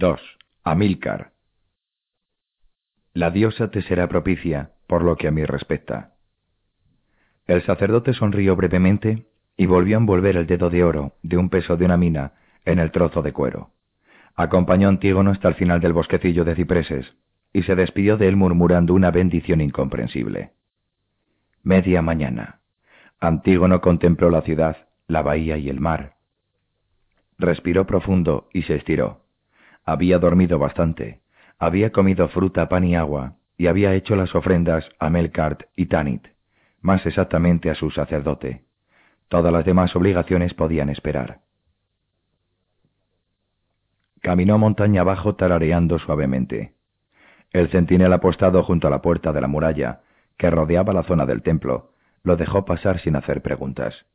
2. Amílcar. La diosa te será propicia, por lo que a mí respecta. El sacerdote sonrió brevemente y volvió a envolver el dedo de oro de un peso de una mina en el trozo de cuero. Acompañó a Antígono hasta el final del bosquecillo de cipreses y se despidió de él murmurando una bendición incomprensible. Media mañana. Antígono contempló la ciudad, la bahía y el mar. Respiró profundo y se estiró. Había dormido bastante, había comido fruta, pan y agua, y había hecho las ofrendas a Melkart y Tanit, más exactamente a su sacerdote. Todas las demás obligaciones podían esperar. Caminó montaña abajo tarareando suavemente. El centinela apostado junto a la puerta de la muralla, que rodeaba la zona del templo, lo dejó pasar sin hacer preguntas.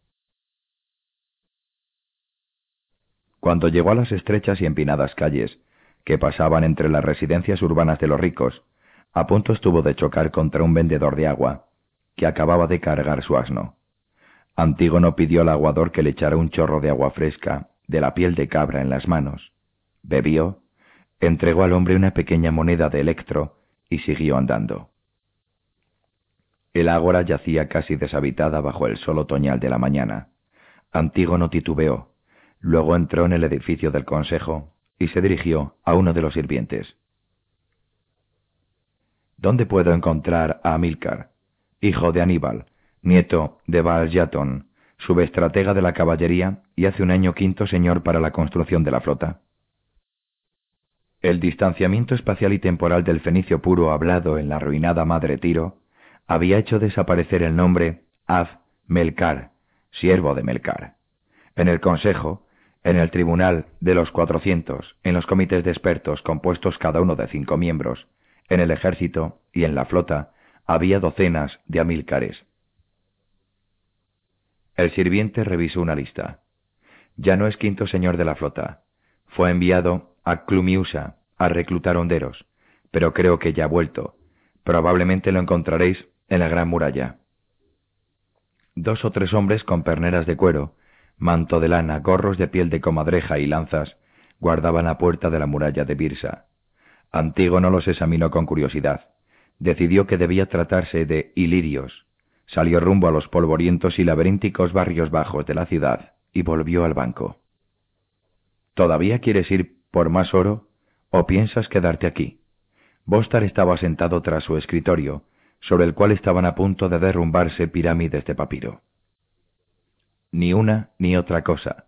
Cuando llegó a las estrechas y empinadas calles, que pasaban entre las residencias urbanas de los ricos, a punto estuvo de chocar contra un vendedor de agua, que acababa de cargar su asno. Antígono pidió al aguador que le echara un chorro de agua fresca, de la piel de cabra en las manos. Bebió, entregó al hombre una pequeña moneda de electro y siguió andando. El ágora yacía casi deshabitada bajo el sol otoñal de la mañana. Antígono titubeó, luego entró en el edificio del consejo y se dirigió a uno de los sirvientes. ¿Dónde puedo encontrar a Amílcar, hijo de Aníbal, nieto de baal subestratega de la caballería y hace un año quinto señor para la construcción de la flota? El distanciamiento espacial y temporal del fenicio puro hablado en la arruinada madre Tiro había hecho desaparecer el nombre Av Melcar, siervo de Melcar. En el consejo, en el tribunal de los cuatrocientos, en los comités de expertos compuestos cada uno de cinco miembros, en el ejército y en la flota, había docenas de amílcares. El sirviente revisó una lista. Ya no es quinto señor de la flota. Fue enviado a Clumiusa a reclutar honderos, pero creo que ya ha vuelto. Probablemente lo encontraréis en la gran muralla. Dos o tres hombres con perneras de cuero manto de lana, gorros de piel de comadreja y lanzas, guardaban la puerta de la muralla de Birsa. Antígono los examinó con curiosidad. Decidió que debía tratarse de ilirios. Salió rumbo a los polvorientos y laberínticos barrios bajos de la ciudad y volvió al banco. ¿Todavía quieres ir por más oro o piensas quedarte aquí? Bostar estaba sentado tras su escritorio, sobre el cual estaban a punto de derrumbarse pirámides de papiro ni una ni otra cosa.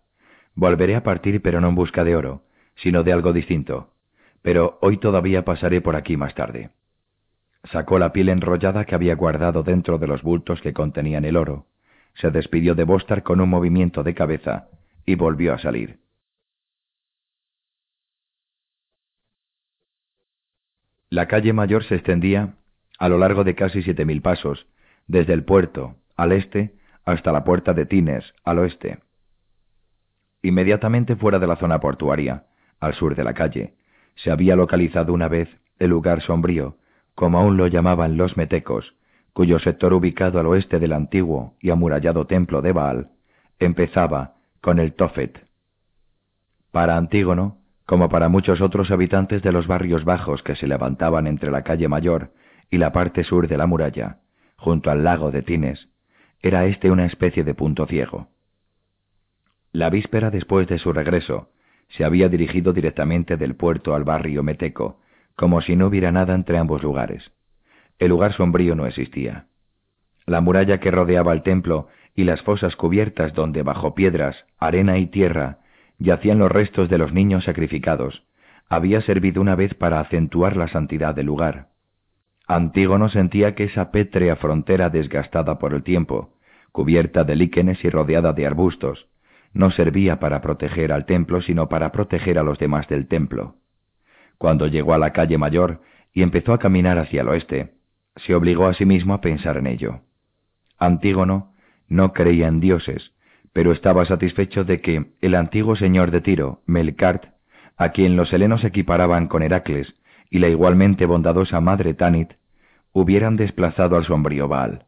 Volveré a partir pero no en busca de oro, sino de algo distinto. Pero hoy todavía pasaré por aquí más tarde. Sacó la piel enrollada que había guardado dentro de los bultos que contenían el oro, se despidió de Bostar con un movimiento de cabeza y volvió a salir. La calle mayor se extendía a lo largo de casi siete mil pasos, desde el puerto, al este, hasta la puerta de Tines, al oeste. Inmediatamente fuera de la zona portuaria, al sur de la calle, se había localizado una vez el lugar sombrío, como aún lo llamaban los metecos, cuyo sector ubicado al oeste del antiguo y amurallado templo de Baal, empezaba con el Tofet. Para Antígono, como para muchos otros habitantes de los barrios bajos que se levantaban entre la calle mayor y la parte sur de la muralla, junto al lago de Tines, era este una especie de punto ciego. La víspera después de su regreso, se había dirigido directamente del puerto al barrio meteco, como si no hubiera nada entre ambos lugares. El lugar sombrío no existía. La muralla que rodeaba el templo y las fosas cubiertas donde bajo piedras, arena y tierra yacían los restos de los niños sacrificados, había servido una vez para acentuar la santidad del lugar. Antígono sentía que esa pétrea frontera desgastada por el tiempo, cubierta de líquenes y rodeada de arbustos, no servía para proteger al templo, sino para proteger a los demás del templo. Cuando llegó a la calle mayor y empezó a caminar hacia el oeste, se obligó a sí mismo a pensar en ello. Antígono no creía en dioses, pero estaba satisfecho de que el antiguo señor de Tiro, Melkart, a quien los helenos equiparaban con Heracles, y la igualmente bondadosa madre Tanit hubieran desplazado al sombrío Baal.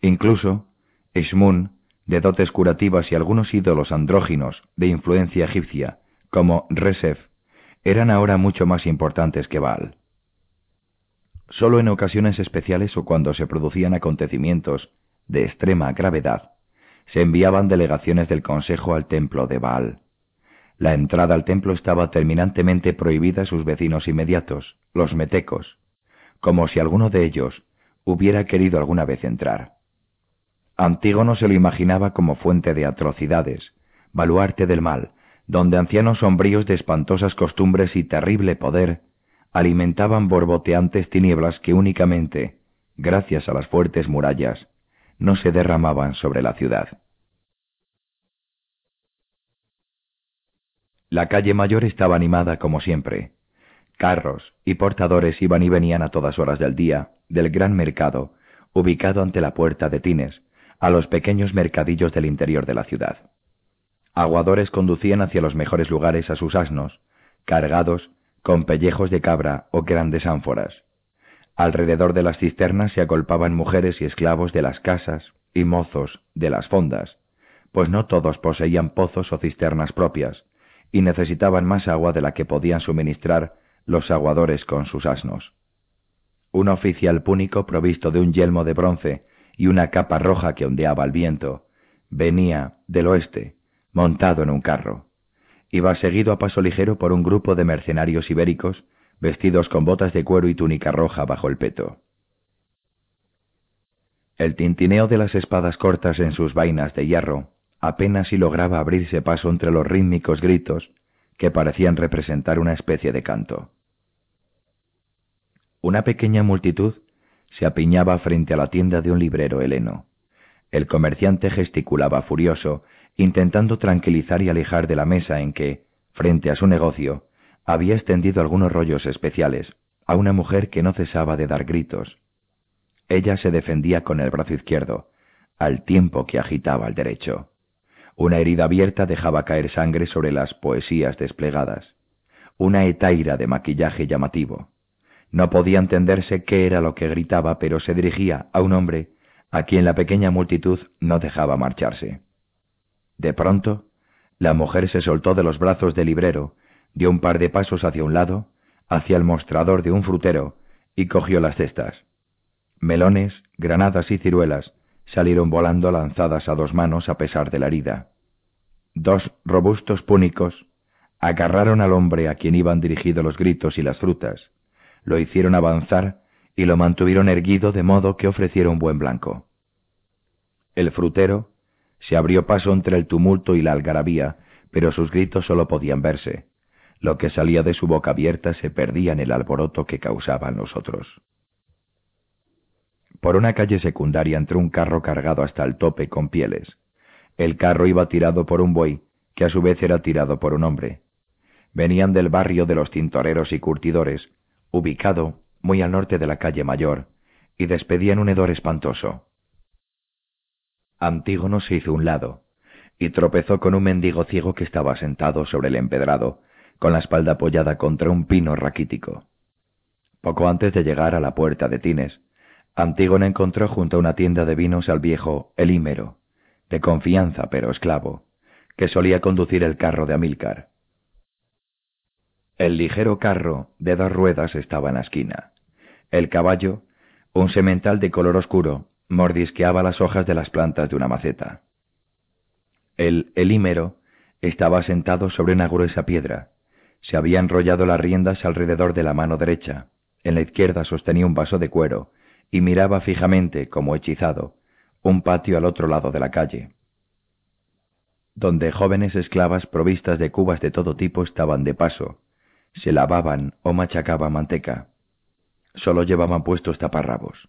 Incluso, Esmun, de dotes curativas y algunos ídolos andróginos de influencia egipcia, como Resef, eran ahora mucho más importantes que Baal. Solo en ocasiones especiales o cuando se producían acontecimientos de extrema gravedad, se enviaban delegaciones del Consejo al templo de Baal. La entrada al templo estaba terminantemente prohibida a sus vecinos inmediatos, los metecos, como si alguno de ellos hubiera querido alguna vez entrar. Antígono se lo imaginaba como fuente de atrocidades, baluarte del mal, donde ancianos sombríos de espantosas costumbres y terrible poder alimentaban borboteantes tinieblas que únicamente, gracias a las fuertes murallas, no se derramaban sobre la ciudad. La calle mayor estaba animada como siempre. Carros y portadores iban y venían a todas horas del día del gran mercado, ubicado ante la puerta de Tines, a los pequeños mercadillos del interior de la ciudad. Aguadores conducían hacia los mejores lugares a sus asnos, cargados con pellejos de cabra o grandes ánforas. Alrededor de las cisternas se agolpaban mujeres y esclavos de las casas y mozos de las fondas, pues no todos poseían pozos o cisternas propias, y necesitaban más agua de la que podían suministrar los aguadores con sus asnos. Un oficial púnico provisto de un yelmo de bronce y una capa roja que ondeaba al viento, venía del oeste, montado en un carro. Iba seguido a paso ligero por un grupo de mercenarios ibéricos vestidos con botas de cuero y túnica roja bajo el peto. El tintineo de las espadas cortas en sus vainas de hierro apenas si lograba abrirse paso entre los rítmicos gritos que parecían representar una especie de canto. Una pequeña multitud se apiñaba frente a la tienda de un librero heleno. El comerciante gesticulaba furioso, intentando tranquilizar y alejar de la mesa en que, frente a su negocio, había extendido algunos rollos especiales a una mujer que no cesaba de dar gritos. Ella se defendía con el brazo izquierdo, al tiempo que agitaba el derecho. Una herida abierta dejaba caer sangre sobre las poesías desplegadas. Una etaira de maquillaje llamativo. No podía entenderse qué era lo que gritaba, pero se dirigía a un hombre a quien la pequeña multitud no dejaba marcharse. De pronto, la mujer se soltó de los brazos del librero, dio un par de pasos hacia un lado, hacia el mostrador de un frutero, y cogió las cestas. Melones, granadas y ciruelas salieron volando lanzadas a dos manos a pesar de la herida. Dos robustos púnicos agarraron al hombre a quien iban dirigidos los gritos y las frutas, lo hicieron avanzar y lo mantuvieron erguido de modo que ofreciera un buen blanco. El frutero se abrió paso entre el tumulto y la algarabía, pero sus gritos solo podían verse. Lo que salía de su boca abierta se perdía en el alboroto que causaban los otros. Por una calle secundaria entró un carro cargado hasta el tope con pieles. El carro iba tirado por un buey, que a su vez era tirado por un hombre. Venían del barrio de los tintoreros y curtidores, ubicado muy al norte de la calle Mayor, y despedían un hedor espantoso. Antígono se hizo un lado, y tropezó con un mendigo ciego que estaba sentado sobre el empedrado, con la espalda apoyada contra un pino raquítico. Poco antes de llegar a la puerta de Tines, Antígono encontró junto a una tienda de vinos al viejo Elímero, de confianza pero esclavo, que solía conducir el carro de Amílcar. El ligero carro de dos ruedas estaba en la esquina. El caballo, un semental de color oscuro, mordisqueaba las hojas de las plantas de una maceta. El elímero estaba sentado sobre una gruesa piedra. Se había enrollado las riendas alrededor de la mano derecha. En la izquierda sostenía un vaso de cuero y miraba fijamente, como hechizado, un patio al otro lado de la calle, donde jóvenes esclavas provistas de cubas de todo tipo estaban de paso, se lavaban o machacaban manteca. Solo llevaban puestos taparrabos.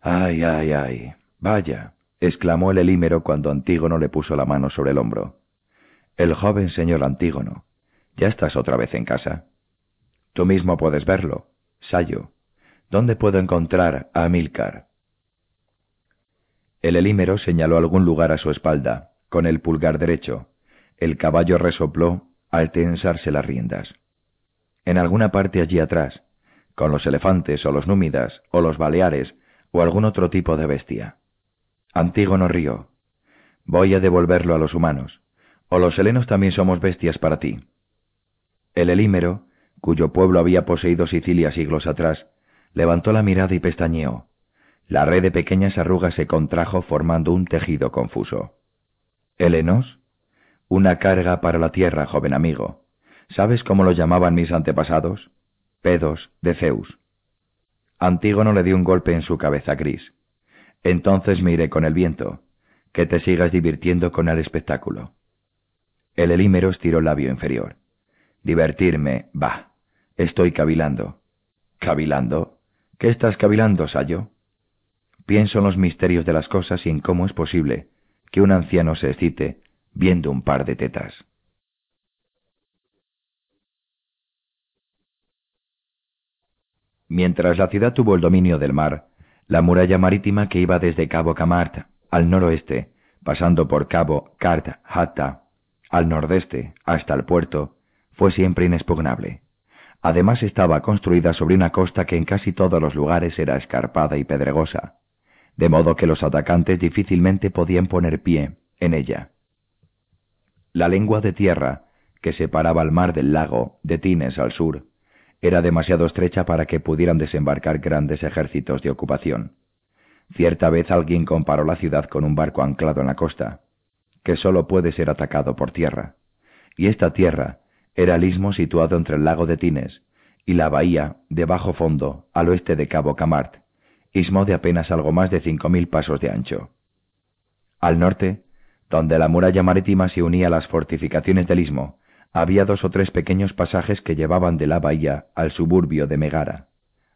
Ay, ay, ay. Vaya, exclamó el elímero cuando Antígono le puso la mano sobre el hombro. El joven señor Antígono, ¿ya estás otra vez en casa? Tú mismo puedes verlo. Sayo, ¿dónde puedo encontrar a Amílcar? El elímero señaló algún lugar a su espalda, con el pulgar derecho. El caballo resopló al tensarse las riendas. En alguna parte allí atrás, con los elefantes o los númidas o los baleares o algún otro tipo de bestia. Antígono rió. Voy a devolverlo a los humanos. O los helenos también somos bestias para ti. El Elímero, cuyo pueblo había poseído Sicilia siglos atrás, levantó la mirada y pestañeó. La red de pequeñas arrugas se contrajo formando un tejido confuso. ¿Helenos? Una carga para la tierra, joven amigo. ¿Sabes cómo lo llamaban mis antepasados? Pedos de Zeus. Antígono le dio un golpe en su cabeza gris. Entonces me iré con el viento. Que te sigas divirtiendo con el espectáculo. El elímero estiró el labio inferior. Divertirme, va. Estoy cavilando. ¿Cavilando? ¿Qué estás cavilando, Sayo? Pienso en los misterios de las cosas y en cómo es posible que un anciano se excite viendo un par de tetas. Mientras la ciudad tuvo el dominio del mar, la muralla marítima que iba desde Cabo Camart al noroeste, pasando por Cabo Cart Hatta al nordeste hasta el puerto, fue siempre inexpugnable. Además estaba construida sobre una costa que en casi todos los lugares era escarpada y pedregosa, de modo que los atacantes difícilmente podían poner pie en ella. La lengua de tierra, que separaba el mar del lago de Tines al sur, era demasiado estrecha para que pudieran desembarcar grandes ejércitos de ocupación. Cierta vez alguien comparó la ciudad con un barco anclado en la costa, que sólo puede ser atacado por tierra. Y esta tierra era el istmo situado entre el lago de Tines y la bahía de bajo fondo al oeste de Cabo Camart, istmo de apenas algo más de cinco mil pasos de ancho. Al norte, donde la muralla marítima se unía a las fortificaciones del istmo, había dos o tres pequeños pasajes que llevaban de la bahía al suburbio de Megara.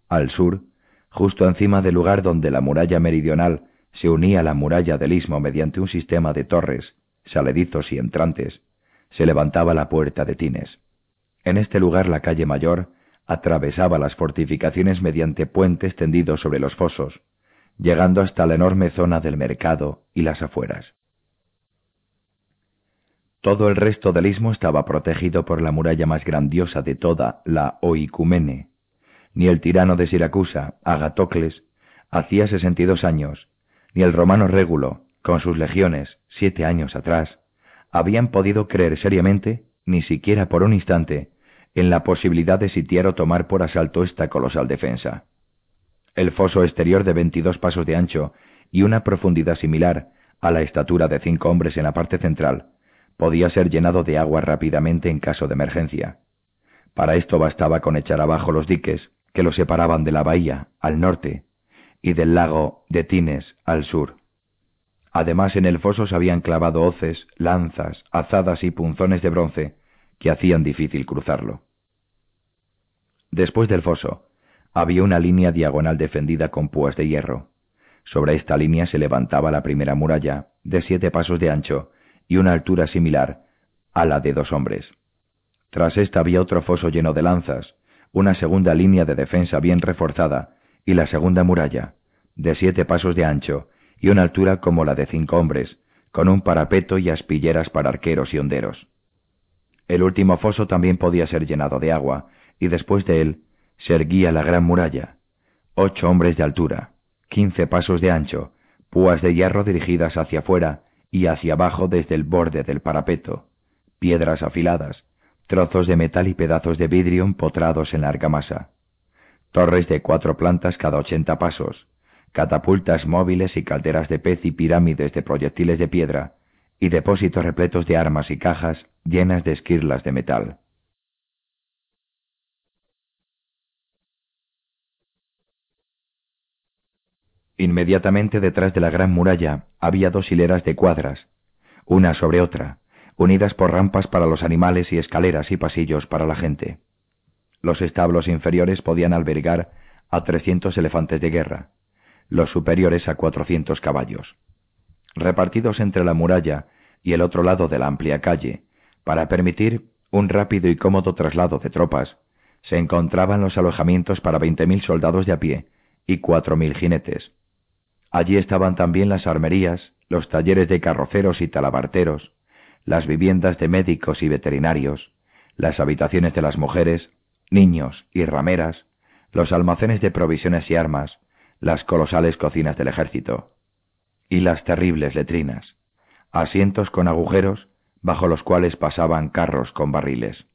Al sur, justo encima del lugar donde la muralla meridional se unía a la muralla del istmo mediante un sistema de torres, saledizos y entrantes, se levantaba la puerta de Tines. En este lugar la calle mayor atravesaba las fortificaciones mediante puentes tendidos sobre los fosos, llegando hasta la enorme zona del mercado y las afueras. Todo el resto del istmo estaba protegido por la muralla más grandiosa de toda la Oicumene. Ni el tirano de Siracusa, Agatocles, hacía sesenta y dos años, ni el romano Régulo, con sus legiones, siete años atrás, habían podido creer seriamente, ni siquiera por un instante, en la posibilidad de sitiar o tomar por asalto esta colosal defensa. El foso exterior de veintidós pasos de ancho y una profundidad similar a la estatura de cinco hombres en la parte central, podía ser llenado de agua rápidamente en caso de emergencia. Para esto bastaba con echar abajo los diques que lo separaban de la bahía al norte y del lago de Tines al sur. Además en el foso se habían clavado hoces, lanzas, azadas y punzones de bronce que hacían difícil cruzarlo. Después del foso había una línea diagonal defendida con púas de hierro. Sobre esta línea se levantaba la primera muralla, de siete pasos de ancho y una altura similar a la de dos hombres. Tras esta había otro foso lleno de lanzas, una segunda línea de defensa bien reforzada y la segunda muralla, de siete pasos de ancho y una altura como la de cinco hombres, con un parapeto y aspilleras para arqueros y honderos. El último foso también podía ser llenado de agua, y después de él se erguía la gran muralla, ocho hombres de altura, quince pasos de ancho, púas de hierro dirigidas hacia afuera y hacia abajo desde el borde del parapeto, piedras afiladas, trozos de metal y pedazos de vidrio empotrados en larga masa, torres de cuatro plantas cada ochenta pasos, catapultas móviles y calderas de pez y pirámides de proyectiles de piedra, y depósitos repletos de armas y cajas llenas de esquirlas de metal. Inmediatamente detrás de la gran muralla había dos hileras de cuadras, una sobre otra, unidas por rampas para los animales y escaleras y pasillos para la gente. Los establos inferiores podían albergar a trescientos elefantes de guerra, los superiores a cuatrocientos caballos. Repartidos entre la muralla y el otro lado de la amplia calle, para permitir un rápido y cómodo traslado de tropas, se encontraban los alojamientos para veinte mil soldados de a pie y cuatro mil jinetes. Allí estaban también las armerías, los talleres de carroceros y talabarteros, las viviendas de médicos y veterinarios, las habitaciones de las mujeres, niños y rameras, los almacenes de provisiones y armas, las colosales cocinas del ejército, y las terribles letrinas, asientos con agujeros bajo los cuales pasaban carros con barriles.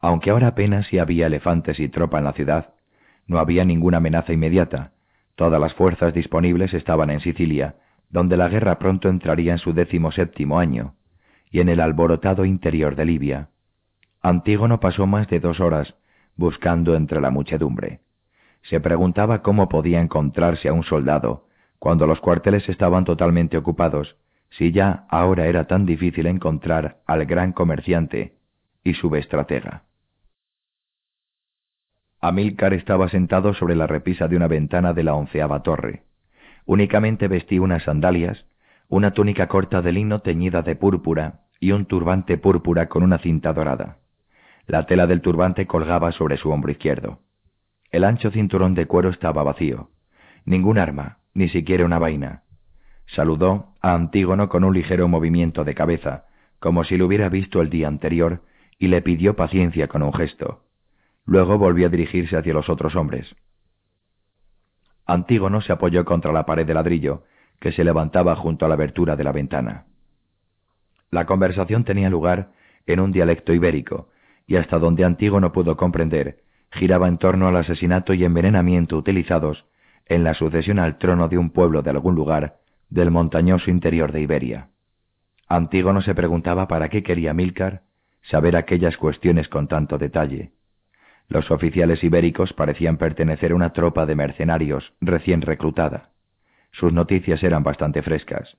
Aunque ahora apenas si había elefantes y tropa en la ciudad, no había ninguna amenaza inmediata. Todas las fuerzas disponibles estaban en Sicilia, donde la guerra pronto entraría en su décimo séptimo año, y en el alborotado interior de Libia. Antígono pasó más de dos horas buscando entre la muchedumbre. Se preguntaba cómo podía encontrarse a un soldado cuando los cuarteles estaban totalmente ocupados, si ya ahora era tan difícil encontrar al gran comerciante y su estratega. Amílcar estaba sentado sobre la repisa de una ventana de la onceava torre. Únicamente vestía unas sandalias, una túnica corta de lino teñida de púrpura y un turbante púrpura con una cinta dorada. La tela del turbante colgaba sobre su hombro izquierdo. El ancho cinturón de cuero estaba vacío. Ningún arma, ni siquiera una vaina. Saludó a Antígono con un ligero movimiento de cabeza, como si lo hubiera visto el día anterior, y le pidió paciencia con un gesto. Luego volvió a dirigirse hacia los otros hombres. Antígono se apoyó contra la pared de ladrillo, que se levantaba junto a la abertura de la ventana. La conversación tenía lugar en un dialecto ibérico, y hasta donde Antígono pudo comprender, giraba en torno al asesinato y envenenamiento utilizados en la sucesión al trono de un pueblo de algún lugar del montañoso interior de Iberia. Antígono se preguntaba para qué quería Milcar saber aquellas cuestiones con tanto detalle. Los oficiales ibéricos parecían pertenecer a una tropa de mercenarios recién reclutada. Sus noticias eran bastante frescas.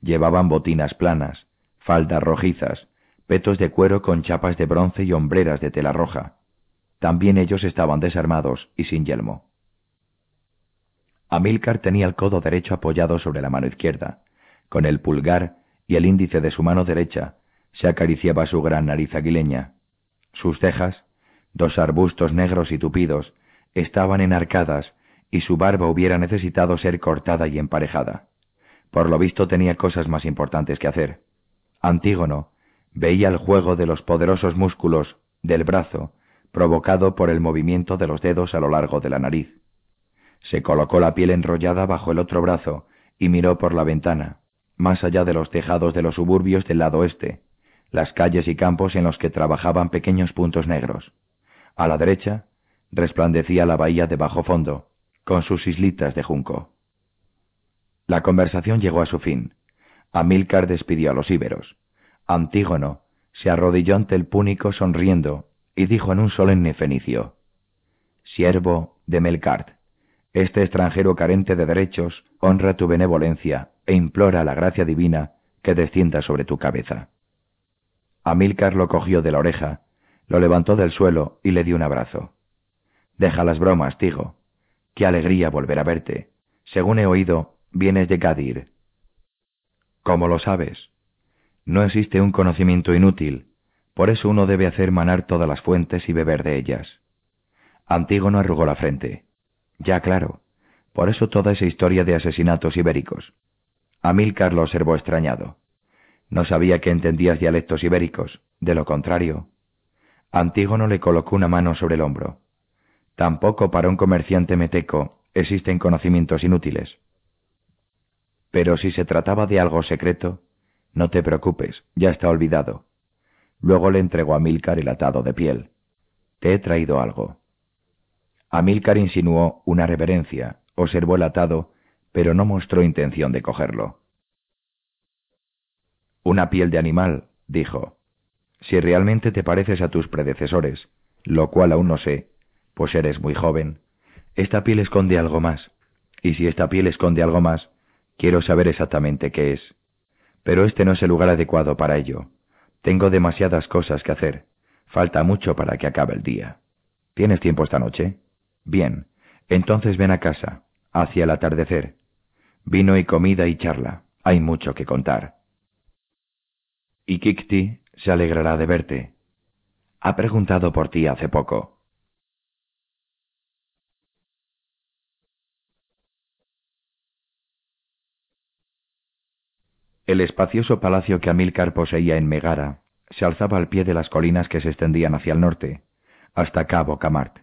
Llevaban botinas planas, faldas rojizas, petos de cuero con chapas de bronce y hombreras de tela roja. También ellos estaban desarmados y sin yelmo. Amílcar tenía el codo derecho apoyado sobre la mano izquierda. Con el pulgar y el índice de su mano derecha se acariciaba su gran nariz aguileña. Sus cejas, dos arbustos negros y tupidos, estaban enarcadas y su barba hubiera necesitado ser cortada y emparejada. Por lo visto tenía cosas más importantes que hacer. Antígono veía el juego de los poderosos músculos del brazo, provocado por el movimiento de los dedos a lo largo de la nariz. Se colocó la piel enrollada bajo el otro brazo y miró por la ventana, más allá de los tejados de los suburbios del lado oeste, las calles y campos en los que trabajaban pequeños puntos negros. A la derecha resplandecía la bahía de bajo fondo, con sus islitas de junco. La conversación llegó a su fin. Amílcar despidió a los íberos. Antígono se arrodilló ante el púnico sonriendo y dijo en un solemne fenicio, Siervo de Melcart, este extranjero carente de derechos honra tu benevolencia e implora la gracia divina que descienda sobre tu cabeza. Amílcar lo cogió de la oreja, lo levantó del suelo y le dio un abrazo. Deja las bromas, Tigo. Qué alegría volver a verte. Según he oído, vienes de Gadir. ¿Cómo lo sabes? No existe un conocimiento inútil, por eso uno debe hacer manar todas las fuentes y beber de ellas. Antígono arrugó la frente. Ya, claro. Por eso toda esa historia de asesinatos ibéricos. Amílcar lo observó extrañado. No sabía que entendías dialectos ibéricos. De lo contrario. Antígono le colocó una mano sobre el hombro. Tampoco para un comerciante meteco existen conocimientos inútiles. Pero si se trataba de algo secreto, no te preocupes, ya está olvidado. Luego le entregó a Milcar el atado de piel. Te he traído algo. Amílcar insinuó una reverencia, observó el atado, pero no mostró intención de cogerlo. Una piel de animal, dijo. Si realmente te pareces a tus predecesores, lo cual aún no sé, pues eres muy joven, esta piel esconde algo más, y si esta piel esconde algo más, quiero saber exactamente qué es. Pero este no es el lugar adecuado para ello. Tengo demasiadas cosas que hacer. Falta mucho para que acabe el día. ¿Tienes tiempo esta noche? Bien, entonces ven a casa, hacia el atardecer. Vino y comida y charla, hay mucho que contar. Y Kikti se alegrará de verte. Ha preguntado por ti hace poco. El espacioso palacio que Amílcar poseía en Megara se alzaba al pie de las colinas que se extendían hacia el norte, hasta Cabo Camart.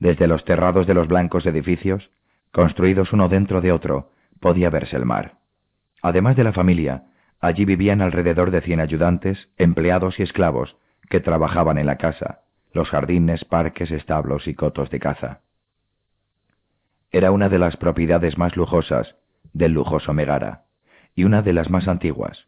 Desde los terrados de los blancos edificios, construidos uno dentro de otro, podía verse el mar. Además de la familia, allí vivían alrededor de cien ayudantes, empleados y esclavos que trabajaban en la casa, los jardines, parques, establos y cotos de caza. Era una de las propiedades más lujosas del lujoso Megara, y una de las más antiguas.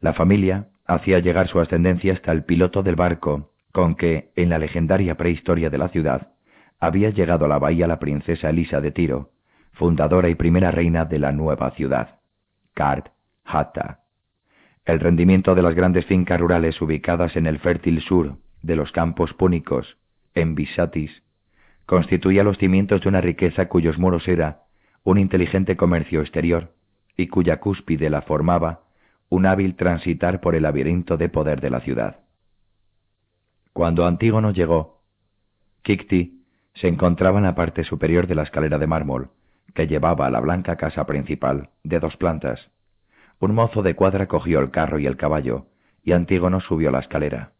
La familia hacía llegar su ascendencia hasta el piloto del barco con que, en la legendaria prehistoria de la ciudad, había llegado a la bahía la princesa Elisa de Tiro, fundadora y primera reina de la nueva ciudad, Kart Hatta. El rendimiento de las grandes fincas rurales ubicadas en el fértil sur de los campos púnicos, en Bisatis, constituía los cimientos de una riqueza cuyos muros era un inteligente comercio exterior y cuya cúspide la formaba un hábil transitar por el laberinto de poder de la ciudad. Cuando Antígono llegó, Kikti se encontraba en la parte superior de la escalera de mármol que llevaba a la blanca casa principal de dos plantas. Un mozo de cuadra cogió el carro y el caballo, y Antígono subió la escalera.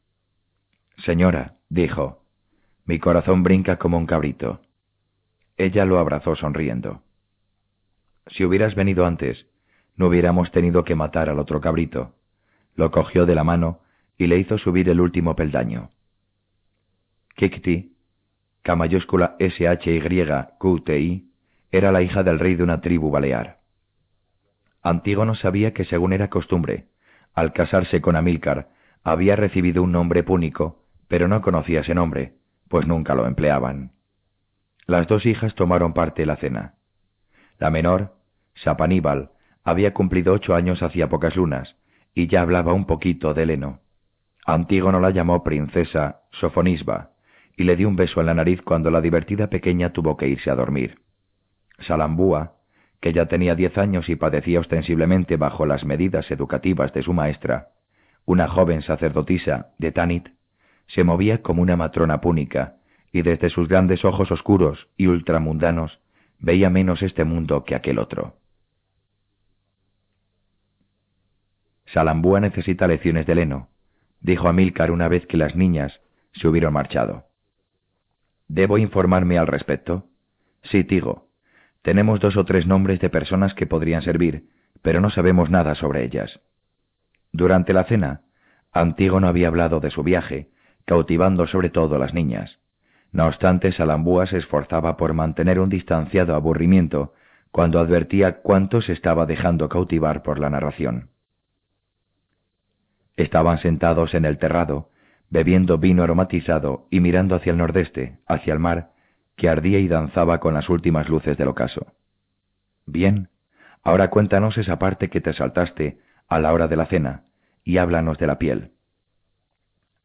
Señora, dijo, mi corazón brinca como un cabrito. Ella lo abrazó sonriendo. Si hubieras venido antes, no hubiéramos tenido que matar al otro cabrito. Lo cogió de la mano y le hizo subir el último peldaño. Kikti, K mayúscula S H Y Q T I, era la hija del rey de una tribu balear. Antígono sabía que según era costumbre, al casarse con Amílcar, había recibido un nombre púnico, pero no conocía ese nombre, pues nunca lo empleaban. Las dos hijas tomaron parte en la cena. La menor, Sapaníbal, había cumplido ocho años hacía pocas lunas, y ya hablaba un poquito de Heleno. Antígono la llamó princesa Sofonisba, y le dio un beso en la nariz cuando la divertida pequeña tuvo que irse a dormir. Salambúa, que ya tenía diez años y padecía ostensiblemente bajo las medidas educativas de su maestra, una joven sacerdotisa de Tanit, se movía como una matrona púnica, y desde sus grandes ojos oscuros y ultramundanos veía menos este mundo que aquel otro. Salambúa necesita lecciones de Leno, dijo Amílcar una vez que las niñas se hubieron marchado. ¿Debo informarme al respecto? Sí, Tigo. Tenemos dos o tres nombres de personas que podrían servir, pero no sabemos nada sobre ellas. Durante la cena, Antígono había hablado de su viaje, cautivando sobre todo a las niñas. No obstante, Salambúa se esforzaba por mantener un distanciado aburrimiento cuando advertía cuánto se estaba dejando cautivar por la narración. Estaban sentados en el terrado, bebiendo vino aromatizado y mirando hacia el nordeste, hacia el mar, que ardía y danzaba con las últimas luces del ocaso. Bien, ahora cuéntanos esa parte que te saltaste a la hora de la cena, y háblanos de la piel.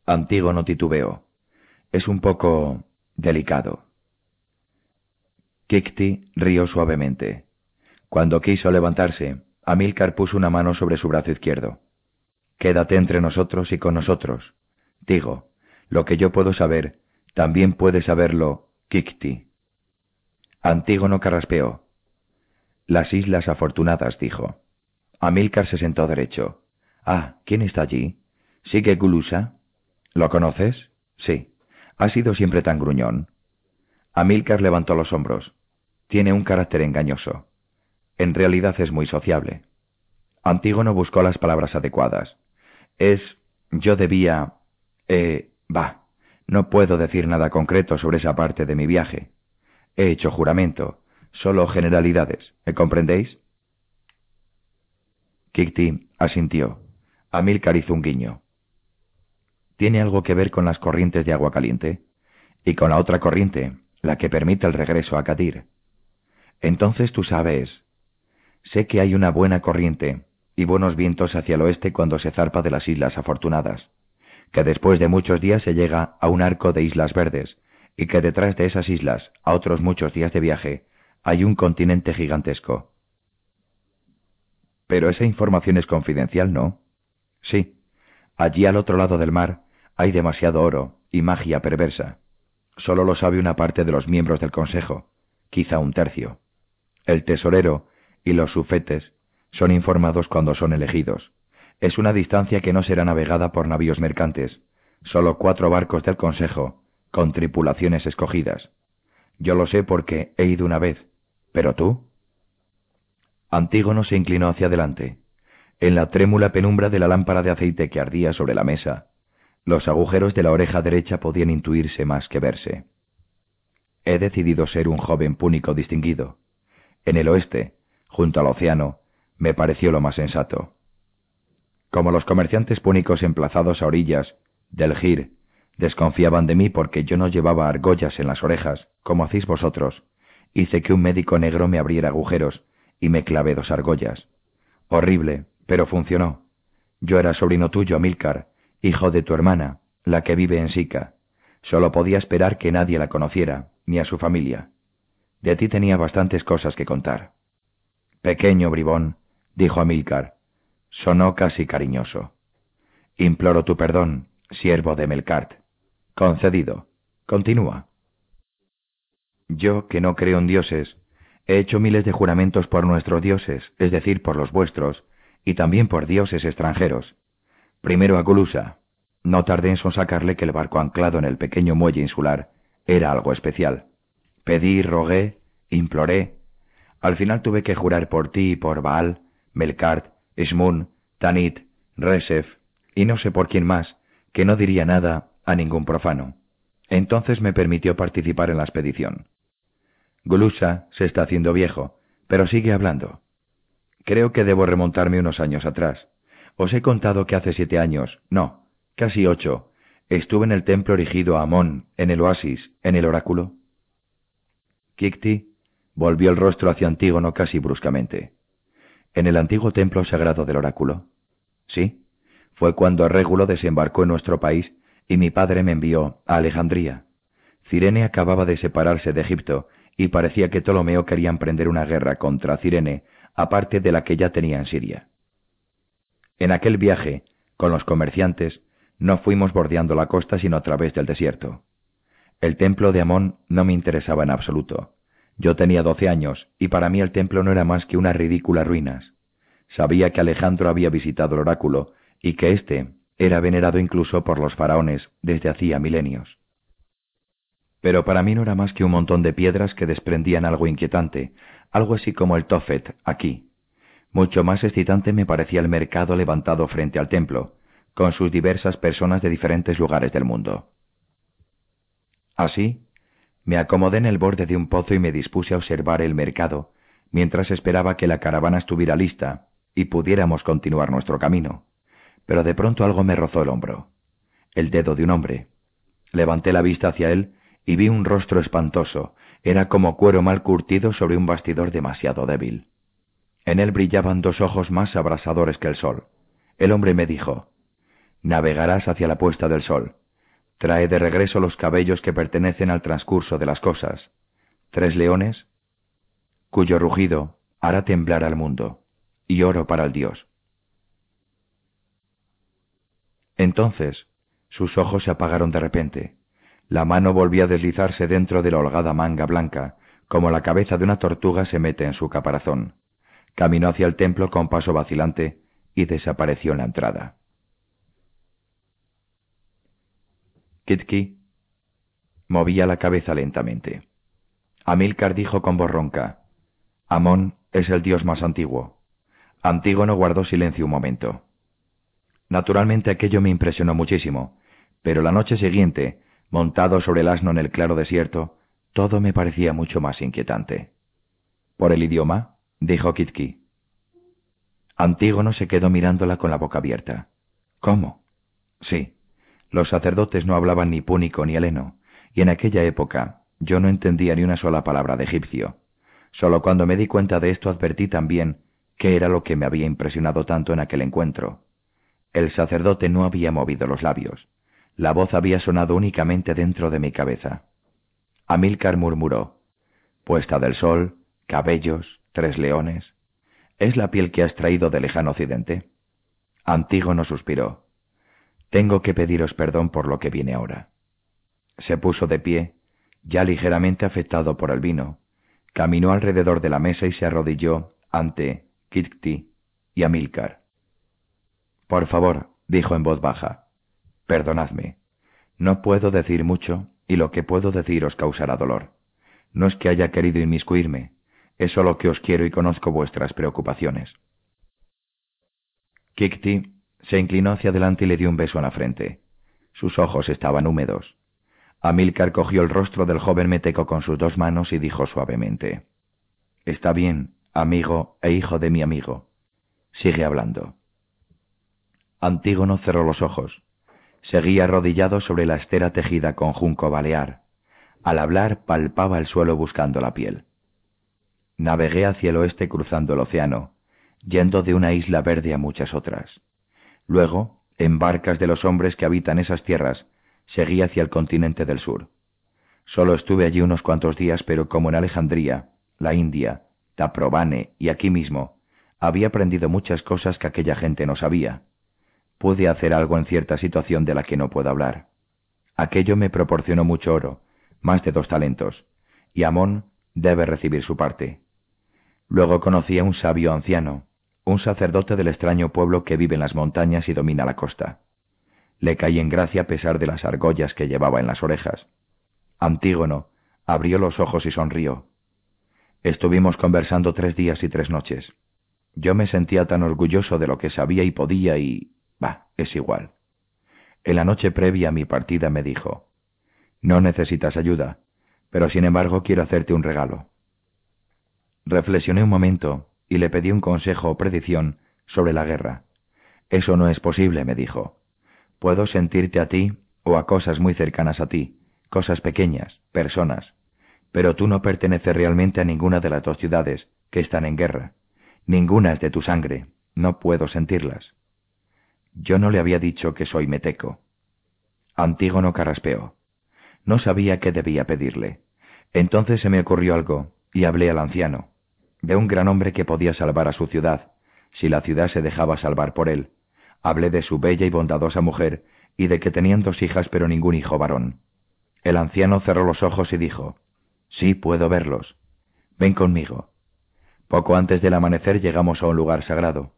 Antígono titubeó. Es un poco delicado. Kikti rió suavemente. Cuando quiso levantarse, Amílcar puso una mano sobre su brazo izquierdo. Quédate entre nosotros y con nosotros. Digo, lo que yo puedo saber, también puede saberlo Kikti. Antígono carraspeó. Las islas afortunadas, dijo. Amílcar se sentó derecho. Ah, ¿quién está allí? ¿Sigue Gulusa? ¿Lo conoces? Sí. Ha sido siempre tan gruñón. Amílcar levantó los hombros. Tiene un carácter engañoso. En realidad es muy sociable. Antígono buscó las palabras adecuadas. Es... yo debía... Eh... va. No puedo decir nada concreto sobre esa parte de mi viaje. He hecho juramento. Solo generalidades. ¿Me comprendéis? Kikti asintió. Amílcar hizo un guiño. ¿Tiene algo que ver con las corrientes de agua caliente? Y con la otra corriente, la que permite el regreso a Kadir. Entonces tú sabes. Sé que hay una buena corriente, y buenos vientos hacia el oeste cuando se zarpa de las Islas Afortunadas, que después de muchos días se llega a un arco de islas verdes, y que detrás de esas islas, a otros muchos días de viaje, hay un continente gigantesco. Pero esa información es confidencial, ¿no? Sí. Allí al otro lado del mar hay demasiado oro y magia perversa. Solo lo sabe una parte de los miembros del Consejo, quizá un tercio. El tesorero y los sufetes son informados cuando son elegidos. Es una distancia que no será navegada por navíos mercantes, solo cuatro barcos del Consejo, con tripulaciones escogidas. Yo lo sé porque he ido una vez, pero tú. Antígono se inclinó hacia adelante. En la trémula penumbra de la lámpara de aceite que ardía sobre la mesa, Los agujeros de la oreja derecha podían intuirse más que verse. He decidido ser un joven púnico distinguido. En el oeste, junto al océano, me pareció lo más sensato. Como los comerciantes púnicos emplazados a orillas del Gir desconfiaban de mí porque yo no llevaba argollas en las orejas, como hacéis vosotros, hice que un médico negro me abriera agujeros y me clavé dos argollas. Horrible, pero funcionó. Yo era sobrino tuyo, Amílcar, hijo de tu hermana, la que vive en Sica. Solo podía esperar que nadie la conociera, ni a su familia. De ti tenía bastantes cosas que contar. Pequeño bribón, dijo Amílcar. Sonó casi cariñoso. Imploro tu perdón, siervo de Melkart. Concedido. Continúa. Yo, que no creo en dioses, he hecho miles de juramentos por nuestros dioses, es decir, por los vuestros, y también por dioses extranjeros. Primero a Gulusa. No tardé en sonsacarle que el barco anclado en el pequeño muelle insular era algo especial. Pedí, rogué, imploré. Al final tuve que jurar por ti y por Baal, Melkart, Ismun, Tanit, Resef, y no sé por quién más, que no diría nada a ningún profano. Entonces me permitió participar en la expedición. Gulusa se está haciendo viejo, pero sigue hablando. Creo que debo remontarme unos años atrás. Os he contado que hace siete años, no, casi ocho, estuve en el templo erigido a Amón, en el oasis, en el oráculo. Kikti volvió el rostro hacia Antígono casi bruscamente. ¿En el antiguo templo sagrado del oráculo? Sí, fue cuando Régulo desembarcó en nuestro país y mi padre me envió a Alejandría. Cirene acababa de separarse de Egipto y parecía que Ptolomeo quería emprender una guerra contra Cirene, aparte de la que ya tenía en Siria. En aquel viaje, con los comerciantes, no fuimos bordeando la costa sino a través del desierto. El templo de Amón no me interesaba en absoluto. Yo tenía doce años, y para mí el templo no era más que unas ridículas ruinas. Sabía que Alejandro había visitado el oráculo, y que éste era venerado incluso por los faraones desde hacía milenios. Pero para mí no era más que un montón de piedras que desprendían algo inquietante, algo así como el Tofet, aquí. Mucho más excitante me parecía el mercado levantado frente al templo, con sus diversas personas de diferentes lugares del mundo. Así, me acomodé en el borde de un pozo y me dispuse a observar el mercado, mientras esperaba que la caravana estuviera lista y pudiéramos continuar nuestro camino. Pero de pronto algo me rozó el hombro. El dedo de un hombre. Levanté la vista hacia él y vi un rostro espantoso. Era como cuero mal curtido sobre un bastidor demasiado débil. En él brillaban dos ojos más abrasadores que el sol. El hombre me dijo, Navegarás hacia la puesta del sol. Trae de regreso los cabellos que pertenecen al transcurso de las cosas. Tres leones, cuyo rugido hará temblar al mundo, y oro para el Dios. Entonces sus ojos se apagaron de repente. La mano volvió a deslizarse dentro de la holgada manga blanca, como la cabeza de una tortuga se mete en su caparazón. Caminó hacia el templo con paso vacilante y desapareció en la entrada. Kitki movía la cabeza lentamente. Amílcar dijo con voz ronca, Amón es el dios más antiguo. Antígono guardó silencio un momento. Naturalmente aquello me impresionó muchísimo, pero la noche siguiente, montado sobre el asno en el claro desierto, todo me parecía mucho más inquietante. ¿Por el idioma? Dijo Kitki. Antígono se quedó mirándola con la boca abierta. ¿Cómo? Sí. Los sacerdotes no hablaban ni púnico ni heleno, y en aquella época yo no entendía ni una sola palabra de egipcio. Solo cuando me di cuenta de esto advertí también qué era lo que me había impresionado tanto en aquel encuentro. El sacerdote no había movido los labios. La voz había sonado únicamente dentro de mi cabeza. Amílcar murmuró, Puesta del sol, cabellos, tres leones. ¿Es la piel que has traído del lejano occidente? Antígono suspiró. Tengo que pediros perdón por lo que viene ahora. Se puso de pie, ya ligeramente afectado por el vino, caminó alrededor de la mesa y se arrodilló ante Kitty y Amílcar. Por favor, dijo en voz baja, perdonadme. No puedo decir mucho, y lo que puedo decir os causará dolor. No es que haya querido inmiscuirme, es solo que os quiero y conozco vuestras preocupaciones. Kikti se inclinó hacia adelante y le dio un beso en la frente. Sus ojos estaban húmedos. Amílcar cogió el rostro del joven meteco con sus dos manos y dijo suavemente, Está bien, amigo e hijo de mi amigo. Sigue hablando. Antígono cerró los ojos. Seguía arrodillado sobre la estera tejida con junco balear. Al hablar palpaba el suelo buscando la piel. Navegué hacia el oeste cruzando el océano, yendo de una isla verde a muchas otras. Luego, en barcas de los hombres que habitan esas tierras, seguí hacia el continente del sur. Solo estuve allí unos cuantos días, pero como en Alejandría, la India, Taprobane y aquí mismo, había aprendido muchas cosas que aquella gente no sabía. Pude hacer algo en cierta situación de la que no puedo hablar. Aquello me proporcionó mucho oro, más de dos talentos, y Amón debe recibir su parte. Luego conocí a un sabio anciano, un sacerdote del extraño pueblo que vive en las montañas y domina la costa. Le caí en gracia a pesar de las argollas que llevaba en las orejas. Antígono abrió los ojos y sonrió. Estuvimos conversando tres días y tres noches. Yo me sentía tan orgulloso de lo que sabía y podía y... bah, es igual. En la noche previa a mi partida me dijo, No necesitas ayuda, pero sin embargo quiero hacerte un regalo. Reflexioné un momento y le pedí un consejo o predicción sobre la guerra. Eso no es posible, me dijo. Puedo sentirte a ti o a cosas muy cercanas a ti, cosas pequeñas, personas, pero tú no perteneces realmente a ninguna de las dos ciudades que están en guerra. Ninguna es de tu sangre, no puedo sentirlas. Yo no le había dicho que soy meteco. Antígono carraspeó. No sabía qué debía pedirle. Entonces se me ocurrió algo, y hablé al anciano, de un gran hombre que podía salvar a su ciudad, si la ciudad se dejaba salvar por él, Hablé de su bella y bondadosa mujer, y de que tenían dos hijas pero ningún hijo varón. El anciano cerró los ojos y dijo, Sí, puedo verlos. Ven conmigo. Poco antes del amanecer llegamos a un lugar sagrado.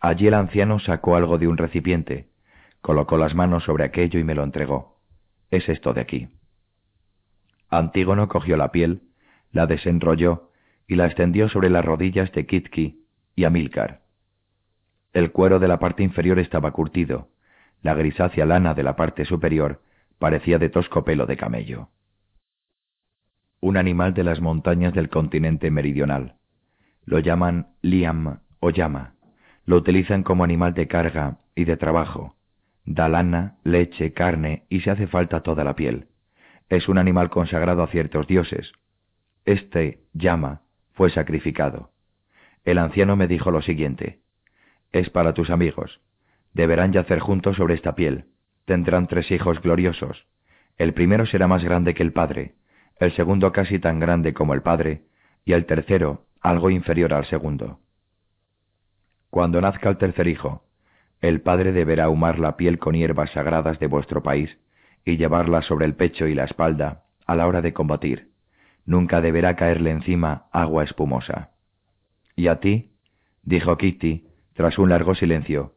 Allí el anciano sacó algo de un recipiente, colocó las manos sobre aquello y me lo entregó. Es esto de aquí. Antígono cogió la piel, la desenrolló y la extendió sobre las rodillas de Kitki y Amílcar. El cuero de la parte inferior estaba curtido. La grisácea lana de la parte superior parecía de tosco pelo de camello. Un animal de las montañas del continente meridional. Lo llaman liam o llama. Lo utilizan como animal de carga y de trabajo. Da lana, leche, carne y se hace falta toda la piel. Es un animal consagrado a ciertos dioses. Este llama fue sacrificado. El anciano me dijo lo siguiente es para tus amigos. Deberán yacer juntos sobre esta piel. Tendrán tres hijos gloriosos. El primero será más grande que el padre, el segundo casi tan grande como el padre, y el tercero algo inferior al segundo. Cuando nazca el tercer hijo, el padre deberá ahumar la piel con hierbas sagradas de vuestro país y llevarla sobre el pecho y la espalda a la hora de combatir. Nunca deberá caerle encima agua espumosa. ¿Y a ti? dijo Kitty, tras un largo silencio,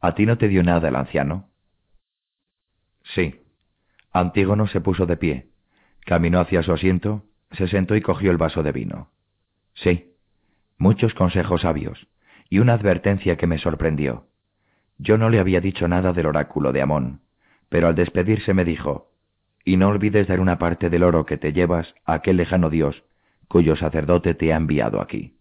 ¿a ti no te dio nada el anciano? Sí. Antígono se puso de pie, caminó hacia su asiento, se sentó y cogió el vaso de vino. Sí, muchos consejos sabios, y una advertencia que me sorprendió. Yo no le había dicho nada del oráculo de Amón, pero al despedirse me dijo, y no olvides dar una parte del oro que te llevas a aquel lejano Dios, cuyo sacerdote te ha enviado aquí.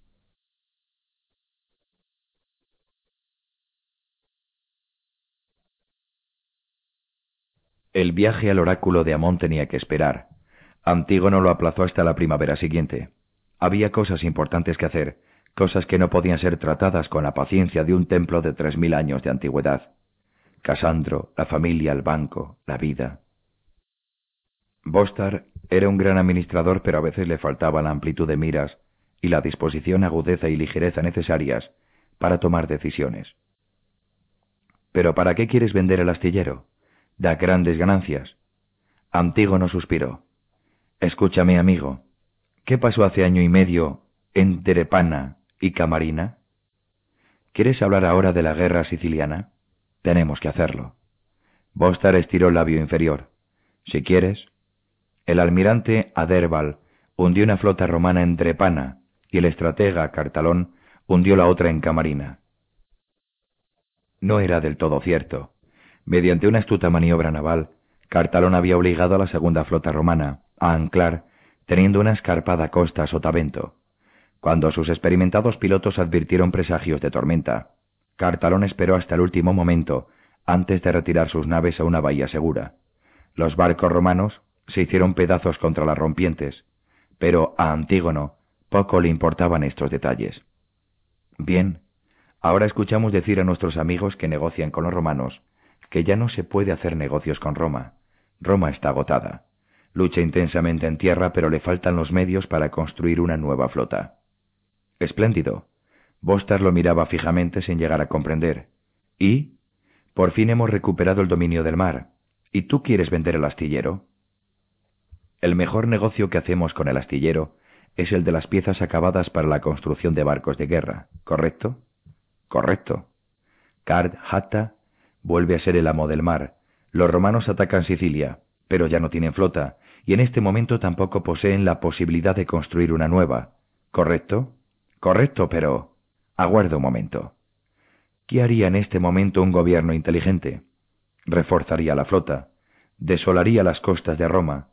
El viaje al oráculo de Amón tenía que esperar. Antígono lo aplazó hasta la primavera siguiente. Había cosas importantes que hacer, cosas que no podían ser tratadas con la paciencia de un templo de tres mil años de antigüedad. Casandro, la familia, el banco, la vida. Bostar era un gran administrador, pero a veces le faltaba la amplitud de miras y la disposición, agudeza y ligereza necesarias para tomar decisiones. ¿Pero para qué quieres vender el astillero? da grandes ganancias. Antígono suspiró. Escúchame, amigo. ¿Qué pasó hace año y medio en Terepana y Camarina? ¿Quieres hablar ahora de la guerra siciliana? Tenemos que hacerlo. Bostar estiró el labio inferior. Si quieres. El almirante Aderbal hundió una flota romana en Trepana y el estratega Cartalón hundió la otra en Camarina. No era del todo cierto Mediante una astuta maniobra naval, Cartalón había obligado a la segunda flota romana a anclar, teniendo una escarpada costa a sotavento. Cuando sus experimentados pilotos advirtieron presagios de tormenta, Cartalón esperó hasta el último momento antes de retirar sus naves a una bahía segura. Los barcos romanos se hicieron pedazos contra las rompientes, pero a Antígono poco le importaban estos detalles. Bien, ahora escuchamos decir a nuestros amigos que negocian con los romanos que ya no se puede hacer negocios con Roma. Roma está agotada. Lucha intensamente en tierra, pero le faltan los medios para construir una nueva flota. Espléndido. Bostar lo miraba fijamente sin llegar a comprender. ¿Y? Por fin hemos recuperado el dominio del mar. ¿Y tú quieres vender el astillero? El mejor negocio que hacemos con el astillero es el de las piezas acabadas para la construcción de barcos de guerra, ¿correcto? Correcto. Card Hatta vuelve a ser el amo del mar. Los romanos atacan Sicilia, pero ya no tienen flota, y en este momento tampoco poseen la posibilidad de construir una nueva. ¿Correcto? Correcto, pero... Aguarda un momento. ¿Qué haría en este momento un gobierno inteligente? Reforzaría la flota, desolaría las costas de Roma,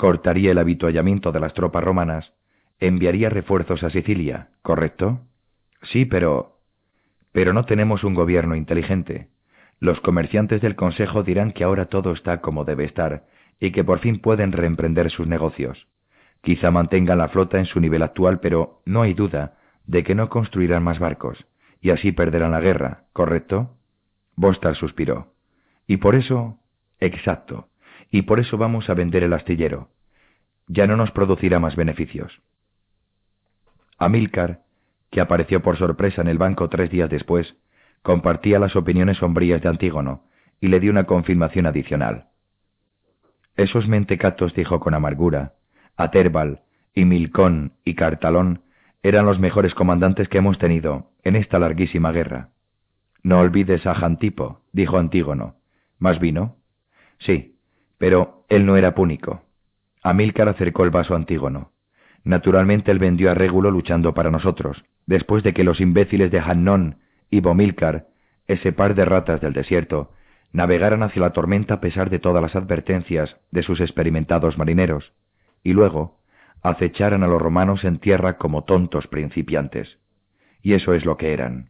cortaría el habituallamiento de las tropas romanas, enviaría refuerzos a Sicilia, ¿correcto? Sí, pero... Pero no tenemos un gobierno inteligente. Los comerciantes del Consejo dirán que ahora todo está como debe estar y que por fin pueden reemprender sus negocios. Quizá mantengan la flota en su nivel actual, pero no hay duda de que no construirán más barcos, y así perderán la guerra, ¿correcto? Bostar suspiró. Y por eso... Exacto y por eso vamos a vender el astillero. Ya no nos producirá más beneficios. Amílcar, que apareció por sorpresa en el banco tres días después, compartía las opiniones sombrías de Antígono y le dio una confirmación adicional. Esos mentecatos, dijo con amargura, Aterbal, y Milcón y Cartalón eran los mejores comandantes que hemos tenido en esta larguísima guerra. No olvides a Jantipo, dijo Antígono. ¿Más vino? Sí, pero él no era púnico. Amílcar acercó el vaso a Antígono. Naturalmente él vendió a Régulo luchando para nosotros, después de que los imbéciles de Hannón y Bomílcar, ese par de ratas del desierto, navegaran hacia la tormenta a pesar de todas las advertencias de sus experimentados marineros, y luego acecharan a los romanos en tierra como tontos principiantes. Y eso es lo que eran.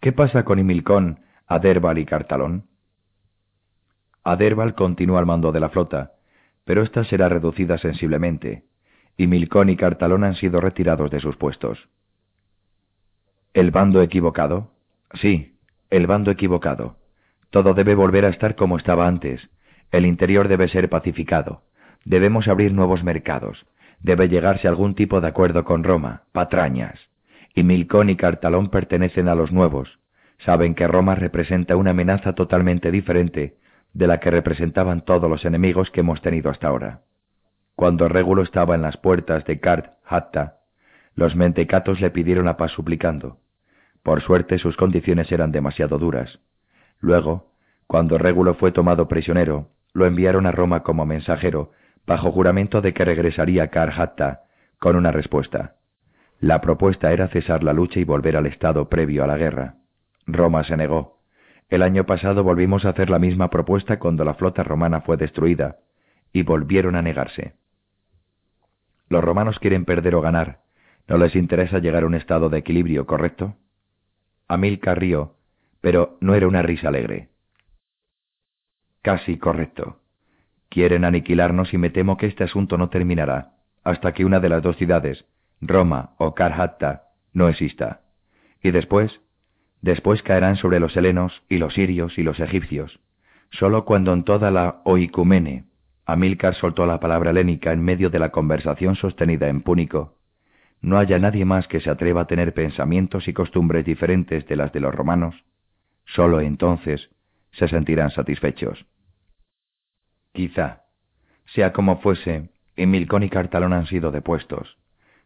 ¿Qué pasa con Himilcón, Aderbal y Cartalón? Aderbal continúa al mando de la flota, pero ésta será reducida sensiblemente, y Milcón y Cartalón han sido retirados de sus puestos. ¿El bando equivocado? Sí, el bando equivocado. Todo debe volver a estar como estaba antes. El interior debe ser pacificado. Debemos abrir nuevos mercados. Debe llegarse a algún tipo de acuerdo con Roma, patrañas. Y Milcón y Cartalón pertenecen a los nuevos. Saben que Roma representa una amenaza totalmente diferente de la que representaban todos los enemigos que hemos tenido hasta ahora. Cuando Régulo estaba en las puertas de Kart Hatta, los mentecatos le pidieron la paz suplicando. Por suerte sus condiciones eran demasiado duras. Luego, cuando Régulo fue tomado prisionero, lo enviaron a Roma como mensajero, bajo juramento de que regresaría a Kar Hatta con una respuesta. La propuesta era cesar la lucha y volver al estado previo a la guerra. Roma se negó. El año pasado volvimos a hacer la misma propuesta cuando la flota romana fue destruida, y volvieron a negarse. Los romanos quieren perder o ganar, no les interesa llegar a un estado de equilibrio, ¿correcto? Amilcar rió, pero no era una risa alegre. Casi correcto. Quieren aniquilarnos y me temo que este asunto no terminará hasta que una de las dos ciudades, Roma o Karhatta, no exista. Y después Después caerán sobre los helenos y los sirios y los egipcios. Solo cuando en toda la oicumene Amílcar soltó la palabra helénica en medio de la conversación sostenida en púnico, no haya nadie más que se atreva a tener pensamientos y costumbres diferentes de las de los romanos, solo entonces se sentirán satisfechos. Quizá, sea como fuese, Emilcón y Cartalón han sido depuestos.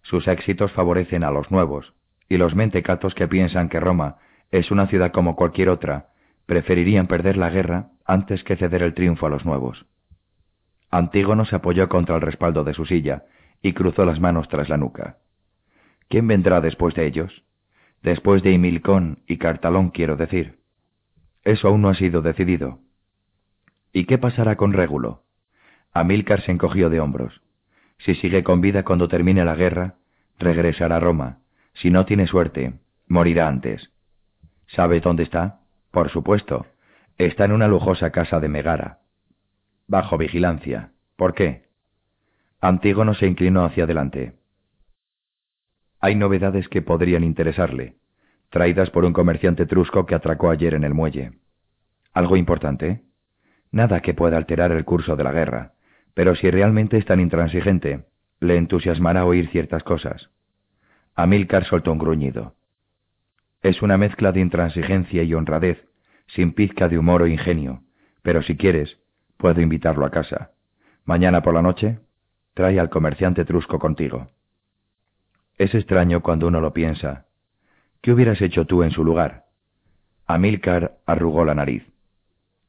Sus éxitos favorecen a los nuevos, y los mentecatos que piensan que Roma es una ciudad como cualquier otra, preferirían perder la guerra antes que ceder el triunfo a los nuevos. Antígono se apoyó contra el respaldo de su silla y cruzó las manos tras la nuca. ¿Quién vendrá después de ellos? Después de Himilcón y Cartalón, quiero decir. Eso aún no ha sido decidido. ¿Y qué pasará con Régulo? Amílcar se encogió de hombros. Si sigue con vida cuando termine la guerra, regresará a Roma. Si no tiene suerte, morirá antes. ¿Sabes dónde está? Por supuesto. Está en una lujosa casa de Megara. Bajo vigilancia. ¿Por qué? Antígono se inclinó hacia adelante. Hay novedades que podrían interesarle, traídas por un comerciante trusco que atracó ayer en el muelle. ¿Algo importante? Nada que pueda alterar el curso de la guerra, pero si realmente es tan intransigente, le entusiasmará oír ciertas cosas. Amílcar soltó un gruñido. Es una mezcla de intransigencia y honradez, sin pizca de humor o ingenio, pero si quieres, puedo invitarlo a casa. Mañana por la noche, trae al comerciante trusco contigo. Es extraño cuando uno lo piensa. ¿Qué hubieras hecho tú en su lugar? Amílcar arrugó la nariz.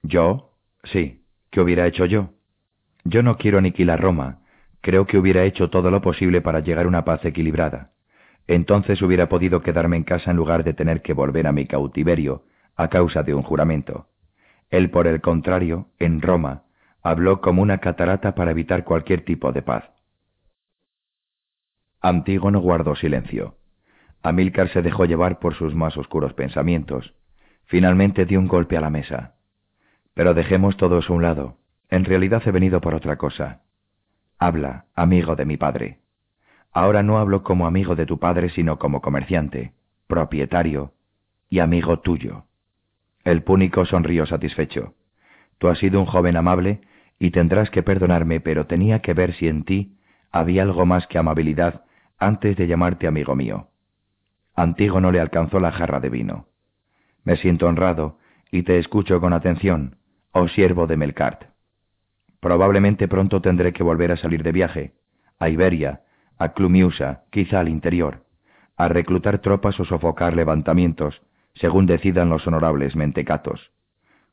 ¿Yo? Sí. ¿Qué hubiera hecho yo? Yo no quiero aniquilar Roma. Creo que hubiera hecho todo lo posible para llegar a una paz equilibrada. Entonces hubiera podido quedarme en casa en lugar de tener que volver a mi cautiverio a causa de un juramento. Él, por el contrario, en Roma, habló como una catarata para evitar cualquier tipo de paz. Antígono guardó silencio. Amílcar se dejó llevar por sus más oscuros pensamientos. Finalmente dio un golpe a la mesa. Pero dejemos todo eso a un lado. En realidad he venido por otra cosa. Habla, amigo de mi padre. Ahora no hablo como amigo de tu padre, sino como comerciante, propietario y amigo tuyo. El púnico sonrió satisfecho. Tú has sido un joven amable y tendrás que perdonarme, pero tenía que ver si en ti había algo más que amabilidad antes de llamarte amigo mío. Antígono le alcanzó la jarra de vino. Me siento honrado y te escucho con atención, oh siervo de Melkart. Probablemente pronto tendré que volver a salir de viaje, a Iberia, a Clumiusa, quizá al interior, a reclutar tropas o sofocar levantamientos, según decidan los honorables mentecatos.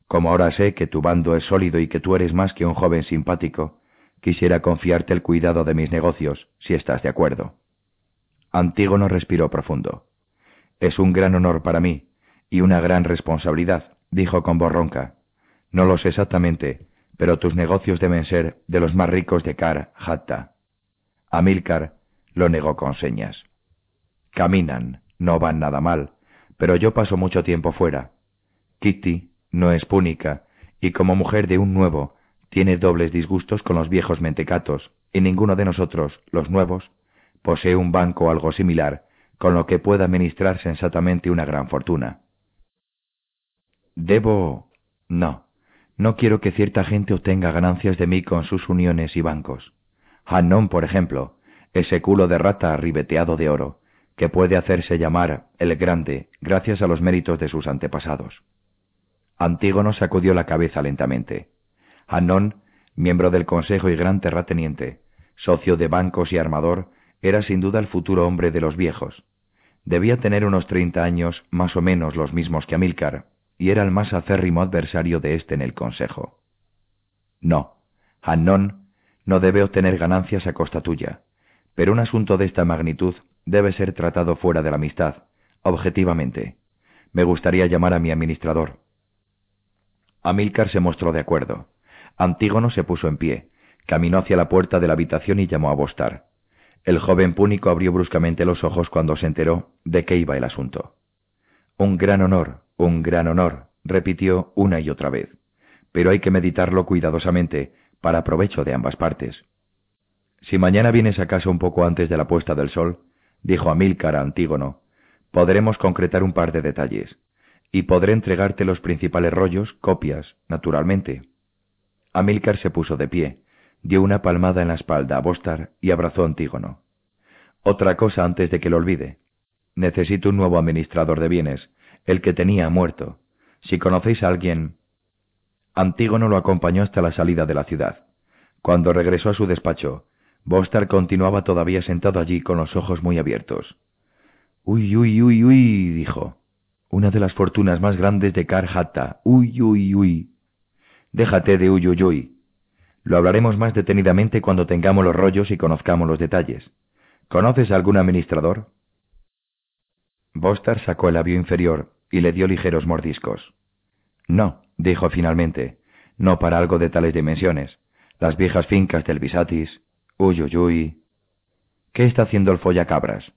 Como ahora sé que tu bando es sólido y que tú eres más que un joven simpático, quisiera confiarte el cuidado de mis negocios, si estás de acuerdo. Antígono respiró profundo. Es un gran honor para mí, y una gran responsabilidad, dijo con voz ronca. No lo sé exactamente, pero tus negocios deben ser de los más ricos de Kar Hatta. Amílcar lo negó con señas. Caminan, no van nada mal, pero yo paso mucho tiempo fuera. Kitty no es púnica, y como mujer de un nuevo, tiene dobles disgustos con los viejos mentecatos, y ninguno de nosotros, los nuevos, posee un banco o algo similar, con lo que pueda administrar sensatamente una gran fortuna. Debo... No. No quiero que cierta gente obtenga ganancias de mí con sus uniones y bancos. Hannon, por ejemplo, ese culo de rata ribeteado de oro, que puede hacerse llamar el Grande gracias a los méritos de sus antepasados. Antígono sacudió la cabeza lentamente. Hanón, miembro del Consejo y gran terrateniente, socio de bancos y armador, era sin duda el futuro hombre de los viejos. Debía tener unos treinta años, más o menos los mismos que Amílcar, y era el más acérrimo adversario de éste en el Consejo. No, Hanón no debe obtener ganancias a costa tuya, pero un asunto de esta magnitud debe ser tratado fuera de la amistad, objetivamente. Me gustaría llamar a mi administrador. Amílcar se mostró de acuerdo. Antígono se puso en pie, caminó hacia la puerta de la habitación y llamó a Bostar. El joven púnico abrió bruscamente los ojos cuando se enteró de qué iba el asunto. Un gran honor, un gran honor, repitió una y otra vez, pero hay que meditarlo cuidadosamente, para provecho de ambas partes. Si mañana vienes a casa un poco antes de la puesta del sol, dijo Amílcar a Antígono, podremos concretar un par de detalles, y podré entregarte los principales rollos, copias, naturalmente. Amílcar se puso de pie, dio una palmada en la espalda a Bostar y abrazó a Antígono. Otra cosa antes de que lo olvide. Necesito un nuevo administrador de bienes, el que tenía muerto. Si conocéis a alguien... Antígono lo acompañó hasta la salida de la ciudad. Cuando regresó a su despacho, Bostar continuaba todavía sentado allí con los ojos muy abiertos. Uy, uy, uy, uy, dijo. Una de las fortunas más grandes de Karhatta. Uy, uy, uy. Déjate de uy, uy, uy. Lo hablaremos más detenidamente cuando tengamos los rollos y conozcamos los detalles. ¿Conoces algún administrador? Bostar sacó el labio inferior y le dio ligeros mordiscos. No, dijo finalmente, no para algo de tales dimensiones. Las viejas fincas del Bisatis. Uy, uy, uy. ¿Qué está haciendo el follacabras?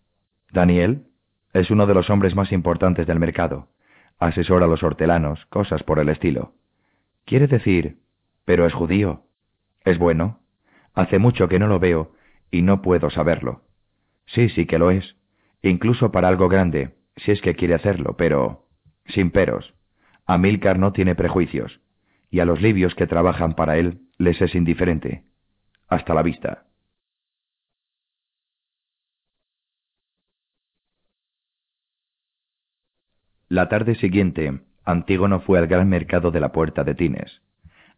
Daniel es uno de los hombres más importantes del mercado. Asesora a los hortelanos, cosas por el estilo. Quiere decir, pero es judío. Es bueno. Hace mucho que no lo veo y no puedo saberlo. Sí, sí que lo es. Incluso para algo grande, si es que quiere hacerlo, pero... sin peros. Amílcar no tiene prejuicios, y a los libios que trabajan para él les es indiferente. Hasta la vista. La tarde siguiente, Antígono fue al gran mercado de la Puerta de Tines.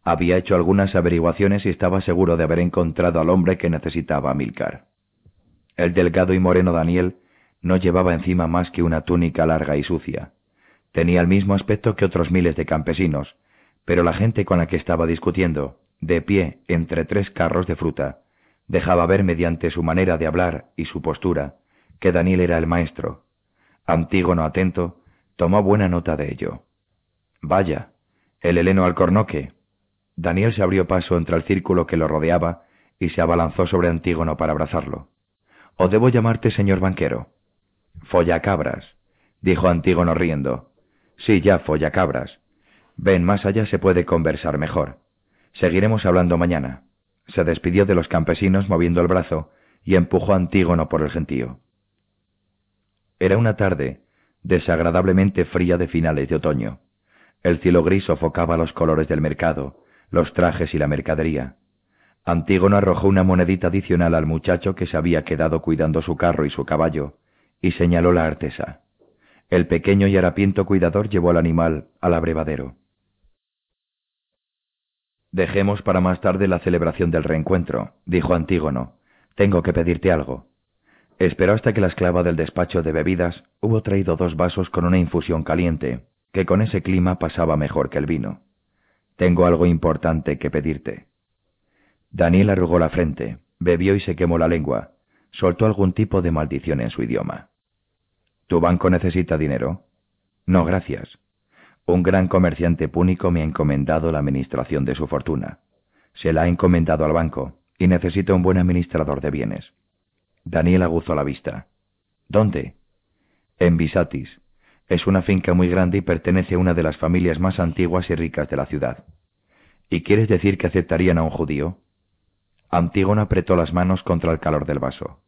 Había hecho algunas averiguaciones y estaba seguro de haber encontrado al hombre que necesitaba a. El delgado y moreno Daniel no llevaba encima más que una túnica larga y sucia. Tenía el mismo aspecto que otros miles de campesinos, pero la gente con la que estaba discutiendo, de pie entre tres carros de fruta, dejaba ver mediante su manera de hablar y su postura que Daniel era el maestro. Antígono atento tomó buena nota de ello. Vaya, el heleno alcornoque, Daniel se abrió paso entre el círculo que lo rodeaba y se abalanzó sobre Antígono para abrazarlo. ¿O debo llamarte señor banquero? Follacabras, dijo Antígono riendo. Sí, ya, follacabras. Ven, más allá se puede conversar mejor. Seguiremos hablando mañana. Se despidió de los campesinos moviendo el brazo y empujó a Antígono por el gentío. Era una tarde desagradablemente fría de finales de otoño. El cielo gris sofocaba los colores del mercado, los trajes y la mercadería. Antígono arrojó una monedita adicional al muchacho que se había quedado cuidando su carro y su caballo, y señaló la artesa. El pequeño y harapiento cuidador llevó al animal al abrevadero. Dejemos para más tarde la celebración del reencuentro, dijo Antígono. Tengo que pedirte algo. Esperó hasta que la esclava del despacho de bebidas hubo traído dos vasos con una infusión caliente, que con ese clima pasaba mejor que el vino. Tengo algo importante que pedirte. Daniel arrugó la frente, bebió y se quemó la lengua. Soltó algún tipo de maldición en su idioma. ¿Tu banco necesita dinero? No, gracias. Un gran comerciante púnico me ha encomendado la administración de su fortuna. Se la ha encomendado al banco y necesita un buen administrador de bienes. Daniel aguzó la vista. ¿Dónde? En Bisatis, es una finca muy grande y pertenece a una de las familias más antiguas y ricas de la ciudad. ¿Y quieres decir que aceptarían a un judío? Antígona apretó las manos contra el calor del vaso.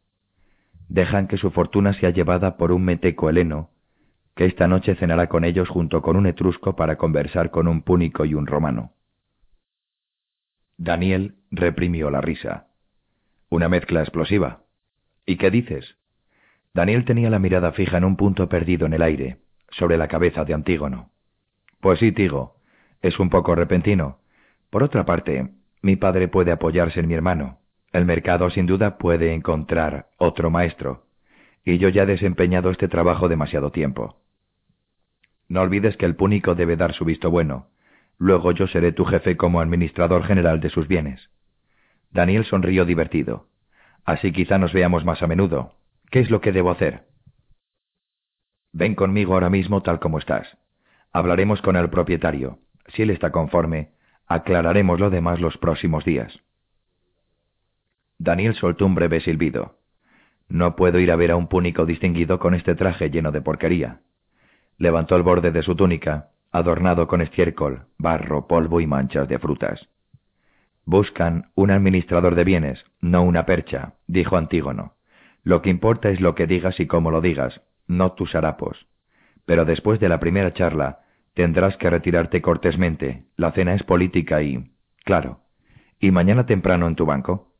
Dejan que su fortuna sea llevada por un meteco heleno, que esta noche cenará con ellos junto con un etrusco para conversar con un púnico y un romano. Daniel reprimió la risa. Una mezcla explosiva. ¿Y qué dices? Daniel tenía la mirada fija en un punto perdido en el aire, sobre la cabeza de Antígono. Pues sí, Tigo, es un poco repentino. Por otra parte, mi padre puede apoyarse en mi hermano. El mercado sin duda puede encontrar otro maestro. Y yo ya he desempeñado este trabajo demasiado tiempo. No olvides que el púnico debe dar su visto bueno. Luego yo seré tu jefe como administrador general de sus bienes. Daniel sonrió divertido. Así quizá nos veamos más a menudo. ¿Qué es lo que debo hacer? Ven conmigo ahora mismo tal como estás. Hablaremos con el propietario. Si él está conforme, aclararemos lo demás los próximos días. Daniel soltó un breve silbido. No puedo ir a ver a un púnico distinguido con este traje lleno de porquería. Levantó el borde de su túnica, adornado con estiércol, barro, polvo y manchas de frutas. Buscan un administrador de bienes, no una percha, dijo Antígono. Lo que importa es lo que digas y cómo lo digas, no tus harapos. Pero después de la primera charla, tendrás que retirarte cortésmente. La cena es política y... Claro. ¿Y mañana temprano en tu banco?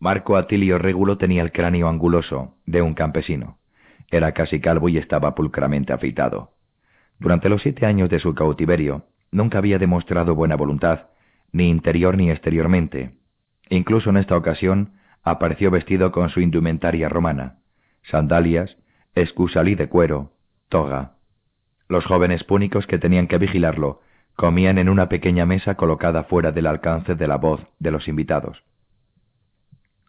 Marco Atilio Régulo tenía el cráneo anguloso de un campesino. Era casi calvo y estaba pulcramente afeitado. Durante los siete años de su cautiverio, nunca había demostrado buena voluntad, ni interior ni exteriormente, Incluso en esta ocasión apareció vestido con su indumentaria romana, sandalias, escusalí de cuero, toga. Los jóvenes púnicos que tenían que vigilarlo comían en una pequeña mesa colocada fuera del alcance de la voz de los invitados.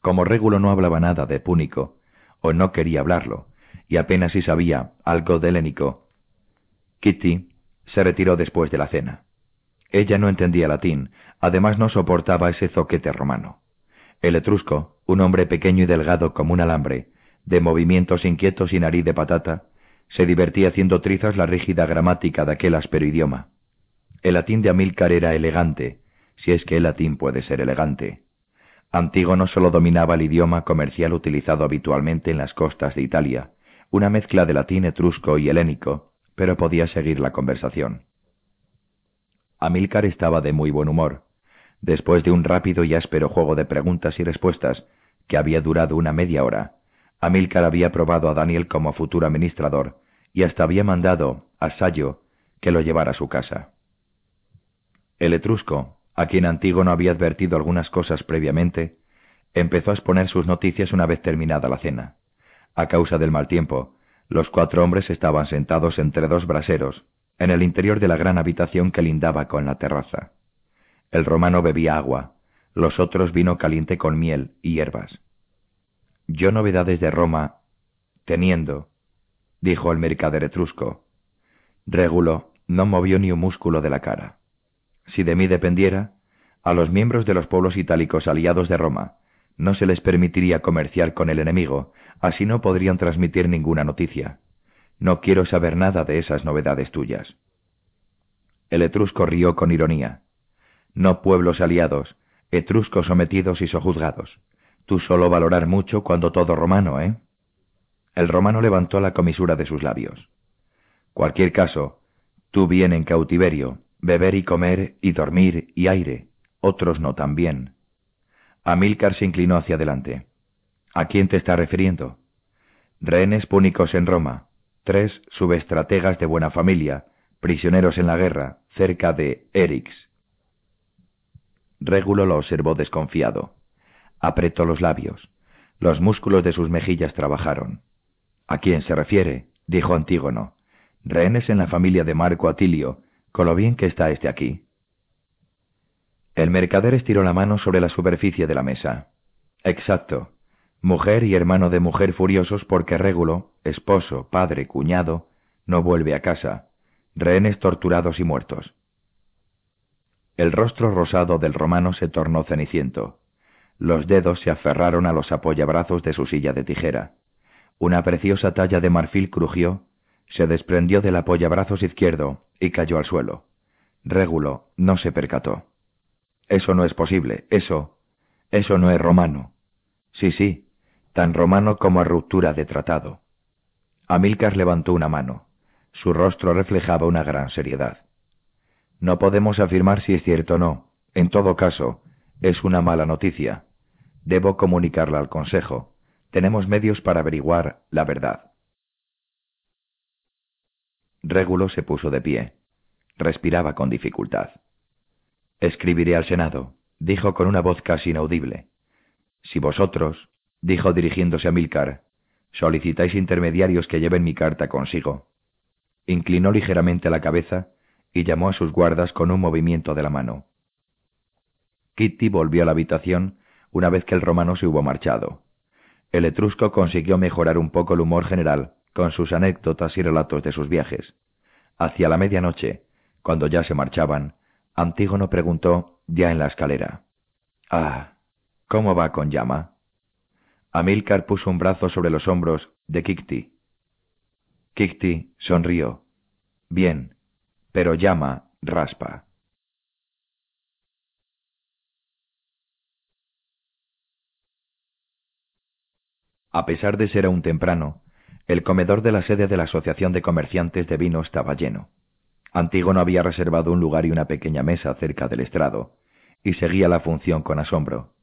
Como Régulo no hablaba nada de púnico, o no quería hablarlo, y apenas si sabía algo de helénico. Kitty se retiró después de la cena. Ella no entendía latín, además no soportaba ese zoquete romano. El etrusco, un hombre pequeño y delgado como un alambre, de movimientos inquietos y nariz de patata, se divertía haciendo trizas la rígida gramática de aquel áspero idioma. El latín de Amílcar era elegante, si es que el latín puede ser elegante. Antígono solo dominaba el idioma comercial utilizado habitualmente en las costas de Italia, una mezcla de latín etrusco y helénico, pero podía seguir la conversación. Amílcar estaba de muy buen humor. Después de un rápido y áspero juego de preguntas y respuestas, que había durado una media hora, Amílcar había probado a Daniel como futuro administrador y hasta había mandado a Sayo que lo llevara a su casa. El etrusco, a quien Antígono había advertido algunas cosas previamente, empezó a exponer sus noticias una vez terminada la cena. A causa del mal tiempo, los cuatro hombres estaban sentados entre dos braseros, en el interior de la gran habitación que lindaba con la terraza. El romano bebía agua, los otros vino caliente con miel y hierbas. Yo novedades de Roma, teniendo, dijo el mercader etrusco. Régulo no movió ni un músculo de la cara. Si de mí dependiera, a los miembros de los pueblos itálicos aliados de Roma no se les permitiría comerciar con el enemigo, así no podrían transmitir ninguna noticia. No quiero saber nada de esas novedades tuyas. El etrusco rió con ironía. No pueblos aliados, etruscos sometidos y sojuzgados. Tú solo valorar mucho cuando todo romano, ¿eh? El romano levantó la comisura de sus labios. Cualquier caso, tú bien en cautiverio, beber y comer y dormir y aire, otros no tan bien. Amílcar se inclinó hacia adelante. ¿A quién te está refiriendo? Rehenes púnicos en Roma, tres subestrategas de buena familia, prisioneros en la guerra, cerca de Erix. Régulo lo observó desconfiado. Apretó los labios. Los músculos de sus mejillas trabajaron. ¿A quién se refiere? dijo Antígono. Rehenes en la familia de Marco Atilio, con lo bien que está este aquí. El mercader estiró la mano sobre la superficie de la mesa. Exacto. Mujer y hermano de mujer furiosos porque Régulo, esposo, padre, cuñado, no vuelve a casa. Rehenes torturados y muertos. El rostro rosado del romano se tornó ceniciento. Los dedos se aferraron a los apoyabrazos de su silla de tijera. Una preciosa talla de marfil crujió, se desprendió del apoyabrazos izquierdo y cayó al suelo. Régulo no se percató. Eso no es posible, eso, eso no es romano. Sí, sí, tan romano como a ruptura de tratado. Amílcar levantó una mano. Su rostro reflejaba una gran seriedad. No podemos afirmar si es cierto o no. En todo caso, es una mala noticia. Debo comunicarla al Consejo. Tenemos medios para averiguar la verdad. Régulo se puso de pie. Respiraba con dificultad. Escribiré al Senado, dijo con una voz casi inaudible. Si vosotros, dijo dirigiéndose a Milcar, solicitáis intermediarios que lleven mi carta consigo. Inclinó ligeramente la cabeza y llamó a sus guardas con un movimiento de la mano. Kitty volvió a la habitación una vez que el romano se hubo marchado. El etrusco consiguió mejorar un poco el humor general con sus anécdotas y relatos de sus viajes. Hacia la medianoche, cuando ya se marchaban, Antígono preguntó, ya en la escalera. Ah, ¿cómo va con llama? Amílcar puso un brazo sobre los hombros de Kikti. Kikti sonrió. Bien, pero llama raspa. A pesar de ser aún temprano, el comedor de la sede de la Asociación de Comerciantes de Vino estaba lleno. Antígono había reservado un lugar y una pequeña mesa cerca del estrado, y seguía la función con asombro.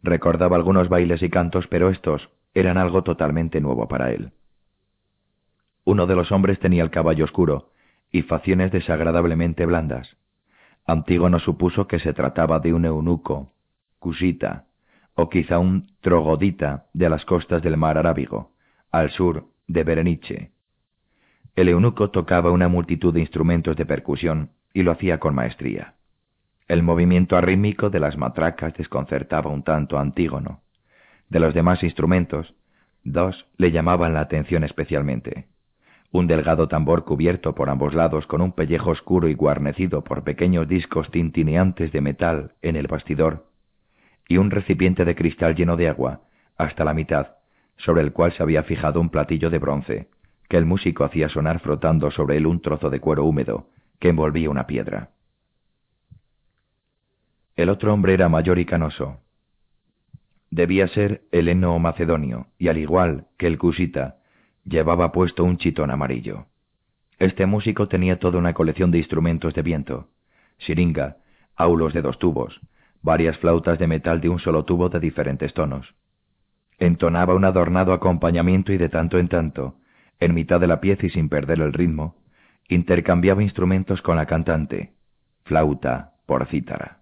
Recordaba algunos bailes y cantos, pero estos eran algo totalmente nuevo para él. Uno de los hombres tenía el caballo oscuro y facciones desagradablemente blandas. Antígono supuso que se trataba de un eunuco, cusita, o quizá un trogodita de las costas del mar Arábigo, al sur de Berenice. El eunuco tocaba una multitud de instrumentos de percusión y lo hacía con maestría. El movimiento arrítmico de las matracas desconcertaba un tanto a Antígono. De los demás instrumentos, Dos le llamaban la atención especialmente. Un delgado tambor cubierto por ambos lados con un pellejo oscuro y guarnecido por pequeños discos tintineantes de metal en el bastidor, y un recipiente de cristal lleno de agua, hasta la mitad, sobre el cual se había fijado un platillo de bronce, que el músico hacía sonar frotando sobre él un trozo de cuero húmedo que envolvía una piedra. El otro hombre era mayor y canoso. Debía ser heleno o macedonio, y al igual que el cusita, llevaba puesto un chitón amarillo. Este músico tenía toda una colección de instrumentos de viento, siringa, aulos de dos tubos, varias flautas de metal de un solo tubo de diferentes tonos. Entonaba un adornado acompañamiento y de tanto en tanto, en mitad de la pieza y sin perder el ritmo, intercambiaba instrumentos con la cantante, flauta por cítara.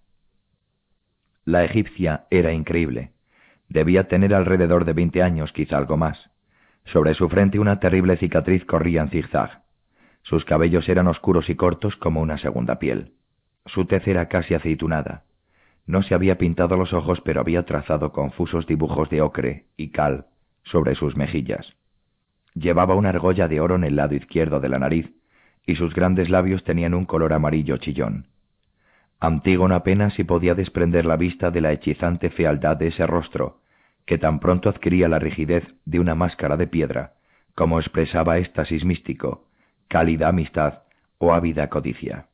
La egipcia era increíble. Debía tener alrededor de veinte años, quizá algo más. Sobre su frente una terrible cicatriz corría en zigzag. Sus cabellos eran oscuros y cortos como una segunda piel. Su tez era casi aceitunada. No se había pintado los ojos, pero había trazado confusos dibujos de ocre y cal sobre sus mejillas. Llevaba una argolla de oro en el lado izquierdo de la nariz, y sus grandes labios tenían un color amarillo chillón. Antígono apenas si podía desprender la vista de la hechizante fealdad de ese rostro, que tan pronto adquiría la rigidez de una máscara de piedra, como expresaba éxtasis místico, cálida amistad o ávida codicia.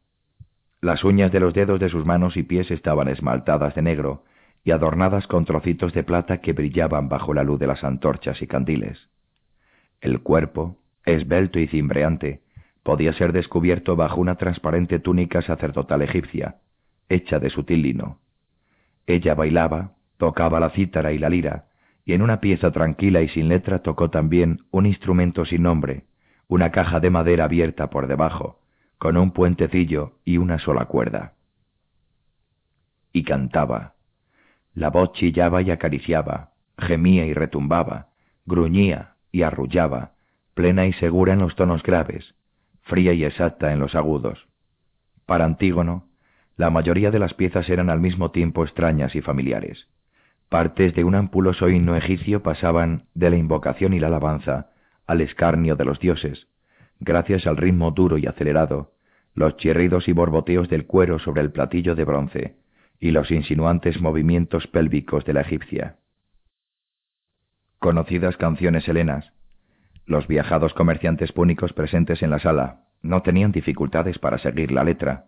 Las uñas de los dedos de sus manos y pies estaban esmaltadas de negro y adornadas con trocitos de plata que brillaban bajo la luz de las antorchas y candiles. El cuerpo, esbelto y cimbreante, podía ser descubierto bajo una transparente túnica sacerdotal egipcia, hecha de sutil lino. Ella bailaba, tocaba la cítara y la lira, y en una pieza tranquila y sin letra tocó también un instrumento sin nombre, una caja de madera abierta por debajo, con un puentecillo y una sola cuerda. Y cantaba. La voz chillaba y acariciaba, gemía y retumbaba, gruñía y arrullaba, plena y segura en los tonos graves, fría y exacta en los agudos. Para Antígono, la mayoría de las piezas eran al mismo tiempo extrañas y familiares. Partes de un ampuloso himno egipcio pasaban de la invocación y la alabanza al escarnio de los dioses, gracias al ritmo duro y acelerado, los chirridos y borboteos del cuero sobre el platillo de bronce, y los insinuantes movimientos pélvicos de la egipcia. Conocidas canciones helenas. Los viajados comerciantes púnicos presentes en la sala no tenían dificultades para seguir la letra.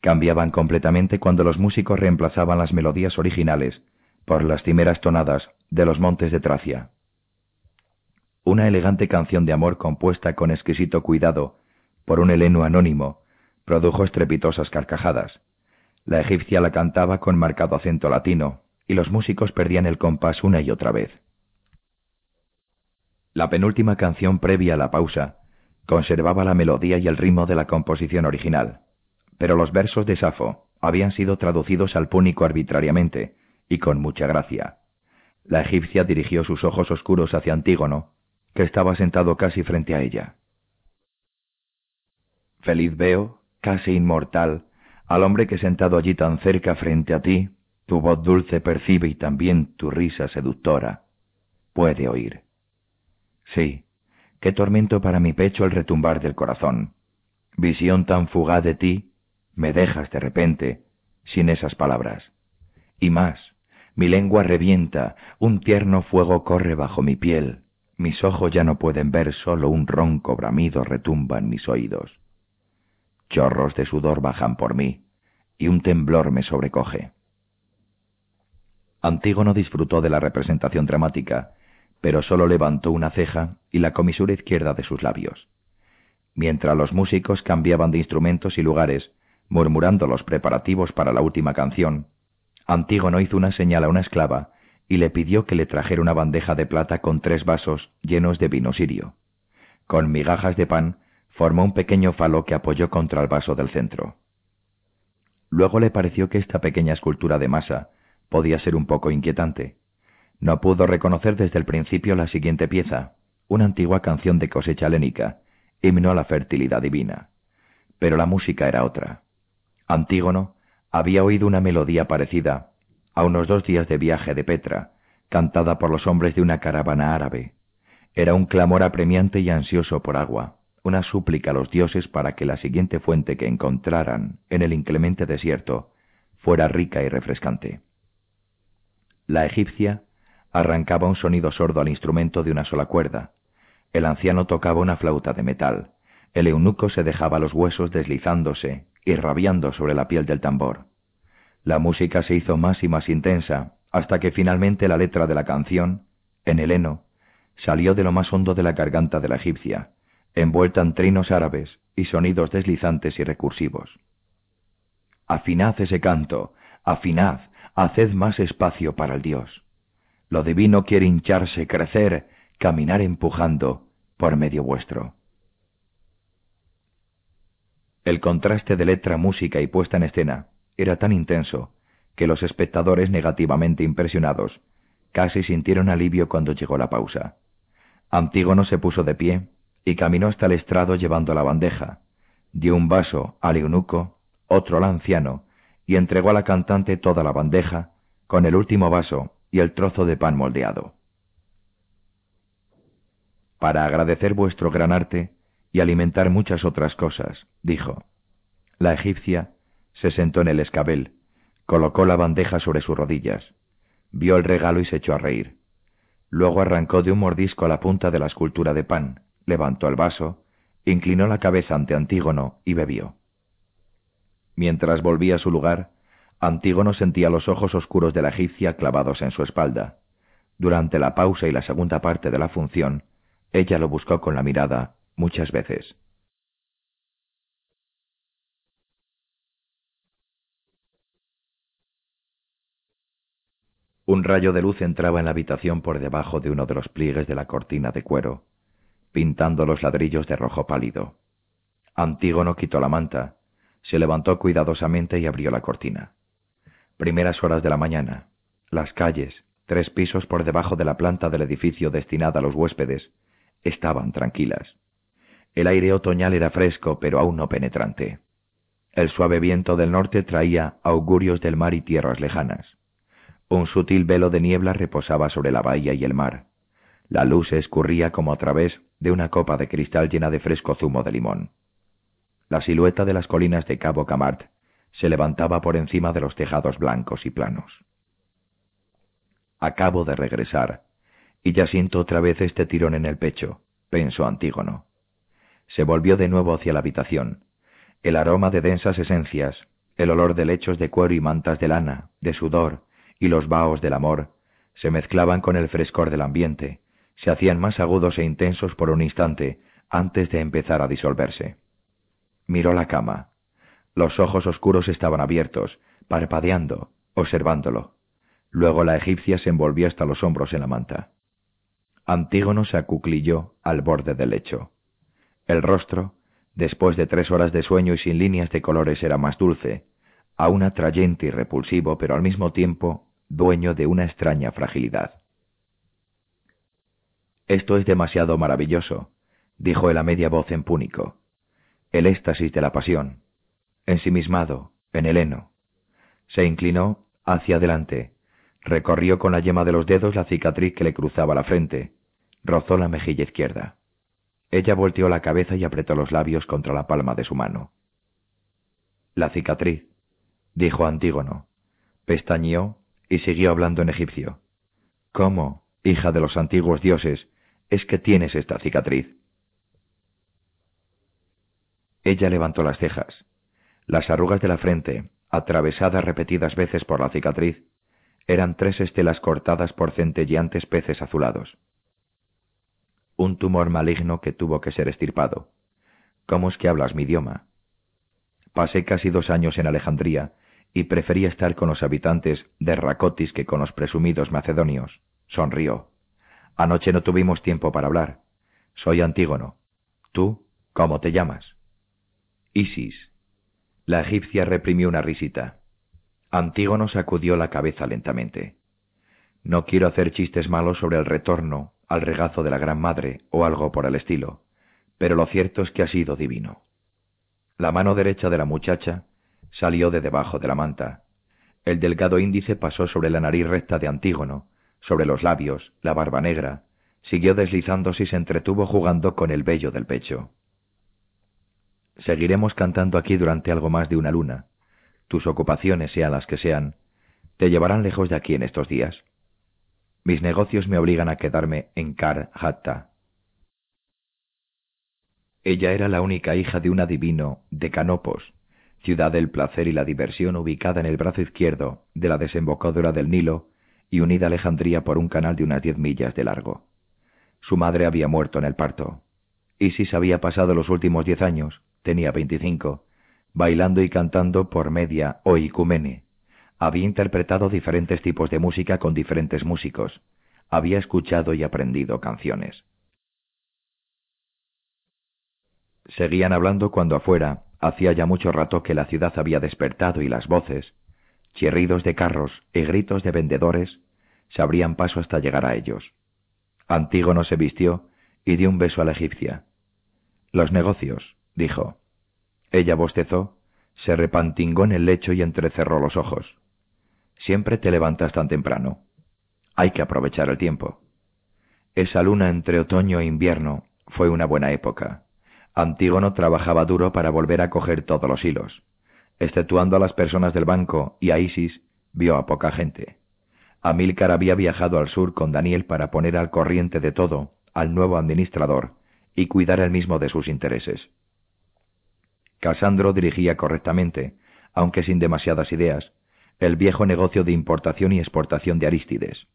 Cambiaban completamente cuando los músicos reemplazaban las melodías originales por las cimeras tonadas de los montes de Tracia. Una elegante canción de amor compuesta con exquisito cuidado por un heleno anónimo produjo estrepitosas carcajadas. La egipcia la cantaba con marcado acento latino, y los músicos perdían el compás una y otra vez. La penúltima canción previa a la pausa conservaba la melodía y el ritmo de la composición original, pero los versos de Safo habían sido traducidos al púnico arbitrariamente y con mucha gracia. La egipcia dirigió sus ojos oscuros hacia Antígono, que estaba sentado casi frente a ella. Feliz veo, casi inmortal, al hombre que sentado allí tan cerca frente a ti, tu voz dulce percibe y también tu risa seductora puede oír. Sí, qué tormento para mi pecho el retumbar del corazón. Visión tan fugaz de ti, me dejas de repente, sin esas palabras. Y más, mi lengua revienta, un tierno fuego corre bajo mi piel, mis ojos ya no pueden ver, solo un ronco bramido retumba en mis oídos. Chorros de sudor bajan por mí, y un temblor me sobrecoge. Antígono disfrutó de la representación dramática, pero sólo levantó una ceja y la comisura izquierda de sus labios. Mientras los músicos cambiaban de instrumentos y lugares, murmurando los preparativos para la última canción, Antígono hizo una señal a una esclava y le pidió que le trajera una bandeja de plata con tres vasos llenos de vino sirio. Con migajas de pan formó un pequeño falo que apoyó contra el vaso del centro. Luego le pareció que esta pequeña escultura de masa podía ser un poco inquietante. No pudo reconocer desde el principio la siguiente pieza, una antigua canción de cosecha helénica, himno a la fertilidad divina. Pero la música era otra. Antígono había oído una melodía parecida, a unos dos días de viaje de Petra, cantada por los hombres de una caravana árabe, Era un clamor apremiante y ansioso por agua, una súplica a los dioses para que la siguiente fuente que encontraran en el inclemente desierto fuera rica y refrescante. La egipcia arrancaba un sonido sordo al instrumento de una sola cuerda. El anciano tocaba una flauta de metal. El eunuco se dejaba los huesos deslizándose y rabiando sobre la piel del tambor. La música se hizo más y más intensa, hasta que finalmente la letra de la canción, en el heno, salió de lo más hondo de la garganta de la egipcia, envuelta en trinos árabes y sonidos deslizantes y recursivos. Afinad ese canto, afinad, haced más espacio para el Dios. Lo divino quiere hincharse, crecer, caminar empujando por medio vuestro. El contraste de letra, música y puesta en escena era tan intenso que los espectadores negativamente impresionados casi sintieron alivio cuando llegó la pausa. Antígono se puso de pie y caminó hasta el estrado llevando la bandeja, dio un vaso al eunuco, otro al anciano, y entregó a la cantante toda la bandeja, con el último vaso y el trozo de pan moldeado. Para agradecer vuestro gran arte y alimentar muchas otras cosas, dijo. La egipcia se sentó en el escabel, colocó la bandeja sobre sus rodillas, vio el regalo y se echó a reír. Luego arrancó de un mordisco la punta de la escultura de pan, levantó el vaso, inclinó la cabeza ante Antígono y bebió. Mientras volvía a su lugar, Antígono sentía los ojos oscuros de la egipcia clavados en su espalda. Durante la pausa y la segunda parte de la función, ella lo buscó con la mirada muchas veces. Un rayo de luz entraba en la habitación por debajo de uno de los pliegues de la cortina de cuero, pintando los ladrillos de rojo pálido. Antígono quitó la manta, se levantó cuidadosamente y abrió la cortina. Primeras horas de la mañana. Las calles, tres pisos por debajo de la planta del edificio destinada a los huéspedes, estaban tranquilas. El aire otoñal era fresco, pero aún no penetrante. El suave viento del norte traía augurios del mar y tierras lejanas. Un sutil velo de niebla reposaba sobre la bahía y el mar. La luz escurría como a través de una copa de cristal llena de fresco zumo de limón. La silueta de las colinas de Cabo Camart se levantaba por encima de los tejados blancos y planos. Acabo de regresar, y ya siento otra vez este tirón en el pecho, pensó Antígono. Se volvió de nuevo hacia la habitación. El aroma de densas esencias, el olor de lechos de cuero y mantas de lana, de sudor, y los vaos del amor se mezclaban con el frescor del ambiente, se hacían más agudos e intensos por un instante antes de empezar a disolverse. Miró la cama. Los ojos oscuros estaban abiertos, parpadeando, observándolo. Luego la egipcia se envolvió hasta los hombros en la manta. Antígono se acuclilló al borde del lecho. El rostro, después de tres horas de sueño y sin líneas de colores, era más dulce, aún atrayente y repulsivo, pero al mismo tiempo dueño de una extraña fragilidad. Esto es demasiado maravilloso, dijo él a media voz en púnico. El éxtasis de la pasión, ensimismado, en el heno. Se inclinó hacia adelante, recorrió con la yema de los dedos la cicatriz que le cruzaba la frente, rozó la mejilla izquierda. Ella volteó la cabeza y apretó los labios contra la palma de su mano. La cicatriz, dijo Antígono, pestañeó y siguió hablando en egipcio. ¿Cómo, hija de los antiguos dioses, es que tienes esta cicatriz? Ella levantó las cejas. Las arrugas de la frente, atravesadas repetidas veces por la cicatriz, eran tres estelas cortadas por centelleantes peces azulados. Un tumor maligno que tuvo que ser estirpado. ¿Cómo es que hablas mi idioma? Pasé casi dos años en Alejandría y prefería estar con los habitantes de Racotis que con los presumidos macedonios. Sonrió. Anoche no tuvimos tiempo para hablar. Soy Antígono. ¿Tú cómo te llamas? Isis. La egipcia reprimió una risita. Antígono sacudió la cabeza lentamente. No quiero hacer chistes malos sobre el retorno al regazo de la Gran Madre o algo por el estilo, pero lo cierto es que ha sido divino. La mano derecha de la muchacha salió de debajo de la manta. El delgado índice pasó sobre la nariz recta de Antígono, sobre los labios, la barba negra, Siguió deslizándose y se entretuvo jugando con el vello del pecho. Seguiremos cantando aquí durante algo más de una luna. Tus ocupaciones, sean las que sean, te llevarán lejos de aquí en estos días. Mis negocios me obligan a quedarme en Kar Hatta. Ella era la única hija de un adivino de Canopos, ciudad del placer y la diversión ubicada en el brazo izquierdo de la desembocadura del Nilo y unida a Alejandría por un canal de unas diez millas de largo. Su madre había muerto en el parto. Isis había pasado los últimos diez años, tenía veinticinco, bailando y cantando por media o icumene. Había interpretado diferentes tipos de música con diferentes músicos. Había escuchado y aprendido canciones. Seguían hablando cuando afuera, hacía ya mucho rato que la ciudad había despertado y las voces, chirridos de carros y gritos de vendedores, se abrían paso hasta llegar a ellos. Antígono se vistió y dio un beso a la egipcia. Los negocios, dijo. Ella bostezó, se repantingó en el lecho y entrecerró los ojos. Siempre te levantas tan temprano. Hay que aprovechar el tiempo. Esa luna entre otoño e invierno fue una buena época. Antígono trabajaba duro para volver a coger todos los hilos. Exceptuando a las personas del banco y a Isis, vio a poca gente. Amílcar había viajado al sur con Daniel para poner al corriente de todo al nuevo administrador y cuidar él mismo de sus intereses. Casandro dirigía correctamente, aunque sin demasiadas ideas, el viejo negocio de importación y exportación de Arístides.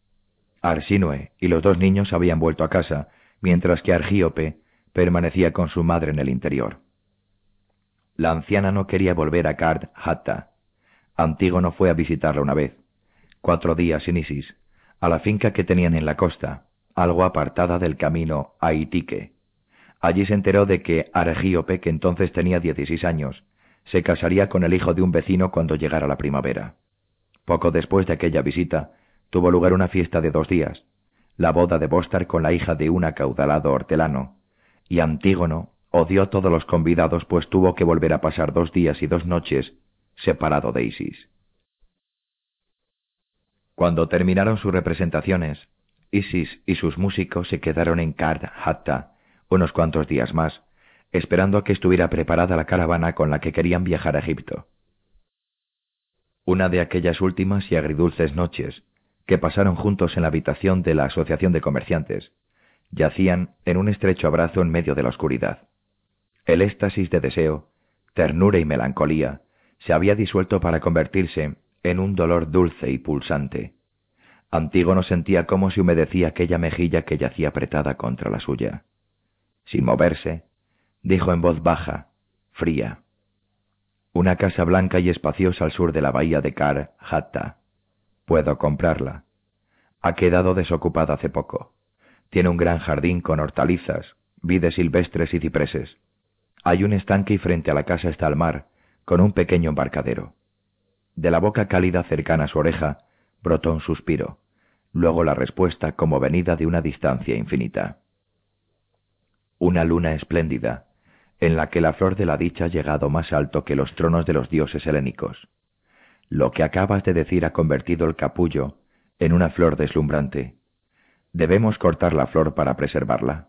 Arsinoe y los dos niños habían vuelto a casa, mientras que Argíope permanecía con su madre en el interior. La anciana no quería volver a Card Hatta. Antígono fue a visitarla una vez, cuatro días sin Isis, a la finca que tenían en la costa, algo apartada del camino a Itique. Allí se enteró de que Argíope, que entonces tenía dieciséis años, se casaría con el hijo de un vecino cuando llegara la primavera. Poco después de aquella visita, tuvo lugar una fiesta de dos días, la boda de Bostar con la hija de un acaudalado hortelano, y Antígono odió a todos los convidados pues tuvo que volver a pasar dos días y dos noches separado de Isis. Cuando terminaron sus representaciones, Isis y sus músicos se quedaron en Kard Hatta unos cuantos días más, esperando a que estuviera preparada la caravana con la que querían viajar a Egipto. Una de aquellas últimas y agridulces noches que pasaron juntos en la habitación de la Asociación de Comerciantes, yacían en un estrecho abrazo en medio de la oscuridad. El éxtasis de deseo, ternura y melancolía se había disuelto para convertirse en un dolor dulce y pulsante. Antígono sentía cómo se humedecía aquella mejilla que yacía apretada contra la suya. Sin moverse, dijo en voz baja, fría. Una casa blanca y espaciosa al sur de la bahía de Kar Hatta. Puedo comprarla. Ha quedado desocupada hace poco. Tiene un gran jardín con hortalizas, vides silvestres y cipreses. Hay un estanque y frente a la casa está el mar, con un pequeño embarcadero. De la boca cálida cercana a su oreja brotó un suspiro, luego la respuesta como venida de una distancia infinita. Una luna espléndida, en la que la flor de la dicha ha llegado más alto que los tronos de los dioses helénicos. Lo que acabas de decir ha convertido el capullo en una flor deslumbrante. ¿Debemos cortar la flor para preservarla?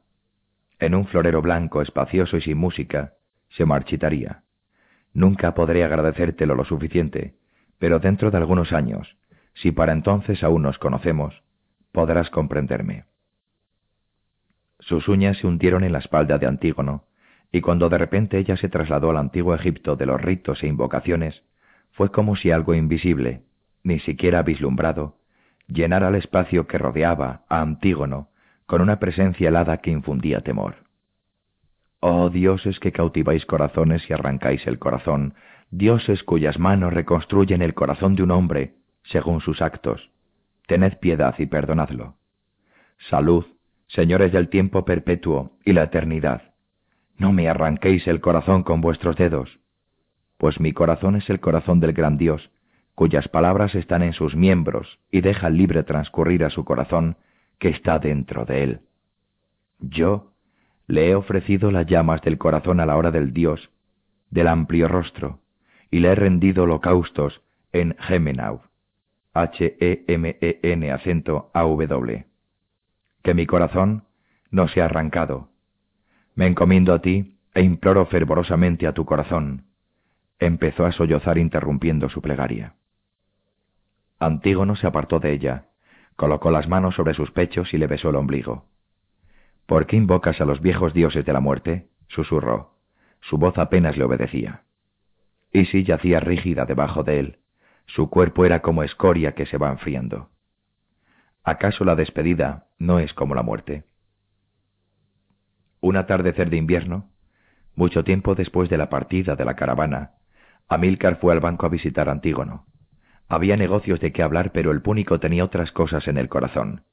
En un florero blanco, espacioso y sin música, se marchitaría. Nunca podré agradecértelo lo suficiente, pero dentro de algunos años, si para entonces aún nos conocemos, podrás comprenderme. Sus uñas se hundieron en la espalda de Antígono, y cuando de repente ella se trasladó al antiguo Egipto de los ritos e invocaciones, fue como si algo invisible, ni siquiera vislumbrado, llenara el espacio que rodeaba a Antígono con una presencia helada que infundía temor. Oh dioses que cautiváis corazones y arrancáis el corazón, dioses cuyas manos reconstruyen el corazón de un hombre según sus actos, tened piedad y perdonadlo. Salud, señores del tiempo perpetuo y la eternidad, no me arranquéis el corazón con vuestros dedos, pues mi corazón es el corazón del gran Dios, cuyas palabras están en sus miembros y deja libre transcurrir a su corazón que está dentro de él. Yo le he ofrecido las llamas del corazón a la hora del Dios, del amplio rostro, y le he rendido holocaustos en Gemenau, H-E-M-E-N acento A-W. Que mi corazón no se ha arrancado. Me encomiendo a ti e imploro fervorosamente a tu corazón. Empezó a sollozar interrumpiendo su plegaria. Antígono se apartó de ella, colocó las manos sobre sus pechos y le besó el ombligo. ¿Por qué invocas a los viejos dioses de la muerte? susurró. Su voz apenas le obedecía. Isis yacía rígida debajo de él. Su cuerpo era como escoria que se va enfriando. ¿Acaso la despedida no es como la muerte? Un atardecer de invierno, mucho tiempo después de la partida de la caravana, Amílcar fue al banco a visitar a Antígono. Había negocios de qué hablar, pero el púnico tenía otras cosas en el corazón.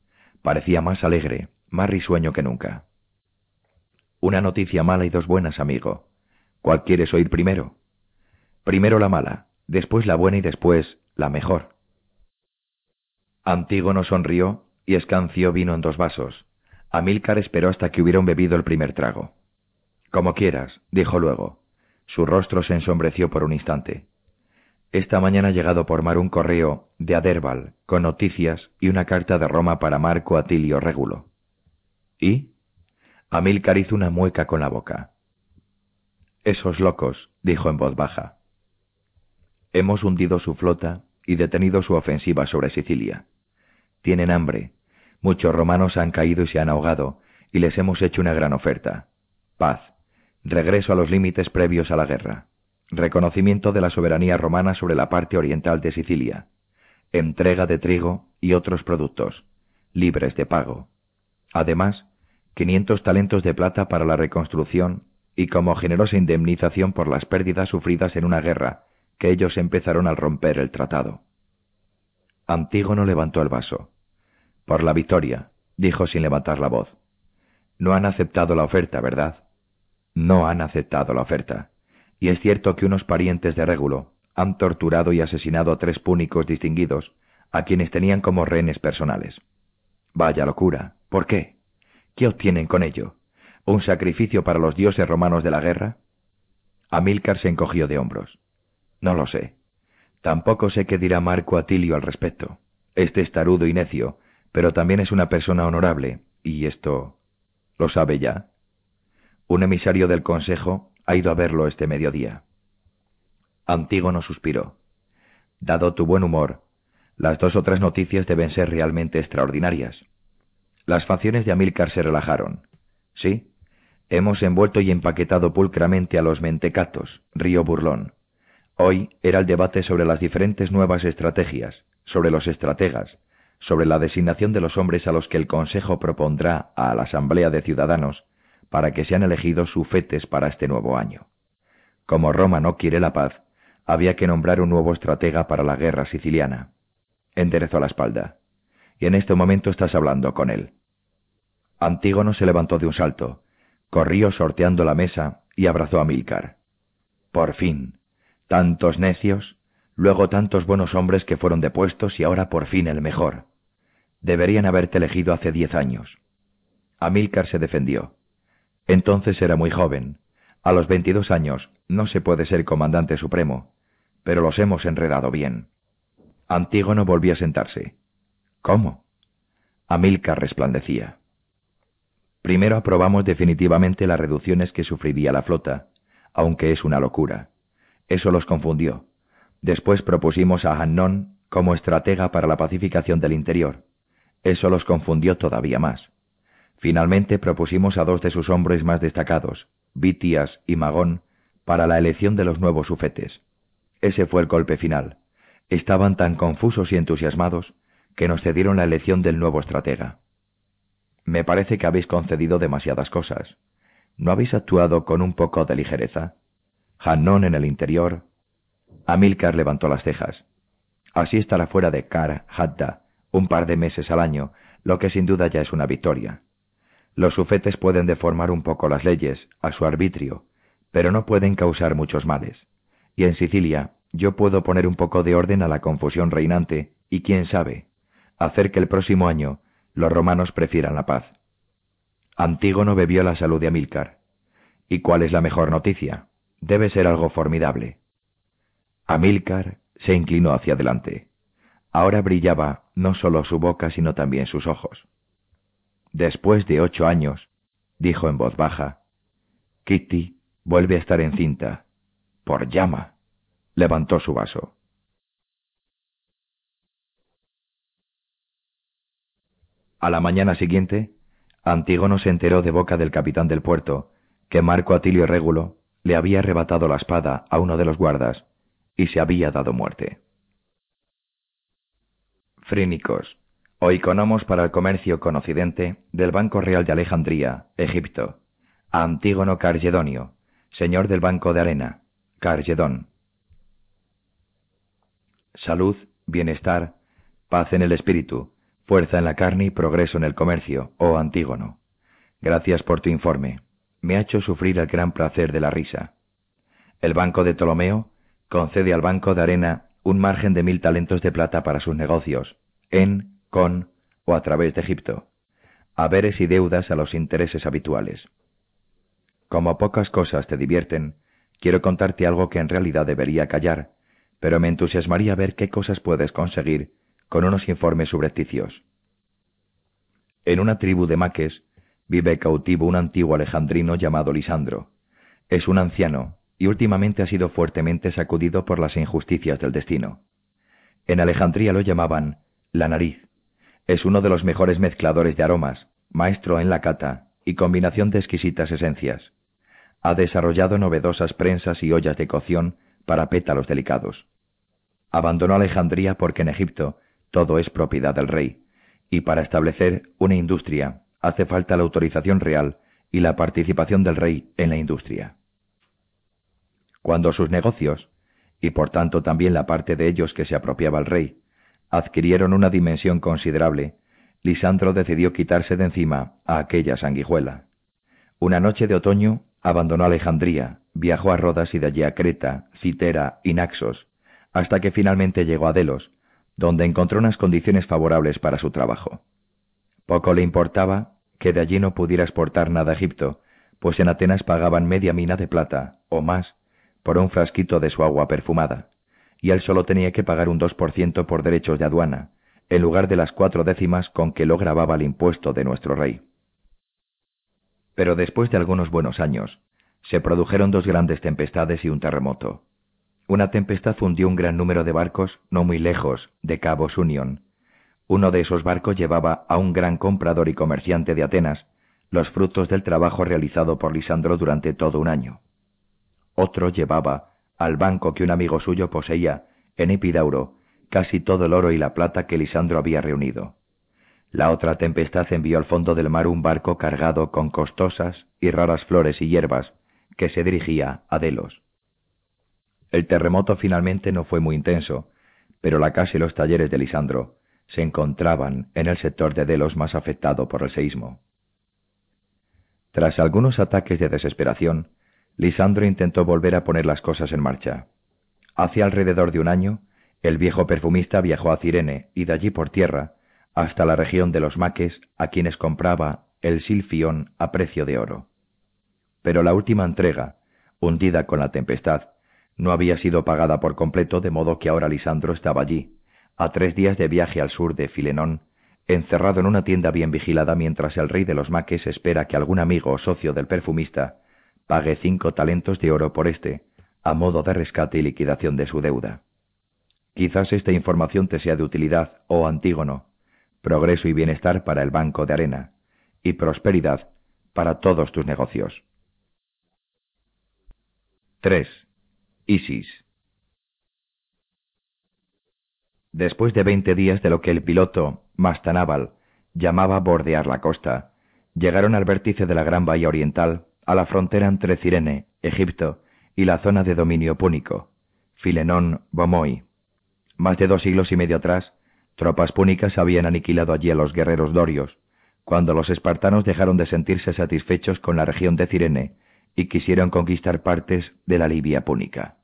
Parecía más alegre, más risueño que nunca. Una noticia mala y dos buenas, amigo. ¿Cuál quieres oír primero? Primero la mala, después la buena y después la mejor. Antígono sonrió y escanció vino en dos vasos. Amílcar esperó hasta que hubieron bebido el primer trago. Como quieras, dijo luego. Su rostro se ensombreció por un instante. Esta mañana ha llegado por mar un correo de Aderbal con noticias y una carta de Roma para Marco Atilio Régulo. ¿Y? Amílcar hizo una mueca con la boca. Esos locos, dijo en voz baja. Hemos hundido su flota y detenido su ofensiva sobre Sicilia. Tienen hambre. Muchos romanos han caído y se han ahogado, y les hemos hecho una gran oferta. Paz. Regreso a los límites previos a la guerra. Reconocimiento de la soberanía romana sobre la parte oriental de Sicilia. Entrega de trigo y otros productos, libres de pago. Además, 500 talentos de plata para la reconstrucción y como generosa indemnización por las pérdidas sufridas en una guerra que ellos empezaron al romper el tratado. Antígono levantó el vaso. Por la victoria, dijo sin levantar la voz. No han aceptado la oferta, ¿verdad? No han aceptado la oferta. Y es cierto que unos parientes de Régulo han torturado y asesinado a tres púnicos distinguidos, a quienes tenían como rehenes personales. Vaya locura. ¿Por qué? ¿Qué obtienen con ello? ¿Un sacrificio para los dioses romanos de la guerra? Amílcar se encogió de hombros. No lo sé. Tampoco sé qué dirá Marco Atilio al respecto. Este es tarudo y necio, pero también es una persona honorable, y esto... ¿Lo sabe ya? Un emisario del Consejo ha ido a verlo este mediodía. Antígono suspiró. Dado tu buen humor, las dos otras noticias deben ser realmente extraordinarias. Las facciones de Amílcar se relajaron. Sí, hemos envuelto y empaquetado pulcramente a los mentecatos, río burlón. Hoy era el debate sobre las diferentes nuevas estrategias, sobre los estrategas, sobre la designación de los hombres a los que el Consejo propondrá a la Asamblea de Ciudadanos para que sean elegidos sufetes para este nuevo año. Como Roma no quiere la paz, había que nombrar un nuevo estratega para la guerra siciliana. Enderezó la espalda. Y en este momento estás hablando con él. Antígono se levantó de un salto, corrió sorteando la mesa y abrazó a Milcar. Por fin, Tantos necios, luego tantos buenos hombres que fueron depuestos y ahora por fin el mejor. Deberían haberte elegido hace diez años. Amílcar se defendió. Entonces era muy joven. A los veintidós años no se puede ser comandante supremo, pero los hemos enredado bien. Antígono volvió a sentarse. ¿Cómo? Amílcar resplandecía. Primero aprobamos definitivamente las reducciones que sufriría la flota, aunque es una locura. Eso los confundió. Después propusimos a Hannon como estratega para la pacificación del interior. Eso los confundió todavía más. Finalmente propusimos a dos de sus hombres más destacados, Vitias y Magón, para la elección de los nuevos sufetes. Ese fue el golpe final. Estaban tan confusos y entusiasmados que nos cedieron la elección del nuevo estratega. Me parece que habéis concedido demasiadas cosas. ¿No habéis actuado con un poco de ligereza? Hannon en el interior. Amílcar levantó las cejas. Así estará fuera de Kar Hadda un par de meses al año, lo que sin duda ya es una victoria. Los sufetes pueden deformar un poco las leyes, a su arbitrio, pero no pueden causar muchos males. Y en Sicilia yo puedo poner un poco de orden a la confusión reinante y, quién sabe, hacer que el próximo año los romanos prefieran la paz. Antígono bebió la salud de Amílcar. ¿Y cuál es la mejor noticia? Debe ser algo formidable. Amílcar se inclinó hacia adelante. Ahora brillaba no solo su boca, sino también sus ojos. Después de ocho años, dijo en voz baja. Kitty vuelve a estar encinta. Por llama. Levantó su vaso. A la mañana siguiente, Antígono se enteró de boca del capitán del puerto que Marco Atilio Régulo le había arrebatado la espada a uno de los guardas y se había dado muerte. Frínicos, o iconomos para el comercio con Occidente del Banco Real de Alejandría, Egipto, a Antígono Cargedonio, señor del Banco de Arena, Cargedón. Salud, bienestar, paz en el espíritu, fuerza en la carne y progreso en el comercio, oh Antígono. Gracias por tu informe. Me ha hecho sufrir el gran placer de la risa. El Banco de Ptolomeo concede al Banco de Arena un margen de mil talentos de plata para sus negocios, en, con o a través de Egipto, haberes y deudas a los intereses habituales. Como pocas cosas te divierten, quiero contarte algo que en realidad debería callar, pero me entusiasmaría ver qué cosas puedes conseguir con unos informes subrepticios. En una tribu de maques vive cautivo un antiguo alejandrino llamado Lisandro. Es un anciano y últimamente ha sido fuertemente sacudido por las injusticias del destino. En Alejandría lo llamaban la nariz. Es uno de los mejores mezcladores de aromas, maestro en la cata y combinación de exquisitas esencias. Ha desarrollado novedosas prensas y ollas de cocción para pétalos delicados. Abandonó Alejandría porque en Egipto todo es propiedad del rey, y para establecer una industria hace falta la autorización real y la participación del rey en la industria. Cuando sus negocios, y por tanto también la parte de ellos que se apropiaba el rey, adquirieron una dimensión considerable, Lisandro decidió quitarse de encima a aquella sanguijuela. Una noche de otoño abandonó Alejandría, viajó a Rodas y de allí a Creta, Citera y Naxos, hasta que finalmente llegó a Delos, donde encontró unas condiciones favorables para su trabajo. Poco le importaba que de allí no pudiera exportar nada a Egipto, pues en Atenas pagaban media mina de plata, o más, por un frasquito de su agua perfumada, y él solo tenía que pagar un dos por ciento por derechos de aduana, en lugar de las cuatro décimas con que lo grababa el impuesto de nuestro rey. Pero después de algunos buenos años, se produjeron dos grandes tempestades y un terremoto. Una tempestad hundió un gran número de barcos no muy lejos de Cabos Union. Uno de esos barcos llevaba a un gran comprador y comerciante de Atenas los frutos del trabajo realizado por Lisandro durante todo un año. Otro llevaba al banco que un amigo suyo poseía en Epidauro casi todo el oro y la plata que Lisandro había reunido. La otra tempestad envió al fondo del mar un barco cargado con costosas y raras flores y hierbas que se dirigía a Delos. El terremoto finalmente no fue muy intenso, pero la casa y los talleres de Lisandro se encontraban en el sector de Delos más afectado por el seísmo. Tras algunos ataques de desesperación, Lisandro intentó volver a poner las cosas en marcha. Hace alrededor de un año, el viejo perfumista viajó a Cirene y de allí por tierra hasta la región de los Maques, a quienes compraba el silfión a precio de oro. Pero la última entrega, hundida con la tempestad, no había sido pagada por completo, de modo que ahora Lisandro estaba allí, a tres días de viaje al sur de Filenón, encerrado en una tienda bien vigilada mientras el rey de los maques espera que algún amigo o socio del perfumista pague cinco talentos de oro por éste, a modo de rescate y liquidación de su deuda. Quizás esta información te sea de utilidad, oh Antígono, progreso y bienestar para el banco de arena, y prosperidad para todos tus negocios. 3. Isis. Después de veinte días de lo que el piloto, Mastanábal, llamaba bordear la costa, llegaron al vértice de la gran bahía oriental, a la frontera entre Cirene, Egipto, y la zona de dominio púnico, Filenón, Bomoi. Más de dos siglos y medio atrás, tropas púnicas habían aniquilado allí a los guerreros dorios, cuando los espartanos dejaron de sentirse satisfechos con la región de Cirene y quisieron conquistar partes de la Libia púnica.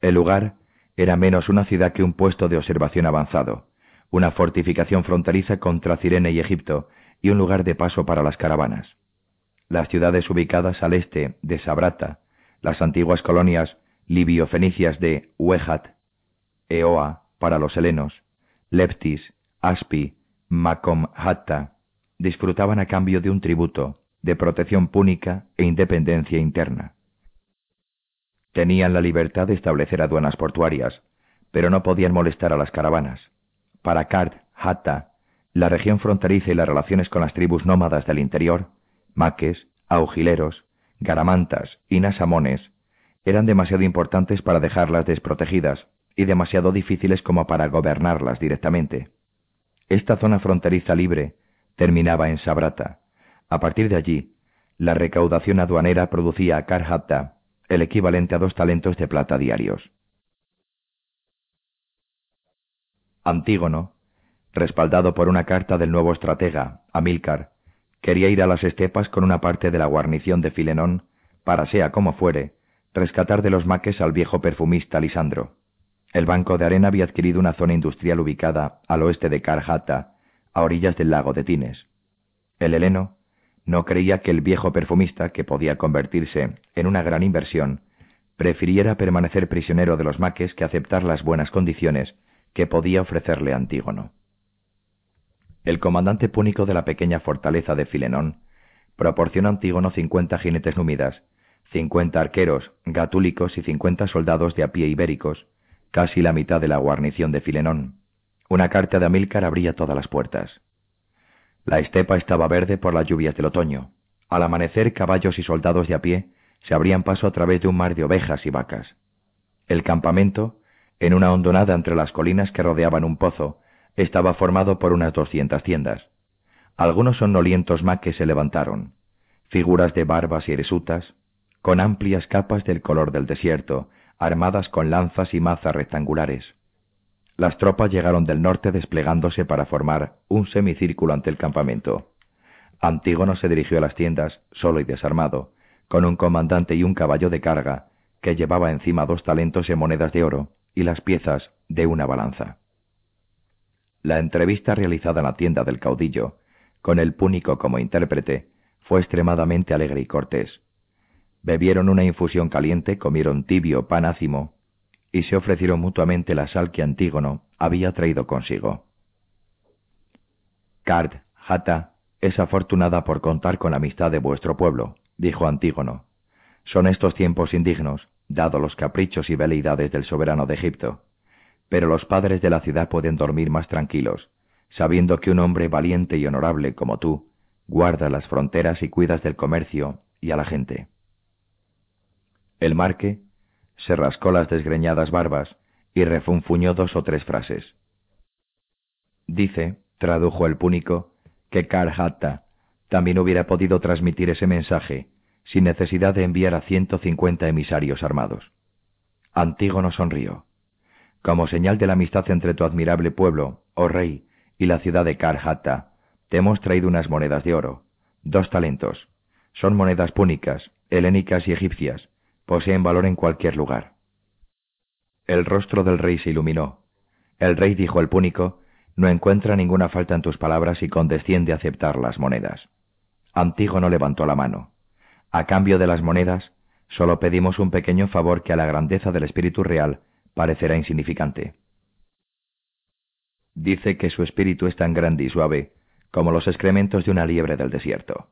El lugar era menos una ciudad que un puesto de observación avanzado, una fortificación fronteriza contra Cirene y Egipto y un lugar de paso para las caravanas. Las ciudades ubicadas al este de Sabrata, las antiguas colonias libio-fenicias de Uejat, Eoa para los helenos, Leptis, Aspi, Macom Hatta, disfrutaban a cambio de un tributo, de protección púnica e independencia interna. Tenían la libertad de establecer aduanas portuarias, pero no podían molestar a las caravanas. Para Kart, Hatta, la región fronteriza y las relaciones con las tribus nómadas del interior, maques, augileros, garamantas y nasamones, eran demasiado importantes para dejarlas desprotegidas y demasiado difíciles como para gobernarlas directamente. Esta zona fronteriza libre terminaba en Sabrata. A partir de allí, la recaudación aduanera producía a Karhatta el equivalente a dos talentos de plata diarios. Antígono, respaldado por una carta del nuevo estratega, Amílcar, quería ir a las estepas con una parte de la guarnición de Filenón para, sea como fuere, rescatar de los maques al viejo perfumista Lisandro. El Banco de Arena había adquirido una zona industrial ubicada al oeste de Karjata, a orillas del lago de Tines. El heleno no creía que el viejo perfumista, que podía convertirse en una gran inversión, prefiriera permanecer prisionero de los maques que aceptar las buenas condiciones que podía ofrecerle Antígono. El comandante púnico de la pequeña fortaleza de Filenón proporcionó a Antígono cincuenta jinetes númidas, cincuenta arqueros gatúlicos y cincuenta soldados de a pie ibéricos, casi la mitad de la guarnición de Filenón. Una carta de Amílcar abría todas las puertas. La estepa estaba verde por las lluvias del otoño. Al amanecer, caballos y soldados de a pie se abrían paso a través de un mar de ovejas y vacas. El campamento, en una hondonada entre las colinas que rodeaban un pozo, estaba formado por unas doscientas tiendas. Algunos somnolientos maques se levantaron, figuras de barbas y eresutas, con amplias capas del color del desierto, armadas con lanzas y mazas rectangulares. Las tropas llegaron del norte desplegándose para formar un semicírculo ante el campamento. Antígono se dirigió a las tiendas, solo y desarmado, con un comandante y un caballo de carga, que llevaba encima dos talentos en monedas de oro y las piezas de una balanza. La entrevista realizada en la tienda del caudillo, con el púnico como intérprete, fue extremadamente alegre y cortés. Bebieron una infusión caliente, comieron tibio pan ácimo y se ofrecieron mutuamente la sal que Antígono había traído consigo. Card, Jata, es afortunada por contar con la amistad de vuestro pueblo, dijo Antígono. Son estos tiempos indignos, dado los caprichos y veleidades del soberano de Egipto. Pero los padres de la ciudad pueden dormir más tranquilos, sabiendo que un hombre valiente y honorable como tú guarda las fronteras y cuidas del comercio y a la gente. El marque se rascó las desgreñadas barbas y refunfuñó dos o tres frases. Dice, tradujo el púnico, que Karhatta también hubiera podido transmitir ese mensaje sin necesidad de enviar a ciento cincuenta emisarios armados. Antígono sonrió. Como señal de la amistad entre tu admirable pueblo, oh rey, y la ciudad de Karhatta, te hemos traído unas monedas de oro, dos talentos. Son monedas púnicas, helénicas y egipcias, poseen valor en cualquier lugar. El rostro del rey se iluminó. El rey dijo al púnico, no encuentra ninguna falta en tus palabras y condesciende a aceptar las monedas. Antígono levantó la mano. A cambio de las monedas, solo pedimos un pequeño favor que a la grandeza del espíritu real parecerá insignificante. Dice que su espíritu es tan grande y suave como los excrementos de una liebre del desierto.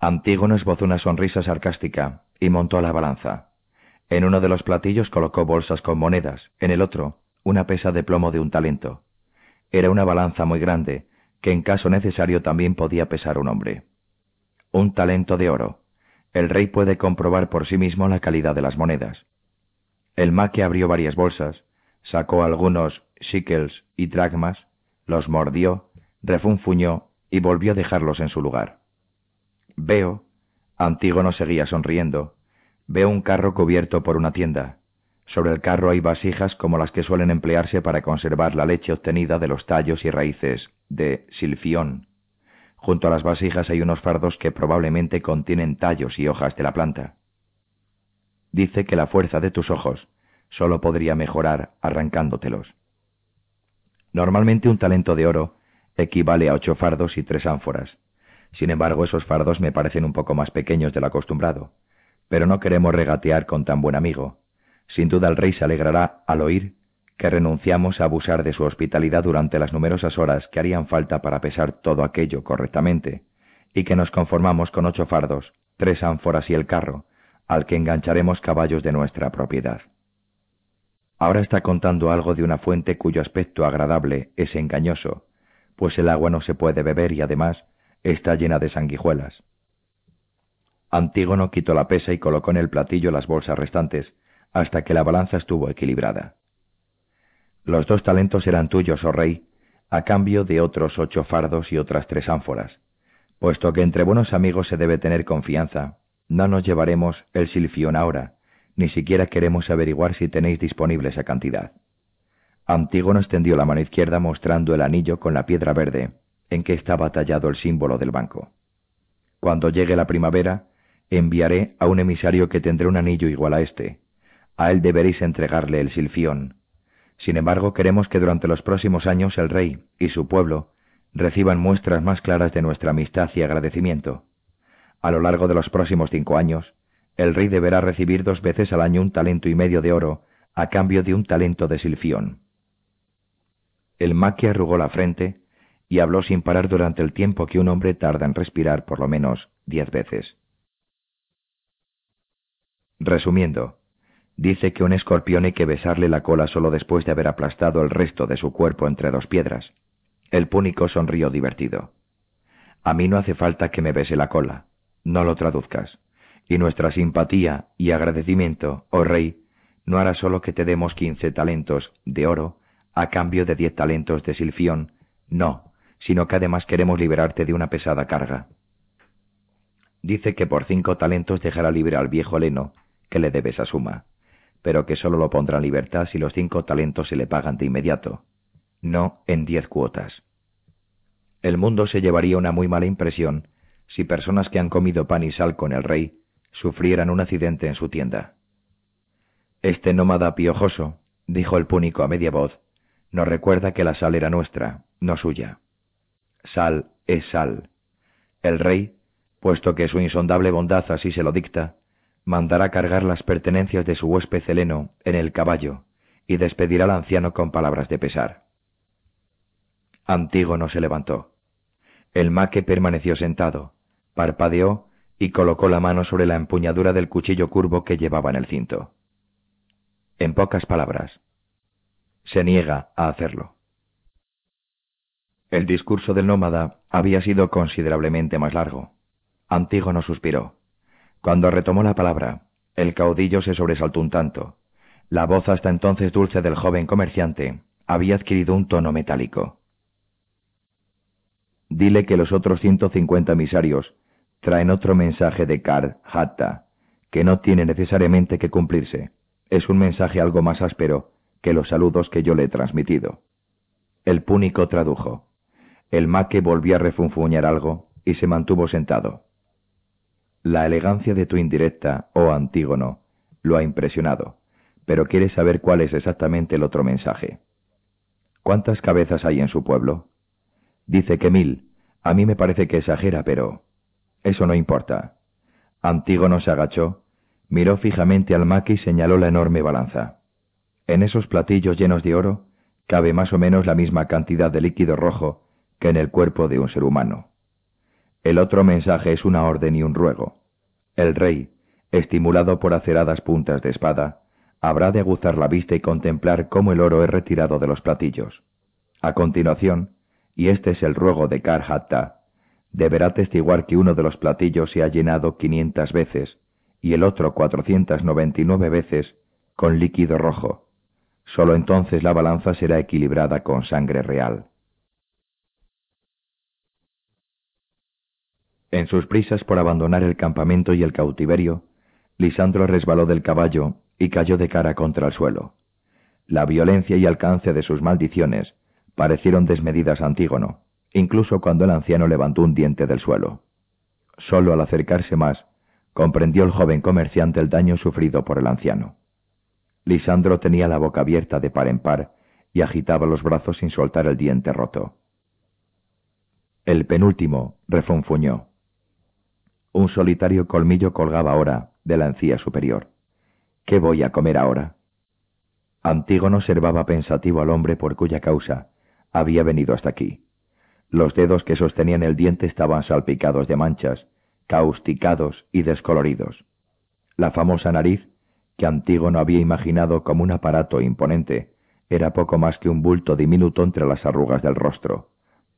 Antígono esbozó una sonrisa sarcástica y montó la balanza. En uno de los platillos colocó bolsas con monedas, en el otro, una pesa de plomo de un talento. Era una balanza muy grande, que en caso necesario también podía pesar un hombre. Un talento de oro. El rey puede comprobar por sí mismo la calidad de las monedas. El maque abrió varias bolsas, sacó algunos shekels y dracmas, los mordió, refunfuñó y volvió a dejarlos en su lugar. Veo, Antígono seguía sonriendo, veo un carro cubierto por una tienda. Sobre el carro hay vasijas como las que suelen emplearse para conservar la leche obtenida de los tallos y raíces de silfión. Junto a las vasijas hay unos fardos que probablemente contienen tallos y hojas de la planta. Dice que la fuerza de tus ojos solo podría mejorar arrancándotelos. Normalmente un talento de oro equivale a ocho fardos y tres ánforas. Sin embargo, esos fardos me parecen un poco más pequeños de lo acostumbrado. Pero no queremos regatear con tan buen amigo. Sin duda el rey se alegrará al oír que renunciamos a abusar de su hospitalidad durante las numerosas horas que harían falta para pesar todo aquello correctamente, y que nos conformamos con ocho fardos, tres ánforas y el carro, al que engancharemos caballos de nuestra propiedad. Ahora está contando algo de una fuente cuyo aspecto agradable es engañoso, pues el agua no se puede beber y además está llena de sanguijuelas. Antígono quitó la pesa y colocó en el platillo las bolsas restantes, hasta que la balanza estuvo equilibrada. Los dos talentos eran tuyos, oh rey, a cambio de otros ocho fardos y otras tres ánforas. Puesto que entre buenos amigos se debe tener confianza, no nos llevaremos el silfión ahora, ni siquiera queremos averiguar si tenéis disponible esa cantidad. Antígono extendió la mano izquierda mostrando el anillo con la piedra verde, en que estaba tallado el símbolo del banco. Cuando llegue la primavera, enviaré a un emisario que tendrá un anillo igual a este. A él deberéis entregarle el silfión. Sin embargo, queremos que durante los próximos años el rey y su pueblo reciban muestras más claras de nuestra amistad y agradecimiento. A lo largo de los próximos cinco años, el rey deberá recibir dos veces al año un talento y medio de oro a cambio de un talento de silfión. El maquia arrugó la frente y habló sin parar durante el tiempo que un hombre tarda en respirar por lo menos diez veces. Resumiendo, dice que un escorpión hay que besarle la cola solo después de haber aplastado el resto de su cuerpo entre dos piedras. El púnico sonrió divertido. A mí no hace falta que me bese la cola, no lo traduzcas, y nuestra simpatía y agradecimiento, oh rey, no hará solo que te demos quince talentos de oro a cambio de diez talentos de silfión, no, sino que además queremos liberarte de una pesada carga. Dice que por cinco talentos dejará libre al viejo Leno, que le debe esa suma, pero que solo lo pondrá en libertad si los cinco talentos se le pagan de inmediato no en diez cuotas. El mundo se llevaría una muy mala impresión si personas que han comido pan y sal con el rey sufrieran un accidente en su tienda. Este nómada piojoso, dijo el púnico a media voz, nos recuerda que la sal era nuestra, no suya. Sal es sal. El rey, puesto que su insondable bondad así se lo dicta, mandará cargar las pertenencias de su huésped heleno en el caballo y despedirá al anciano con palabras de pesar. Antígono se levantó. El maque permaneció sentado, parpadeó y colocó la mano sobre la empuñadura del cuchillo curvo que llevaba en el cinto. En pocas palabras, se niega a hacerlo. El discurso del nómada había sido considerablemente más largo. Antígono suspiró. Cuando retomó la palabra, el caudillo se sobresaltó un tanto. La voz hasta entonces dulce del joven comerciante había adquirido un tono metálico. Dile que los otros ciento cincuenta misarios traen otro mensaje de Kar Hatta, que no tiene necesariamente que cumplirse. Es un mensaje algo más áspero que los saludos que yo le he transmitido. El púnico tradujo. El maque volvió a refunfuñar algo y se mantuvo sentado. La elegancia de tu indirecta, oh Antígono, lo ha impresionado, pero quiere saber cuál es exactamente el otro mensaje. ¿Cuántas cabezas hay en su pueblo? Dice que mil. A mí me parece que exagera, pero... Eso no importa. Antígono se agachó, miró fijamente al maque y señaló la enorme balanza. En esos platillos llenos de oro cabe más o menos la misma cantidad de líquido rojo que en el cuerpo de un ser humano. El otro mensaje es una orden y un ruego. El rey, estimulado por aceradas puntas de espada, habrá de aguzar la vista y contemplar cómo el oro es retirado de los platillos. A continuación, y este es el ruego de Karhatta, deberá testiguar que uno de los platillos se ha llenado quinientas veces y el otro cuatrocientas noventa y nueve veces con líquido rojo. Solo entonces la balanza será equilibrada con sangre real. En sus prisas por abandonar el campamento y el cautiverio, Lisandro resbaló del caballo y cayó de cara contra el suelo. La violencia y alcance de sus maldiciones parecieron desmedidas a Antígono, incluso cuando el anciano levantó un diente del suelo. Solo al acercarse más, comprendió el joven comerciante el daño sufrido por el anciano. Lisandro tenía la boca abierta de par en par y agitaba los brazos sin soltar el diente roto. El penúltimo refunfuñó. Un solitario colmillo colgaba ahora de la encía superior. ¿Qué voy a comer ahora? Antígono observaba pensativo al hombre por cuya causa había venido hasta aquí. Los dedos que sostenían el diente estaban salpicados de manchas, causticados y descoloridos. La famosa nariz, que Antígono había imaginado como un aparato imponente, era poco más que un bulto diminuto entre las arrugas del rostro,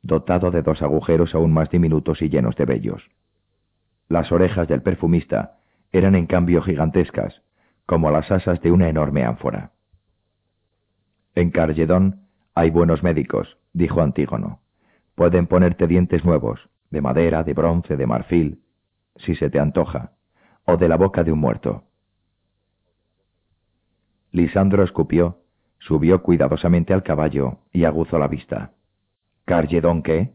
dotado de dos agujeros aún más diminutos y llenos de vellos. Las orejas del perfumista eran en cambio gigantescas, como las asas de una enorme ánfora. En Carledón hay buenos médicos, dijo Antígono. Pueden ponerte dientes nuevos, de madera, de bronce, de marfil, si se te antoja, o de la boca de un muerto. Lisandro escupió, subió cuidadosamente al caballo y aguzó la vista. ¿Carledón qué?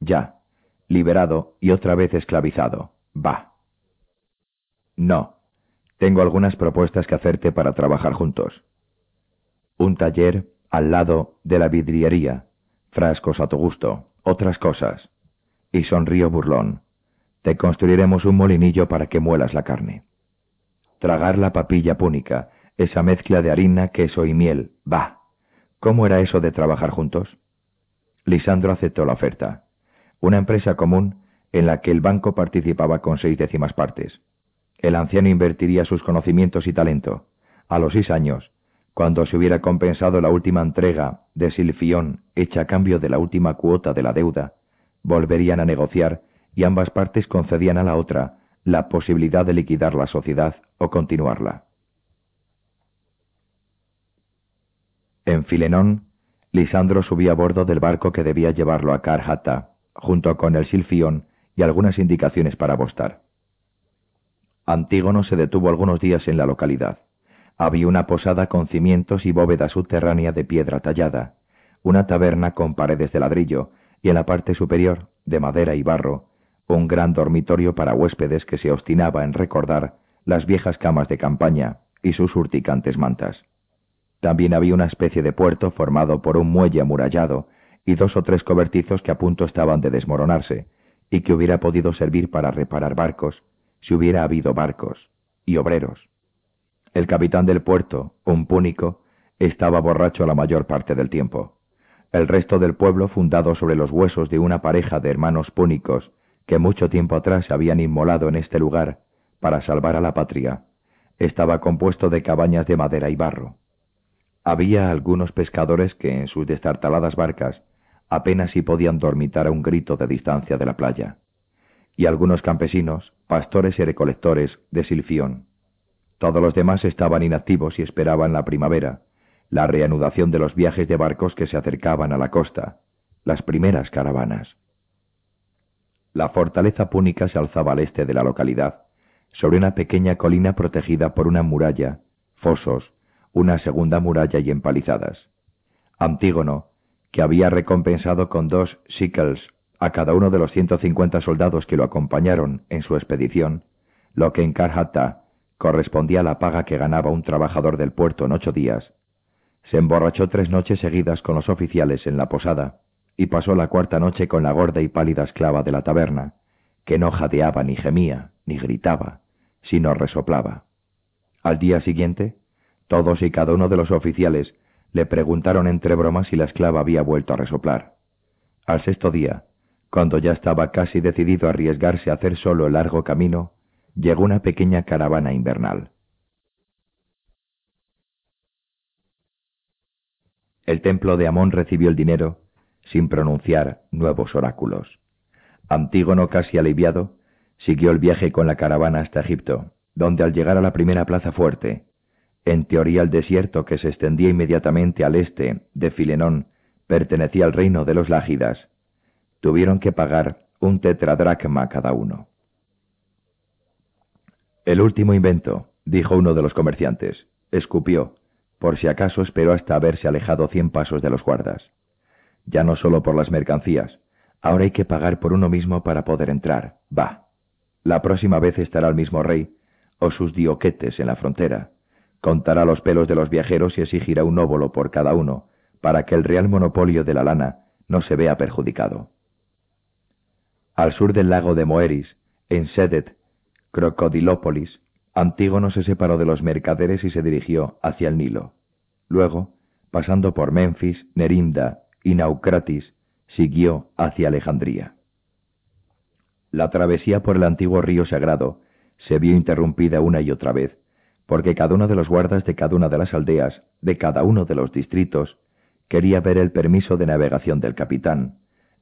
Ya, liberado y otra vez esclavizado. Va. No, tengo algunas propuestas que hacerte para trabajar juntos. Un taller al lado de la vidriería, frascos a tu gusto, otras cosas. Y sonrío burlón. Te construiremos un molinillo para que muelas la carne. Tragar la papilla púnica, esa mezcla de harina, queso y miel, va. ¿Cómo era eso de trabajar juntos? Lisandro aceptó la oferta. Una empresa común en la que el banco participaba con seis décimas partes. El anciano invertiría sus conocimientos y talento. A los seis años, cuando se hubiera compensado la última entrega de Silfión hecha a cambio de la última cuota de la deuda, volverían a negociar y ambas partes concedían a la otra la posibilidad de liquidar la sociedad o continuarla. En Filenón, Lisandro subía a bordo del barco que debía llevarlo a Carhata, junto con el Silfión y algunas indicaciones para Bostar. Antígono se detuvo algunos días en la localidad. Había una posada con cimientos y bóveda subterránea de piedra tallada, una taberna con paredes de ladrillo y en la parte superior, de madera y barro, un gran dormitorio para huéspedes que se obstinaba en recordar las viejas camas de campaña y sus urticantes mantas. También había una especie de puerto formado por un muelle amurallado y dos o tres cobertizos que a punto estaban de desmoronarse, y que hubiera podido servir para reparar barcos, si hubiera habido barcos, y obreros. El capitán del puerto, un púnico, estaba borracho la mayor parte del tiempo. El resto del pueblo, fundado sobre los huesos de una pareja de hermanos púnicos que mucho tiempo atrás se habían inmolado en este lugar para salvar a la patria, estaba compuesto de cabañas de madera y barro. Había algunos pescadores que en sus destartaladas barcas apenas si podían dormitar a un grito de distancia de la playa, y algunos campesinos, pastores y recolectores de Silfión. Todos los demás estaban inactivos y esperaban la primavera, la reanudación de los viajes de barcos que se acercaban a la costa, las primeras caravanas. La fortaleza púnica se alzaba al este de la localidad, sobre una pequeña colina protegida por una muralla, fosos, una segunda muralla y empalizadas. Antígono, que había recompensado con dos shekels a cada uno de los ciento cincuenta soldados que lo acompañaron en su expedición, lo que en Karhata correspondía la paga que ganaba un trabajador del puerto en ocho días, se emborrachó tres noches seguidas con los oficiales en la posada y pasó la cuarta noche con la gorda y pálida esclava de la taberna, que no jadeaba ni gemía, ni gritaba, sino resoplaba. Al día siguiente, todos y cada uno de los oficiales le preguntaron entre bromas si la esclava había vuelto a resoplar. Al sexto día, cuando ya estaba casi decidido a arriesgarse a hacer solo el largo camino, llegó una pequeña caravana invernal. El templo de Amón recibió el dinero sin pronunciar nuevos oráculos. Antígono, casi aliviado, siguió el viaje con la caravana hasta Egipto, donde al llegar a la primera plaza fuerte, en teoría el desierto que se extendía inmediatamente al este de Filenón pertenecía al reino de los Lágidas. Tuvieron que pagar un tetradracma cada uno. El último invento, dijo uno de los comerciantes. Escupió. Por si acaso esperó hasta haberse alejado cien pasos de los guardas. Ya no solo por las mercancías. Ahora hay que pagar por uno mismo para poder entrar. Va. La próxima vez estará el mismo rey, o sus dioquetes en la frontera, Contará los pelos de los viajeros y exigirá un óvulo por cada uno, para que el real monopolio de la lana no se vea perjudicado. Al sur del lago de Moeris, en Sedet, Crocodilópolis, Antígono se separó de los mercaderes y se dirigió hacia el Nilo. Luego, pasando por Memphis, Nerinda y Naucratis, siguió hacia Alejandría. La travesía por el antiguo río sagrado se vio interrumpida una y otra vez, porque cada uno de los guardas de cada una de las aldeas, de cada uno de los distritos, quería ver el permiso de navegación del capitán,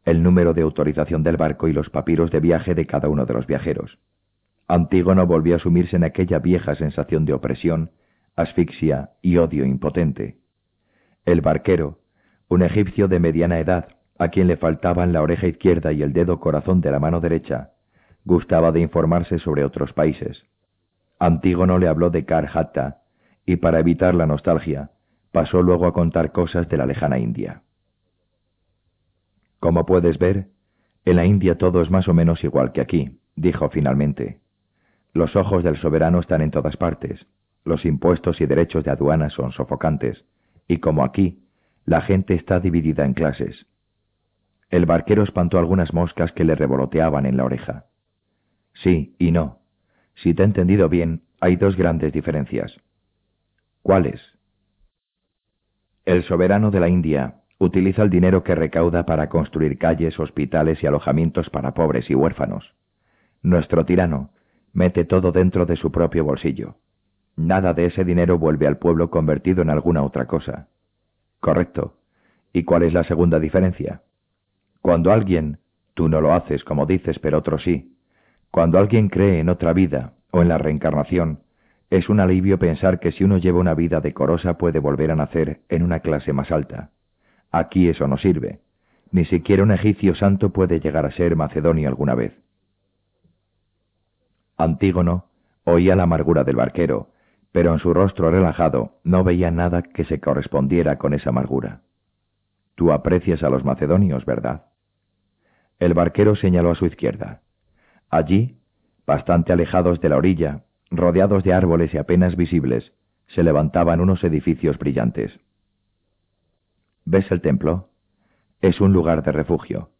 el número de autorización del barco y los papiros de viaje de cada uno de los viajeros. Antígono volvió a sumirse en aquella vieja sensación de opresión, asfixia y odio impotente. El barquero, un egipcio de mediana edad, a quien le faltaban la oreja izquierda y el dedo corazón de la mano derecha, gustaba de informarse sobre otros países. Antígono le habló de Karhatta, y para evitar la nostalgia, pasó luego a contar cosas de la lejana India. Como puedes ver, en la India todo es más o menos igual que aquí, dijo finalmente. Los ojos del soberano están en todas partes, los impuestos y derechos de aduana son sofocantes, y como aquí, la gente está dividida en clases. El barquero espantó algunas moscas que le revoloteaban en la oreja. Sí y no. Si te he entendido bien, hay dos grandes diferencias. ¿Cuáles? El soberano de la India utiliza el dinero que recauda para construir calles, hospitales y alojamientos para pobres y huérfanos. Nuestro tirano mete todo dentro de su propio bolsillo. Nada de ese dinero vuelve al pueblo convertido en alguna otra cosa. Correcto. ¿Y cuál es la segunda diferencia? Cuando alguien, tú no lo haces como dices, pero otro sí, cuando alguien cree en otra vida o en la reencarnación, es un alivio pensar que si uno lleva una vida decorosa puede volver a nacer en una clase más alta. Aquí eso no sirve. Ni siquiera un egipcio santo puede llegar a ser macedonio alguna vez. Antígono oía la amargura del barquero, pero en su rostro relajado no veía nada que se correspondiera con esa amargura. Tú aprecias a los macedonios, ¿verdad? El barquero señaló a su izquierda. Allí, bastante alejados de la orilla, rodeados de árboles y apenas visibles, se levantaban unos edificios brillantes. ¿Ves el templo? Es un lugar de refugio.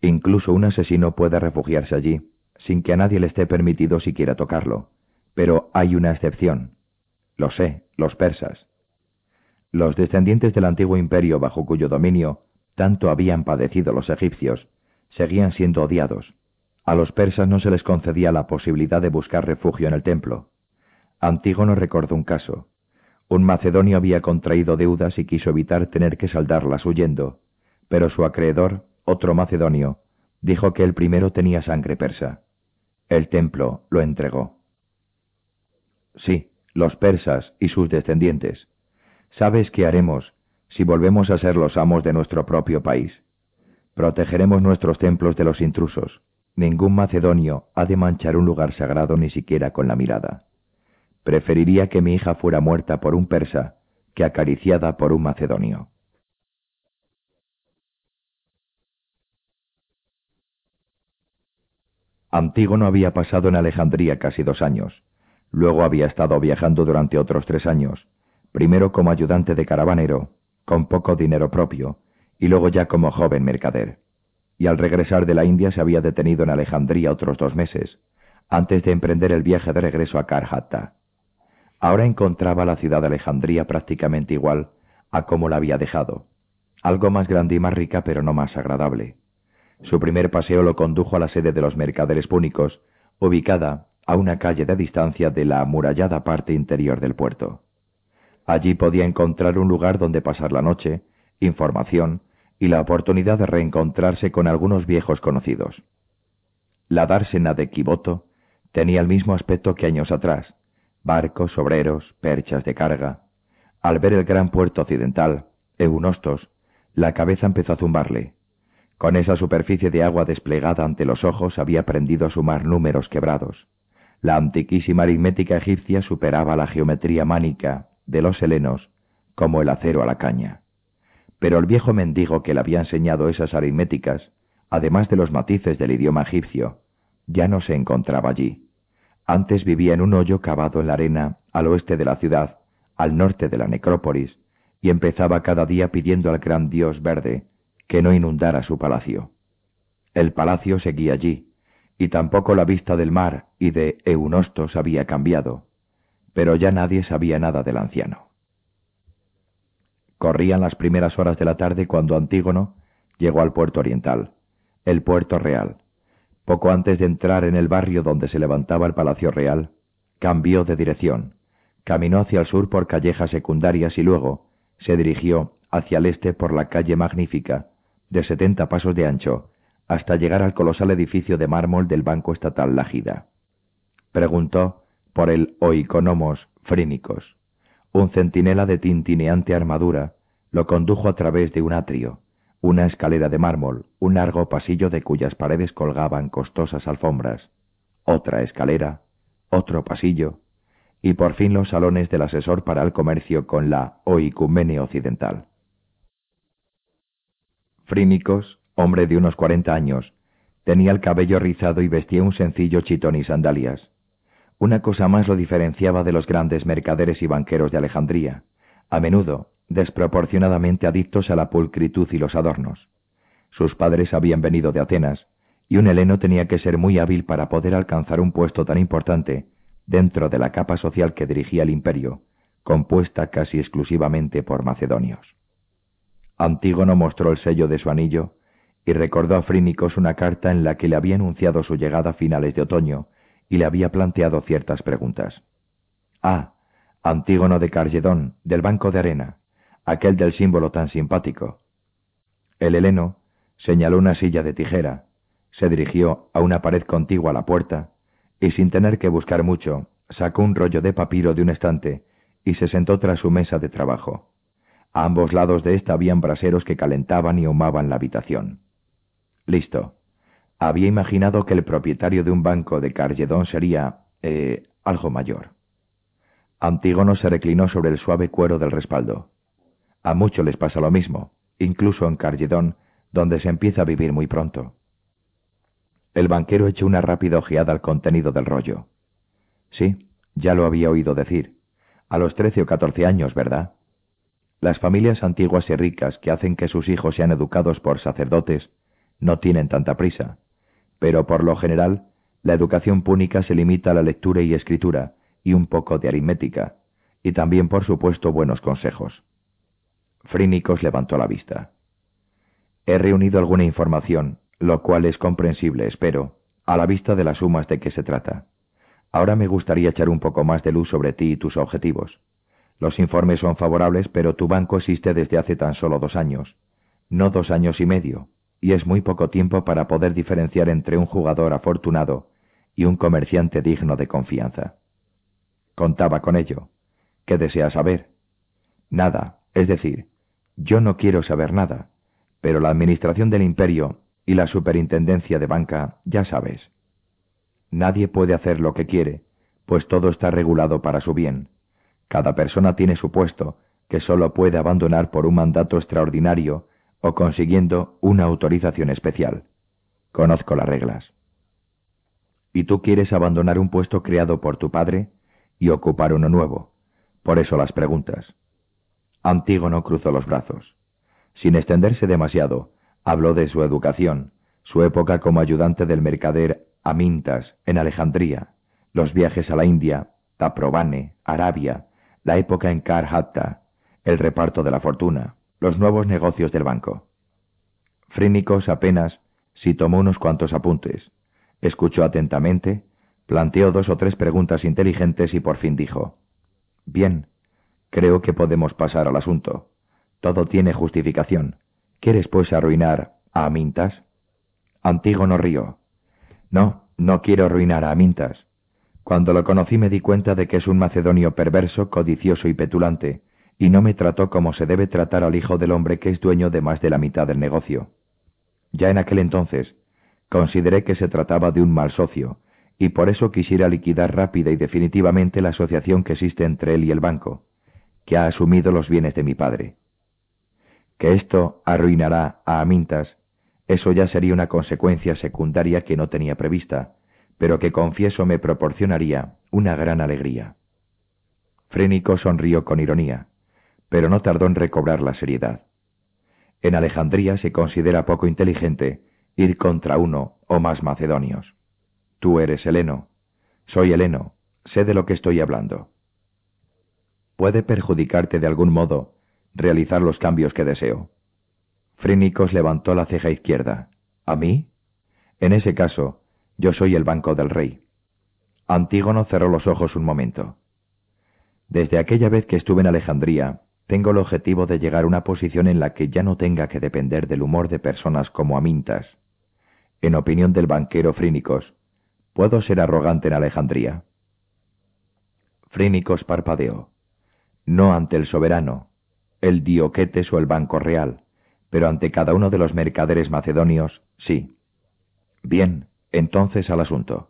Incluso un asesino puede refugiarse allí, sin que a nadie le esté permitido siquiera tocarlo. Pero hay una excepción. Lo sé, los persas. Los descendientes del antiguo imperio bajo cuyo dominio tanto habían padecido los egipcios, seguían siendo odiados. A los persas no se les concedía la posibilidad de buscar refugio en el templo. Antígono recordó un caso. Un macedonio había contraído deudas y quiso evitar tener que saldarlas huyendo, pero su acreedor, otro macedonio, dijo que el primero tenía sangre persa. El templo lo entregó. Sí, los persas y sus descendientes. ¿Sabes qué haremos si volvemos a ser los amos de nuestro propio país? Protegeremos nuestros templos de los intrusos. Ningún macedonio ha de manchar un lugar sagrado ni siquiera con la mirada. Preferiría que mi hija fuera muerta por un persa que acariciada por un macedonio. Antígono había pasado en Alejandría casi dos años. Luego había estado viajando durante otros tres años, primero como ayudante de caravanero, con poco dinero propio, y luego ya como joven mercader. Y al regresar de la India se había detenido en Alejandría otros dos meses, antes de emprender el viaje de regreso a Karhatta. Ahora encontraba la ciudad de Alejandría prácticamente igual a como la había dejado, algo más grande y más rica pero no más agradable. Su primer paseo lo condujo a la sede de los mercaderes púnicos, ubicada a una calle de distancia de la amurallada parte interior del puerto. Allí podía encontrar un lugar donde pasar la noche, información y la oportunidad de reencontrarse con algunos viejos conocidos. La dársena de Kiboto tenía el mismo aspecto que años atrás, barcos, obreros, perchas de carga. Al ver el gran puerto occidental, Eunostos, la cabeza empezó a zumbarle. Con esa superficie de agua desplegada ante los ojos había aprendido a sumar números quebrados. La antiquísima aritmética egipcia superaba la geometría mánica de los helenos como el acero a la caña. Pero el viejo mendigo que le había enseñado esas aritméticas, además de los matices del idioma egipcio, ya no se encontraba allí. Antes vivía en un hoyo cavado en la arena al oeste de la ciudad, al norte de la necrópolis, y empezaba cada día pidiendo al gran dios verde que no inundara su palacio. El palacio seguía allí, y tampoco la vista del mar y de Eunostos había cambiado, pero ya nadie sabía nada del anciano. Corrían las primeras horas de la tarde cuando Antígono, llegó al puerto oriental, el puerto real. Poco antes de entrar en el barrio donde se levantaba el Palacio Real, cambió de dirección, caminó hacia el sur por callejas secundarias y luego se dirigió hacia el este por la calle magnífica, de setenta pasos de ancho, hasta llegar al colosal edificio de mármol del Banco Estatal Lágida. Preguntó por el oikonomos frínicos. Un centinela de tintineante armadura lo condujo a través de un atrio, una escalera de mármol, un largo pasillo de cuyas paredes colgaban costosas alfombras, otra escalera, otro pasillo, y por fin los salones del asesor para el comercio con la oicumene occidental. Frínicos, hombre de unos cuarenta años, tenía el cabello rizado y vestía un sencillo chitón y sandalias. Una cosa más lo diferenciaba de los grandes mercaderes y banqueros de Alejandría, a menudo desproporcionadamente adictos a la pulcritud y los adornos. Sus padres habían venido de Atenas, y un heleno tenía que ser muy hábil para poder alcanzar un puesto tan importante dentro de la capa social que dirigía el imperio, compuesta casi exclusivamente por macedonios. Antígono mostró el sello de su anillo y recordó a Frínicos una carta en la que le había anunciado su llegada a finales de otoño y le había planteado ciertas preguntas. Ah, Antígono de Cargedón, del Banco de Arena, aquel del símbolo tan simpático. El heleno señaló una silla de tijera, se dirigió a una pared contigua a la puerta, y sin tener que buscar mucho, sacó un rollo de papiro de un estante y se sentó tras su mesa de trabajo. A ambos lados de ésta habían braseros que calentaban y ahumaban la habitación. Listo. Había imaginado que el propietario de un banco de Cargedón sería, eh, algo mayor. Antígono se reclinó sobre el suave cuero del respaldo. A muchos les pasa lo mismo, incluso en Cargedón, donde se empieza a vivir muy pronto. El banquero echó una rápida ojeada al contenido del rollo. Sí, ya lo había oído decir. A los trece o catorce años, ¿verdad? Las familias antiguas y ricas que hacen que sus hijos sean educados por sacerdotes no tienen tanta prisa pero por lo general la educación púnica se limita a la lectura y escritura y un poco de aritmética, y también por supuesto buenos consejos. Frínicos levantó la vista. He reunido alguna información, lo cual es comprensible, espero, a la vista de las sumas de que se trata. Ahora me gustaría echar un poco más de luz sobre ti y tus objetivos. Los informes son favorables, pero tu banco existe desde hace tan solo dos años, no dos años y medio, y es muy poco tiempo para poder diferenciar entre un jugador afortunado y un comerciante digno de confianza. Contaba con ello. ¿Qué desea saber? Nada, es decir, yo no quiero saber nada, pero la administración del imperio y la superintendencia de banca, ya sabes. Nadie puede hacer lo que quiere, pues todo está regulado para su bien. Cada persona tiene su puesto, que sólo puede abandonar por un mandato extraordinario o consiguiendo una autorización especial. Conozco las reglas. Y tú quieres abandonar un puesto creado por tu padre y ocupar uno nuevo. Por eso las preguntas. Antígono cruzó los brazos. Sin extenderse demasiado, habló de su educación, su época como ayudante del mercader Amintas en Alejandría, los viajes a la India, Taprobane, Arabia, la época en Karhatta, el reparto de la fortuna, los nuevos negocios del banco. Frínicos apenas si tomó unos cuantos apuntes, escuchó atentamente, planteó dos o tres preguntas inteligentes y por fin dijo, Bien, creo que podemos pasar al asunto. Todo tiene justificación. ¿Quieres pues arruinar a Amintas? Antígono rió. No, no quiero arruinar a Amintas. Cuando lo conocí me di cuenta de que es un macedonio perverso, codicioso y petulante, y no me trató como se debe tratar al hijo del hombre que es dueño de más de la mitad del negocio. Ya en aquel entonces, consideré que se trataba de un mal socio, y por eso quisiera liquidar rápida y definitivamente la asociación que existe entre él y el banco, que ha asumido los bienes de mi padre. Que esto arruinará a Amintas, eso ya sería una consecuencia secundaria que no tenía prevista, pero que confieso me proporcionaría una gran alegría. Frénico sonrió con ironía pero no tardó en recobrar la seriedad. En Alejandría se considera poco inteligente ir contra uno o más macedonios. Tú eres heleno, soy heleno, sé de lo que estoy hablando. Puede perjudicarte de algún modo realizar los cambios que deseo. Frínicos levantó la ceja izquierda. ¿A mí? En ese caso, yo soy el banco del rey. Antígono cerró los ojos un momento. Desde aquella vez que estuve en Alejandría, tengo el objetivo de llegar a una posición en la que ya no tenga que depender del humor de personas como Amintas. En opinión del banquero Frínicos, ¿puedo ser arrogante en Alejandría? Frínicos parpadeó. No ante el soberano, el Dioquetes o el Banco Real, pero ante cada uno de los mercaderes macedonios, sí. Bien, entonces al asunto.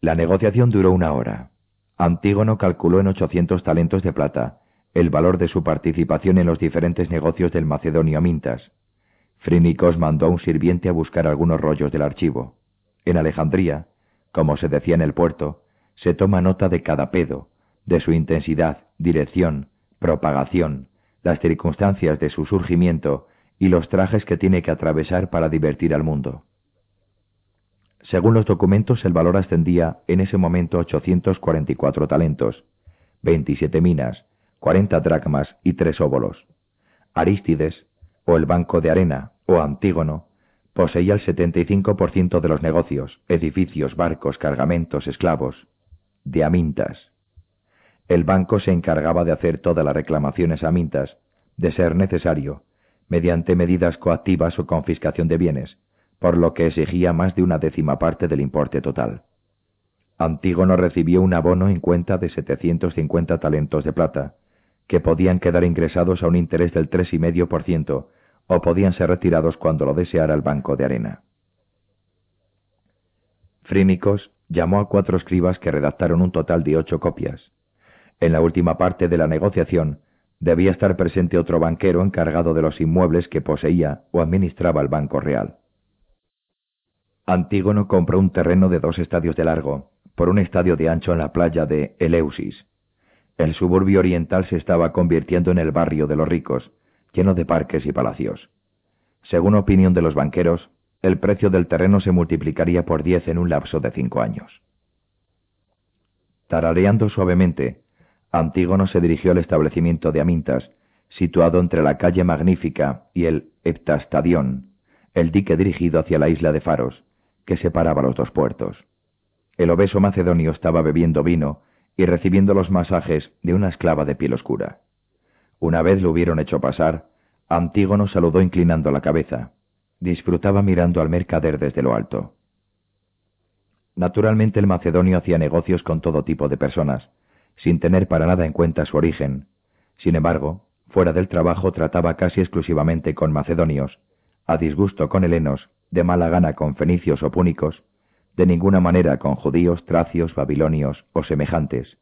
La negociación duró una hora. Antígono calculó en ochocientos talentos de plata el valor de su participación en los diferentes negocios del macedonio Mintas. Frínicos mandó a un sirviente a buscar algunos rollos del archivo. En Alejandría, como se decía en el puerto, se toma nota de cada pedo, de su intensidad, dirección, propagación, las circunstancias de su surgimiento y los trajes que tiene que atravesar para divertir al mundo. Según los documentos, el valor ascendía en ese momento a 844 talentos, 27 minas, 40 dracmas y tres óbolos. Arístides, o el Banco de Arena, o Antígono, poseía el 75% de los negocios, edificios, barcos, cargamentos, esclavos, de Amintas. El banco se encargaba de hacer todas las reclamaciones a Amintas, de ser necesario, mediante medidas coactivas o confiscación de bienes, por lo que exigía más de una décima parte del importe total. Antígono recibió un abono en cuenta de 750 talentos de plata, que podían quedar ingresados a un interés del 3,5% o podían ser retirados cuando lo deseara el Banco de Arena. Frínicos llamó a cuatro escribas que redactaron un total de ocho copias. En la última parte de la negociación debía estar presente otro banquero encargado de los inmuebles que poseía o administraba el Banco Real. Antígono compró un terreno de dos estadios de largo, por un estadio de ancho en la playa de Eleusis, el suburbio oriental se estaba convirtiendo en el barrio de los ricos, lleno de parques y palacios. Según opinión de los banqueros, el precio del terreno se multiplicaría por diez en un lapso de cinco años. Tarareando suavemente, Antígono se dirigió al establecimiento de Amintas, situado entre la calle Magnífica y el Heptastadión, el dique dirigido hacia la isla de Faros, que separaba los dos puertos. El obeso macedonio estaba bebiendo vino y recibiendo los masajes de una esclava de piel oscura. Una vez lo hubieron hecho pasar, Antígono saludó inclinando la cabeza. Disfrutaba mirando al mercader desde lo alto. Naturalmente el macedonio hacía negocios con todo tipo de personas, sin tener para nada en cuenta su origen. Sin embargo, fuera del trabajo trataba casi exclusivamente con macedonios, a disgusto con helenos, de mala gana con fenicios o púnicos, de ninguna manera con judíos, tracios, babilonios o semejantes,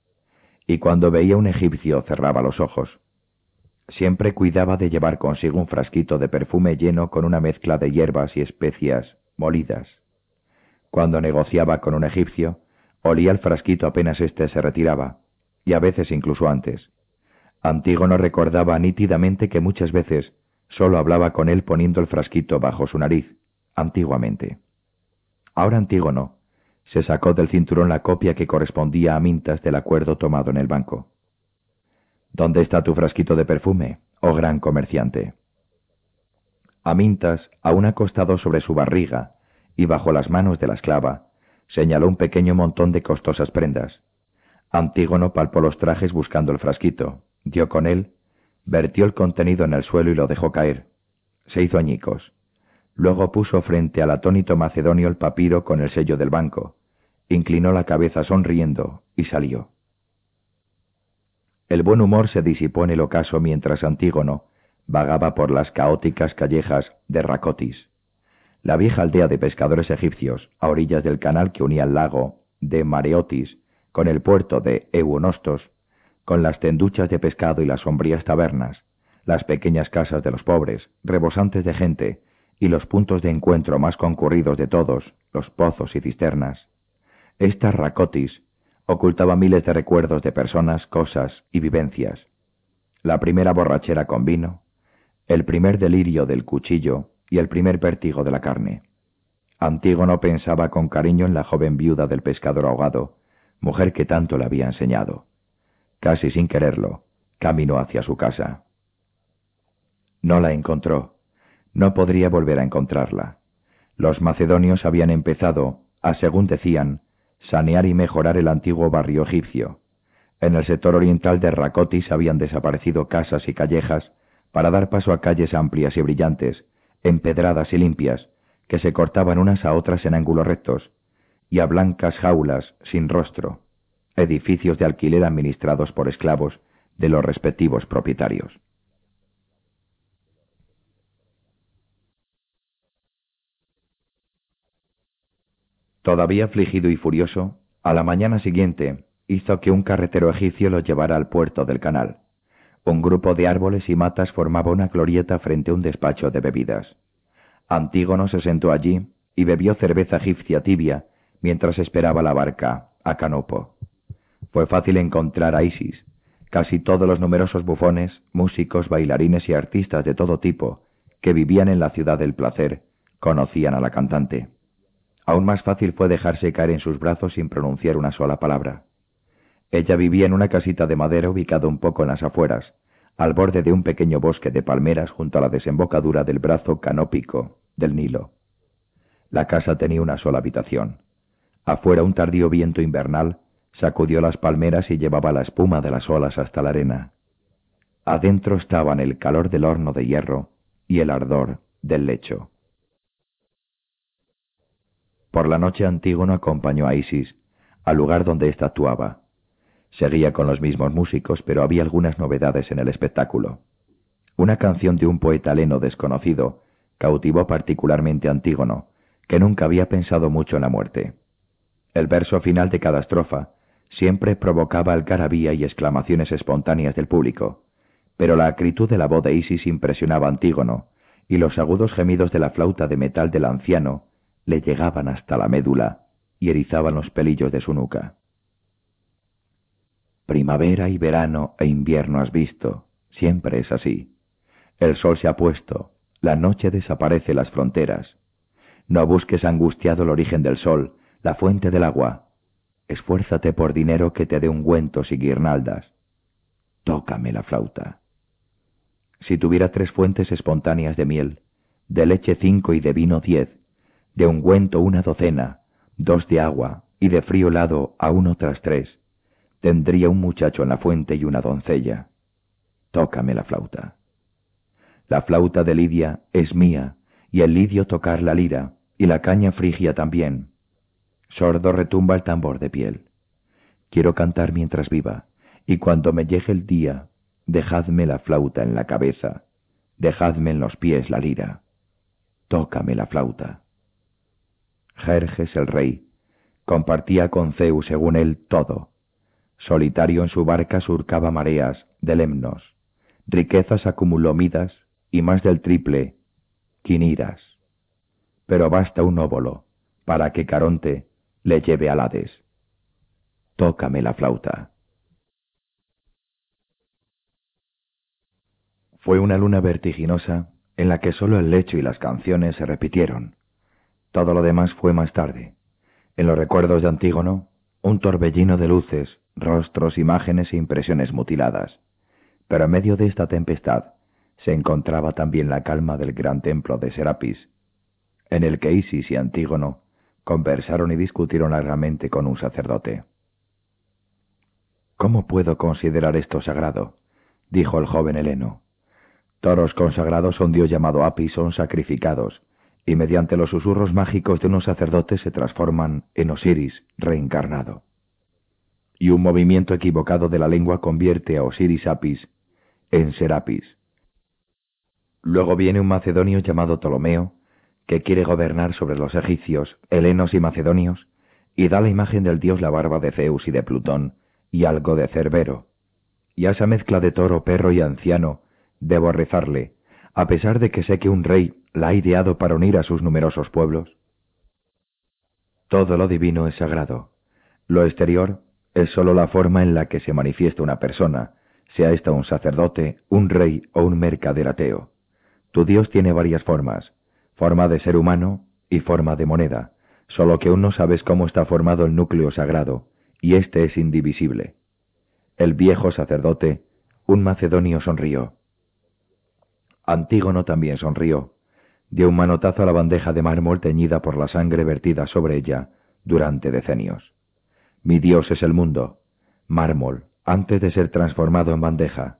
y cuando veía un egipcio cerraba los ojos. Siempre cuidaba de llevar consigo un frasquito de perfume lleno con una mezcla de hierbas y especias molidas. Cuando negociaba con un egipcio, olía el frasquito apenas éste se retiraba, y a veces incluso antes. Antígono recordaba nítidamente que muchas veces sólo hablaba con él poniendo el frasquito bajo su nariz, antiguamente. Ahora Antígono se sacó del cinturón la copia que correspondía a Mintas del acuerdo tomado en el banco. ¿Dónde está tu frasquito de perfume, oh gran comerciante? Amintas, aún acostado sobre su barriga y bajo las manos de la esclava, señaló un pequeño montón de costosas prendas. Antígono palpó los trajes buscando el frasquito, dio con él, vertió el contenido en el suelo y lo dejó caer. Se hizo añicos. Luego puso frente al atónito macedonio el papiro con el sello del banco, inclinó la cabeza sonriendo y salió. El buen humor se disipó en el ocaso mientras Antígono vagaba por las caóticas callejas de Racotis, la vieja aldea de pescadores egipcios a orillas del canal que unía el lago de Mareotis con el puerto de Eunostos, con las tenduchas de pescado y las sombrías tabernas, las pequeñas casas de los pobres, rebosantes de gente, y los puntos de encuentro más concurridos de todos, los pozos y cisternas. Esta racotis ocultaba miles de recuerdos de personas, cosas y vivencias. La primera borrachera con vino, el primer delirio del cuchillo y el primer vértigo de la carne. Antígono pensaba con cariño en la joven viuda del pescador ahogado, mujer que tanto le había enseñado. Casi sin quererlo, caminó hacia su casa. No la encontró. No podría volver a encontrarla. Los macedonios habían empezado, a según decían, sanear y mejorar el antiguo barrio egipcio. En el sector oriental de Racotis habían desaparecido casas y callejas para dar paso a calles amplias y brillantes, empedradas y limpias, que se cortaban unas a otras en ángulos rectos, y a blancas jaulas sin rostro, edificios de alquiler administrados por esclavos de los respectivos propietarios. Todavía afligido y furioso, a la mañana siguiente hizo que un carretero egipcio lo llevara al puerto del canal. Un grupo de árboles y matas formaba una glorieta frente a un despacho de bebidas. Antígono se sentó allí y bebió cerveza egipcia tibia mientras esperaba la barca a Canopo. Fue fácil encontrar a Isis. Casi todos los numerosos bufones, músicos, bailarines y artistas de todo tipo que vivían en la ciudad del placer conocían a la cantante. Aún más fácil fue dejarse caer en sus brazos sin pronunciar una sola palabra. Ella vivía en una casita de madera ubicada un poco en las afueras, al borde de un pequeño bosque de palmeras junto a la desembocadura del brazo canópico del Nilo. La casa tenía una sola habitación. Afuera un tardío viento invernal sacudió las palmeras y llevaba la espuma de las olas hasta la arena. Adentro estaban el calor del horno de hierro y el ardor del lecho. Por la noche Antígono acompañó a Isis al lugar donde estatuaba. Seguía con los mismos músicos, pero había algunas novedades en el espectáculo. Una canción de un poeta leno desconocido cautivó particularmente a Antígono, que nunca había pensado mucho en la muerte. El verso final de cada estrofa siempre provocaba algarabía y exclamaciones espontáneas del público, pero la acritud de la voz de Isis impresionaba a Antígono, y los agudos gemidos de la flauta de metal del anciano le llegaban hasta la médula y erizaban los pelillos de su nuca. Primavera y verano e invierno has visto, siempre es así. El sol se ha puesto, la noche desaparece las fronteras. No busques angustiado el origen del sol, la fuente del agua. Esfuérzate por dinero que te dé ungüentos y guirnaldas. Tócame la flauta. Si tuviera tres fuentes espontáneas de miel, de leche cinco y de vino diez, de ungüento una docena, dos de agua y de frío helado a uno tras tres. Tendría un muchacho en la fuente y una doncella. Tócame la flauta. La flauta de Lidia es mía, y el lidio tocar la lira, y la caña frigia también. Sordo retumba el tambor de piel. Quiero cantar mientras viva, y cuando me llegue el día, dejadme la flauta en la cabeza, dejadme en los pies la lira. Tócame la flauta. Jerjes el rey, compartía con Zeus según él todo. Solitario en su barca surcaba mareas de lemnos, riquezas acumuló Midas y más del triple, quiniras. Pero basta un óvulo para que Caronte le lleve al Hades. Tócame la flauta. Fue una luna vertiginosa en la que sólo el lecho y las canciones se repitieron. Todo lo demás fue más tarde. En los recuerdos de Antígono, un torbellino de luces, rostros, imágenes e impresiones mutiladas. Pero en medio de esta tempestad se encontraba también la calma del gran templo de Serapis, en el que Isis y Antígono conversaron y discutieron largamente con un sacerdote. ¿Cómo puedo considerar esto sagrado? dijo el joven Heleno. Toros consagrados a un dios llamado Apis son sacrificados, y mediante los susurros mágicos de unos sacerdotes se transforman en Osiris reencarnado. Y un movimiento equivocado de la lengua convierte a Osiris Apis en Serapis. Luego viene un macedonio llamado Ptolomeo, que quiere gobernar sobre los egipcios, helenos y macedonios, y da la imagen del dios la barba de Zeus y de Plutón, y algo de Cerbero. Y a esa mezcla de toro, perro y anciano, debo rezarle, a pesar de que sé que un rey la ha ideado para unir a sus numerosos pueblos? Todo lo divino es sagrado. Lo exterior es sólo la forma en la que se manifiesta una persona, sea ésta un sacerdote, un rey o un mercader ateo. Tu Dios tiene varias formas, forma de ser humano y forma de moneda, solo que aún no sabes cómo está formado el núcleo sagrado, y éste es indivisible. El viejo sacerdote, un macedonio, sonrió. Antígono también sonrió. Dio un manotazo a la bandeja de mármol teñida por la sangre vertida sobre ella durante decenios. Mi Dios es el mundo, mármol, antes de ser transformado en bandeja,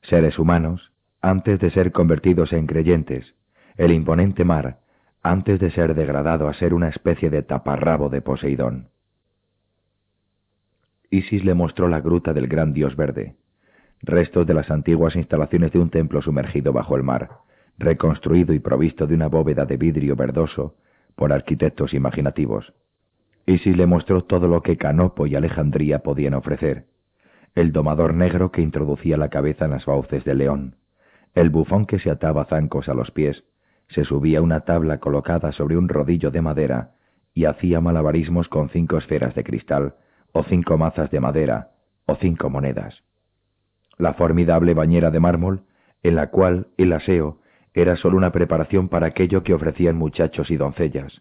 seres humanos, antes de ser convertidos en creyentes, el imponente mar, antes de ser degradado a ser una especie de taparrabo de Poseidón. Isis le mostró la gruta del gran dios verde, restos de las antiguas instalaciones de un templo sumergido bajo el mar, reconstruido y provisto de una bóveda de vidrio verdoso por arquitectos imaginativos. Isis le mostró todo lo que Canopo y Alejandría podían ofrecer, el domador negro que introducía la cabeza en las fauces del león, el bufón que se ataba zancos a los pies, se subía a una tabla colocada sobre un rodillo de madera y hacía malabarismos con cinco esferas de cristal, o cinco mazas de madera, o cinco monedas. La formidable bañera de mármol, en la cual el aseo era sólo una preparación para aquello que ofrecían muchachos y doncellas.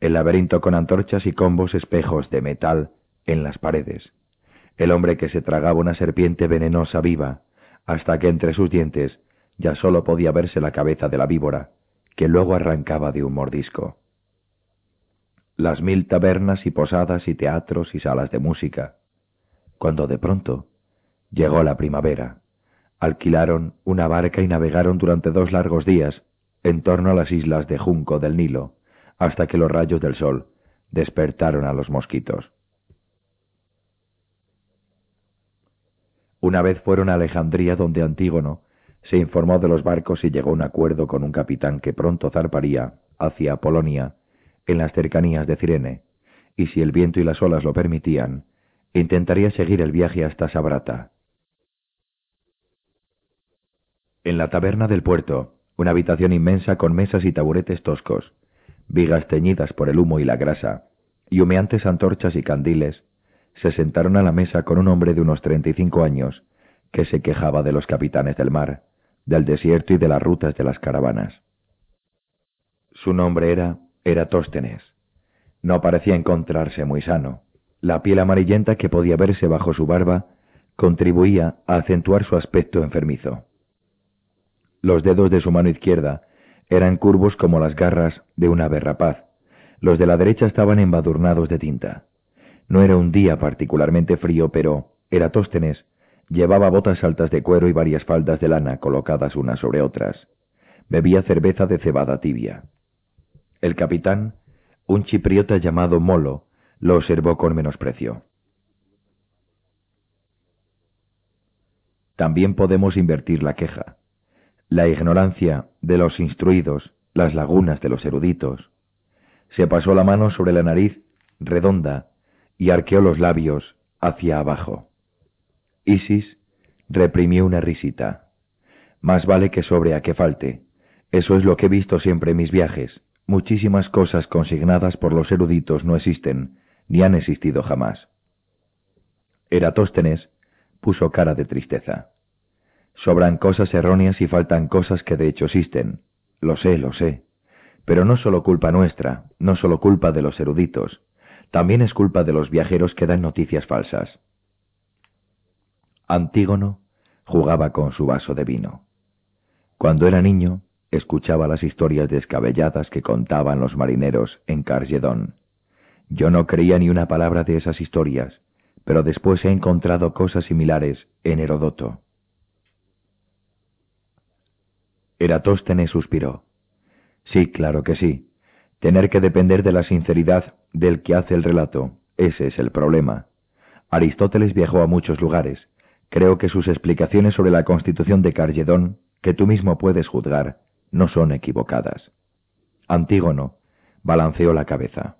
El laberinto con antorchas y combos espejos de metal en las paredes. El hombre que se tragaba una serpiente venenosa viva, hasta que entre sus dientes ya sólo podía verse la cabeza de la víbora, que luego arrancaba de un mordisco. Las mil tabernas y posadas y teatros y salas de música, cuando de pronto llegó la primavera. Alquilaron una barca y navegaron durante dos largos días en torno a las islas de Junco del Nilo, hasta que los rayos del sol despertaron a los mosquitos. Una vez fueron a Alejandría donde Antígono se informó de los barcos y llegó a un acuerdo con un capitán que pronto zarparía hacia Polonia, en las cercanías de Cirene, y si el viento y las olas lo permitían, intentaría seguir el viaje hasta Sabrata. En la taberna del puerto, una habitación inmensa con mesas y taburetes toscos, vigas teñidas por el humo y la grasa, y humeantes antorchas y candiles, se sentaron a la mesa con un hombre de unos treinta y cinco años, que se quejaba de los capitanes del mar, del desierto y de las rutas de las caravanas. Su nombre era Eratóstenes. No parecía encontrarse muy sano. La piel amarillenta que podía verse bajo su barba contribuía a acentuar su aspecto enfermizo. Los dedos de su mano izquierda eran curvos como las garras de una ave rapaz. Los de la derecha estaban embadurnados de tinta. No era un día particularmente frío, pero Eratóstenes llevaba botas altas de cuero y varias faldas de lana colocadas unas sobre otras. Bebía cerveza de cebada tibia. El capitán, un chipriota llamado Molo, lo observó con menosprecio. También podemos invertir la queja. La ignorancia de los instruidos, las lagunas de los eruditos. Se pasó la mano sobre la nariz redonda y arqueó los labios hacia abajo. Isis reprimió una risita. Más vale que sobre a que falte. Eso es lo que he visto siempre en mis viajes. Muchísimas cosas consignadas por los eruditos no existen, ni han existido jamás. Eratóstenes puso cara de tristeza. Sobran cosas erróneas y faltan cosas que de hecho existen. Lo sé, lo sé. Pero no solo culpa nuestra, no solo culpa de los eruditos. También es culpa de los viajeros que dan noticias falsas. Antígono jugaba con su vaso de vino. Cuando era niño, escuchaba las historias descabelladas que contaban los marineros en Cargedón. Yo no creía ni una palabra de esas historias, pero después he encontrado cosas similares en Herodoto. Eratóstenes suspiró. Sí, claro que sí. Tener que depender de la sinceridad del que hace el relato, ese es el problema. Aristóteles viajó a muchos lugares. Creo que sus explicaciones sobre la constitución de Cargedón, que tú mismo puedes juzgar, no son equivocadas. Antígono balanceó la cabeza.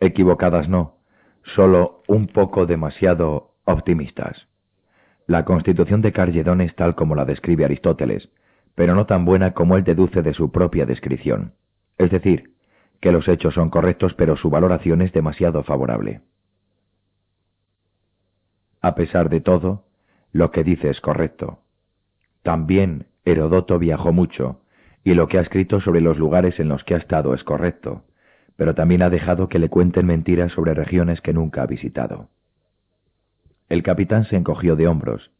Equivocadas no, solo un poco demasiado optimistas. La constitución de Cargedón es tal como la describe Aristóteles, pero no tan buena como él deduce de su propia descripción. Es decir, que los hechos son correctos pero su valoración es demasiado favorable. A pesar de todo, lo que dice es correcto. También Herodoto viajó mucho, y lo que ha escrito sobre los lugares en los que ha estado es correcto, pero también ha dejado que le cuenten mentiras sobre regiones que nunca ha visitado. El capitán se encogió de hombros,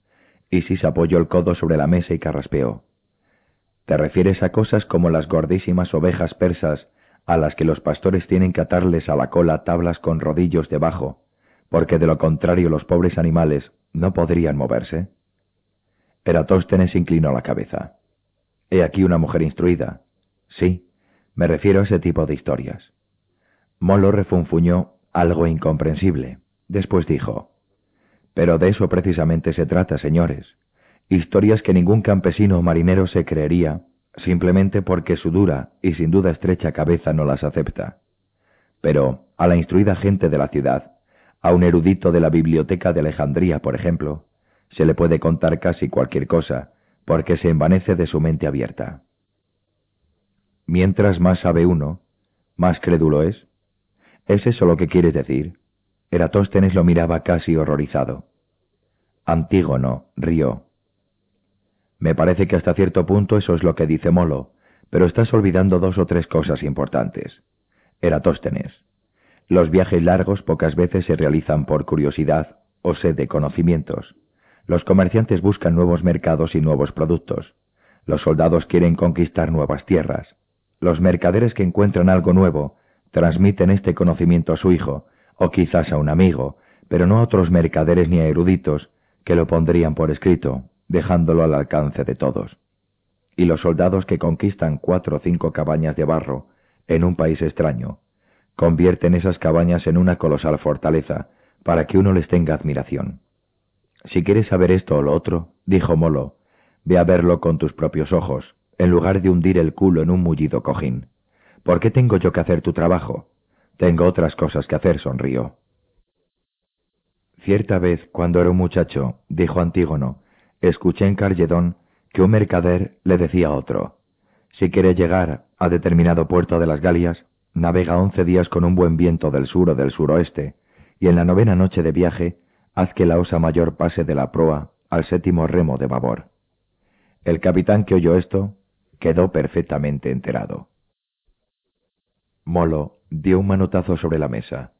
y se apoyó el codo sobre la mesa y carraspeó. Te refieres a cosas como las gordísimas ovejas persas a las que los pastores tienen que atarles a la cola tablas con rodillos debajo, porque de lo contrario los pobres animales no podrían moverse. Eratóstenes inclinó la cabeza. He aquí una mujer instruida. Sí, me refiero a ese tipo de historias. Molo refunfuñó algo incomprensible. Después dijo, Pero de eso precisamente se trata, señores. Historias que ningún campesino o marinero se creería, simplemente porque su dura y sin duda estrecha cabeza no las acepta. Pero a la instruida gente de la ciudad, a un erudito de la biblioteca de Alejandría, por ejemplo, se le puede contar casi cualquier cosa, porque se envanece de su mente abierta. Mientras más sabe uno, más crédulo es. ¿Es eso lo que quieres decir? Eratóstenes lo miraba casi horrorizado. Antígono rió. Me parece que hasta cierto punto eso es lo que dice Molo, pero estás olvidando dos o tres cosas importantes. Eratóstenes. Los viajes largos pocas veces se realizan por curiosidad o sed de conocimientos. Los comerciantes buscan nuevos mercados y nuevos productos. Los soldados quieren conquistar nuevas tierras. Los mercaderes que encuentran algo nuevo transmiten este conocimiento a su hijo, o quizás a un amigo, pero no a otros mercaderes ni a eruditos que lo pondrían por escrito, dejándolo al alcance de todos. Y los soldados que conquistan cuatro o cinco cabañas de barro en un país extraño, convierten esas cabañas en una colosal fortaleza para que uno les tenga admiración. Si quieres saber esto o lo otro, dijo Molo, ve a verlo con tus propios ojos, en lugar de hundir el culo en un mullido cojín. ¿Por qué tengo yo que hacer tu trabajo? Tengo otras cosas que hacer, sonrió. Cierta vez, cuando era un muchacho, dijo Antígono, escuché en Carledón que un mercader le decía a otro, si quiere llegar a determinado puerto de las Galias, navega once días con un buen viento del sur o del suroeste, y en la novena noche de viaje, haz que la osa mayor pase de la proa al séptimo remo de babor. El capitán que oyó esto quedó perfectamente enterado. Molo dio un manotazo sobre la mesa.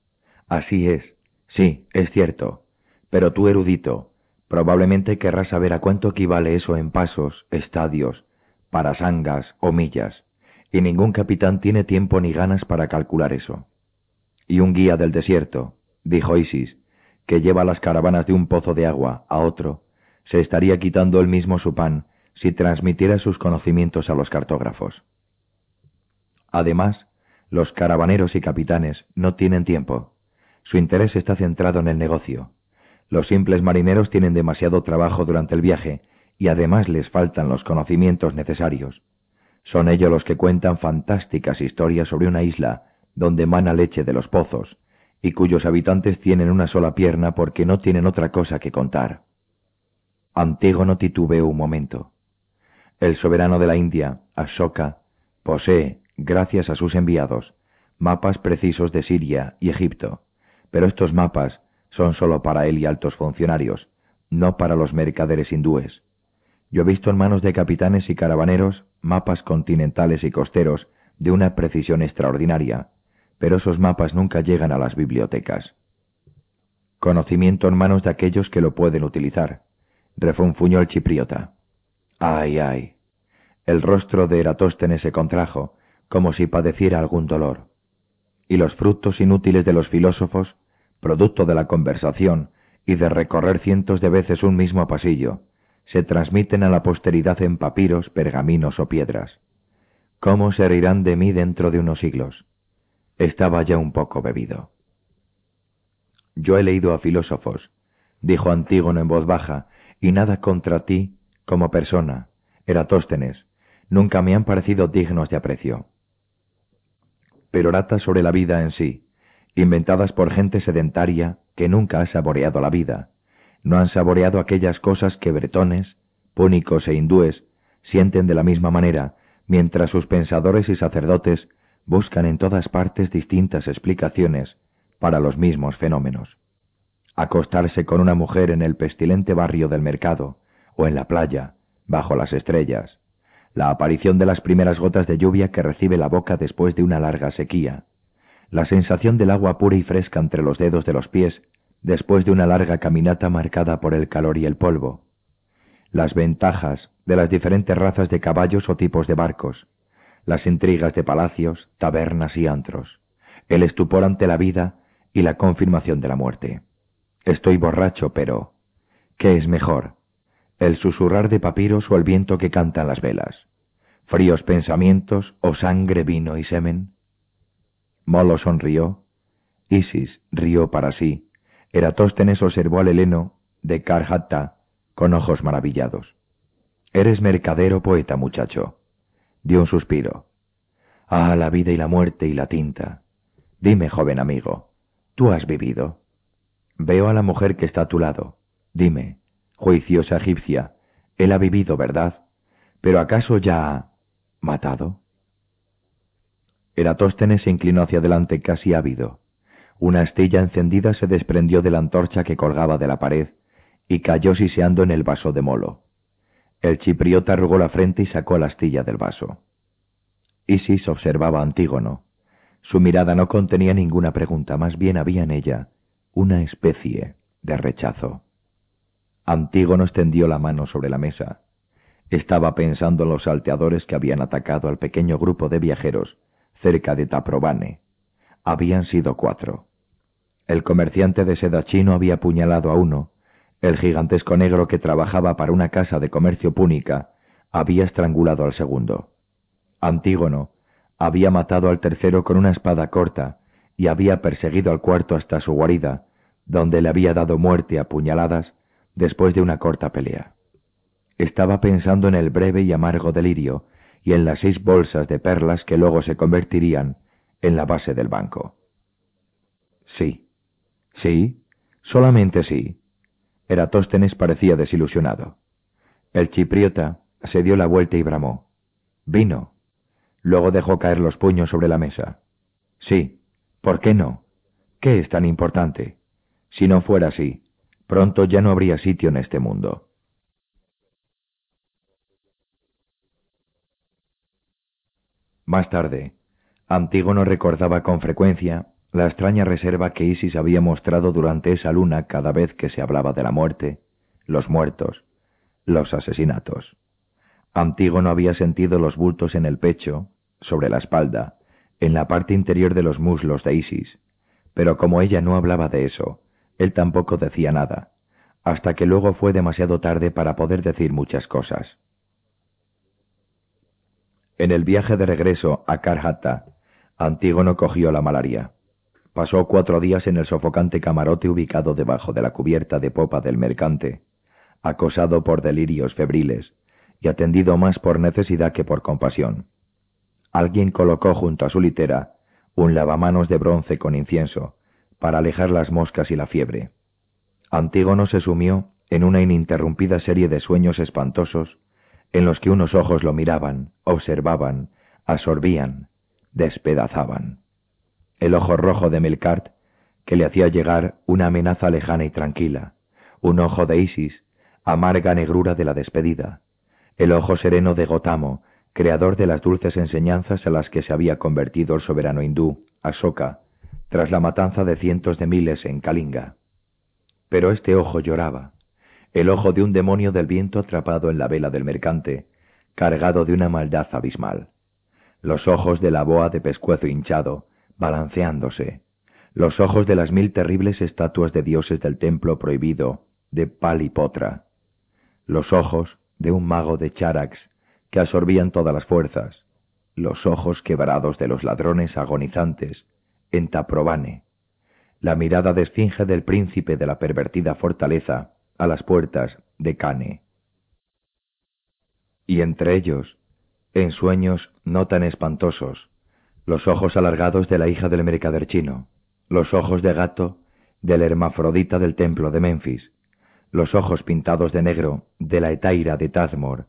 Así es, sí, es cierto. Pero tú, erudito, Probablemente querrás saber a cuánto equivale eso en pasos, estadios, parasangas o millas, y ningún capitán tiene tiempo ni ganas para calcular eso. Y un guía del desierto, dijo Isis, que lleva las caravanas de un pozo de agua a otro, se estaría quitando él mismo su pan si transmitiera sus conocimientos a los cartógrafos. Además, los caravaneros y capitanes no tienen tiempo. Su interés está centrado en el negocio. Los simples marineros tienen demasiado trabajo durante el viaje y además les faltan los conocimientos necesarios. Son ellos los que cuentan fantásticas historias sobre una isla donde mana leche de los pozos y cuyos habitantes tienen una sola pierna porque no tienen otra cosa que contar. Antígono titubeó un momento. El soberano de la India, Ashoka, posee, gracias a sus enviados, mapas precisos de Siria y Egipto, pero estos mapas son solo para él y altos funcionarios, no para los mercaderes hindúes. Yo he visto en manos de capitanes y caravaneros mapas continentales y costeros de una precisión extraordinaria, pero esos mapas nunca llegan a las bibliotecas. Conocimiento en manos de aquellos que lo pueden utilizar, refunfuñó el chipriota. Ay, ay. El rostro de Eratóstenes se contrajo, como si padeciera algún dolor. Y los frutos inútiles de los filósofos producto de la conversación y de recorrer cientos de veces un mismo pasillo, se transmiten a la posteridad en papiros, pergaminos o piedras. ¿Cómo se reirán de mí dentro de unos siglos? Estaba ya un poco bebido. Yo he leído a filósofos, dijo Antígono en voz baja, y nada contra ti como persona, Eratóstenes, nunca me han parecido dignos de aprecio. Pero orata sobre la vida en sí, inventadas por gente sedentaria que nunca ha saboreado la vida, no han saboreado aquellas cosas que bretones, púnicos e hindúes sienten de la misma manera, mientras sus pensadores y sacerdotes buscan en todas partes distintas explicaciones para los mismos fenómenos. Acostarse con una mujer en el pestilente barrio del mercado, o en la playa, bajo las estrellas, la aparición de las primeras gotas de lluvia que recibe la boca después de una larga sequía, la sensación del agua pura y fresca entre los dedos de los pies después de una larga caminata marcada por el calor y el polvo, las ventajas de las diferentes razas de caballos o tipos de barcos, las intrigas de palacios, tabernas y antros, el estupor ante la vida y la confirmación de la muerte. Estoy borracho, pero ¿qué es mejor? ¿El susurrar de papiros o el viento que cantan las velas? ¿Fríos pensamientos o sangre, vino y semen? Molo sonrió. Isis rió para sí. Eratóstenes observó al heleno de Karhatta con ojos maravillados. Eres mercader o poeta, muchacho. Dio un suspiro. Ah, la vida y la muerte y la tinta. Dime, joven amigo, ¿tú has vivido? Veo a la mujer que está a tu lado. Dime, juiciosa egipcia, él ha vivido, ¿verdad? Pero ¿acaso ya ha matado? Eratóstenes se inclinó hacia adelante casi ávido. Una astilla encendida se desprendió de la antorcha que colgaba de la pared y cayó siseando en el vaso de molo. El chipriota arrugó la frente y sacó la astilla del vaso. Isis observaba a Antígono. Su mirada no contenía ninguna pregunta, más bien había en ella una especie de rechazo. Antígono extendió la mano sobre la mesa. Estaba pensando en los salteadores que habían atacado al pequeño grupo de viajeros cerca de Taprobane. Habían sido cuatro. El comerciante de seda chino había apuñalado a uno, el gigantesco negro que trabajaba para una casa de comercio púnica había estrangulado al segundo. Antígono había matado al tercero con una espada corta y había perseguido al cuarto hasta su guarida, donde le había dado muerte a puñaladas después de una corta pelea. Estaba pensando en el breve y amargo delirio y en las seis bolsas de perlas que luego se convertirían en la base del banco. Sí, sí, solamente sí, Eratóstenes parecía desilusionado. El chipriota se dio la vuelta y bramó. Vino. Luego dejó caer los puños sobre la mesa. Sí. ¿Por qué no? ¿Qué es tan importante? Si no fuera así, pronto ya no habría sitio en este mundo. Más tarde, Antígono recordaba con frecuencia la extraña reserva que Isis había mostrado durante esa luna cada vez que se hablaba de la muerte, los muertos, los asesinatos. Antígono había sentido los bultos en el pecho, sobre la espalda, en la parte interior de los muslos de Isis, pero como ella no hablaba de eso, él tampoco decía nada, hasta que luego fue demasiado tarde para poder decir muchas cosas. En el viaje de regreso a Karhata, Antígono cogió la malaria. Pasó cuatro días en el sofocante camarote ubicado debajo de la cubierta de popa del mercante, acosado por delirios febriles y atendido más por necesidad que por compasión. Alguien colocó junto a su litera un lavamanos de bronce con incienso para alejar las moscas y la fiebre. Antígono se sumió en una ininterrumpida serie de sueños espantosos en los que unos ojos lo miraban, observaban, absorbían, despedazaban. El ojo rojo de Melkart, que le hacía llegar una amenaza lejana y tranquila, un ojo de Isis, amarga negrura de la despedida, el ojo sereno de Gotamo, creador de las dulces enseñanzas a las que se había convertido el soberano hindú, Asoka, tras la matanza de cientos de miles en Kalinga. Pero este ojo lloraba, el ojo de un demonio del viento atrapado en la vela del mercante, cargado de una maldad abismal. Los ojos de la boa de pescuezo hinchado, balanceándose, los ojos de las mil terribles estatuas de dioses del templo prohibido de Palipotra, los ojos de un mago de Charax que absorbían todas las fuerzas, los ojos quebrados de los ladrones agonizantes en Taprobane, la mirada de esfinge del príncipe de la pervertida fortaleza a las puertas de Cane. Y entre ellos, en sueños no tan espantosos, los ojos alargados de la hija del mercader chino, los ojos de gato del hermafrodita del templo de Memphis, los ojos pintados de negro de la etaira de Tazmor,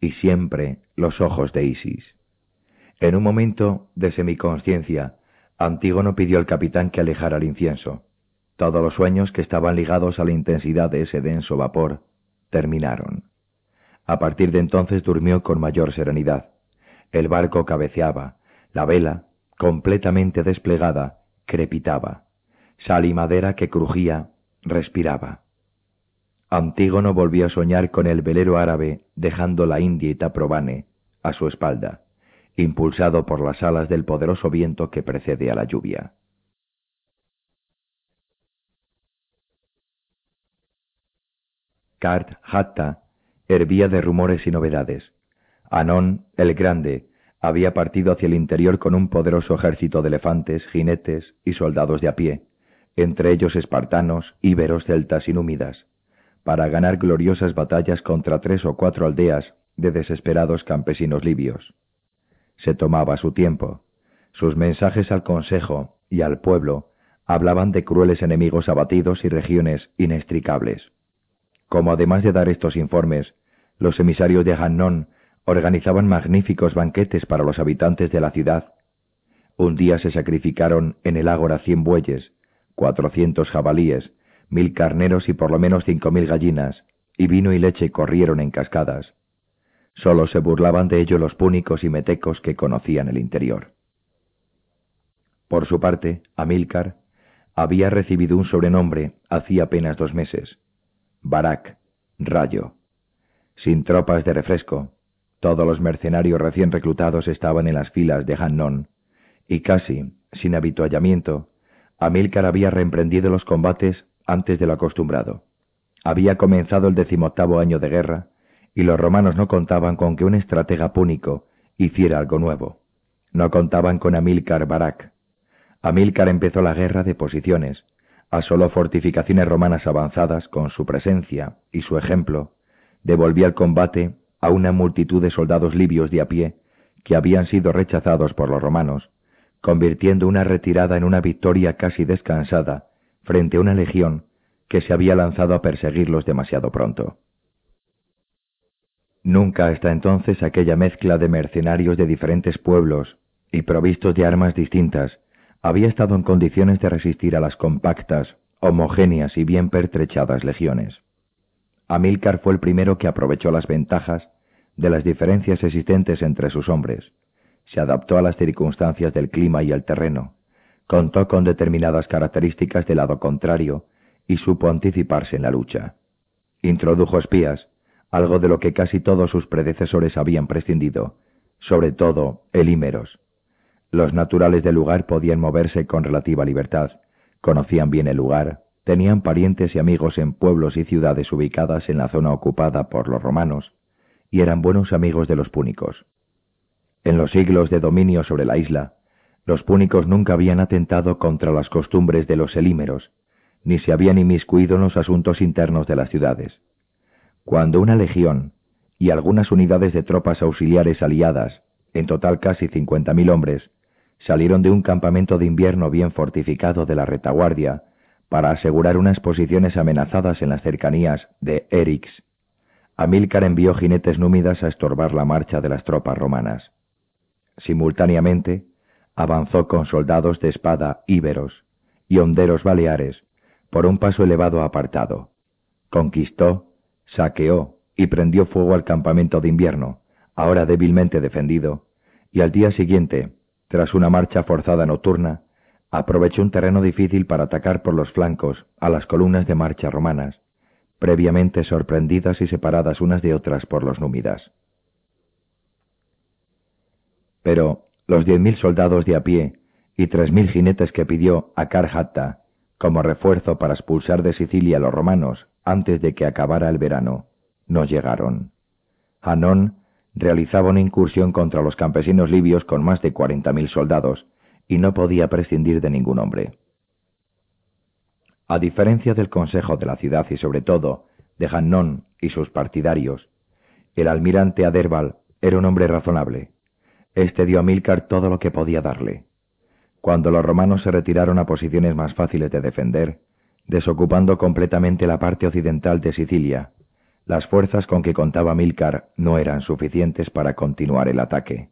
y siempre los ojos de Isis. En un momento de semiconsciencia, Antígono pidió al capitán que alejara el incienso. Todos los sueños que estaban ligados a la intensidad de ese denso vapor terminaron. A partir de entonces durmió con mayor serenidad. El barco cabeceaba, la vela, completamente desplegada, crepitaba. Sal y madera que crujía, respiraba. Antígono volvió a soñar con el velero árabe dejando la India y Taprobane a su espalda, impulsado por las alas del poderoso viento que precede a la lluvia. Kart Hatta hervía de rumores y novedades. Anón, el Grande, había partido hacia el interior con un poderoso ejército de elefantes, jinetes y soldados de a pie, entre ellos espartanos, íberos, celtas y númidas, para ganar gloriosas batallas contra tres o cuatro aldeas de desesperados campesinos libios. Se tomaba su tiempo. Sus mensajes al consejo y al pueblo hablaban de crueles enemigos abatidos y regiones inextricables. Como además de dar estos informes, los emisarios de Hannon organizaban magníficos banquetes para los habitantes de la ciudad. Un día se sacrificaron en el ágora cien bueyes, cuatrocientos jabalíes, mil carneros y por lo menos cinco mil gallinas, y vino y leche corrieron en cascadas. Solo se burlaban de ello los púnicos y metecos que conocían el interior. Por su parte, Amílcar había recibido un sobrenombre hacía apenas dos meses, Barak, Rayo. Sin tropas de refresco, todos los mercenarios recién reclutados estaban en las filas de Hannon, y casi, sin habituallamiento, Amílcar había reemprendido los combates antes de lo acostumbrado. Había comenzado el decimoctavo año de guerra, y los romanos no contaban con que un estratega púnico hiciera algo nuevo. No contaban con Amílcar Barak. Amílcar empezó la guerra de posiciones, asoló fortificaciones romanas avanzadas con su presencia y su ejemplo, devolvía el combate a una multitud de soldados libios de a pie que habían sido rechazados por los romanos, convirtiendo una retirada en una victoria casi descansada frente a una legión que se había lanzado a perseguirlos demasiado pronto. Nunca hasta entonces aquella mezcla de mercenarios de diferentes pueblos y provistos de armas distintas había estado en condiciones de resistir a las compactas, homogéneas y bien pertrechadas legiones. Amílcar fue el primero que aprovechó las ventajas de las diferencias existentes entre sus hombres, se adaptó a las circunstancias del clima y el terreno, contó con determinadas características del lado contrario y supo anticiparse en la lucha. Introdujo espías, algo de lo que casi todos sus predecesores habían prescindido, sobre todo elímeros. Los naturales del lugar podían moverse con relativa libertad, conocían bien el lugar, tenían parientes y amigos en pueblos y ciudades ubicadas en la zona ocupada por los romanos, y eran buenos amigos de los púnicos. En los siglos de dominio sobre la isla, los púnicos nunca habían atentado contra las costumbres de los elímeros, ni se habían inmiscuido en los asuntos internos de las ciudades. Cuando una legión y algunas unidades de tropas auxiliares aliadas, en total casi cincuenta mil hombres, salieron de un campamento de invierno bien fortificado de la retaguardia para asegurar unas posiciones amenazadas en las cercanías de Erix, Amílcar envió jinetes númidas a estorbar la marcha de las tropas romanas. Simultáneamente, avanzó con soldados de espada íberos y honderos baleares por un paso elevado apartado. Conquistó saqueó y prendió fuego al campamento de invierno, ahora débilmente defendido, y al día siguiente, tras una marcha forzada nocturna, aprovechó un terreno difícil para atacar por los flancos a las columnas de marcha romanas, previamente sorprendidas y separadas unas de otras por los númidas. Pero los diez mil soldados de a pie y tres mil jinetes que pidió a Carhatta como refuerzo para expulsar de Sicilia a los romanos antes de que acabara el verano, no llegaron. Hanón realizaba una incursión contra los campesinos libios con más de cuarenta mil soldados, y no podía prescindir de ningún hombre. A diferencia del consejo de la ciudad y sobre todo de Hanón y sus partidarios, el almirante Aderbal era un hombre razonable. Este dio a Milcar todo lo que podía darle. Cuando los romanos se retiraron a posiciones más fáciles de defender, desocupando completamente la parte occidental de Sicilia. Las fuerzas con que contaba Milcar no eran suficientes para continuar el ataque.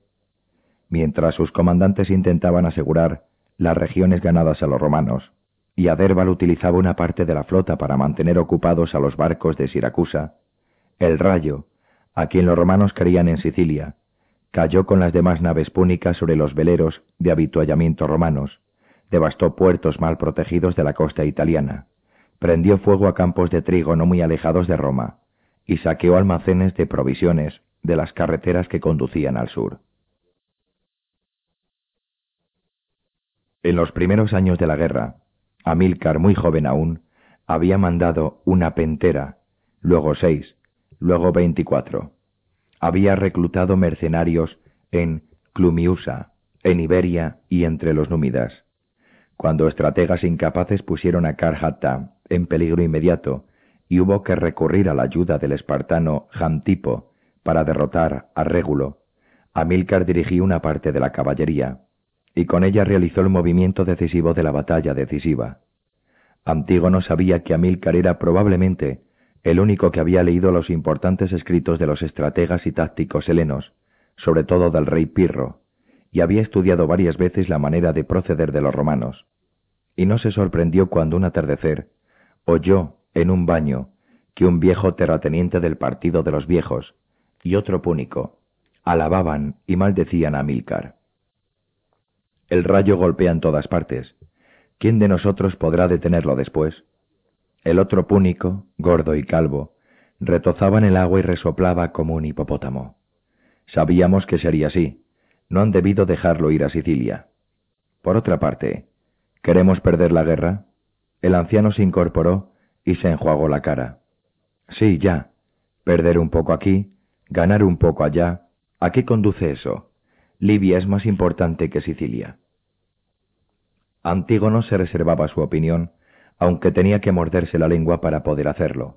Mientras sus comandantes intentaban asegurar las regiones ganadas a los romanos, y Aderbal utilizaba una parte de la flota para mantener ocupados a los barcos de Siracusa, el rayo, a quien los romanos querían en Sicilia, cayó con las demás naves púnicas sobre los veleros de habituallamiento romanos, devastó puertos mal protegidos de la costa italiana, prendió fuego a campos de trigo no muy alejados de Roma y saqueó almacenes de provisiones de las carreteras que conducían al sur. En los primeros años de la guerra, Amílcar, muy joven aún, había mandado una pentera, luego seis, luego veinticuatro. Había reclutado mercenarios en Clumiusa, en Iberia y entre los númidas. Cuando estrategas incapaces pusieron a Karhatta en peligro inmediato y hubo que recurrir a la ayuda del espartano Jantipo para derrotar a Régulo, Amílcar dirigió una parte de la caballería, y con ella realizó el movimiento decisivo de la batalla decisiva. Antígono sabía que Amílcar era probablemente el único que había leído los importantes escritos de los estrategas y tácticos helenos, sobre todo del rey Pirro, y había estudiado varias veces la manera de proceder de los romanos. Y no se sorprendió cuando un atardecer oyó en un baño que un viejo terrateniente del partido de los viejos y otro púnico alababan y maldecían a Amílcar. El rayo golpea en todas partes. ¿Quién de nosotros podrá detenerlo después? El otro púnico, gordo y calvo, retozaba en el agua y resoplaba como un hipopótamo. Sabíamos que sería así. No han debido dejarlo ir a Sicilia. Por otra parte, ¿queremos perder la guerra? El anciano se incorporó y se enjuagó la cara. Sí, ya. Perder un poco aquí, ganar un poco allá. ¿A qué conduce eso? Libia es más importante que Sicilia. Antígono se reservaba su opinión, aunque tenía que morderse la lengua para poder hacerlo.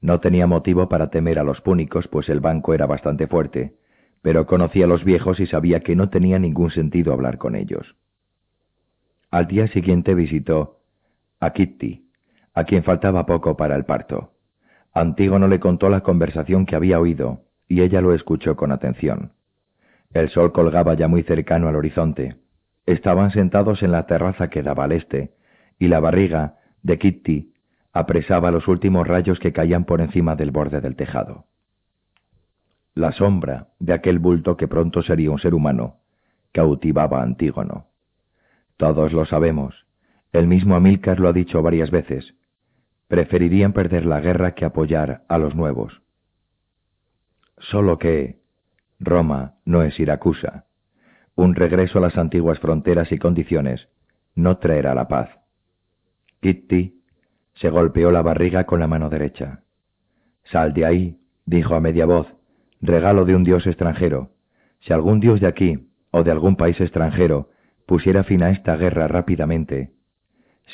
No tenía motivo para temer a los púnicos, pues el banco era bastante fuerte, pero conocía a los viejos y sabía que no tenía ningún sentido hablar con ellos. Al día siguiente visitó a Kitty, a quien faltaba poco para el parto. Antígono le contó la conversación que había oído, y ella lo escuchó con atención. El sol colgaba ya muy cercano al horizonte, Estaban sentados en la terraza que daba al este, y la barriga de Kitty apresaba los últimos rayos que caían por encima del borde del tejado. La sombra de aquel bulto que pronto sería un ser humano cautivaba a Antígono. Todos lo sabemos. El mismo Amílcar lo ha dicho varias veces. Preferirían perder la guerra que apoyar a los nuevos. Solo que Roma no es Siracusa. Un regreso a las antiguas fronteras y condiciones no traerá la paz. Kitty se golpeó la barriga con la mano derecha. Sal de ahí, dijo a media voz, regalo de un dios extranjero. Si algún dios de aquí o de algún país extranjero pusiera fin a esta guerra rápidamente,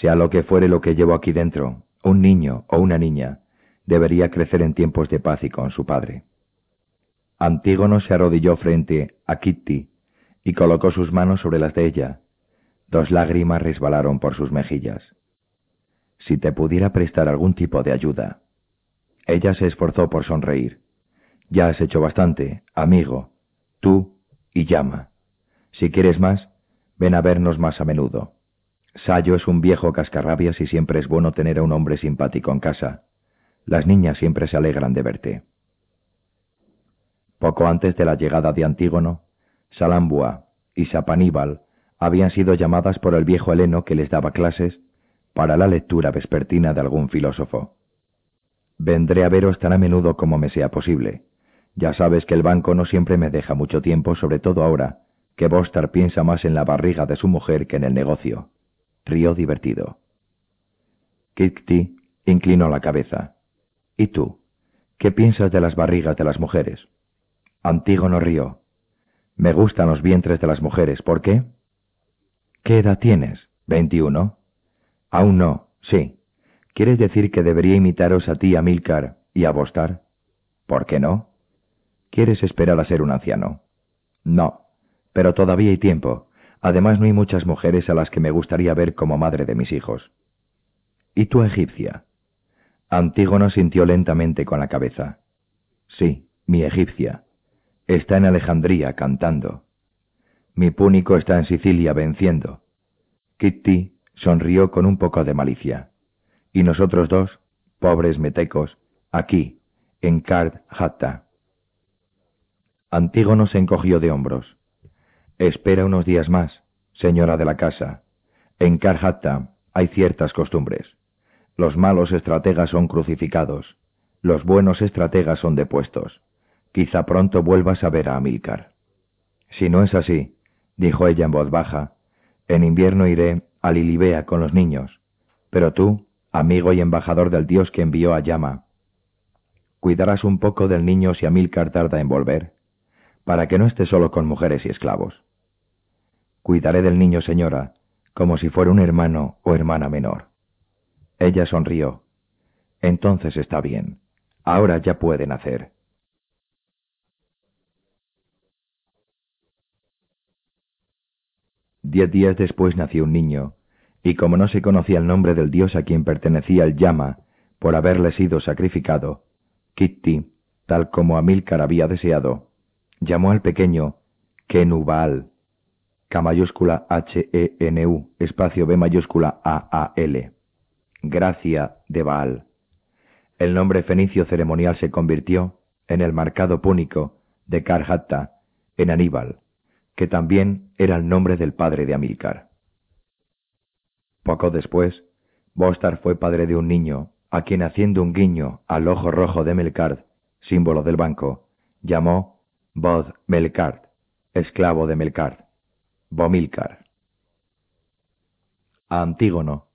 sea lo que fuere lo que llevo aquí dentro, un niño o una niña, debería crecer en tiempos de paz y con su padre. Antígono se arrodilló frente a Kitty y colocó sus manos sobre las de ella. Dos lágrimas resbalaron por sus mejillas. Si te pudiera prestar algún tipo de ayuda. Ella se esforzó por sonreír. Ya has hecho bastante, amigo, tú y llama. Si quieres más, ven a vernos más a menudo. Sayo es un viejo cascarrabias y siempre es bueno tener a un hombre simpático en casa. Las niñas siempre se alegran de verte. Poco antes de la llegada de Antígono, Salambua y Sapaníbal habían sido llamadas por el viejo Heleno que les daba clases para la lectura vespertina de algún filósofo. Vendré a veros tan a menudo como me sea posible. Ya sabes que el banco no siempre me deja mucho tiempo, sobre todo ahora, que Bostar piensa más en la barriga de su mujer que en el negocio. Río divertido. Kitty inclinó la cabeza. ¿Y tú? ¿Qué piensas de las barrigas de las mujeres? Antígono rió. Me gustan los vientres de las mujeres. ¿Por qué? ¿Qué edad tienes? ¿Veintiuno? Aún no, sí. ¿Quieres decir que debería imitaros a ti, a Milcar, y a Bostar? ¿Por qué no? ¿Quieres esperar a ser un anciano? No, pero todavía hay tiempo. Además no hay muchas mujeres a las que me gustaría ver como madre de mis hijos. ¿Y tú, egipcia? Antígono sintió lentamente con la cabeza. Sí, mi egipcia está en Alejandría cantando. Mi púnico está en Sicilia venciendo. Kitty sonrió con un poco de malicia. Y nosotros dos, pobres metecos, aquí, en Card Hatta. Antígono se encogió de hombros. Espera unos días más, señora de la casa. En Card Hatta hay ciertas costumbres. Los malos estrategas son crucificados, los buenos estrategas son depuestos. Quizá pronto vuelvas a ver a Amílcar. Si no es así, dijo ella en voz baja, en invierno iré a Lilibea con los niños, pero tú, amigo y embajador del Dios que envió a Llama, cuidarás un poco del niño si Amílcar tarda en volver, para que no esté solo con mujeres y esclavos. Cuidaré del niño, señora, como si fuera un hermano o hermana menor. Ella sonrió. Entonces está bien. Ahora ya pueden hacer. Diez días después nació un niño, y como no se conocía el nombre del dios a quien pertenecía el llama, por haberle sido sacrificado, Kitty, tal como Amílcar había deseado, llamó al pequeño Kenubaal, K mayúscula H-E-N-U, espacio B mayúscula A-A-L, gracia de Baal. El nombre fenicio ceremonial se convirtió en el marcado púnico de Karhatta, en Aníbal, que también era el nombre del padre de Amílcar. Poco después, Bostar fue padre de un niño, a quien haciendo un guiño al ojo rojo de Melkart, símbolo del banco, llamó Bod Melkart, esclavo de Melkart, Bomilcar. A Antígono,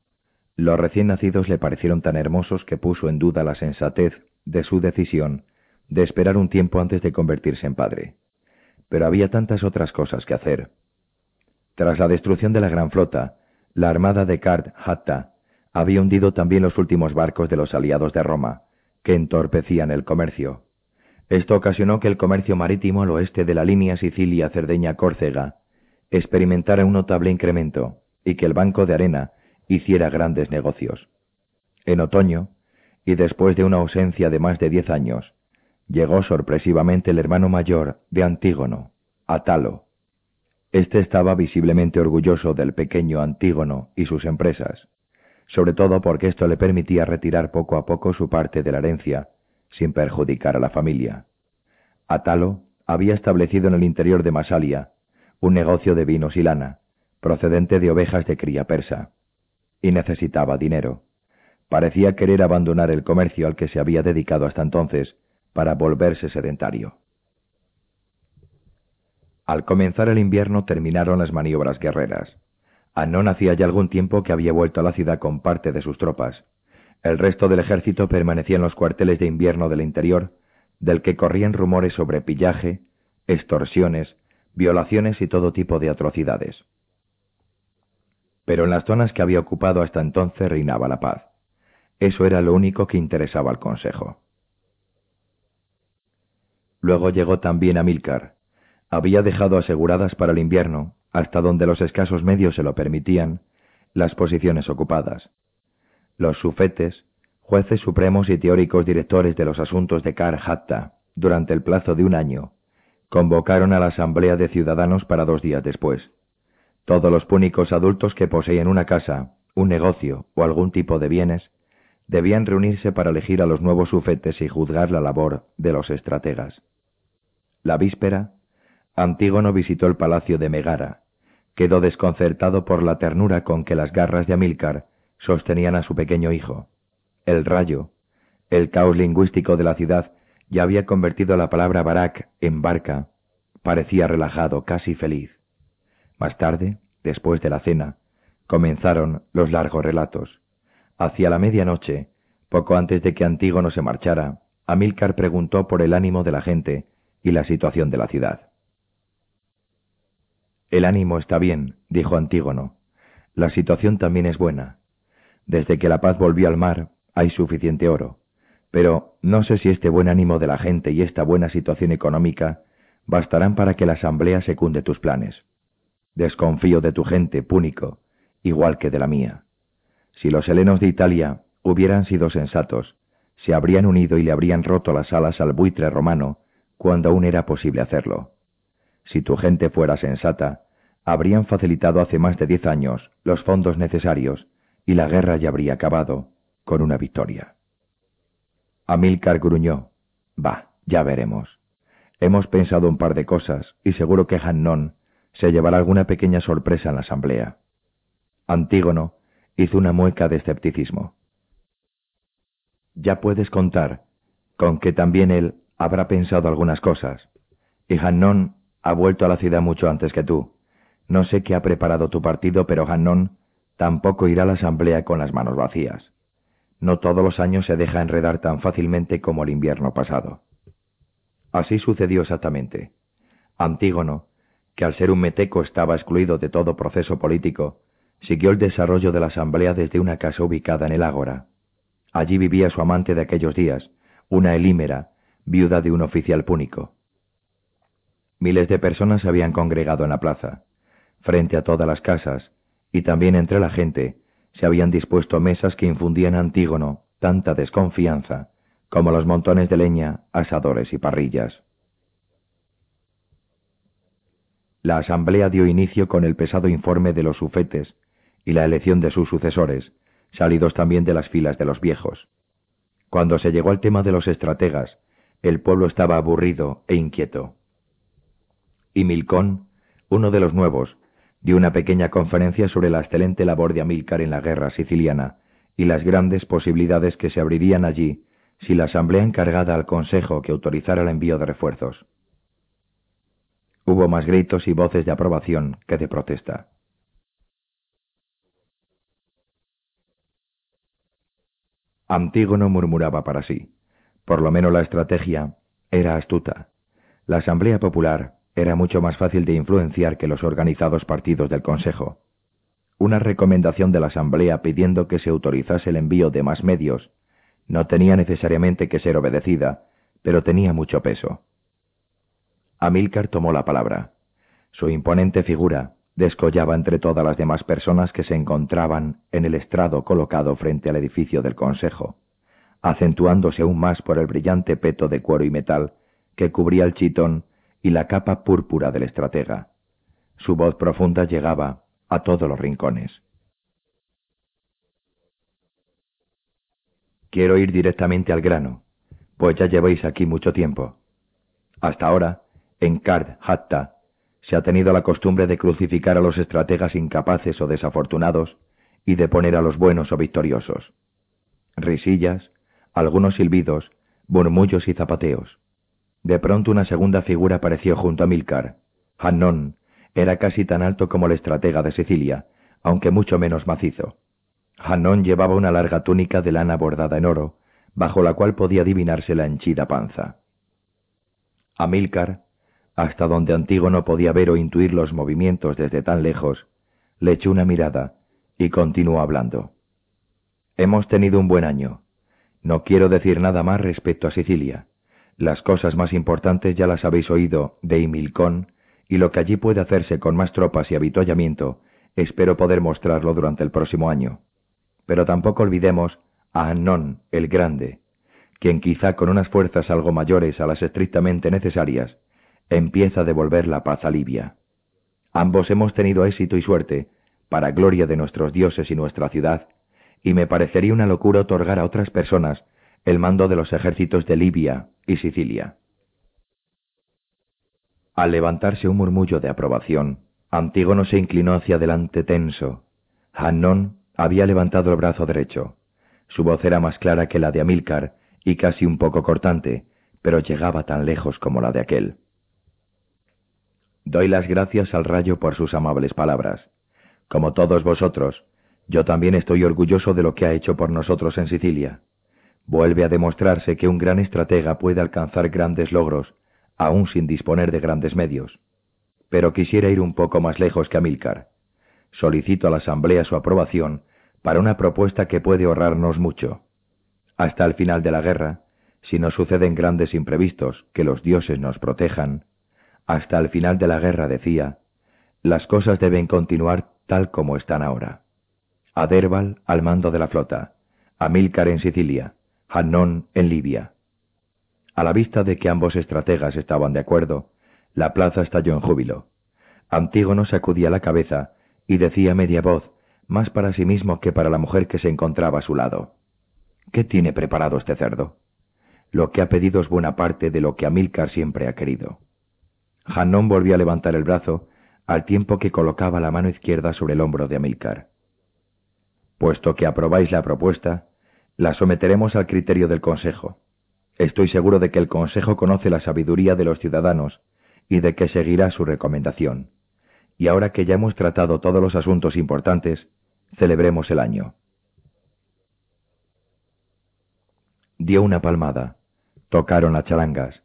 los recién nacidos le parecieron tan hermosos que puso en duda la sensatez de su decisión de esperar un tiempo antes de convertirse en padre pero había tantas otras cosas que hacer. Tras la destrucción de la gran flota, la armada de Kard Hatta había hundido también los últimos barcos de los aliados de Roma, que entorpecían el comercio. Esto ocasionó que el comercio marítimo al oeste de la línea Sicilia-Cerdeña-Córcega experimentara un notable incremento y que el Banco de Arena hiciera grandes negocios. En otoño, y después de una ausencia de más de diez años, llegó sorpresivamente el hermano mayor de Antígono, Atalo. Este estaba visiblemente orgulloso del pequeño Antígono y sus empresas, sobre todo porque esto le permitía retirar poco a poco su parte de la herencia, sin perjudicar a la familia. Atalo había establecido en el interior de Masalia un negocio de vinos y lana, procedente de ovejas de cría persa, y necesitaba dinero. Parecía querer abandonar el comercio al que se había dedicado hasta entonces, para volverse sedentario. Al comenzar el invierno terminaron las maniobras guerreras. Anón hacía ya algún tiempo que había vuelto a la ciudad con parte de sus tropas. El resto del ejército permanecía en los cuarteles de invierno del interior, del que corrían rumores sobre pillaje, extorsiones, violaciones y todo tipo de atrocidades. Pero en las zonas que había ocupado hasta entonces reinaba la paz. Eso era lo único que interesaba al Consejo. Luego llegó también Amílcar. Había dejado aseguradas para el invierno, hasta donde los escasos medios se lo permitían, las posiciones ocupadas. Los sufetes, jueces supremos y teóricos directores de los asuntos de Kar Hatta, durante el plazo de un año, convocaron a la asamblea de ciudadanos para dos días después. Todos los púnicos adultos que poseían una casa, un negocio o algún tipo de bienes, debían reunirse para elegir a los nuevos sufetes y juzgar la labor de los estrategas. La víspera, Antígono visitó el palacio de Megara. Quedó desconcertado por la ternura con que las garras de Amílcar sostenían a su pequeño hijo. El rayo, el caos lingüístico de la ciudad, ya había convertido la palabra barak en barca. Parecía relajado, casi feliz. Más tarde, después de la cena, comenzaron los largos relatos. Hacia la medianoche, poco antes de que Antígono se marchara, Amílcar preguntó por el ánimo de la gente y la situación de la ciudad. El ánimo está bien, dijo Antígono. La situación también es buena. Desde que la paz volvió al mar, hay suficiente oro. Pero no sé si este buen ánimo de la gente y esta buena situación económica bastarán para que la asamblea secunde tus planes. Desconfío de tu gente, Púnico, igual que de la mía. Si los helenos de Italia hubieran sido sensatos, se habrían unido y le habrían roto las alas al buitre romano cuando aún era posible hacerlo. Si tu gente fuera sensata, habrían facilitado hace más de diez años los fondos necesarios y la guerra ya habría acabado con una victoria. Amílcar gruñó. Va, ya veremos. Hemos pensado un par de cosas y seguro que Hannon se llevará alguna pequeña sorpresa en la asamblea. Antígono hizo una mueca de escepticismo. ya puedes contar con que también él habrá pensado algunas cosas. Y Hannon ha vuelto a la ciudad mucho antes que tú. No sé qué ha preparado tu partido, pero Hannon tampoco irá a la asamblea con las manos vacías. No todos los años se deja enredar tan fácilmente como el invierno pasado. Así sucedió exactamente. Antígono, que al ser un meteco estaba excluido de todo proceso político, siguió el desarrollo de la asamblea desde una casa ubicada en el Ágora. Allí vivía su amante de aquellos días, una elímera, viuda de un oficial púnico. Miles de personas habían congregado en la plaza. Frente a todas las casas, y también entre la gente, se habían dispuesto mesas que infundían a Antígono tanta desconfianza como los montones de leña, asadores y parrillas. La asamblea dio inicio con el pesado informe de los sufetes y la elección de sus sucesores, salidos también de las filas de los viejos. Cuando se llegó al tema de los estrategas, el pueblo estaba aburrido e inquieto. Y Milcón, uno de los nuevos, dio una pequeña conferencia sobre la excelente labor de Amílcar en la guerra siciliana y las grandes posibilidades que se abrirían allí si la asamblea encargada al Consejo que autorizara el envío de refuerzos. Hubo más gritos y voces de aprobación que de protesta. Antígono murmuraba para sí. Por lo menos la estrategia era astuta. La Asamblea Popular era mucho más fácil de influenciar que los organizados partidos del Consejo. Una recomendación de la Asamblea pidiendo que se autorizase el envío de más medios no tenía necesariamente que ser obedecida, pero tenía mucho peso. Amílcar tomó la palabra. Su imponente figura descollaba entre todas las demás personas que se encontraban en el estrado colocado frente al edificio del Consejo, acentuándose aún más por el brillante peto de cuero y metal que cubría el chitón y la capa púrpura del estratega. Su voz profunda llegaba a todos los rincones. Quiero ir directamente al grano, pues ya lleváis aquí mucho tiempo. Hasta ahora, en Kard Hatta, se ha tenido la costumbre de crucificar a los estrategas incapaces o desafortunados y de poner a los buenos o victoriosos. Risillas, algunos silbidos, murmullos y zapateos. De pronto una segunda figura apareció junto a Milcar. Hannon era casi tan alto como el estratega de Sicilia, aunque mucho menos macizo. Hannon llevaba una larga túnica de lana bordada en oro, bajo la cual podía adivinarse la henchida panza. Amílcar, hasta donde Antígono podía ver o intuir los movimientos desde tan lejos, le echó una mirada y continuó hablando. Hemos tenido un buen año. No quiero decir nada más respecto a Sicilia. Las cosas más importantes ya las habéis oído de Himilcón, y lo que allí puede hacerse con más tropas y habituallamiento, espero poder mostrarlo durante el próximo año. Pero tampoco olvidemos a Annón el Grande, quien quizá con unas fuerzas algo mayores a las estrictamente necesarias, empieza a devolver la paz a Libia. Ambos hemos tenido éxito y suerte, para gloria de nuestros dioses y nuestra ciudad, y me parecería una locura otorgar a otras personas el mando de los ejércitos de Libia y Sicilia. Al levantarse un murmullo de aprobación, Antígono se inclinó hacia adelante tenso. Hannon había levantado el brazo derecho. Su voz era más clara que la de Amílcar y casi un poco cortante, pero llegaba tan lejos como la de aquel. Doy las gracias al rayo por sus amables palabras. Como todos vosotros, yo también estoy orgulloso de lo que ha hecho por nosotros en Sicilia. Vuelve a demostrarse que un gran estratega puede alcanzar grandes logros, aun sin disponer de grandes medios. Pero quisiera ir un poco más lejos que Amílcar. Solicito a la Asamblea su aprobación para una propuesta que puede ahorrarnos mucho. Hasta el final de la guerra, si no suceden grandes imprevistos, que los dioses nos protejan, hasta el final de la guerra, decía, las cosas deben continuar tal como están ahora. Aderbal al mando de la flota, Amílcar en Sicilia, Hannon en Libia. A la vista de que ambos estrategas estaban de acuerdo, la plaza estalló en júbilo. Antígono sacudía la cabeza y decía media voz, más para sí mismo que para la mujer que se encontraba a su lado. ¿Qué tiene preparado este cerdo? Lo que ha pedido es buena parte de lo que Amílcar siempre ha querido. Hanón volvió a levantar el brazo, al tiempo que colocaba la mano izquierda sobre el hombro de Amílcar. Puesto que aprobáis la propuesta, La someteremos al criterio del Consejo. Estoy seguro de que el Consejo conoce la sabiduría de los ciudadanos y de que seguirá su recomendación. Y ahora que ya hemos tratado todos los asuntos importantes, celebremos el año. Dio una palmada. Tocaron las charangas.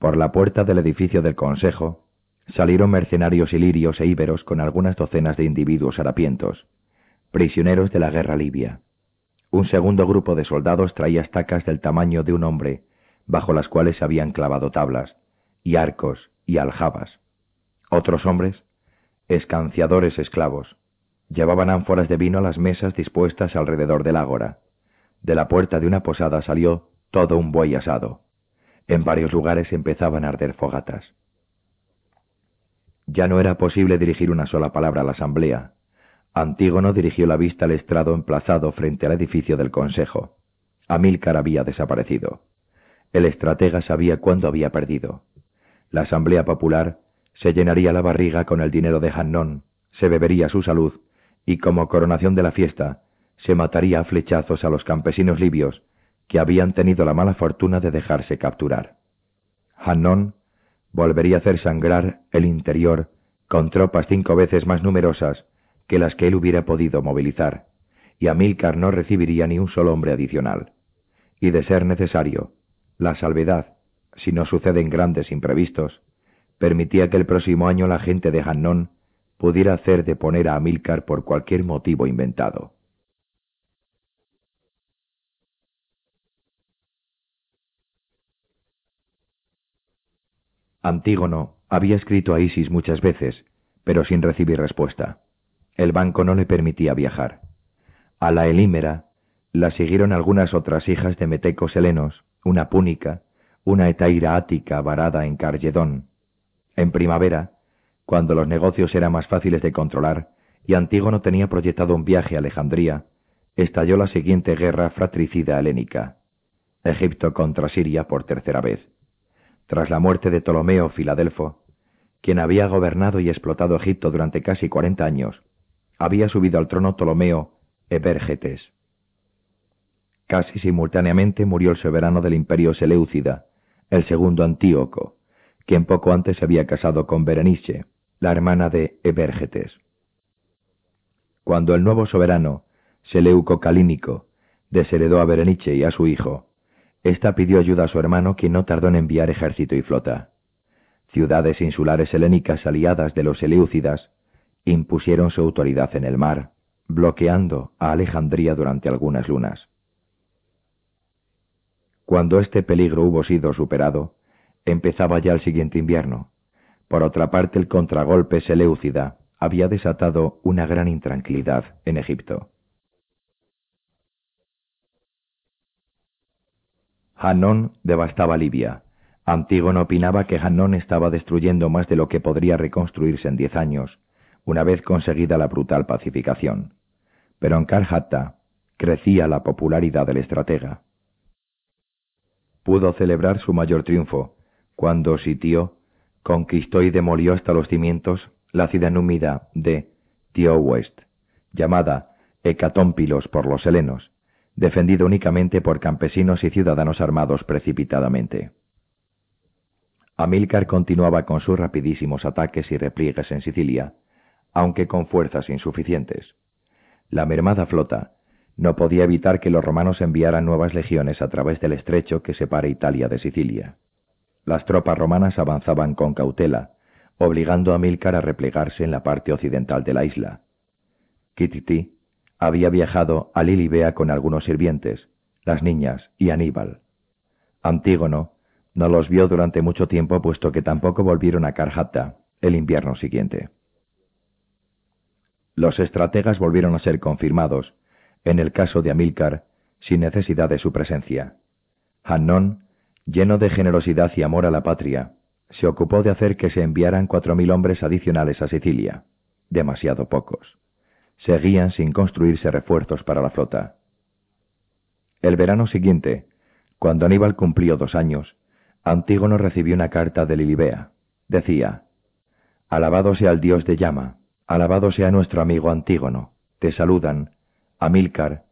Por la puerta del edificio del Consejo salieron mercenarios ilirios e íberos con algunas docenas de individuos harapientos, prisioneros de la guerra libia. Un segundo grupo de soldados traía estacas del tamaño de un hombre, bajo las cuales se habían clavado tablas, y arcos y aljabas. Otros hombres, escanciadores esclavos, llevaban ánforas de vino a las mesas dispuestas alrededor del ágora. De la puerta de una posada salió todo un buey asado. En varios lugares empezaban a arder fogatas. Ya no era posible dirigir una sola palabra a la asamblea. Antígono dirigió la vista al estrado emplazado frente al edificio del consejo. Amílcar había desaparecido. El estratega sabía cuándo había perdido. La asamblea popular se llenaría la barriga con el dinero de Hannón, se bebería su salud, y como coronación de la fiesta, se mataría a flechazos a los campesinos libios que habían tenido la mala fortuna de dejarse capturar. Hannón volvería a hacer sangrar el interior con tropas cinco veces más numerosas que las que él hubiera podido movilizar, y Amílcar no recibiría ni un solo hombre adicional. Y de ser necesario, la salvedad, si no suceden grandes imprevistos, permitía que el próximo año la gente de Hannón pudiera hacer deponer a Amílcar por cualquier motivo inventado. Antígono había escrito a Isis muchas veces, pero sin recibir respuesta. El banco no le permitía viajar. A la Elímera la siguieron algunas otras hijas de metecos helenos, una púnica, una etaira ática varada en Carledón. En primavera, cuando los negocios eran más fáciles de controlar y Antígono tenía proyectado un viaje a Alejandría, estalló la siguiente guerra fratricida helénica. Egipto contra Siria por tercera vez tras la muerte de Ptolomeo Filadelfo, quien había gobernado y explotado Egipto durante casi cuarenta años, había subido al trono Ptolomeo Ebergetes. Casi simultáneamente murió el soberano del imperio Seleucida, el segundo Antíoco, quien poco antes se había casado con Berenice, la hermana de Ebergetes. Cuando el nuevo soberano, Seleuco Calínico, desheredó a Berenice y a su hijo, esta pidió ayuda a su hermano, quien no tardó en enviar ejército y flota. Ciudades insulares helénicas aliadas de los Eleucidas impusieron su autoridad en el mar, bloqueando a Alejandría durante algunas lunas. Cuando este peligro hubo sido superado, empezaba ya el siguiente invierno. Por otra parte, el contragolpe Seleucida había desatado una gran intranquilidad en Egipto. Hanón devastaba Libia. Antígono opinaba que Hanón estaba destruyendo más de lo que podría reconstruirse en diez años, una vez conseguida la brutal pacificación. Pero en Karhatta crecía la popularidad del estratega. Pudo celebrar su mayor triunfo cuando sitió, conquistó y demolió hasta los cimientos la ciudad númida de West, llamada Hecatómpilos por los helenos, defendido únicamente por campesinos y ciudadanos armados precipitadamente. Amílcar continuaba con sus rapidísimos ataques y repliegues en Sicilia, aunque con fuerzas insuficientes. La mermada flota no podía evitar que los romanos enviaran nuevas legiones a través del estrecho que separa Italia de Sicilia. Las tropas romanas avanzaban con cautela, obligando a Amílcar a replegarse en la parte occidental de la isla. Kititi había viajado a Lilibea con algunos sirvientes, las niñas y Aníbal. Antígono no los vio durante mucho tiempo puesto que tampoco volvieron a Carjata el invierno siguiente. Los estrategas volvieron a ser confirmados, en el caso de Amílcar, sin necesidad de su presencia. Hannón, lleno de generosidad y amor a la patria, se ocupó de hacer que se enviaran cuatro mil hombres adicionales a Sicilia, demasiado pocos seguían sin construirse refuerzos para la flota. El verano siguiente, cuando Aníbal cumplió dos años, Antígono recibió una carta de Lilibea. Decía, Alabado sea el dios de llama, alabado sea nuestro amigo Antígono, te saludan Amílcar,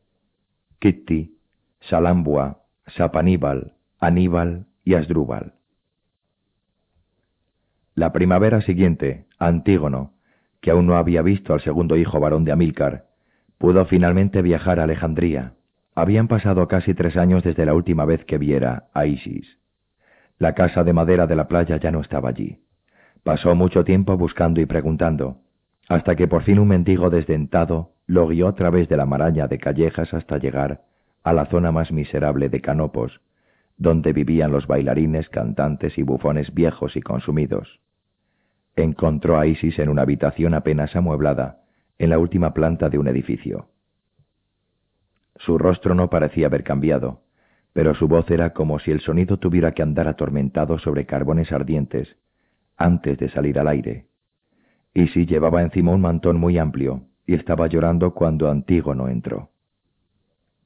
Kitti, Salambua, Sapaníbal, Aníbal y Asdrúbal. La primavera siguiente, Antígono, que aún no había visto al segundo hijo varón de Amílcar, pudo finalmente viajar a Alejandría. Habían pasado casi tres años desde la última vez que viera a Isis. La casa de madera de la playa ya no estaba allí. Pasó mucho tiempo buscando y preguntando, hasta que por fin un mendigo desdentado lo guió a través de la maraña de callejas hasta llegar a la zona más miserable de Canopos, donde vivían los bailarines, cantantes y bufones viejos y consumidos. Encontró a Isis en una habitación apenas amueblada, en la última planta de un edificio. Su rostro no parecía haber cambiado, pero su voz era como si el sonido tuviera que andar atormentado sobre carbones ardientes antes de salir al aire. Isis llevaba encima un mantón muy amplio y estaba llorando cuando Antígono entró.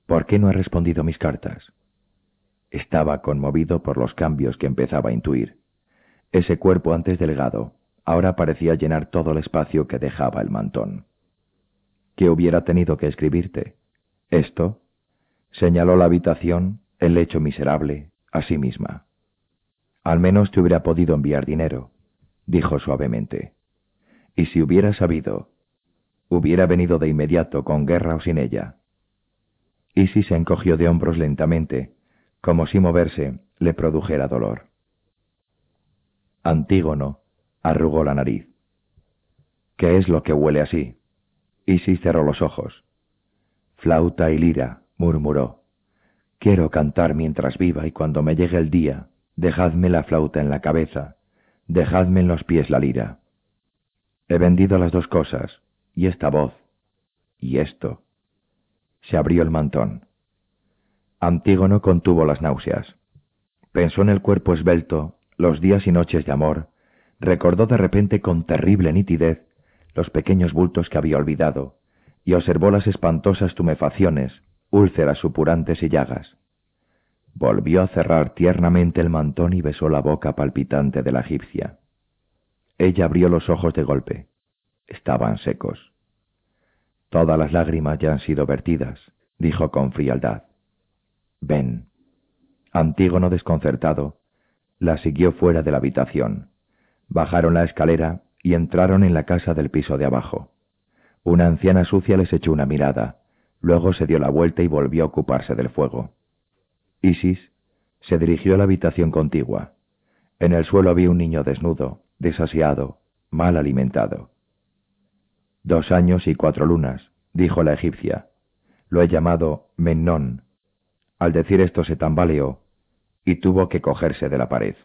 ¿Por qué no ha respondido mis cartas? Estaba conmovido por los cambios que empezaba a intuir. Ese cuerpo antes delgado, ahora parecía llenar todo el espacio que dejaba el mantón. ¿Qué hubiera tenido que escribirte? ¿Esto? Señaló la habitación, el lecho miserable, a sí misma. Al menos te hubiera podido enviar dinero, dijo suavemente. Y si hubiera sabido, hubiera venido de inmediato con guerra o sin ella. Isis se encogió de hombros lentamente, como si moverse le produjera dolor. Antígono arrugó la nariz. ¿Qué es lo que huele así? Isis cerró los ojos. Flauta y lira, murmuró. Quiero cantar mientras viva y cuando me llegue el día, dejadme la flauta en la cabeza, dejadme en los pies la lira. He vendido las dos cosas, y esta voz, y esto. Se abrió el mantón. Antígono contuvo las náuseas. Pensó en el cuerpo esbelto, los días y noches de amor, recordó de repente con terrible nitidez los pequeños bultos que había olvidado, y observó las espantosas tumefacciones, úlceras supurantes y llagas. Volvió a cerrar tiernamente el mantón y besó la boca palpitante de la egipcia. Ella abrió los ojos de golpe. Estaban secos. Todas las lágrimas ya han sido vertidas, dijo con frialdad. Ven. Antígono desconcertado, la siguió fuera de la habitación. Bajaron la escalera y entraron en la casa del piso de abajo. Una anciana sucia les echó una mirada, luego se dio la vuelta y volvió a ocuparse del fuego. Isis se dirigió a la habitación contigua. En el suelo había un niño desnudo, desasiado, mal alimentado. Dos años y cuatro lunas, dijo la egipcia. Lo he llamado Mennón. Al decir esto se tambaleó y tuvo que cogerse de la pared.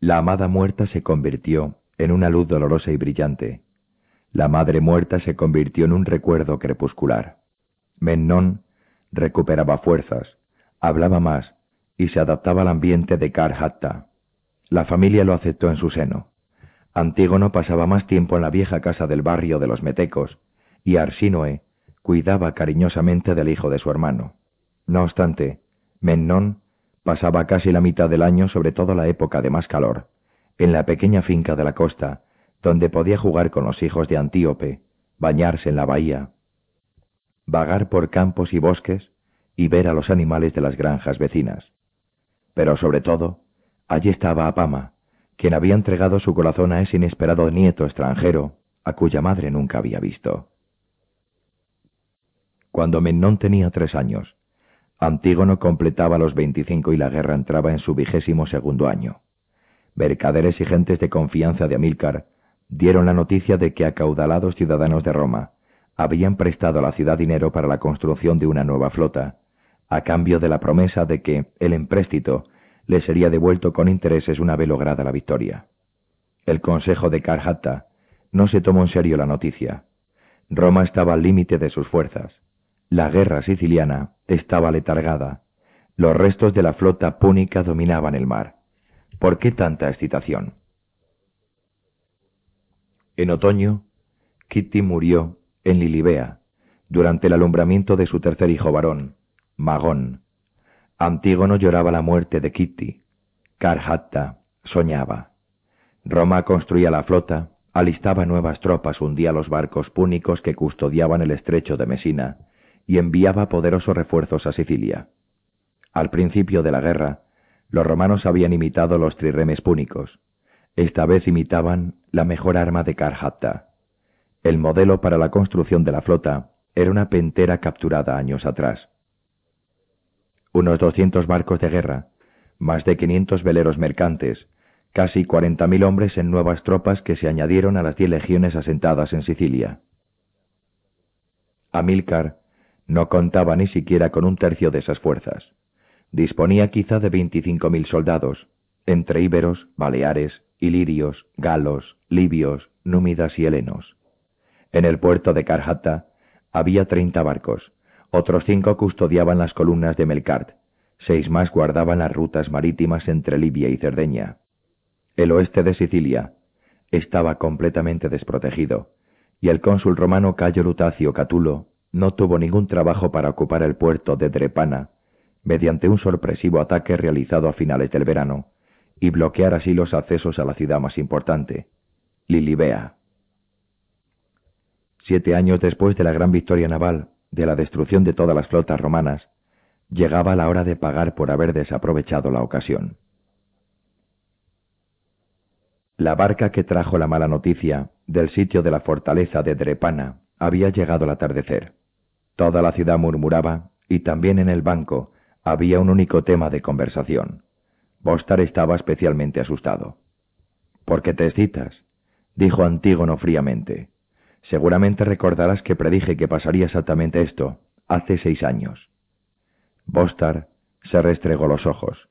La amada muerta se convirtió en una luz dolorosa y brillante. La madre muerta se convirtió en un recuerdo crepuscular. Mennón recuperaba fuerzas, hablaba más y se adaptaba al ambiente de Karhatta. La familia lo aceptó en su seno. Antígono pasaba más tiempo en la vieja casa del barrio de los Metecos, y Arsínoe cuidaba cariñosamente del hijo de su hermano. No obstante, Mennón pasaba casi la mitad del año, sobre todo la época de más calor, en la pequeña finca de la costa, donde podía jugar con los hijos de Antíope, bañarse en la bahía, vagar por campos y bosques y ver a los animales de las granjas vecinas. Pero sobre todo, allí estaba Apama, quien había entregado su corazón a ese inesperado nieto extranjero, a cuya madre nunca había visto. Cuando Mennón tenía tres años, Antígono completaba los veinticinco y la guerra entraba en su vigésimo segundo año. Mercaderes y gentes de confianza de Amílcar dieron la noticia de que acaudalados ciudadanos de Roma habían prestado a la ciudad dinero para la construcción de una nueva flota, a cambio de la promesa de que el empréstito le sería devuelto con intereses una vez lograda la victoria. El consejo de Carhatta no se tomó en serio la noticia. Roma estaba al límite de sus fuerzas. La guerra siciliana estaba letargada. Los restos de la flota púnica dominaban el mar. ¿Por qué tanta excitación? En otoño, Kitty murió en Lilibea, durante el alumbramiento de su tercer hijo varón, Magón. Antígono lloraba la muerte de Kitty. Carhatta soñaba. Roma construía la flota, alistaba nuevas tropas, hundía los barcos púnicos que custodiaban el estrecho de Mesina y enviaba poderosos refuerzos a Sicilia. Al principio de la guerra, los romanos habían imitado los triremes púnicos. Esta vez imitaban la mejor arma de Carhatta. El modelo para la construcción de la flota era una pentera capturada años atrás. Unos 200 barcos de guerra, más de 500 veleros mercantes, casi 40.000 hombres en nuevas tropas que se añadieron a las diez legiones asentadas en Sicilia. Amílcar no contaba ni siquiera con un tercio de esas fuerzas. Disponía quizá de 25.000 soldados, entre íberos, baleares, ilirios, galos, libios, númidas y helenos. En el puerto de Carjata había 30 barcos, otros cinco custodiaban las columnas de Melkart, seis más guardaban las rutas marítimas entre Libia y Cerdeña. El oeste de Sicilia estaba completamente desprotegido, y el cónsul romano Cayo Lutacio Catulo no tuvo ningún trabajo para ocupar el puerto de Drepana, mediante un sorpresivo ataque realizado a finales del verano, y bloquear así los accesos a la ciudad más importante, Lilibea. Siete años después de la gran victoria naval, de la destrucción de todas las flotas romanas, llegaba la hora de pagar por haber desaprovechado la ocasión. La barca que trajo la mala noticia del sitio de la fortaleza de Drepana había llegado al atardecer. Toda la ciudad murmuraba y también en el banco había un único tema de conversación. Bostar estaba especialmente asustado. ¿Por qué te excitas? dijo Antígono fríamente. Seguramente recordarás que predije que pasaría exactamente esto hace seis años. Bostar se restregó los ojos.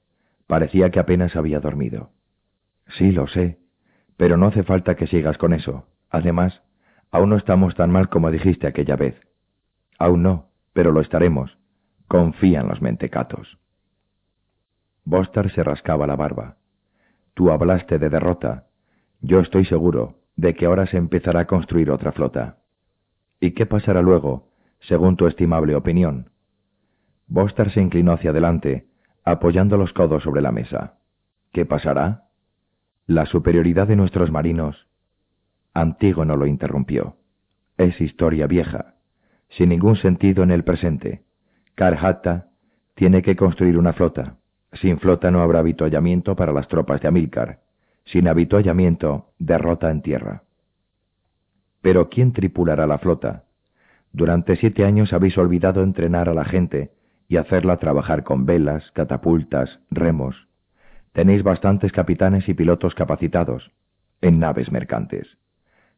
Parecía que apenas había dormido. Sí, lo sé, pero no hace falta que sigas con eso. Además, aún no estamos tan mal como dijiste aquella vez. Aún no, pero lo estaremos. Confían los mentecatos. Bostar se rascaba la barba. Tú hablaste de derrota. Yo estoy seguro de que ahora se empezará a construir otra flota. ¿Y qué pasará luego, según tu estimable opinión? Bostar se inclinó hacia adelante, apoyando los codos sobre la mesa. ¿Qué pasará? La superioridad de nuestros marinos. Antígono lo interrumpió. Es historia vieja, sin ningún sentido en el presente. Karhatta tiene que construir una flota. Sin flota no habrá avituallamiento para las tropas de Amílcar. Sin avituallamiento, derrota en tierra. Pero ¿quién tripulará la flota? Durante siete años habéis olvidado entrenar a la gente y hacerla trabajar con velas, catapultas, remos, Tenéis bastantes capitanes y pilotos capacitados en naves mercantes.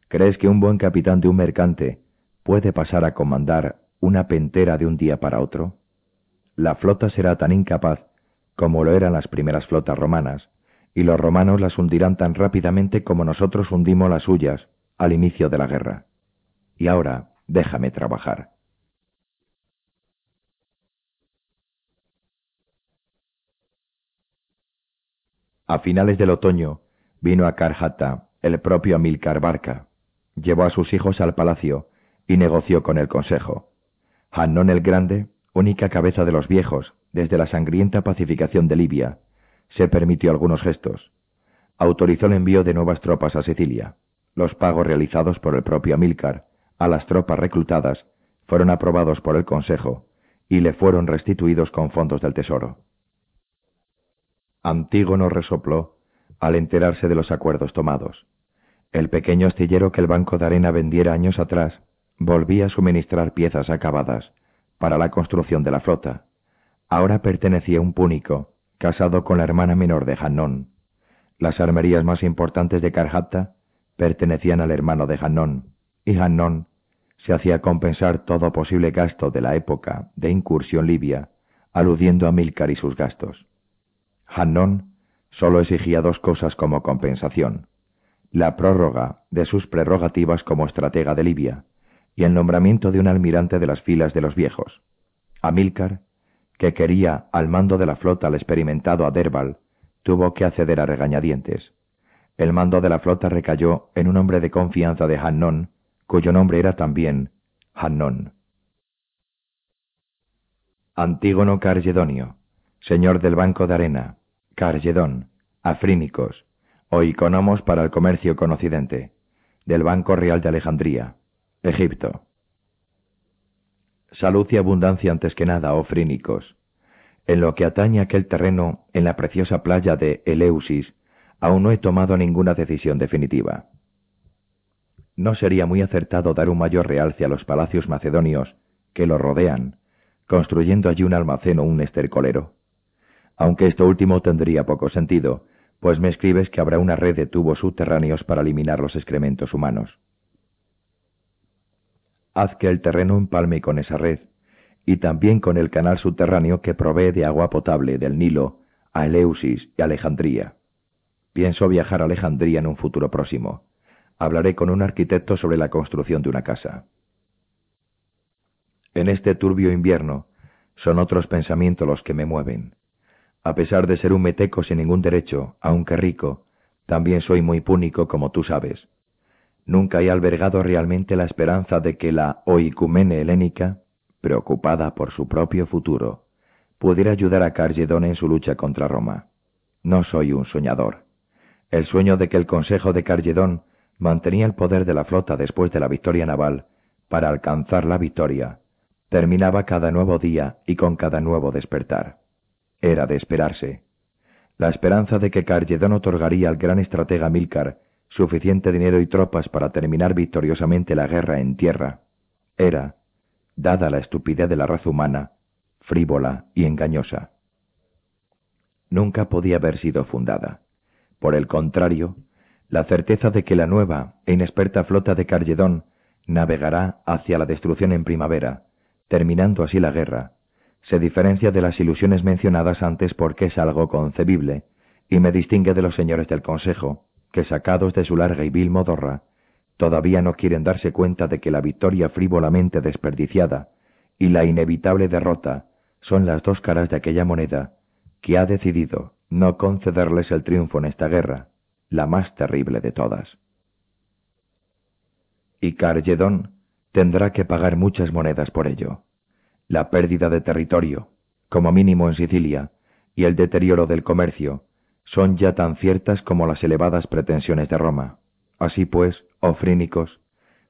¿Crees que un buen capitán de un mercante puede pasar a comandar una pentera de un día para otro? La flota será tan incapaz como lo eran las primeras flotas romanas, y los romanos las hundirán tan rápidamente como nosotros hundimos las suyas al inicio de la guerra. Y ahora déjame trabajar. A finales del otoño vino a Karjata el propio Amilcar Barca. Llevó a sus hijos al palacio y negoció con el consejo. Hannón el Grande, única cabeza de los viejos desde la sangrienta pacificación de Libia, se permitió algunos gestos. Autorizó el envío de nuevas tropas a Sicilia. Los pagos realizados por el propio Amílcar a las tropas reclutadas fueron aprobados por el Consejo y le fueron restituidos con fondos del Tesoro. Antígono resopló al enterarse de los acuerdos tomados. El pequeño astillero que el Banco de Arena vendiera años atrás volvía a suministrar piezas acabadas para la construcción de la flota. Ahora pertenecía a un púnico, casado con la hermana menor de Hanón. Las armerías más importantes de Carjata pertenecían al hermano de Hanón, y Hanón se hacía compensar todo posible gasto de la época de incursión libia, aludiendo a Milcar y sus gastos. Hannon solo exigía dos cosas como compensación, la prórroga de sus prerrogativas como estratega de Libia y el nombramiento de un almirante de las filas de los viejos. Amílcar, que quería al mando de la flota al experimentado Aderbal, tuvo que acceder a regañadientes. El mando de la flota recayó en un hombre de confianza de Hannon, cuyo nombre era también Hannon. Antígono Cargedonio, señor del Banco de Arena, Cargedón, Afrínicos, o Iconomos para el comercio con Occidente. del Banco Real de Alejandría, Egipto. Salud y abundancia antes que nada, oh frínicos. En lo que atañe a aquel terreno en la preciosa playa de Eleusis, aún no he tomado ninguna decisión definitiva. No sería muy acertado dar un mayor realce a los palacios macedonios que los rodean, construyendo allí un almacén o un estercolero. Aunque esto último tendría poco sentido, pues me escribes que habrá una red de tubos subterráneos para eliminar los excrementos humanos. Haz que el terreno empalme con esa red, y también con el canal subterráneo que provee de agua potable del Nilo a Eleusis y Alejandría. Pienso viajar a Alejandría en un futuro próximo. Hablaré con un arquitecto sobre la construcción de una casa. En este turbio invierno son otros pensamientos los que me mueven. A pesar de ser un meteco sin ningún derecho, aunque rico, también soy muy púnico como tú sabes. Nunca he albergado realmente la esperanza de que la oicumene helénica, preocupada por su propio futuro, pudiera ayudar a Cargedón en su lucha contra Roma. No soy un soñador. El sueño de que el Consejo de Cargedón mantenía el poder de la flota después de la victoria naval para alcanzar la victoria, terminaba cada nuevo día y con cada nuevo despertar. Era de esperarse. La esperanza de que Cargedón otorgaría al gran estratega Milcar suficiente dinero y tropas para terminar victoriosamente la guerra en tierra, era, dada la estupidez de la raza humana, frívola y engañosa. Nunca podía haber sido fundada. Por el contrario, la certeza de que la nueva e inexperta flota de Carledón navegará hacia la destrucción en primavera, terminando así la guerra, se diferencia de las ilusiones mencionadas antes porque es algo concebible y me distingue de los señores del Consejo, que sacados de su larga y vil modorra, todavía no quieren darse cuenta de que la victoria frívolamente desperdiciada y la inevitable derrota son las dos caras de aquella moneda que ha decidido no concederles el triunfo en esta guerra, la más terrible de todas. Y Cargedón tendrá que pagar muchas monedas por ello. La pérdida de territorio, como mínimo en Sicilia, y el deterioro del comercio, son ya tan ciertas como las elevadas pretensiones de Roma. Así pues, oh frínicos,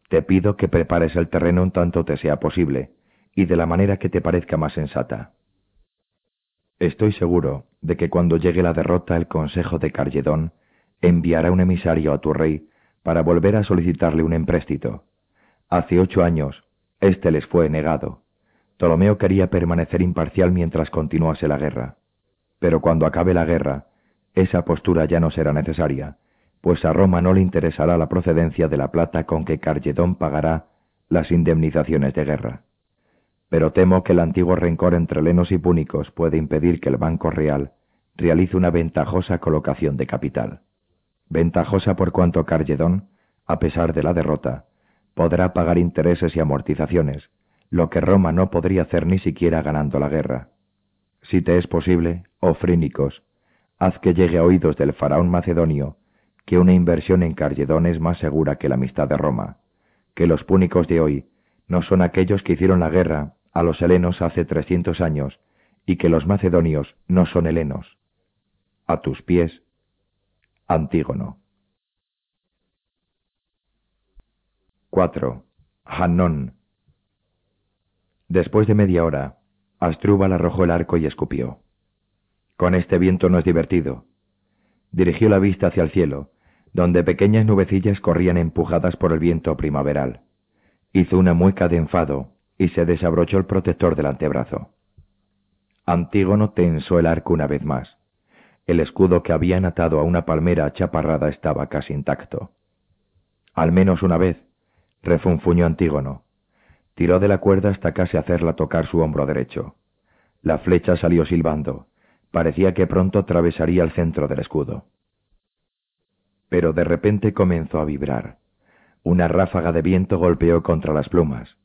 te pido que prepares el terreno en tanto te sea posible, y de la manera que te parezca más sensata. Estoy seguro de que cuando llegue la derrota el consejo de Carledón enviará un emisario a tu rey para volver a solicitarle un empréstito. Hace ocho años, éste les fue negado. Ptolomeo quería permanecer imparcial mientras continuase la guerra. Pero cuando acabe la guerra, esa postura ya no será necesaria, pues a Roma no le interesará la procedencia de la plata con que Carledón pagará las indemnizaciones de guerra. Pero temo que el antiguo rencor entre lenos y púnicos puede impedir que el Banco Real realice una ventajosa colocación de capital. Ventajosa por cuanto Carledón, a pesar de la derrota, podrá pagar intereses y amortizaciones, lo que Roma no podría hacer ni siquiera ganando la guerra. Si te es posible, oh frínicos, haz que llegue a oídos del faraón macedonio que una inversión en Carledón es más segura que la amistad de Roma, que los púnicos de hoy no son aquellos que hicieron la guerra a los helenos hace trescientos años, y que los macedonios no son helenos. A tus pies, Antígono. 4. Hannon. Después de media hora, Astrúbal arrojó el arco y escupió. Con este viento no es divertido. Dirigió la vista hacia el cielo, donde pequeñas nubecillas corrían empujadas por el viento primaveral. Hizo una mueca de enfado y se desabrochó el protector del antebrazo. Antígono tensó el arco una vez más. El escudo que habían atado a una palmera chaparrada estaba casi intacto. Al menos una vez, refunfuñó Antígono. Tiró de la cuerda hasta casi hacerla tocar su hombro derecho. La flecha salió silbando. Parecía que pronto atravesaría el centro del escudo. Pero de repente comenzó a vibrar. Una ráfaga de viento golpeó contra las plumas.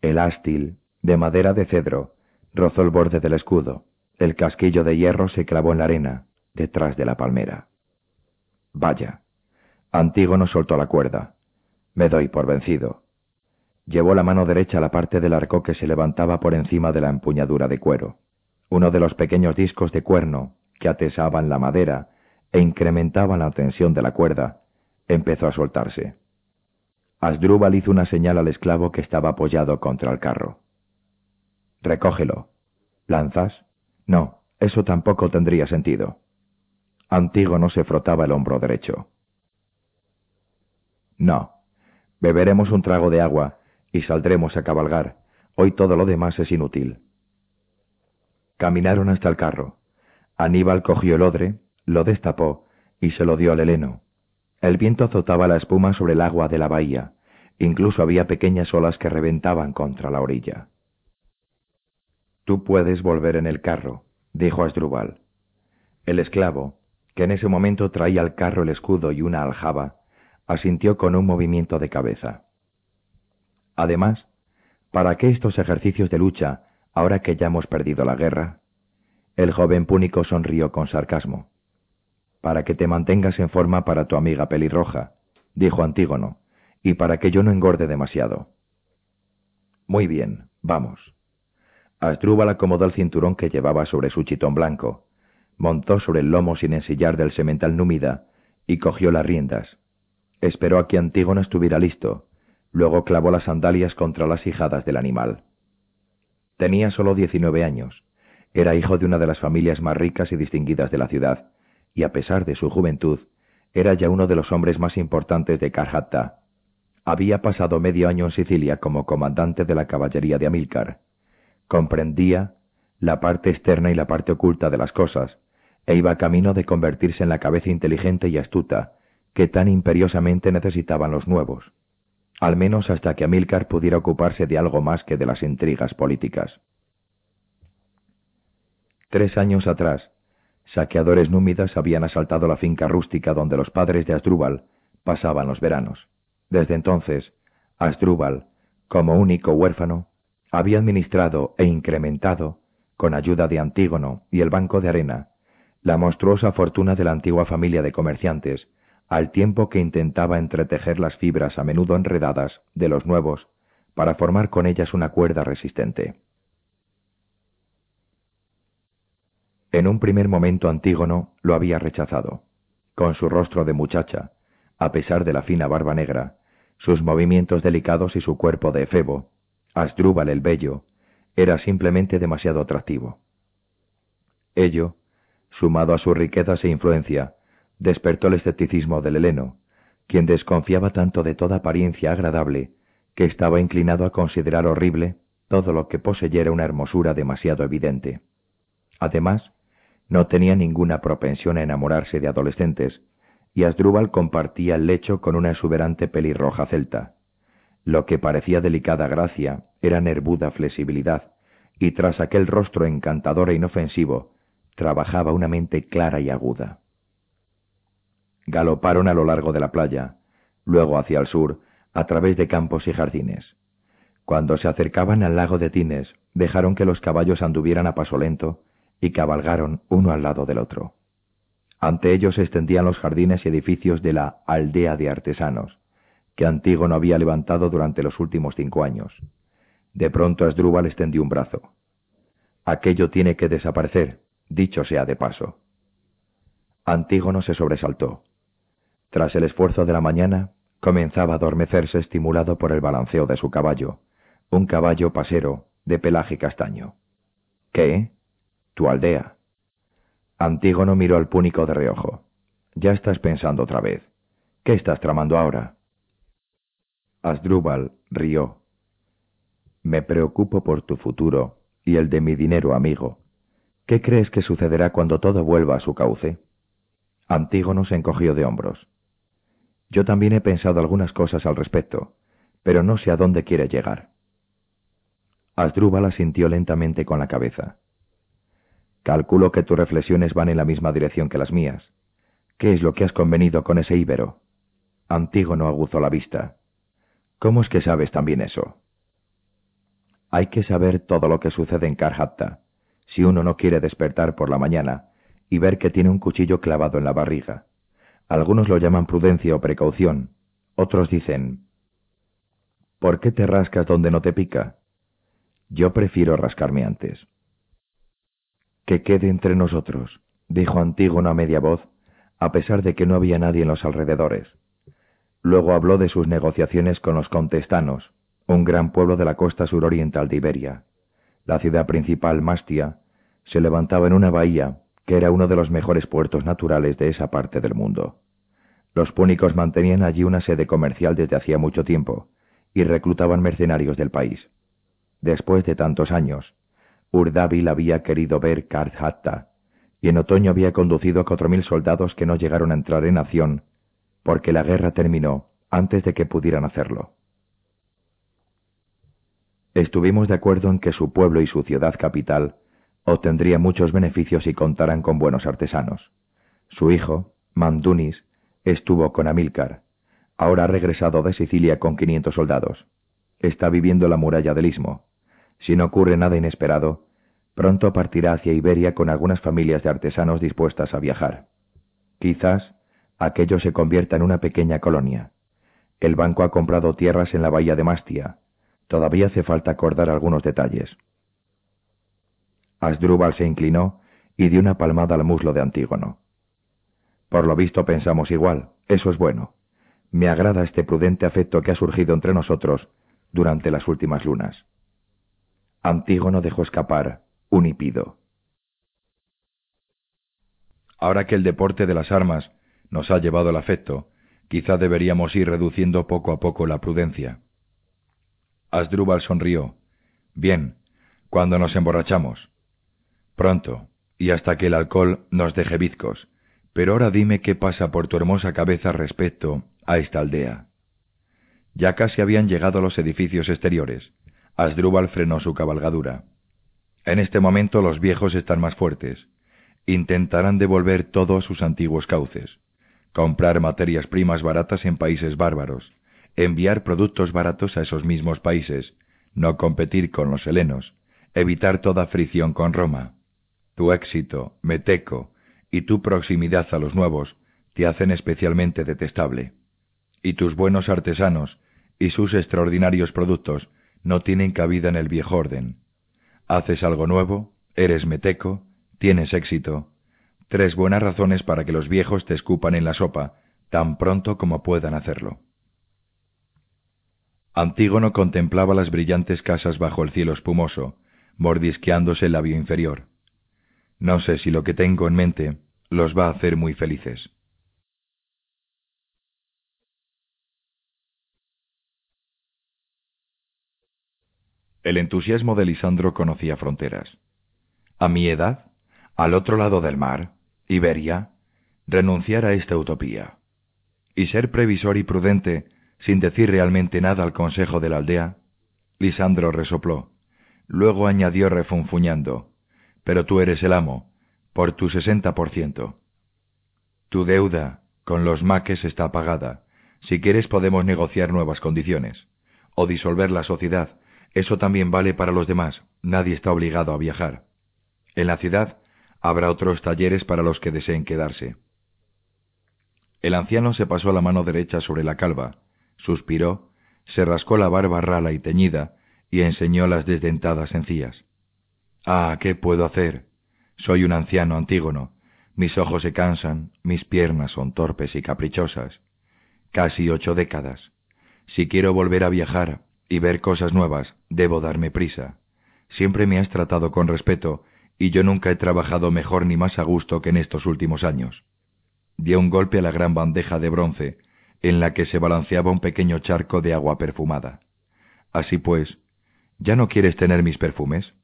El ástil, de madera de cedro, rozó el borde del escudo. El casquillo de hierro se clavó en la arena, detrás de la palmera. Vaya. Antígono soltó la cuerda. Me doy por vencido. Llevó la mano derecha a la parte del arco que se levantaba por encima de la empuñadura de cuero. Uno de los pequeños discos de cuerno que atesaban la madera e incrementaban la tensión de la cuerda empezó a soltarse. Asdrúbal hizo una señal al esclavo que estaba apoyado contra el carro. Recógelo. ¿Lanzas? No, eso tampoco tendría sentido. Antígono se frotaba el hombro derecho. No. Beberemos un trago de agua y saldremos a cabalgar. Hoy todo lo demás es inútil. Caminaron hasta el carro. Aníbal cogió el odre, lo destapó y se lo dio al heleno. El viento azotaba la espuma sobre el agua de la bahía. Incluso había pequeñas olas que reventaban contra la orilla. Tú puedes volver en el carro, dijo Asdrúbal. El esclavo, que en ese momento traía al carro el escudo y una aljaba, asintió con un movimiento de cabeza. Además, ¿para qué estos ejercicios de lucha ahora que ya hemos perdido la guerra? El joven púnico sonrió con sarcasmo para que te mantengas en forma para tu amiga pelirroja, dijo Antígono, y para que yo no engorde demasiado. Muy bien, vamos. Asdrúbal acomodó el cinturón que llevaba sobre su chitón blanco, montó sobre el lomo sin ensillar del semental númida y cogió las riendas. Esperó a que Antígono estuviera listo, luego clavó las sandalias contra las hijadas del animal. Tenía solo diecinueve años, era hijo de una de las familias más ricas y distinguidas de la ciudad, y a pesar de su juventud, era ya uno de los hombres más importantes de Carhatta. Había pasado medio año en Sicilia como comandante de la caballería de Amílcar. Comprendía la parte externa y la parte oculta de las cosas, e iba camino de convertirse en la cabeza inteligente y astuta que tan imperiosamente necesitaban los nuevos, al menos hasta que Amílcar pudiera ocuparse de algo más que de las intrigas políticas. Tres años atrás, Saqueadores númidas habían asaltado la finca rústica donde los padres de Asdrúbal pasaban los veranos. Desde entonces, Asdrúbal, como único huérfano, había administrado e incrementado, con ayuda de Antígono y el Banco de Arena, la monstruosa fortuna de la antigua familia de comerciantes, al tiempo que intentaba entretejer las fibras a menudo enredadas de los nuevos para formar con ellas una cuerda resistente. En un primer momento Antígono lo había rechazado. Con su rostro de muchacha, a pesar de la fina barba negra, sus movimientos delicados y su cuerpo de efebo, Asdrúbal el Bello, era simplemente demasiado atractivo. Ello, sumado a sus riquezas e influencia, despertó el escepticismo del heleno, quien desconfiaba tanto de toda apariencia agradable que estaba inclinado a considerar horrible todo lo que poseyera una hermosura demasiado evidente. Además, no tenía ninguna propensión a enamorarse de adolescentes, y Asdrúbal compartía el lecho con una exuberante pelirroja celta. Lo que parecía delicada gracia era nervuda flexibilidad, y tras aquel rostro encantador e inofensivo, trabajaba una mente clara y aguda. Galoparon a lo largo de la playa, luego hacia el sur, a través de campos y jardines. Cuando se acercaban al lago de Tines, dejaron que los caballos anduvieran a paso lento, y cabalgaron uno al lado del otro. Ante ellos se extendían los jardines y edificios de la aldea de artesanos, que Antígono había levantado durante los últimos cinco años. De pronto Asdrúbal extendió un brazo. Aquello tiene que desaparecer, dicho sea de paso. Antígono se sobresaltó. Tras el esfuerzo de la mañana, comenzaba a adormecerse estimulado por el balanceo de su caballo, un caballo pasero de pelaje castaño. ¿Qué? tu aldea. Antígono miró al púnico de reojo. Ya estás pensando otra vez. ¿Qué estás tramando ahora? Asdrúbal rió. Me preocupo por tu futuro y el de mi dinero amigo. ¿Qué crees que sucederá cuando todo vuelva a su cauce? Antígono se encogió de hombros. Yo también he pensado algunas cosas al respecto, pero no sé a dónde quiere llegar. Asdrúbal asintió lentamente con la cabeza. Calculo que tus reflexiones van en la misma dirección que las mías. ¿Qué es lo que has convenido con ese íbero? Antígono aguzó la vista. ¿Cómo es que sabes también eso? Hay que saber todo lo que sucede en Carhatta, si uno no quiere despertar por la mañana y ver que tiene un cuchillo clavado en la barriga. Algunos lo llaman prudencia o precaución, otros dicen, ¿por qué te rascas donde no te pica? Yo prefiero rascarme antes. Que quede entre nosotros, dijo Antígono a media voz, a pesar de que no había nadie en los alrededores. Luego habló de sus negociaciones con los contestanos, un gran pueblo de la costa suroriental de Iberia. La ciudad principal, Mastia, se levantaba en una bahía que era uno de los mejores puertos naturales de esa parte del mundo. Los púnicos mantenían allí una sede comercial desde hacía mucho tiempo y reclutaban mercenarios del país. Después de tantos años, Urdávil había querido ver Karthatta y en otoño había conducido a cuatro mil soldados que no llegaron a entrar en acción porque la guerra terminó antes de que pudieran hacerlo. Estuvimos de acuerdo en que su pueblo y su ciudad capital obtendría muchos beneficios si contaran con buenos artesanos. Su hijo, Mandunis, estuvo con Amílcar. Ahora ha regresado de Sicilia con 500 soldados. Está viviendo la muralla del Istmo. Si no ocurre nada inesperado, pronto partirá hacia Iberia con algunas familias de artesanos dispuestas a viajar. Quizás aquello se convierta en una pequeña colonia. El banco ha comprado tierras en la bahía de Mastia. Todavía hace falta acordar algunos detalles. Asdrúbal se inclinó y dio una palmada al muslo de Antígono. Por lo visto pensamos igual, eso es bueno. Me agrada este prudente afecto que ha surgido entre nosotros durante las últimas lunas. Antígono dejó escapar un hipido. Ahora que el deporte de las armas nos ha llevado el afecto, quizá deberíamos ir reduciendo poco a poco la prudencia. Asdrúbal sonrió. Bien, cuando nos emborrachamos. Pronto, y hasta que el alcohol nos deje bizcos. Pero ahora dime qué pasa por tu hermosa cabeza respecto a esta aldea. Ya casi habían llegado a los edificios exteriores. Asdrúbal frenó su cabalgadura. En este momento los viejos están más fuertes. Intentarán devolver todos sus antiguos cauces comprar materias primas baratas en países bárbaros, enviar productos baratos a esos mismos países, no competir con los helenos, evitar toda fricción con Roma. Tu éxito, Meteco, y tu proximidad a los nuevos te hacen especialmente detestable. Y tus buenos artesanos y sus extraordinarios productos no tienen cabida en el viejo orden. Haces algo nuevo, eres meteco, tienes éxito, Tres buenas razones para que los viejos te escupan en la sopa, tan pronto como puedan hacerlo. Antígono contemplaba las brillantes casas bajo el cielo espumoso, mordisqueándose el labio inferior. No sé si lo que tengo en mente los va a hacer muy felices. El entusiasmo de Lisandro conocía fronteras. A mi edad, al otro lado del mar, Iberia, renunciar a esta utopía y ser previsor y prudente sin decir realmente nada al consejo de la aldea, Lisandro resopló. Luego añadió refunfuñando, pero tú eres el amo, por tu sesenta por ciento. Tu deuda con los maques está pagada. Si quieres podemos negociar nuevas condiciones. O disolver la sociedad. Eso también vale para los demás. Nadie está obligado a viajar. En la ciudad Habrá otros talleres para los que deseen quedarse. El anciano se pasó la mano derecha sobre la calva, suspiró, se rascó la barba rala y teñida, y enseñó las desdentadas encías. Ah, ¿qué puedo hacer? Soy un anciano antígono. Mis ojos se cansan, mis piernas son torpes y caprichosas. Casi ocho décadas. Si quiero volver a viajar y ver cosas nuevas, debo darme prisa. Siempre me has tratado con respeto y yo nunca he trabajado mejor ni más a gusto que en estos últimos años. Dio un golpe a la gran bandeja de bronce, en la que se balanceaba un pequeño charco de agua perfumada. Así pues, ¿ya no quieres tener mis perfumes?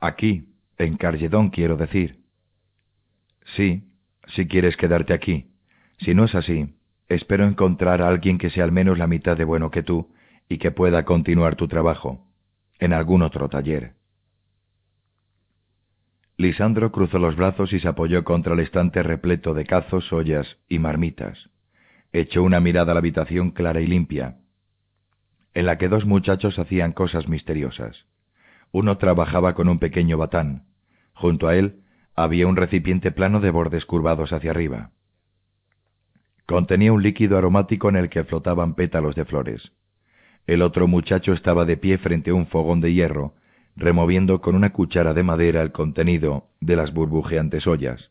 Aquí, en Carledón quiero decir. Sí, si quieres quedarte aquí. Si no es así, espero encontrar a alguien que sea al menos la mitad de bueno que tú y que pueda continuar tu trabajo, en algún otro taller. Lisandro cruzó los brazos y se apoyó contra el estante repleto de cazos, ollas y marmitas. Echó una mirada a la habitación clara y limpia, en la que dos muchachos hacían cosas misteriosas. Uno trabajaba con un pequeño batán. Junto a él había un recipiente plano de bordes curvados hacia arriba. Contenía un líquido aromático en el que flotaban pétalos de flores. El otro muchacho estaba de pie frente a un fogón de hierro, removiendo con una cuchara de madera el contenido de las burbujeantes ollas.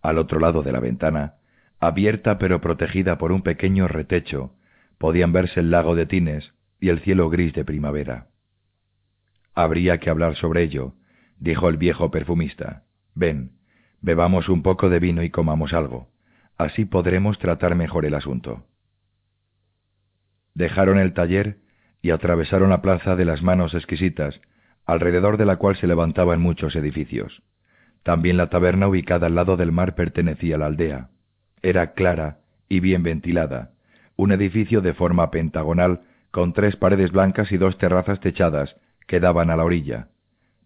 Al otro lado de la ventana Abierta pero protegida por un pequeño retecho, podían verse el lago de Tines y el cielo gris de primavera. Habría que hablar sobre ello, dijo el viejo perfumista. Ven, bebamos un poco de vino y comamos algo. Así podremos tratar mejor el asunto. Dejaron el taller y atravesaron la plaza de las manos exquisitas, alrededor de la cual se levantaban muchos edificios. También la taberna ubicada al lado del mar pertenecía a la aldea. Era clara y bien ventilada, un edificio de forma pentagonal con tres paredes blancas y dos terrazas techadas que daban a la orilla.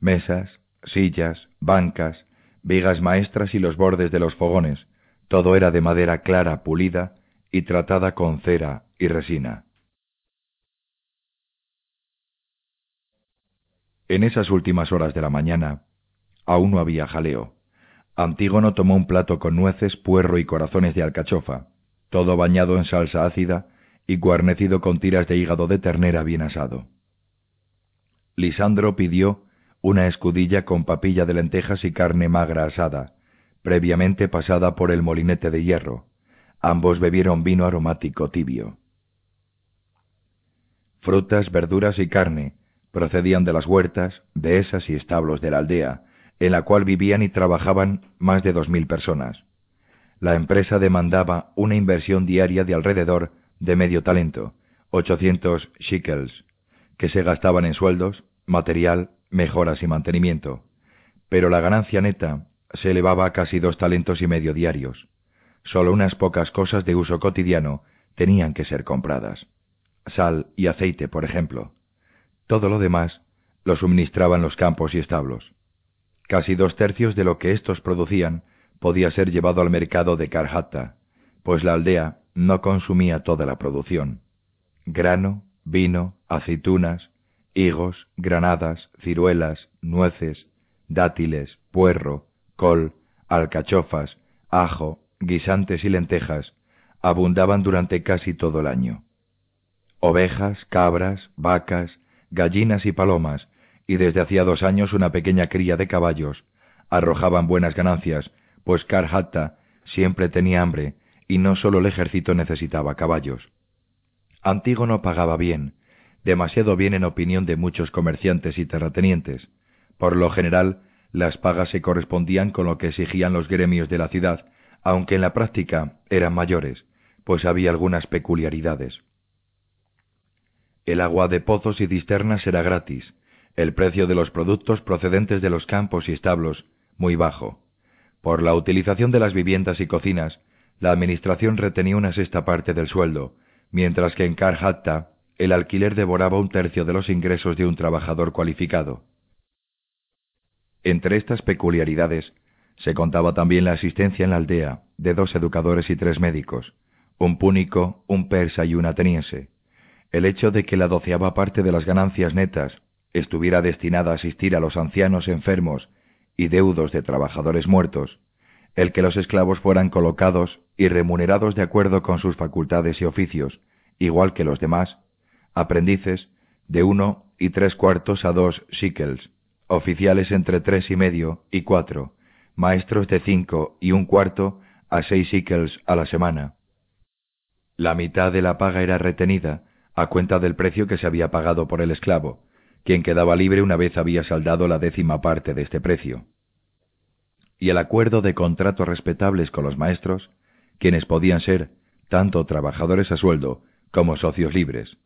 Mesas, sillas, bancas, vigas maestras y los bordes de los fogones, todo era de madera clara, pulida y tratada con cera y resina. En esas últimas horas de la mañana, aún no había jaleo. Antígono tomó un plato con nueces, puerro y corazones de alcachofa, todo bañado en salsa ácida y guarnecido con tiras de hígado de ternera bien asado. Lisandro pidió una escudilla con papilla de lentejas y carne magra asada, previamente pasada por el molinete de hierro. Ambos bebieron vino aromático tibio. Frutas, verduras y carne, procedían de las huertas, dehesas y establos de la aldea, en la cual vivían y trabajaban más de dos mil personas. La empresa demandaba una inversión diaria de alrededor de medio talento, 800 shekels, que se gastaban en sueldos, material, mejoras y mantenimiento, pero la ganancia neta se elevaba a casi dos talentos y medio diarios. Solo unas pocas cosas de uso cotidiano tenían que ser compradas. Sal y aceite, por ejemplo. Todo lo demás lo suministraban los campos y establos. Casi dos tercios de lo que éstos producían podía ser llevado al mercado de Karhatta, pues la aldea no consumía toda la producción. Grano, vino, aceitunas, higos, granadas, ciruelas, nueces, dátiles, puerro, col, alcachofas, ajo, guisantes y lentejas abundaban durante casi todo el año. Ovejas, cabras, vacas, gallinas y palomas, y desde hacía dos años una pequeña cría de caballos, arrojaban buenas ganancias, pues Karhatta siempre tenía hambre y no solo el ejército necesitaba caballos. Antígono pagaba bien, demasiado bien en opinión de muchos comerciantes y terratenientes. Por lo general, las pagas se correspondían con lo que exigían los gremios de la ciudad, aunque en la práctica eran mayores, pues había algunas peculiaridades. El agua de pozos y cisternas era gratis, el precio de los productos procedentes de los campos y establos muy bajo. Por la utilización de las viviendas y cocinas, la administración retenía una sexta parte del sueldo, mientras que en Karhatta el alquiler devoraba un tercio de los ingresos de un trabajador cualificado. Entre estas peculiaridades se contaba también la asistencia en la aldea de dos educadores y tres médicos, un púnico, un persa y un ateniense, el hecho de que la doceava parte de las ganancias netas estuviera destinada a asistir a los ancianos enfermos y deudos de trabajadores muertos, el que los esclavos fueran colocados y remunerados de acuerdo con sus facultades y oficios, igual que los demás, aprendices de uno y tres cuartos a dos shekels, oficiales entre tres y medio y cuatro, maestros de cinco y un cuarto a seis shekels a la semana. La mitad de la paga era retenida, a cuenta del precio que se había pagado por el esclavo, quien quedaba libre una vez había saldado la décima parte de este precio. Y el acuerdo de contratos respetables con los maestros, quienes podían ser tanto trabajadores a sueldo como socios libres.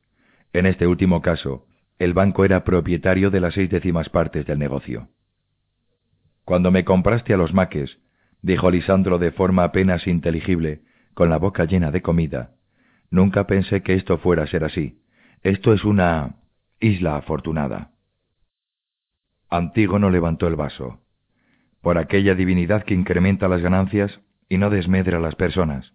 En este último caso, el banco era propietario de las seis décimas partes del negocio. Cuando me compraste a los maques, dijo Lisandro de forma apenas inteligible, con la boca llena de comida, Nunca pensé que esto fuera a ser así. Esto es una isla afortunada. Antígono levantó el vaso. Por aquella divinidad que incrementa las ganancias y no desmedra a las personas.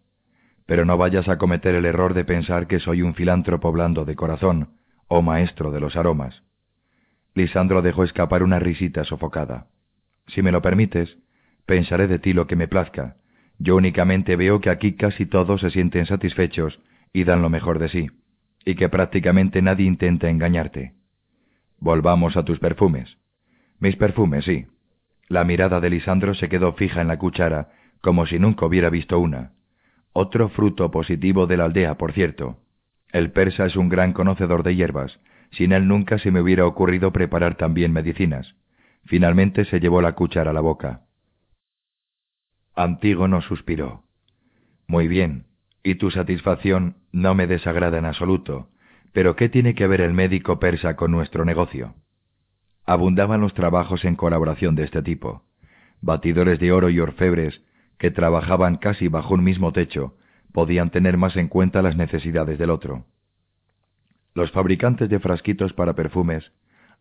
Pero no vayas a cometer el error de pensar que soy un filántropo blando de corazón o maestro de los aromas. Lisandro dejó escapar una risita sofocada. Si me lo permites, pensaré de ti lo que me plazca. Yo únicamente veo que aquí casi todos se sienten satisfechos y dan lo mejor de sí, y que prácticamente nadie intenta engañarte. Volvamos a tus perfumes. Mis perfumes, sí. La mirada de Lisandro se quedó fija en la cuchara, como si nunca hubiera visto una. Otro fruto positivo de la aldea, por cierto. El persa es un gran conocedor de hierbas. Sin él nunca se me hubiera ocurrido preparar también medicinas. Finalmente se llevó la cuchara a la boca. Antígono suspiró. Muy bien, y tu satisfacción no me desagrada en absoluto, pero ¿qué tiene que ver el médico persa con nuestro negocio? Abundaban los trabajos en colaboración de este tipo. Batidores de oro y orfebres, que trabajaban casi bajo un mismo techo, podían tener más en cuenta las necesidades del otro. Los fabricantes de frasquitos para perfumes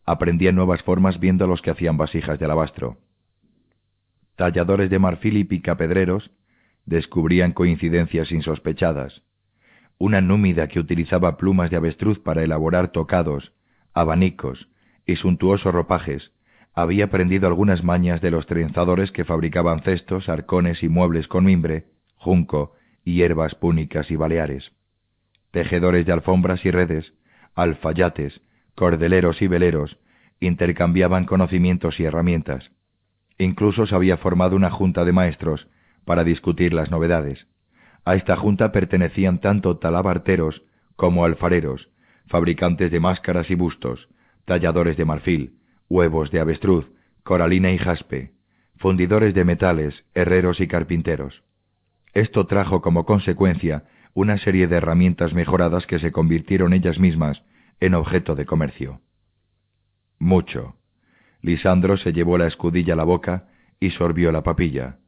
aprendían nuevas formas viendo a los que hacían vasijas de alabastro. Talladores de marfil y picapedreros descubrían coincidencias insospechadas. Una númida que utilizaba plumas de avestruz para elaborar tocados, abanicos y suntuosos ropajes, había aprendido algunas mañas de los trenzadores que fabricaban cestos, arcones y muebles con mimbre, junco, hierbas púnicas y baleares. Tejedores de alfombras y redes, alfayates, cordeleros y veleros, intercambiaban conocimientos y herramientas. Incluso se había formado una junta de maestros para discutir las novedades. A esta junta pertenecían tanto talabarteros como alfareros, fabricantes de máscaras y bustos, talladores de marfil, huevos de avestruz, coralina y jaspe, fundidores de metales, herreros y carpinteros. Esto trajo como consecuencia una serie de herramientas mejoradas que se convirtieron ellas mismas en objeto de comercio. Mucho. Lisandro se llevó la escudilla a la boca y sorbió la papilla.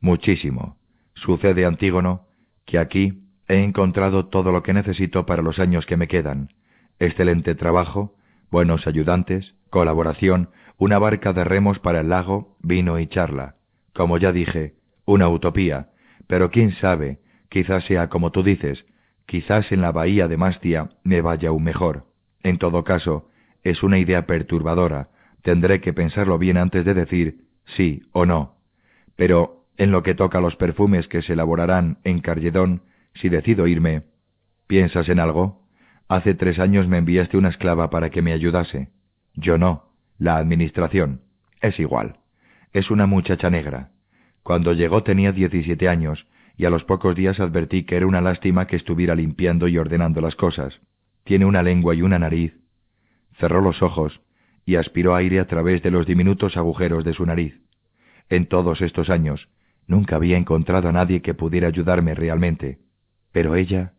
Muchísimo. Sucede, Antígono, que aquí he encontrado todo lo que necesito para los años que me quedan. Excelente trabajo, buenos ayudantes, colaboración, una barca de remos para el lago, vino y charla. Como ya dije, una utopía, pero quién sabe, quizás sea como tú dices, quizás en la bahía de Mastia me vaya aún mejor. En todo caso, es una idea perturbadora, tendré que pensarlo bien antes de decir sí o no. Pero en lo que toca a los perfumes que se elaborarán en Carledón, si decido irme, ¿piensas en algo? Hace tres años me enviaste una esclava para que me ayudase. Yo no. La administración. Es igual. Es una muchacha negra. Cuando llegó tenía diecisiete años, y a los pocos días advertí que era una lástima que estuviera limpiando y ordenando las cosas. Tiene una lengua y una nariz. Cerró los ojos y aspiró aire a través de los diminutos agujeros de su nariz. En todos estos años nunca había encontrado a nadie que pudiera ayudarme realmente. Pero ella...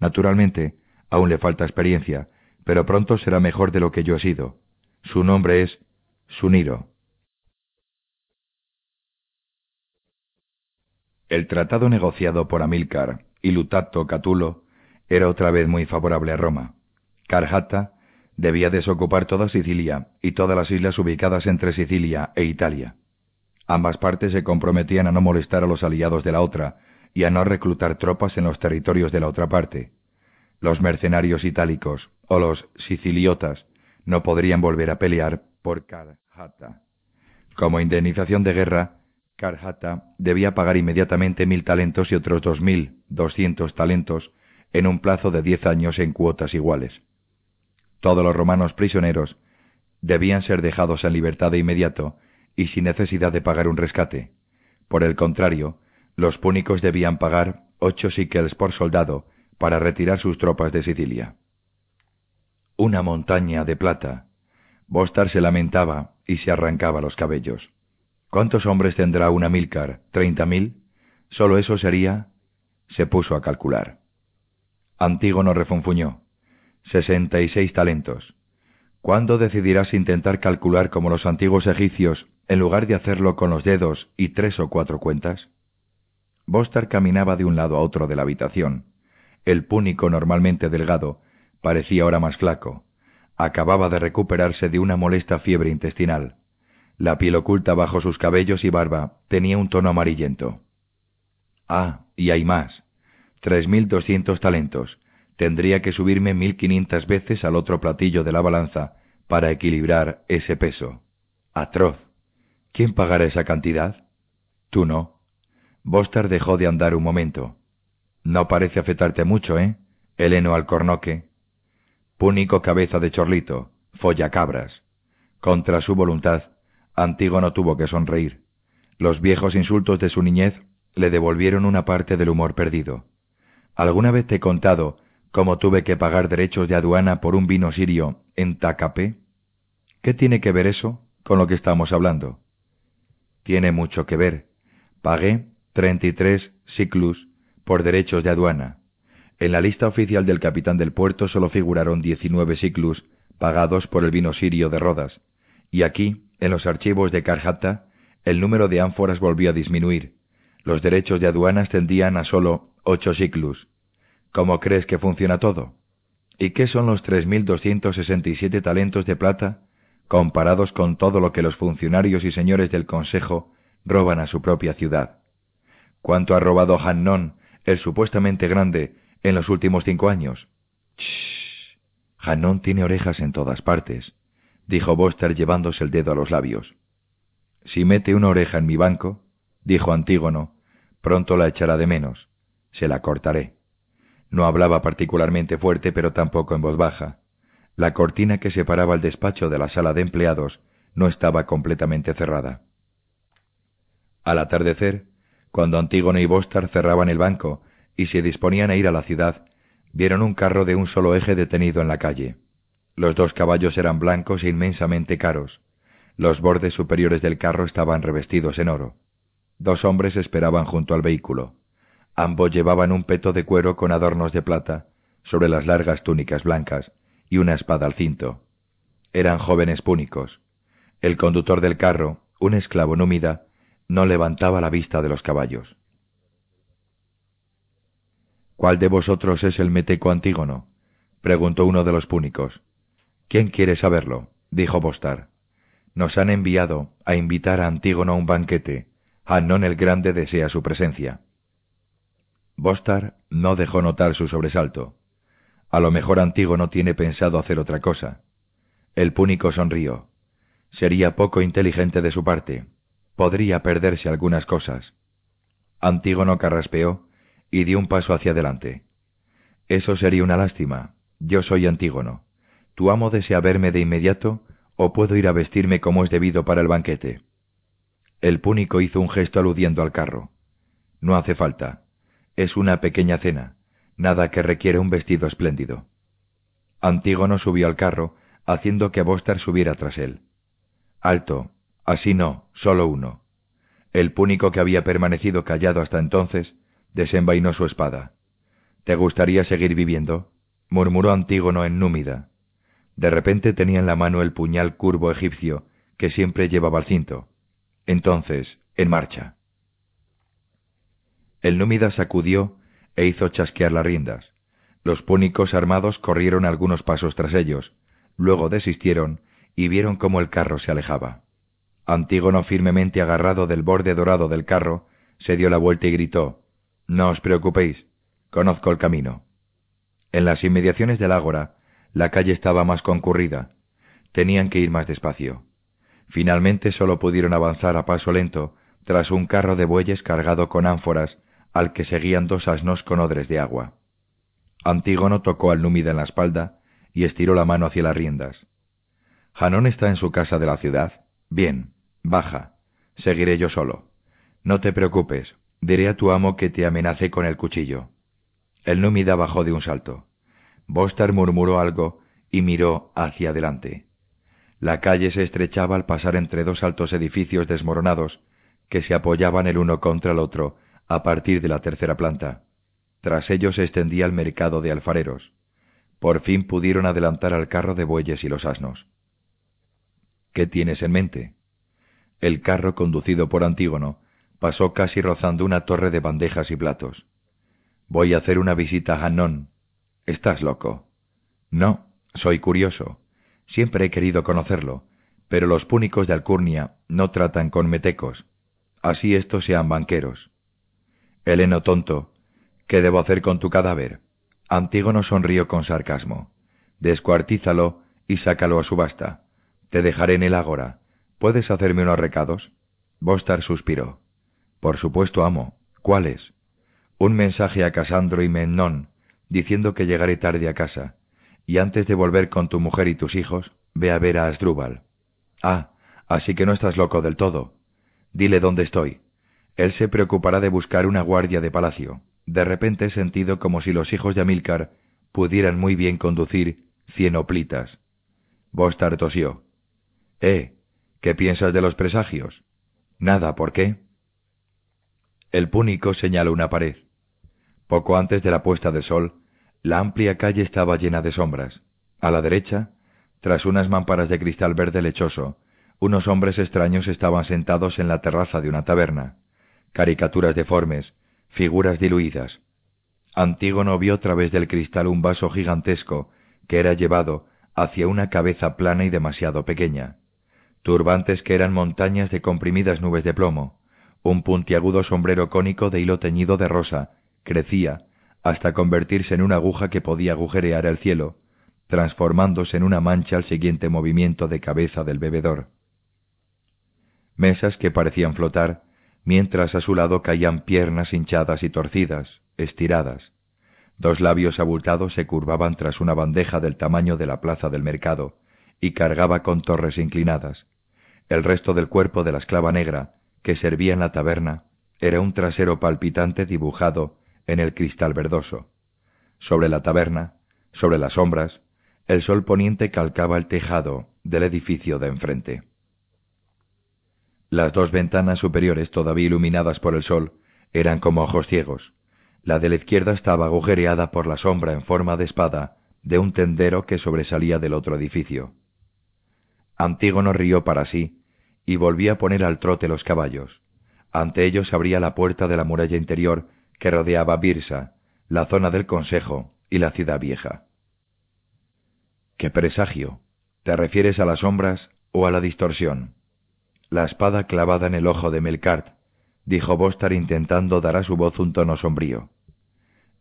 Naturalmente, aún le falta experiencia, pero pronto será mejor de lo que yo he sido. Su nombre es Suniro. El tratado negociado por Amílcar y Lutato Catulo era otra vez muy favorable a Roma. Carjata debía desocupar toda Sicilia y todas las islas ubicadas entre Sicilia e Italia. Ambas partes se comprometían a no molestar a los aliados de la otra y a no reclutar tropas en los territorios de la otra parte. Los mercenarios itálicos o los siciliotas no podrían volver a pelear por Karhata. Como indemnización de guerra, Karhata debía pagar inmediatamente mil talentos y otros dos mil doscientos talentos en un plazo de diez años en cuotas iguales. Todos los romanos prisioneros debían ser dejados en libertad de inmediato y sin necesidad de pagar un rescate. Por el contrario, los púnicos debían pagar ocho síquels por soldado para retirar sus tropas de Sicilia una montaña de plata. Bostar se lamentaba y se arrancaba los cabellos. ¿Cuántos hombres tendrá una Milcar? ¿Treinta mil? Solo eso sería... Se puso a calcular. Antígono refunfuñó. Sesenta y seis talentos. ¿Cuándo decidirás intentar calcular como los antiguos egipcios en lugar de hacerlo con los dedos y tres o cuatro cuentas? Bostar caminaba de un lado a otro de la habitación. El púnico normalmente delgado Parecía ahora más flaco. Acababa de recuperarse de una molesta fiebre intestinal. La piel oculta bajo sus cabellos y barba tenía un tono amarillento. Ah, y hay más. Tres mil doscientos talentos. Tendría que subirme mil quinientas veces al otro platillo de la balanza para equilibrar ese peso. Atroz. ¿Quién pagará esa cantidad? Tú no. Bostar dejó de andar un momento. No parece afectarte mucho, ¿eh? Heleno Alcornoque. Púnico cabeza de chorlito, follacabras. Contra su voluntad, Antígono tuvo que sonreír. Los viejos insultos de su niñez le devolvieron una parte del humor perdido. ¿Alguna vez te he contado cómo tuve que pagar derechos de aduana por un vino sirio en Tacapé? ¿Qué tiene que ver eso con lo que estamos hablando? Tiene mucho que ver. Pagué 33 ciclus por derechos de aduana. En la lista oficial del capitán del puerto solo figuraron 19 ciclus pagados por el vino sirio de Rodas, y aquí, en los archivos de Karjata, el número de ánforas volvió a disminuir. Los derechos de aduana ascendían a solo ocho ciclus. ¿Cómo crees que funciona todo? ¿Y qué son los 3.267 talentos de plata comparados con todo lo que los funcionarios y señores del Consejo roban a su propia ciudad? ¿Cuánto ha robado Hannon, el supuestamente grande, en los últimos cinco años? Shh. Hannon tiene orejas en todas partes, dijo Boster llevándose el dedo a los labios. Si mete una oreja en mi banco, dijo Antígono, pronto la echará de menos. Se la cortaré. No hablaba particularmente fuerte, pero tampoco en voz baja. La cortina que separaba el despacho de la sala de empleados no estaba completamente cerrada. Al atardecer, cuando Antígono y Bostar cerraban el banco y se disponían a ir a la ciudad, vieron un carro de un solo eje detenido en la calle. Los dos caballos eran blancos e inmensamente caros. Los bordes superiores del carro estaban revestidos en oro. Dos hombres esperaban junto al vehículo. Ambos llevaban un peto de cuero con adornos de plata sobre las largas túnicas blancas y una espada al cinto. Eran jóvenes púnicos. El conductor del carro, un esclavo númida, no levantaba la vista de los caballos. ¿Cuál de vosotros es el meteco Antígono? preguntó uno de los púnicos. ¿Quién quiere saberlo? dijo Bostar. Nos han enviado a invitar a Antígono a un banquete. Hanón el Grande desea su presencia. Bostar no dejó notar su sobresalto. A lo mejor Antígono tiene pensado hacer otra cosa. El púnico sonrió. Sería poco inteligente de su parte. Podría perderse algunas cosas. Antígono carraspeó y dio un paso hacia adelante. Eso sería una lástima. Yo soy Antígono. Tu amo desea verme de inmediato o puedo ir a vestirme como es debido para el banquete. El púnico hizo un gesto aludiendo al carro. No hace falta. Es una pequeña cena, nada que requiere un vestido espléndido. Antígono subió al carro, haciendo que Bostar subiera tras él. Alto, así no, solo uno. El púnico que había permanecido callado hasta entonces, desenvainó su espada. ¿Te gustaría seguir viviendo? murmuró Antígono en númida. De repente tenía en la mano el puñal curvo egipcio que siempre llevaba al cinto. Entonces, en marcha. El númida sacudió e hizo chasquear las riendas. Los púnicos armados corrieron algunos pasos tras ellos, luego desistieron y vieron cómo el carro se alejaba. Antígono, firmemente agarrado del borde dorado del carro, se dio la vuelta y gritó No os preocupéis, conozco el camino. En las inmediaciones del ágora, la calle estaba más concurrida. Tenían que ir más despacio. Finalmente solo pudieron avanzar a paso lento tras un carro de bueyes cargado con ánforas al que seguían dos asnos con odres de agua. Antígono tocó al númida en la espalda y estiró la mano hacia las riendas. Janón está en su casa de la ciudad. Bien, baja. Seguiré yo solo. No te preocupes, diré a tu amo que te amenace con el cuchillo. El númida bajó de un salto. Bostar murmuró algo y miró hacia adelante. La calle se estrechaba al pasar entre dos altos edificios desmoronados que se apoyaban el uno contra el otro a partir de la tercera planta. Tras ellos se extendía el mercado de alfareros. Por fin pudieron adelantar al carro de bueyes y los asnos. ¿Qué tienes en mente? El carro, conducido por Antígono, pasó casi rozando una torre de bandejas y platos. Voy a hacer una visita a Hanón, Estás loco. No, soy curioso. Siempre he querido conocerlo, pero los púnicos de Alcurnia no tratan con metecos. Así estos sean banqueros. Heleno tonto, ¿qué debo hacer con tu cadáver? Antígono sonrió con sarcasmo. Descuartízalo y sácalo a subasta. Te dejaré en el ágora. ¿Puedes hacerme unos recados? Bostar suspiró. Por supuesto, amo. ¿Cuáles? Un mensaje a Casandro y Menón, diciendo que llegaré tarde a casa, y antes de volver con tu mujer y tus hijos, ve a ver a Asdrúbal. Ah, así que no estás loco del todo. Dile dónde estoy. Él se preocupará de buscar una guardia de palacio. De repente he sentido como si los hijos de Amílcar pudieran muy bien conducir cien oplitas. Bostar tosió. Eh, ¿qué piensas de los presagios? Nada, ¿por qué? El púnico señaló una pared. Poco antes de la puesta de sol, la amplia calle estaba llena de sombras. A la derecha, tras unas mámparas de cristal verde lechoso, unos hombres extraños estaban sentados en la terraza de una taberna. Caricaturas deformes, figuras diluidas. Antígono vio a través del cristal un vaso gigantesco que era llevado hacia una cabeza plana y demasiado pequeña. Turbantes que eran montañas de comprimidas nubes de plomo. Un puntiagudo sombrero cónico de hilo teñido de rosa crecía hasta convertirse en una aguja que podía agujerear el cielo, transformándose en una mancha al siguiente movimiento de cabeza del bebedor. Mesas que parecían flotar, mientras a su lado caían piernas hinchadas y torcidas, estiradas. Dos labios abultados se curvaban tras una bandeja del tamaño de la plaza del mercado, y cargaba con torres inclinadas. El resto del cuerpo de la esclava negra, que servía en la taberna, era un trasero palpitante dibujado en el cristal verdoso. Sobre la taberna, sobre las sombras, el sol poniente calcaba el tejado del edificio de enfrente. Las dos ventanas superiores, todavía iluminadas por el sol, eran como ojos ciegos. La de la izquierda estaba agujereada por la sombra en forma de espada de un tendero que sobresalía del otro edificio. Antígono rió para sí y volvía a poner al trote los caballos. Ante ellos abría la puerta de la muralla interior que rodeaba Birsa, la zona del Consejo y la ciudad vieja. ¿Qué presagio? ¿Te refieres a las sombras o a la distorsión? La espada clavada en el ojo de Melkart, dijo Bostar intentando dar a su voz un tono sombrío.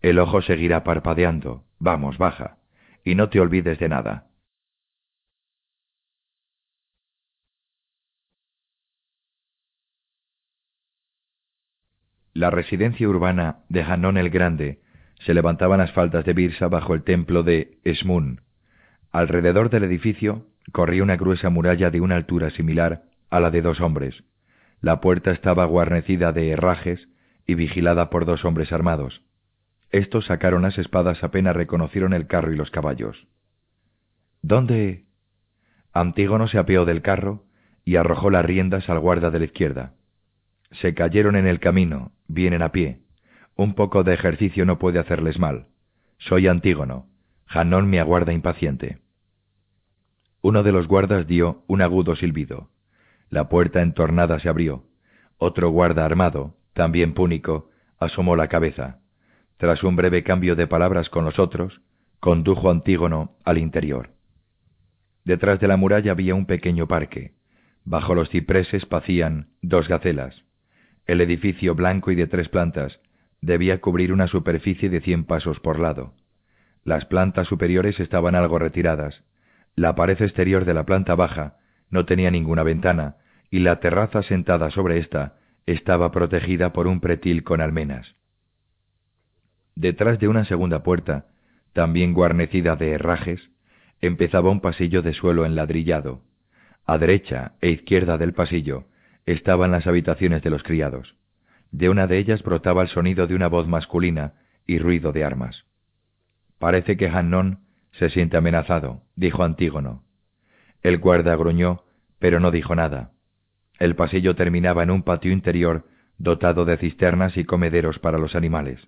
El ojo seguirá parpadeando. Vamos, baja. Y no te olvides de nada. La residencia urbana de Hanón el Grande se levantaban las faldas de Birsa bajo el templo de Esmun. Alrededor del edificio corría una gruesa muralla de una altura similar a la de dos hombres. La puerta estaba guarnecida de herrajes y vigilada por dos hombres armados. Estos sacaron las espadas apenas reconocieron el carro y los caballos. ¿Dónde? Antígono se apeó del carro y arrojó las riendas al guarda de la izquierda. Se cayeron en el camino, vienen a pie. Un poco de ejercicio no puede hacerles mal. Soy Antígono. Janón me aguarda impaciente. Uno de los guardas dio un agudo silbido. La puerta entornada se abrió. Otro guarda armado, también púnico, asomó la cabeza. Tras un breve cambio de palabras con los otros, condujo Antígono al interior. Detrás de la muralla había un pequeño parque. Bajo los cipreses pacían dos gacelas. El edificio blanco y de tres plantas debía cubrir una superficie de cien pasos por lado. Las plantas superiores estaban algo retiradas. La pared exterior de la planta baja no tenía ninguna ventana y la terraza sentada sobre ésta estaba protegida por un pretil con almenas. Detrás de una segunda puerta, también guarnecida de herrajes, empezaba un pasillo de suelo enladrillado. A derecha e izquierda del pasillo estaban las habitaciones de los criados. De una de ellas brotaba el sonido de una voz masculina y ruido de armas. Parece que Hannon se siente amenazado, dijo Antígono. El guarda gruñó, pero no dijo nada. El pasillo terminaba en un patio interior dotado de cisternas y comederos para los animales.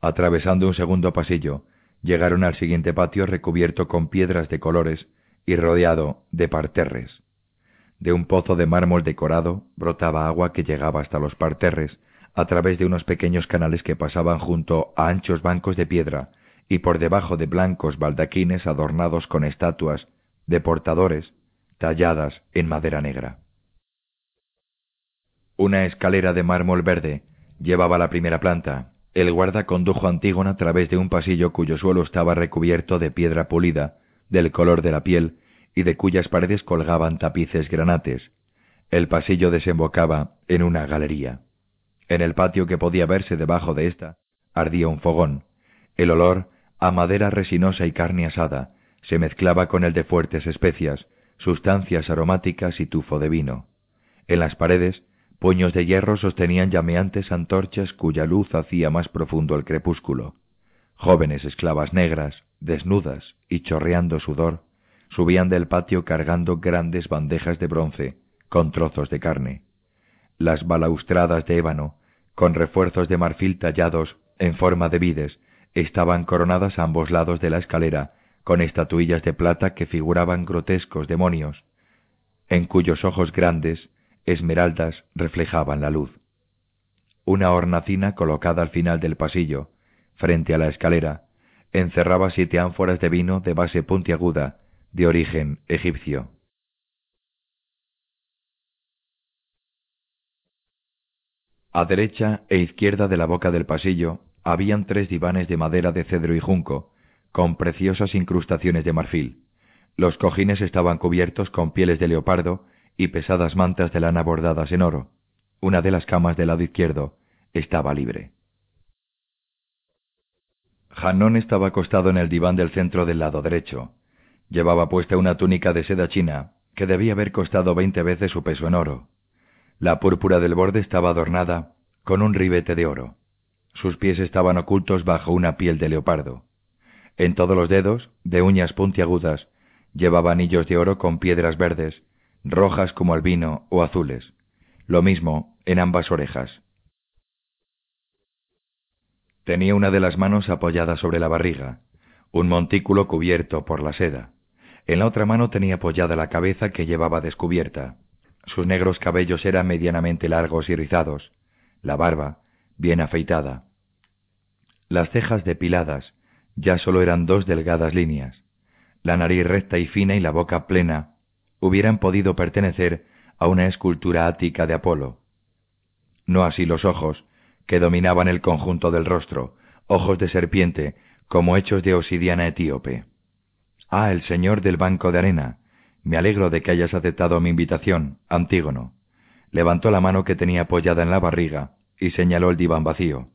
Atravesando un segundo pasillo, llegaron al siguiente patio recubierto con piedras de colores y rodeado de parterres. De un pozo de mármol decorado brotaba agua que llegaba hasta los parterres a través de unos pequeños canales que pasaban junto a anchos bancos de piedra y por debajo de blancos baldaquines adornados con estatuas de portadores talladas en madera negra. Una escalera de mármol verde llevaba la primera planta. El guarda condujo a Antígona a través de un pasillo cuyo suelo estaba recubierto de piedra pulida, del color de la piel, y de cuyas paredes colgaban tapices granates. El pasillo desembocaba en una galería. En el patio que podía verse debajo de ésta ardía un fogón. El olor a madera resinosa y carne asada se mezclaba con el de fuertes especias, sustancias aromáticas y tufo de vino. En las paredes, Puños de hierro sostenían llameantes antorchas cuya luz hacía más profundo el crepúsculo. Jóvenes esclavas negras, desnudas y chorreando sudor, subían del patio cargando grandes bandejas de bronce con trozos de carne. Las balaustradas de ébano, con refuerzos de marfil tallados en forma de vides, estaban coronadas a ambos lados de la escalera con estatuillas de plata que figuraban grotescos demonios, en cuyos ojos grandes esmeraldas reflejaban la luz. Una hornacina colocada al final del pasillo, frente a la escalera, encerraba siete ánforas de vino de base puntiaguda, de origen egipcio. A derecha e izquierda de la boca del pasillo habían tres divanes de madera de cedro y junco, con preciosas incrustaciones de marfil. Los cojines estaban cubiertos con pieles de leopardo y pesadas mantas de lana bordadas en oro. Una de las camas del lado izquierdo estaba libre. Hanón estaba acostado en el diván del centro del lado derecho. Llevaba puesta una túnica de seda china, que debía haber costado veinte veces su peso en oro. La púrpura del borde estaba adornada con un ribete de oro. Sus pies estaban ocultos bajo una piel de leopardo. En todos los dedos, de uñas puntiagudas, llevaba anillos de oro con piedras verdes, rojas como el vino o azules. Lo mismo en ambas orejas. Tenía una de las manos apoyada sobre la barriga, un montículo cubierto por la seda. En la otra mano tenía apoyada la cabeza que llevaba descubierta. Sus negros cabellos eran medianamente largos y rizados, la barba bien afeitada. Las cejas depiladas ya solo eran dos delgadas líneas. La nariz recta y fina y la boca plena hubieran podido pertenecer a una escultura ática de Apolo. No así los ojos, que dominaban el conjunto del rostro, ojos de serpiente, como hechos de obsidiana etíope. Ah, el señor del banco de arena. Me alegro de que hayas aceptado mi invitación, Antígono. Levantó la mano que tenía apoyada en la barriga y señaló el diván vacío.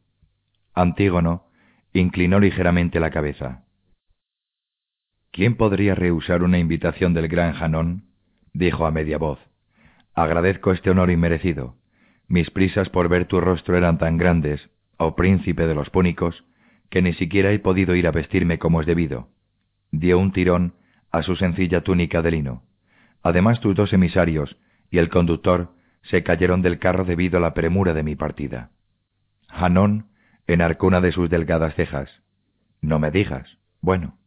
Antígono inclinó ligeramente la cabeza. ¿Quién podría rehusar una invitación del gran Janón? dijo a media voz. Agradezco este honor inmerecido. Mis prisas por ver tu rostro eran tan grandes, oh príncipe de los púnicos, que ni siquiera he podido ir a vestirme como es debido. Dio un tirón a su sencilla túnica de lino. Además tus dos emisarios y el conductor se cayeron del carro debido a la premura de mi partida. Hanón enarcó una de sus delgadas cejas. No me digas. Bueno,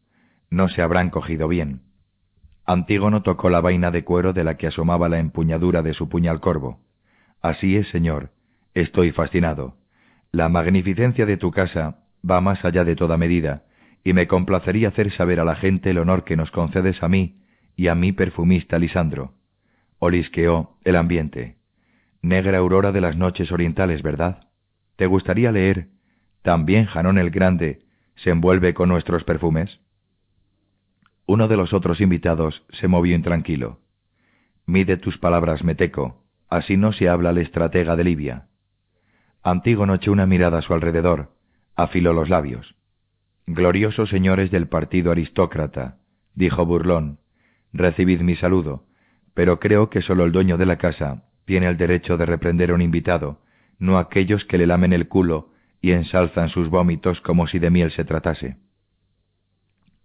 no se habrán cogido bien. Antígono tocó la vaina de cuero de la que asomaba la empuñadura de su puñal corvo. Así es, señor. Estoy fascinado. La magnificencia de tu casa va más allá de toda medida, y me complacería hacer saber a la gente el honor que nos concedes a mí y a mi perfumista Lisandro. Olisqueó el ambiente. Negra aurora de las noches orientales, ¿verdad? ¿Te gustaría leer también Janón el Grande se envuelve con nuestros perfumes? Uno de los otros invitados se movió intranquilo. Mide tus palabras, Meteco, así no se habla al estratega de Libia. Antígono echó una mirada a su alrededor, afiló los labios. Gloriosos señores del partido aristócrata, dijo burlón, recibid mi saludo, pero creo que sólo el dueño de la casa tiene el derecho de reprender a un invitado, no aquellos que le lamen el culo y ensalzan sus vómitos como si de miel se tratase.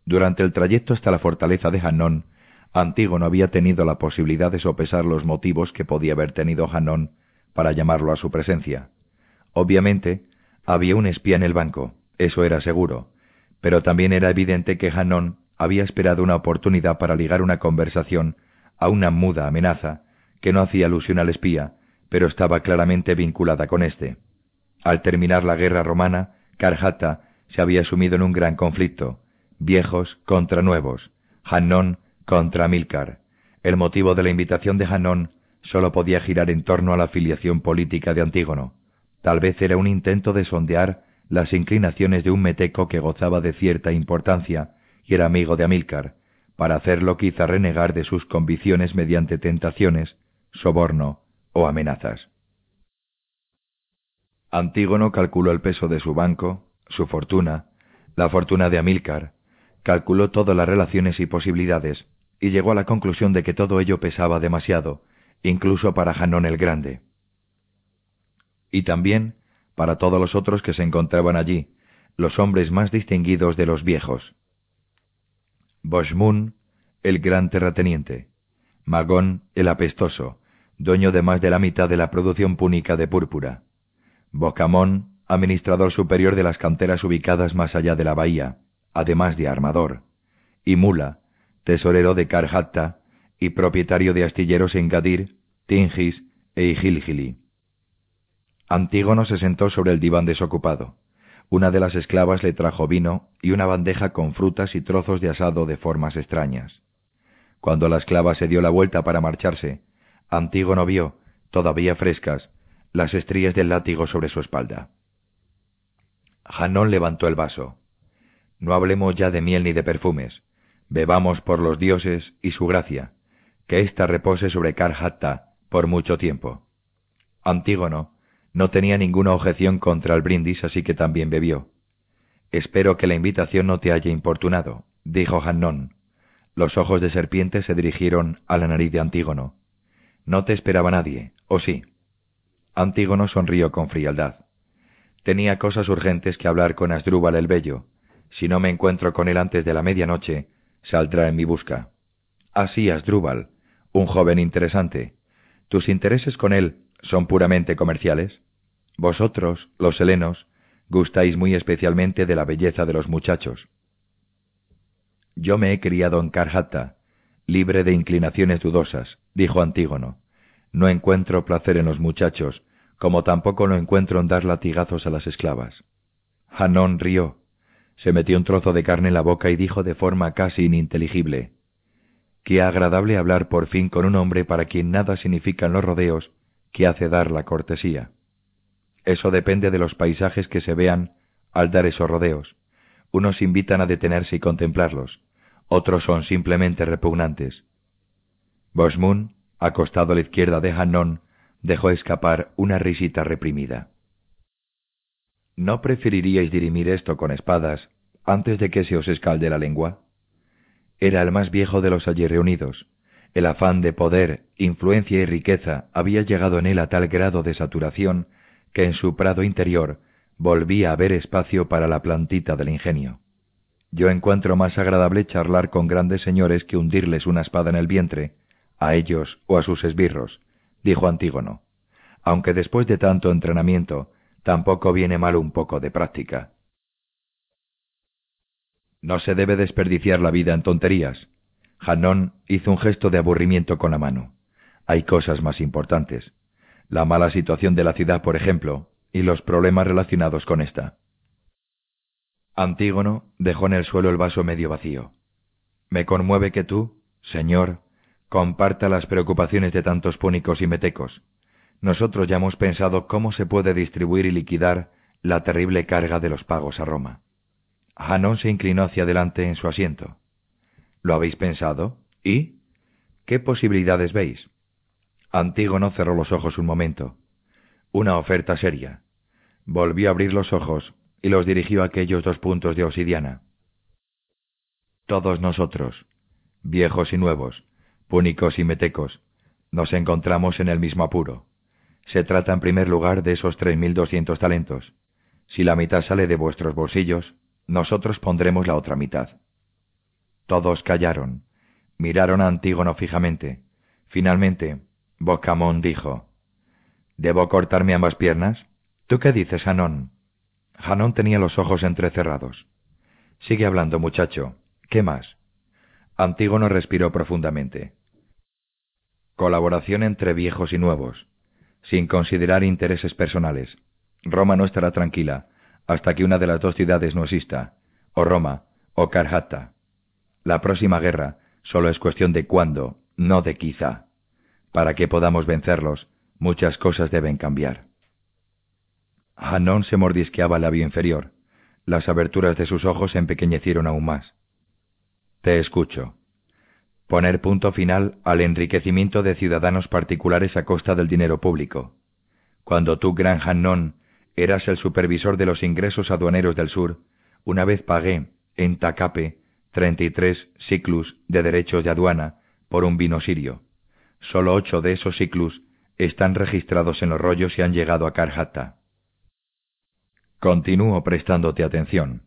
Durante el trayecto hasta la fortaleza de Hanón, Antígono había tenido la posibilidad de sopesar los motivos que podía haber tenido Hanón para llamarlo a su presencia. Obviamente, había un espía en el banco, eso era seguro, pero también era evidente que Hanón había esperado una oportunidad para ligar una conversación a una muda amenaza que no hacía alusión al espía, pero estaba claramente vinculada con éste. Al terminar la guerra romana, Carjata se había sumido en un gran conflicto, viejos contra nuevos, Hanón contra Milcar. El motivo de la invitación de Hanón sólo podía girar en torno a la afiliación política de Antígono. Tal vez era un intento de sondear las inclinaciones de un meteco que gozaba de cierta importancia y era amigo de Amílcar, para hacerlo quizá renegar de sus convicciones mediante tentaciones, soborno o amenazas. Antígono calculó el peso de su banco, su fortuna, la fortuna de Amílcar, calculó todas las relaciones y posibilidades, y llegó a la conclusión de que todo ello pesaba demasiado, incluso para Janón el Grande. y también para todos los otros que se encontraban allí, los hombres más distinguidos de los viejos. Boschmun, el gran terrateniente, Magón, el apestoso, dueño de más de la mitad de la producción púnica de púrpura, Bocamón, administrador superior de las canteras ubicadas más allá de la bahía, además de armador, y Mula, tesorero de Karhatta y propietario de astilleros en Gadir, Tingis e Igilgili. Antígono se sentó sobre el diván desocupado. Una de las esclavas le trajo vino y una bandeja con frutas y trozos de asado de formas extrañas. Cuando la esclava se dio la vuelta para marcharse, Antígono vio, todavía frescas, las estrías del látigo sobre su espalda. Janón levantó el vaso. No hablemos ya de miel ni de perfumes. Bebamos por los dioses y su gracia, que ésta repose sobre Karhatta por mucho tiempo. Antígono no tenía ninguna objeción contra el brindis, así que también bebió. Espero que la invitación no te haya importunado, dijo Hannón. Los ojos de serpiente se dirigieron a la nariz de Antígono. No te esperaba nadie, ¿o sí? Antígono sonrió con frialdad. Tenía cosas urgentes que hablar con Asdrúbal el Bello. Si no me encuentro con él antes de la medianoche, saldrá en mi busca. Así, Asdrúbal, un joven interesante. ¿Tus intereses con él son puramente comerciales? Vosotros, los helenos, gustáis muy especialmente de la belleza de los muchachos. Yo me he criado en Karhata, libre de inclinaciones dudosas, dijo Antígono. No encuentro placer en los muchachos, como tampoco lo encuentro en dar latigazos a las esclavas. Hanón rió, se metió un trozo de carne en la boca y dijo de forma casi ininteligible Qué agradable hablar por fin con un hombre para quien nada significan los rodeos que hace dar la cortesía. Eso depende de los paisajes que se vean al dar esos rodeos. Unos invitan a detenerse y contemplarlos, otros son simplemente repugnantes. Bosmun, acostado a la izquierda de Hannon, dejó escapar una risita reprimida. ¿No preferiríais dirimir esto con espadas antes de que se os escalde la lengua? Era el más viejo de los allí reunidos. El afán de poder, influencia y riqueza había llegado en él a tal grado de saturación que en su prado interior volvía a haber espacio para la plantita del ingenio. Yo encuentro más agradable charlar con grandes señores que hundirles una espada en el vientre, a ellos o a sus esbirros, dijo Antígono, aunque después de tanto entrenamiento, tampoco viene mal un poco de práctica. No se debe desperdiciar la vida en tonterías. Hanón hizo un gesto de aburrimiento con la mano. Hay cosas más importantes. La mala situación de la ciudad, por ejemplo, y los problemas relacionados con esta. Antígono dejó en el suelo el vaso medio vacío. Me conmueve que tú, señor, comparta las preocupaciones de tantos púnicos y metecos. Nosotros ya hemos pensado cómo se puede distribuir y liquidar la terrible carga de los pagos a Roma. Hanón se inclinó hacia adelante en su asiento. ¿Lo habéis pensado? ¿Y? ¿Qué posibilidades veis? Antígono cerró los ojos un momento. Una oferta seria. Volvió a abrir los ojos y los dirigió a aquellos dos puntos de obsidiana. Todos nosotros, viejos y nuevos, púnicos y metecos, nos encontramos en el mismo apuro. Se trata en primer lugar de esos tres mil doscientos talentos. Si la mitad sale de vuestros bolsillos, nosotros pondremos la otra mitad. Todos callaron, miraron a Antígono fijamente. Finalmente, Bocamón dijo, ¿Debo cortarme ambas piernas? ¿Tú qué dices, Hanón? Hanón tenía los ojos entrecerrados. Sigue hablando, muchacho. ¿Qué más? Antígono respiró profundamente. Colaboración entre viejos y nuevos, sin considerar intereses personales. Roma no estará tranquila hasta que una de las dos ciudades no exista, o Roma o Karhata. La próxima guerra solo es cuestión de cuándo, no de quizá. Para que podamos vencerlos, muchas cosas deben cambiar. Hanón se mordisqueaba el labio inferior. Las aberturas de sus ojos se empequeñecieron aún más. Te escucho. Poner punto final al enriquecimiento de ciudadanos particulares a costa del dinero público. Cuando tú, gran Hannon, eras el supervisor de los ingresos aduaneros del sur, una vez pagué, en Tacape, 33 ciclus de derechos de aduana por un vino sirio. Solo ocho de esos ciclus están registrados en los rollos y han llegado a Karhata. Continúo prestándote atención.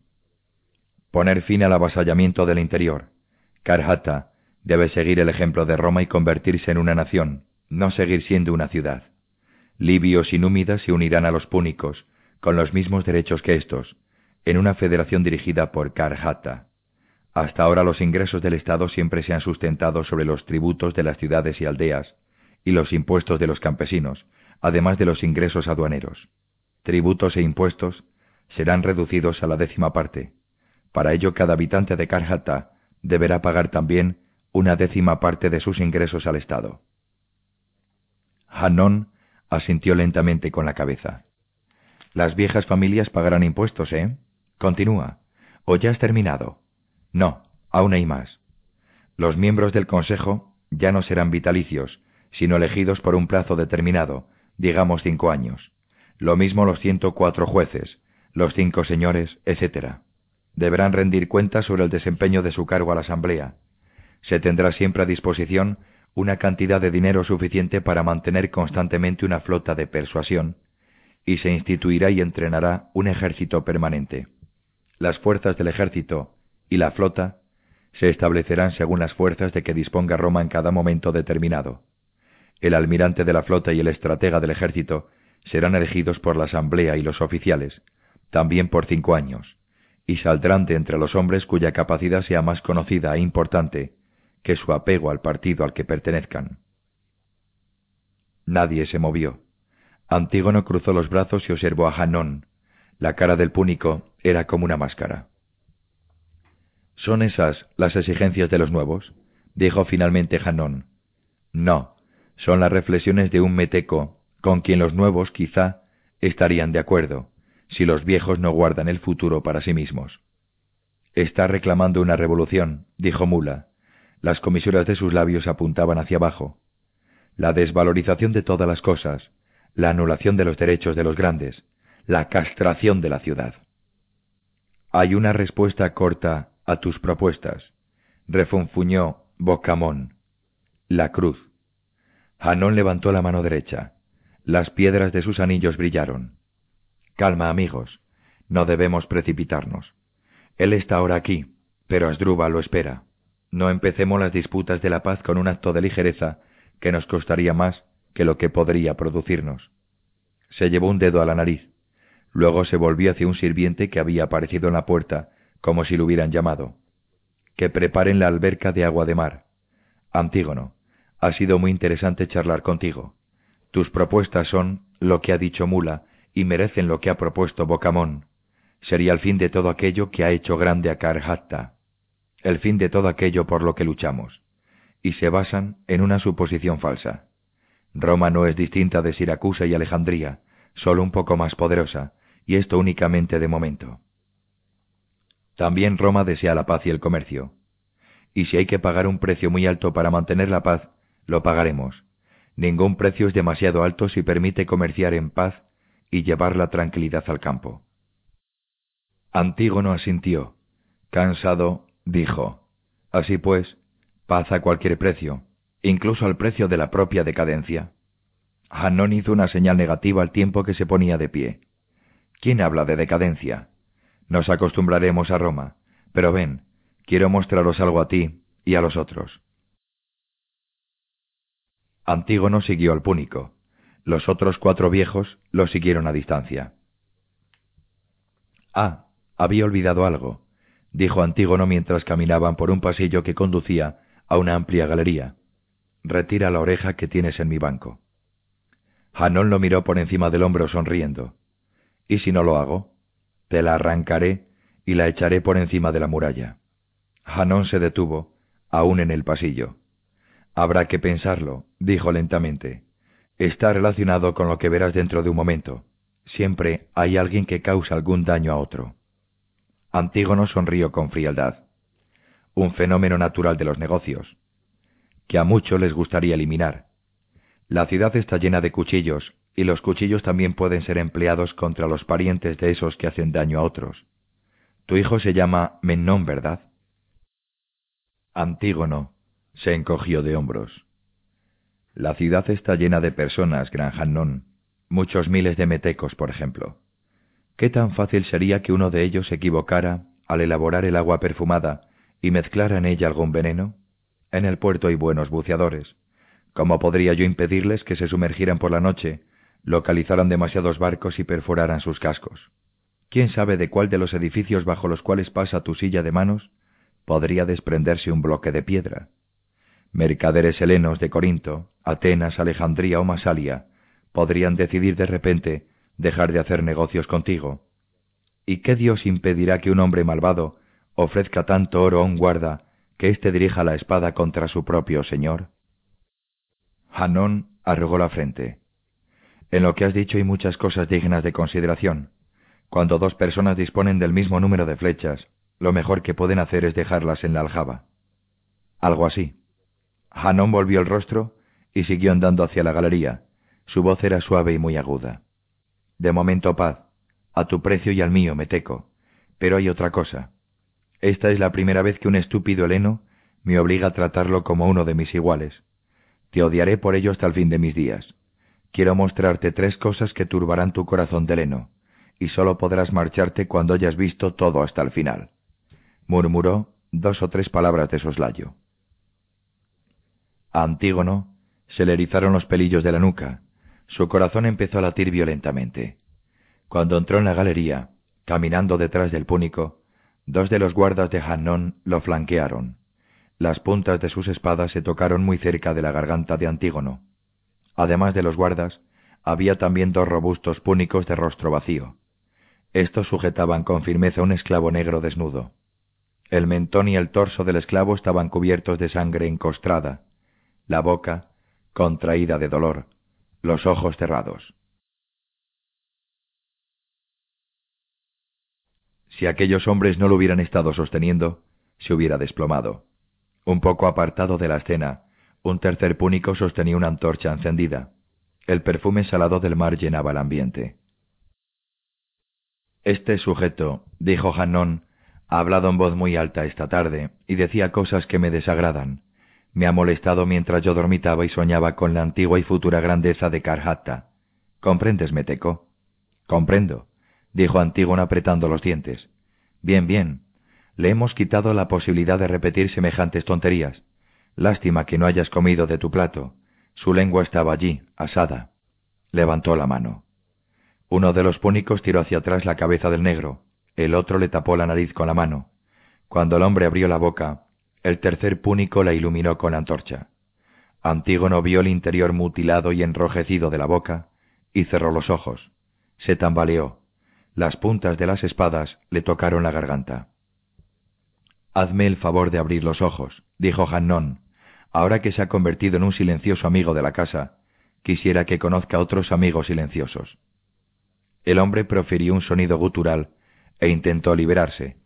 Poner fin al avasallamiento del interior. Karhata debe seguir el ejemplo de Roma y convertirse en una nación, no seguir siendo una ciudad. Libios y númidas se unirán a los púnicos, con los mismos derechos que estos, en una federación dirigida por Karhata. Hasta ahora los ingresos del Estado siempre se han sustentado sobre los tributos de las ciudades y aldeas y los impuestos de los campesinos, además de los ingresos aduaneros. Tributos e impuestos serán reducidos a la décima parte. Para ello cada habitante de Karhata deberá pagar también una décima parte de sus ingresos al Estado. Hanon asintió lentamente con la cabeza. Las viejas familias pagarán impuestos, ¿eh? Continúa. ¿O ya has terminado? No, aún hay más. Los miembros del Consejo ya no serán vitalicios, sino elegidos por un plazo determinado, digamos cinco años. Lo mismo los ciento cuatro jueces, los cinco señores, etc. Deberán rendir cuentas sobre el desempeño de su cargo a la Asamblea. Se tendrá siempre a disposición una cantidad de dinero suficiente para mantener constantemente una flota de persuasión, y se instituirá y entrenará un ejército permanente. Las fuerzas del ejército y la flota se establecerán según las fuerzas de que disponga Roma en cada momento determinado. El almirante de la flota y el estratega del ejército serán elegidos por la asamblea y los oficiales, también por cinco años, y saldrán de entre los hombres cuya capacidad sea más conocida e importante que su apego al partido al que pertenezcan. Nadie se movió. Antígono cruzó los brazos y observó a Hanón. La cara del púnico era como una máscara. ¿Son esas las exigencias de los nuevos? dijo finalmente Hanón. No, son las reflexiones de un meteco con quien los nuevos quizá estarían de acuerdo, si los viejos no guardan el futuro para sí mismos. Está reclamando una revolución, dijo Mula. Las comisuras de sus labios apuntaban hacia abajo. La desvalorización de todas las cosas, la anulación de los derechos de los grandes, la castración de la ciudad. Hay una respuesta corta a tus propuestas, refunfuñó Bocamón. La cruz. Hanón levantó la mano derecha. Las piedras de sus anillos brillaron. Calma, amigos. No debemos precipitarnos. Él está ahora aquí, pero Asdrúbal lo espera. No empecemos las disputas de la paz con un acto de ligereza que nos costaría más que lo que podría producirnos. Se llevó un dedo a la nariz. Luego se volvió hacia un sirviente que había aparecido en la puerta como si lo hubieran llamado. Que preparen la alberca de agua de mar. Antígono, ha sido muy interesante charlar contigo. Tus propuestas son lo que ha dicho Mula y merecen lo que ha propuesto Bocamón. Sería el fin de todo aquello que ha hecho grande a Karhatta, el fin de todo aquello por lo que luchamos, y se basan en una suposición falsa. Roma no es distinta de Siracusa y Alejandría, solo un poco más poderosa, y esto únicamente de momento. También Roma desea la paz y el comercio. Y si hay que pagar un precio muy alto para mantener la paz, lo pagaremos. Ningún precio es demasiado alto si permite comerciar en paz y llevar la tranquilidad al campo. Antígono asintió. Cansado, dijo, Así pues, paz a cualquier precio, incluso al precio de la propia decadencia. Hanón hizo una señal negativa al tiempo que se ponía de pie. ¿Quién habla de decadencia? Nos acostumbraremos a Roma, pero ven, quiero mostraros algo a ti y a los otros. Antígono siguió al púnico. Los otros cuatro viejos lo siguieron a distancia. Ah, había olvidado algo, dijo Antígono mientras caminaban por un pasillo que conducía a una amplia galería. Retira la oreja que tienes en mi banco. Hanón lo miró por encima del hombro sonriendo. ¿Y si no lo hago? Te la arrancaré y la echaré por encima de la muralla. Hanón se detuvo, aún en el pasillo. Habrá que pensarlo, dijo lentamente. Está relacionado con lo que verás dentro de un momento. Siempre hay alguien que causa algún daño a otro. Antígono sonrió con frialdad. Un fenómeno natural de los negocios, que a muchos les gustaría eliminar. La ciudad está llena de cuchillos y los cuchillos también pueden ser empleados contra los parientes de esos que hacen daño a otros. Tu hijo se llama Menón, ¿verdad? Antígono se encogió de hombros. La ciudad está llena de personas, Gran Hannon, muchos miles de metecos, por ejemplo. ¿Qué tan fácil sería que uno de ellos se equivocara al elaborar el agua perfumada y mezclara en ella algún veneno? En el puerto hay buenos buceadores. ¿Cómo podría yo impedirles que se sumergieran por la noche, localizaran demasiados barcos y perforaran sus cascos? ¿Quién sabe de cuál de los edificios bajo los cuales pasa tu silla de manos podría desprenderse un bloque de piedra? Mercaderes helenos de Corinto, Atenas, Alejandría o Masalia podrían decidir de repente dejar de hacer negocios contigo. ¿Y qué Dios impedirá que un hombre malvado ofrezca tanto oro a un guarda que éste dirija la espada contra su propio señor? Hanón arrugó la frente. En lo que has dicho hay muchas cosas dignas de consideración. Cuando dos personas disponen del mismo número de flechas, lo mejor que pueden hacer es dejarlas en la aljaba. Algo así. Hanón volvió el rostro y siguió andando hacia la galería. Su voz era suave y muy aguda. De momento paz, a tu precio y al mío, Meteco. Pero hay otra cosa. Esta es la primera vez que un estúpido heleno me obliga a tratarlo como uno de mis iguales. Te odiaré por ello hasta el fin de mis días. Quiero mostrarte tres cosas que turbarán tu corazón de heleno, y sólo podrás marcharte cuando hayas visto todo hasta el final. Murmuró dos o tres palabras de soslayo. A Antígono se le erizaron los pelillos de la nuca. Su corazón empezó a latir violentamente. Cuando entró en la galería, caminando detrás del púnico, dos de los guardas de Hannon lo flanquearon. Las puntas de sus espadas se tocaron muy cerca de la garganta de Antígono. Además de los guardas, había también dos robustos púnicos de rostro vacío. Estos sujetaban con firmeza un esclavo negro desnudo. El mentón y el torso del esclavo estaban cubiertos de sangre encostrada, la boca contraída de dolor, los ojos cerrados. Si aquellos hombres no lo hubieran estado sosteniendo, se hubiera desplomado. Un poco apartado de la escena, un tercer púnico sostenía una antorcha encendida. El perfume salado del mar llenaba el ambiente. Este sujeto, dijo Hannon, ha hablado en voz muy alta esta tarde y decía cosas que me desagradan. Me ha molestado mientras yo dormitaba y soñaba con la antigua y futura grandeza de Karhatta. ¿Comprendes, Meteco? Comprendo, dijo Antígona apretando los dientes. Bien, bien. Le hemos quitado la posibilidad de repetir semejantes tonterías. Lástima que no hayas comido de tu plato. Su lengua estaba allí, asada. Levantó la mano. Uno de los púnicos tiró hacia atrás la cabeza del negro, el otro le tapó la nariz con la mano. Cuando el hombre abrió la boca, el tercer púnico la iluminó con la antorcha. Antígono vio el interior mutilado y enrojecido de la boca, y cerró los ojos. Se tambaleó. Las puntas de las espadas le tocaron la garganta. Hazme el favor de abrir los ojos, dijo Hannon. Ahora que se ha convertido en un silencioso amigo de la casa, quisiera que conozca otros amigos silenciosos. El hombre profirió un sonido gutural e intentó liberarse.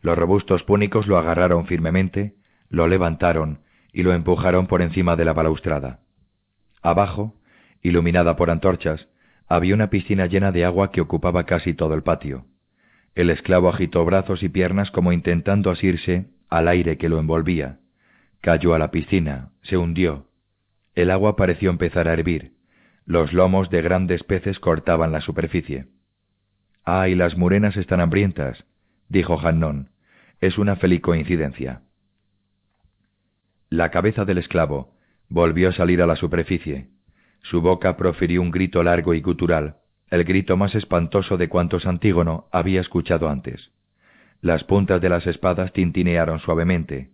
Los robustos púnicos lo agarraron firmemente, lo levantaron y lo empujaron por encima de la balaustrada. Abajo, iluminada por antorchas, había una piscina llena de agua que ocupaba casi todo el patio. El esclavo agitó brazos y piernas como intentando asirse al aire que lo envolvía. Cayó a la piscina, se hundió. El agua pareció empezar a hervir. Los lomos de grandes peces cortaban la superficie. ¡Ay, las murenas están hambrientas! dijo Hannon. Es una feliz coincidencia. La cabeza del esclavo volvió a salir a la superficie. Su boca profirió un grito largo y gutural, el grito más espantoso de cuantos Antígono había escuchado antes. Las puntas de las espadas tintinearon suavemente.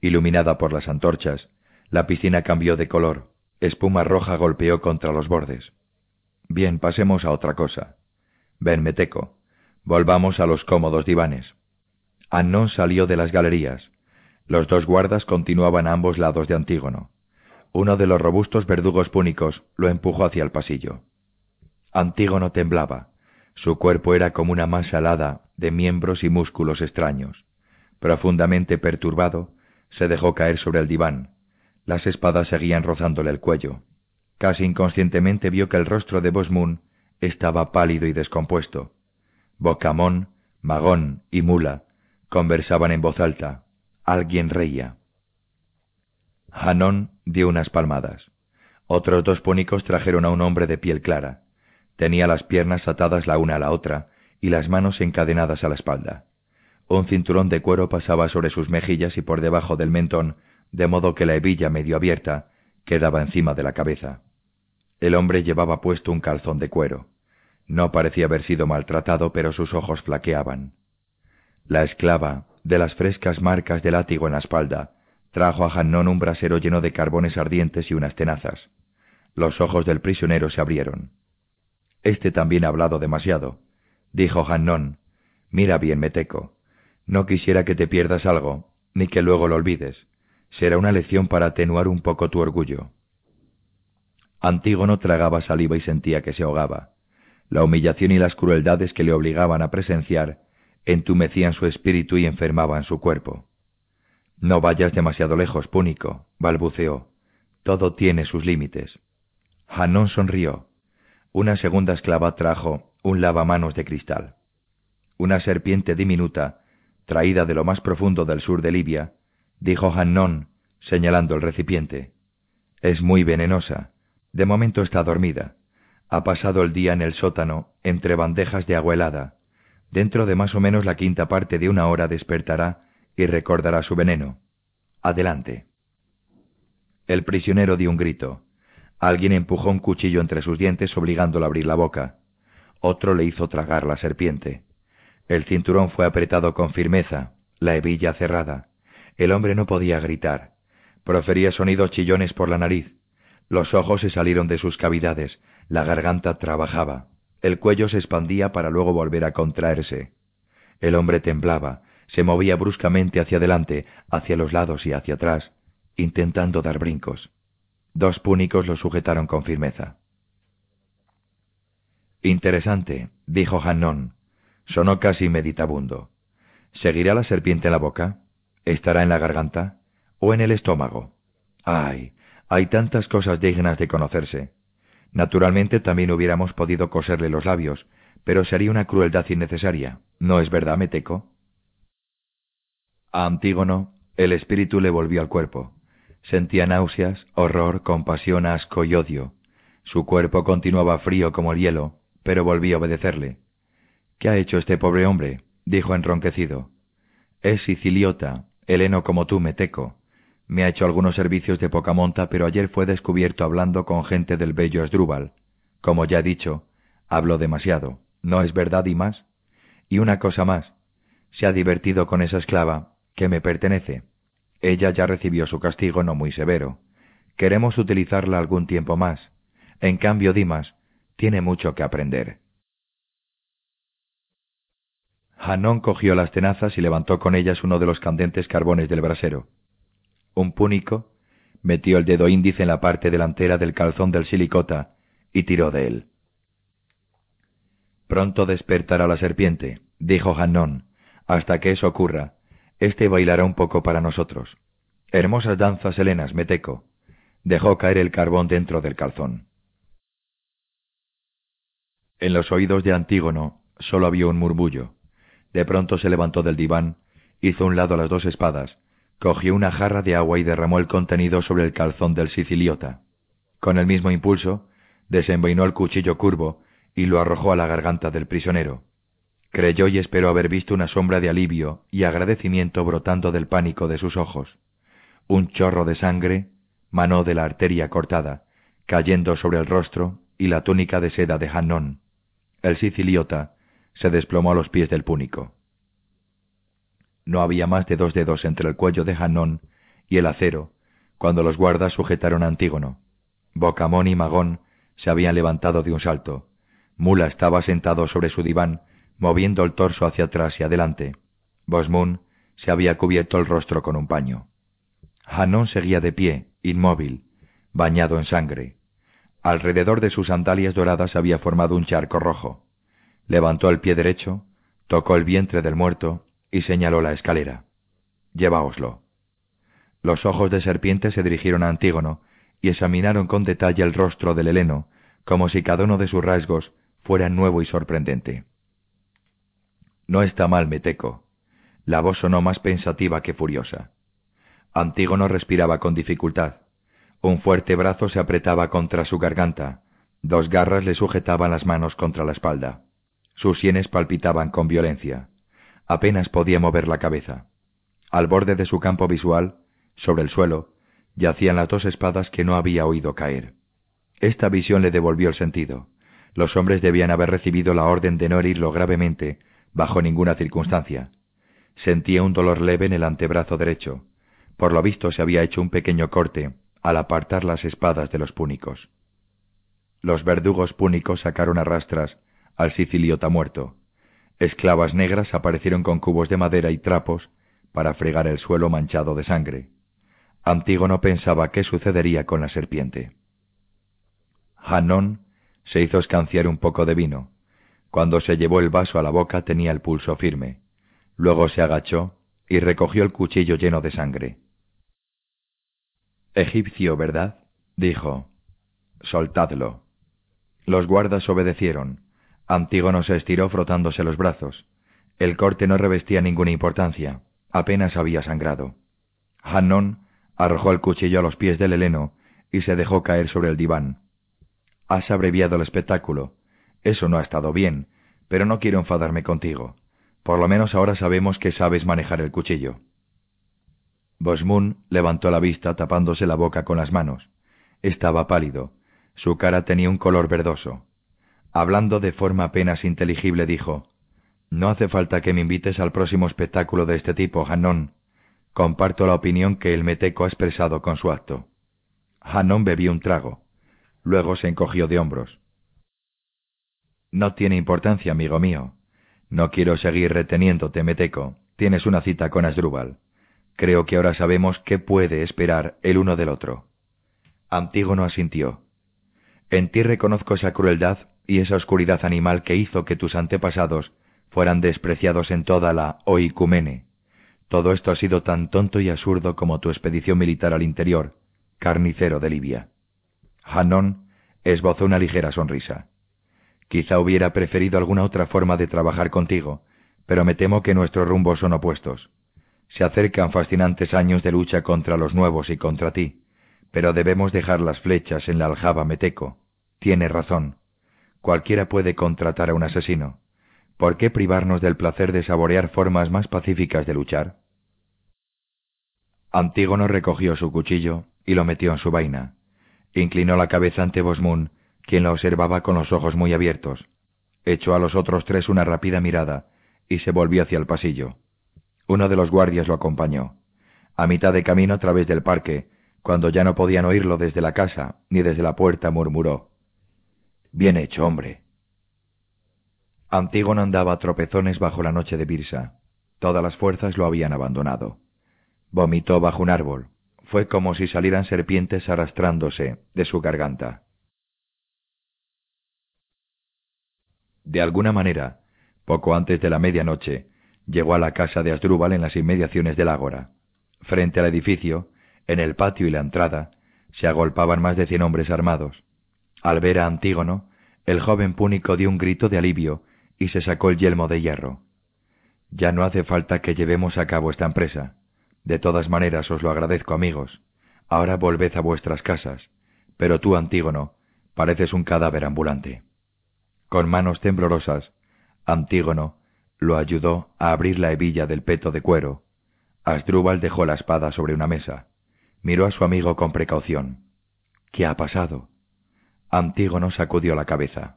Iluminada por las antorchas, la piscina cambió de color. Espuma roja golpeó contra los bordes. Bien, pasemos a otra cosa. Ven, Meteco. Volvamos a los cómodos divanes. Annón salió de las galerías. Los dos guardas continuaban a ambos lados de Antígono. Uno de los robustos verdugos púnicos lo empujó hacia el pasillo. Antígono temblaba. Su cuerpo era como una masa alada de miembros y músculos extraños. Profundamente perturbado, se dejó caer sobre el diván. Las espadas seguían rozándole el cuello. Casi inconscientemente vio que el rostro de Bosmun estaba pálido y descompuesto. Bocamón, Magón y Mula conversaban en voz alta. Alguien reía. Hanón dio unas palmadas. Otros dos púnicos trajeron a un hombre de piel clara. Tenía las piernas atadas la una a la otra y las manos encadenadas a la espalda. Un cinturón de cuero pasaba sobre sus mejillas y por debajo del mentón, de modo que la hebilla medio abierta quedaba encima de la cabeza. El hombre llevaba puesto un calzón de cuero. No parecía haber sido maltratado, pero sus ojos flaqueaban. La esclava, de las frescas marcas de látigo en la espalda, trajo a Hannón un brasero lleno de carbones ardientes y unas tenazas. Los ojos del prisionero se abrieron. Este también ha hablado demasiado, dijo Hannón. Mira bien, Meteco. No quisiera que te pierdas algo, ni que luego lo olvides. Será una lección para atenuar un poco tu orgullo. Antígono tragaba saliva y sentía que se ahogaba. La humillación y las crueldades que le obligaban a presenciar entumecían su espíritu y enfermaban su cuerpo. No vayas demasiado lejos, Púnico, balbuceó. Todo tiene sus límites. Hanón sonrió. Una segunda esclava trajo un lavamanos de cristal. Una serpiente diminuta, traída de lo más profundo del sur de Libia, dijo Hannon, señalando el recipiente. Es muy venenosa. De momento está dormida. Ha pasado el día en el sótano, entre bandejas de agua helada. Dentro de más o menos la quinta parte de una hora despertará y recordará su veneno. Adelante. El prisionero dio un grito. Alguien empujó un cuchillo entre sus dientes obligándolo a abrir la boca. Otro le hizo tragar la serpiente. El cinturón fue apretado con firmeza, la hebilla cerrada. El hombre no podía gritar. Profería sonidos chillones por la nariz. Los ojos se salieron de sus cavidades, la garganta trabajaba, el cuello se expandía para luego volver a contraerse. El hombre temblaba, se movía bruscamente hacia adelante, hacia los lados y hacia atrás, intentando dar brincos. Dos púnicos lo sujetaron con firmeza. Interesante, dijo Hannon. Sonó casi meditabundo. ¿Seguirá la serpiente en la boca? ¿Estará en la garganta? ¿O en el estómago? Ay, hay tantas cosas dignas de conocerse. Naturalmente también hubiéramos podido coserle los labios, pero sería una crueldad innecesaria. ¿No es verdad, Meteco? A Antígono el espíritu le volvió al cuerpo. Sentía náuseas, horror, compasión, asco y odio. Su cuerpo continuaba frío como el hielo, pero volvió a obedecerle. ¿Qué ha hecho este pobre hombre? dijo enronquecido. Es siciliota, heleno como tú, Meteco. Me ha hecho algunos servicios de poca monta, pero ayer fue descubierto hablando con gente del bello Esdrúbal. Como ya he dicho, hablo demasiado. ¿No es verdad y más? Y una cosa más. Se ha divertido con esa esclava, que me pertenece. Ella ya recibió su castigo no muy severo. Queremos utilizarla algún tiempo más. En cambio, Dimas tiene mucho que aprender. Hanón cogió las tenazas y levantó con ellas uno de los candentes carbones del brasero. Un púnico metió el dedo índice en la parte delantera del calzón del silicota y tiró de él. Pronto despertará la serpiente, dijo Hanón. Hasta que eso ocurra, éste bailará un poco para nosotros. Hermosas danzas helenas, Meteco. Dejó caer el carbón dentro del calzón. En los oídos de Antígono solo había un murmullo. De pronto se levantó del diván, hizo un lado las dos espadas, cogió una jarra de agua y derramó el contenido sobre el calzón del siciliota. Con el mismo impulso, desenvainó el cuchillo curvo y lo arrojó a la garganta del prisionero. Creyó y esperó haber visto una sombra de alivio y agradecimiento brotando del pánico de sus ojos. Un chorro de sangre manó de la arteria cortada, cayendo sobre el rostro y la túnica de seda de Hannon. El siciliota se desplomó a los pies del púnico. No había más de dos dedos entre el cuello de Hanón y el acero, cuando los guardas sujetaron a Antígono. Bocamón y Magón se habían levantado de un salto. Mula estaba sentado sobre su diván, moviendo el torso hacia atrás y adelante. Bosmún se había cubierto el rostro con un paño. Hanón seguía de pie, inmóvil, bañado en sangre. Alrededor de sus sandalias doradas había formado un charco rojo. Levantó el pie derecho, tocó el vientre del muerto y señaló la escalera. Lleváoslo. Los ojos de serpiente se dirigieron a Antígono y examinaron con detalle el rostro del heleno, como si cada uno de sus rasgos fuera nuevo y sorprendente. No está mal, Meteco. La voz sonó más pensativa que furiosa. Antígono respiraba con dificultad. Un fuerte brazo se apretaba contra su garganta, dos garras le sujetaban las manos contra la espalda. Sus sienes palpitaban con violencia. Apenas podía mover la cabeza. Al borde de su campo visual, sobre el suelo, yacían las dos espadas que no había oído caer. Esta visión le devolvió el sentido. Los hombres debían haber recibido la orden de no herirlo gravemente, bajo ninguna circunstancia. Sentía un dolor leve en el antebrazo derecho. Por lo visto se había hecho un pequeño corte al apartar las espadas de los púnicos. Los verdugos púnicos sacaron a rastras al siciliota muerto. Esclavas negras aparecieron con cubos de madera y trapos para fregar el suelo manchado de sangre. Antígono pensaba qué sucedería con la serpiente. Hanón se hizo escanciar un poco de vino. Cuando se llevó el vaso a la boca tenía el pulso firme. Luego se agachó y recogió el cuchillo lleno de sangre. Egipcio, ¿verdad? dijo. Soltadlo. Los guardas obedecieron. Antígono se estiró frotándose los brazos. El corte no revestía ninguna importancia. Apenas había sangrado. Hannon arrojó el cuchillo a los pies del heleno y se dejó caer sobre el diván. Has abreviado el espectáculo. Eso no ha estado bien, pero no quiero enfadarme contigo. Por lo menos ahora sabemos que sabes manejar el cuchillo. Bosmun levantó la vista tapándose la boca con las manos. Estaba pálido. Su cara tenía un color verdoso. Hablando de forma apenas inteligible dijo, No hace falta que me invites al próximo espectáculo de este tipo, Hannon. Comparto la opinión que el meteco ha expresado con su acto. Hannon bebió un trago. Luego se encogió de hombros. No tiene importancia, amigo mío. No quiero seguir reteniéndote, meteco. Tienes una cita con Asdrúbal. Creo que ahora sabemos qué puede esperar el uno del otro. Antígono asintió. En ti reconozco esa crueldad y esa oscuridad animal que hizo que tus antepasados fueran despreciados en toda la Oicumene. Todo esto ha sido tan tonto y absurdo como tu expedición militar al interior, carnicero de Libia. Hanón esbozó una ligera sonrisa. Quizá hubiera preferido alguna otra forma de trabajar contigo, pero me temo que nuestros rumbos son opuestos. Se acercan fascinantes años de lucha contra los nuevos y contra ti, pero debemos dejar las flechas en la aljaba meteco. Tiene razón. Cualquiera puede contratar a un asesino. ¿Por qué privarnos del placer de saborear formas más pacíficas de luchar? Antígono recogió su cuchillo y lo metió en su vaina. Inclinó la cabeza ante Bosmún, quien la observaba con los ojos muy abiertos. Echó a los otros tres una rápida mirada y se volvió hacia el pasillo. Uno de los guardias lo acompañó. A mitad de camino a través del parque, cuando ya no podían oírlo desde la casa ni desde la puerta, murmuró Bien hecho, hombre. Antígono andaba a tropezones bajo la noche de Birsa. Todas las fuerzas lo habían abandonado. Vomitó bajo un árbol. Fue como si salieran serpientes arrastrándose de su garganta. De alguna manera, poco antes de la medianoche, Llegó a la casa de Asdrúbal en las inmediaciones del ágora. Frente al edificio, en el patio y la entrada, se agolpaban más de cien hombres armados. Al ver a Antígono, el joven púnico dio un grito de alivio y se sacó el yelmo de hierro. Ya no hace falta que llevemos a cabo esta empresa. De todas maneras os lo agradezco, amigos. Ahora volved a vuestras casas. Pero tú, Antígono, pareces un cadáver ambulante. Con manos temblorosas, Antígono lo ayudó a abrir la hebilla del peto de cuero. Asdrúbal dejó la espada sobre una mesa. Miró a su amigo con precaución. ¿Qué ha pasado? Antígono sacudió la cabeza.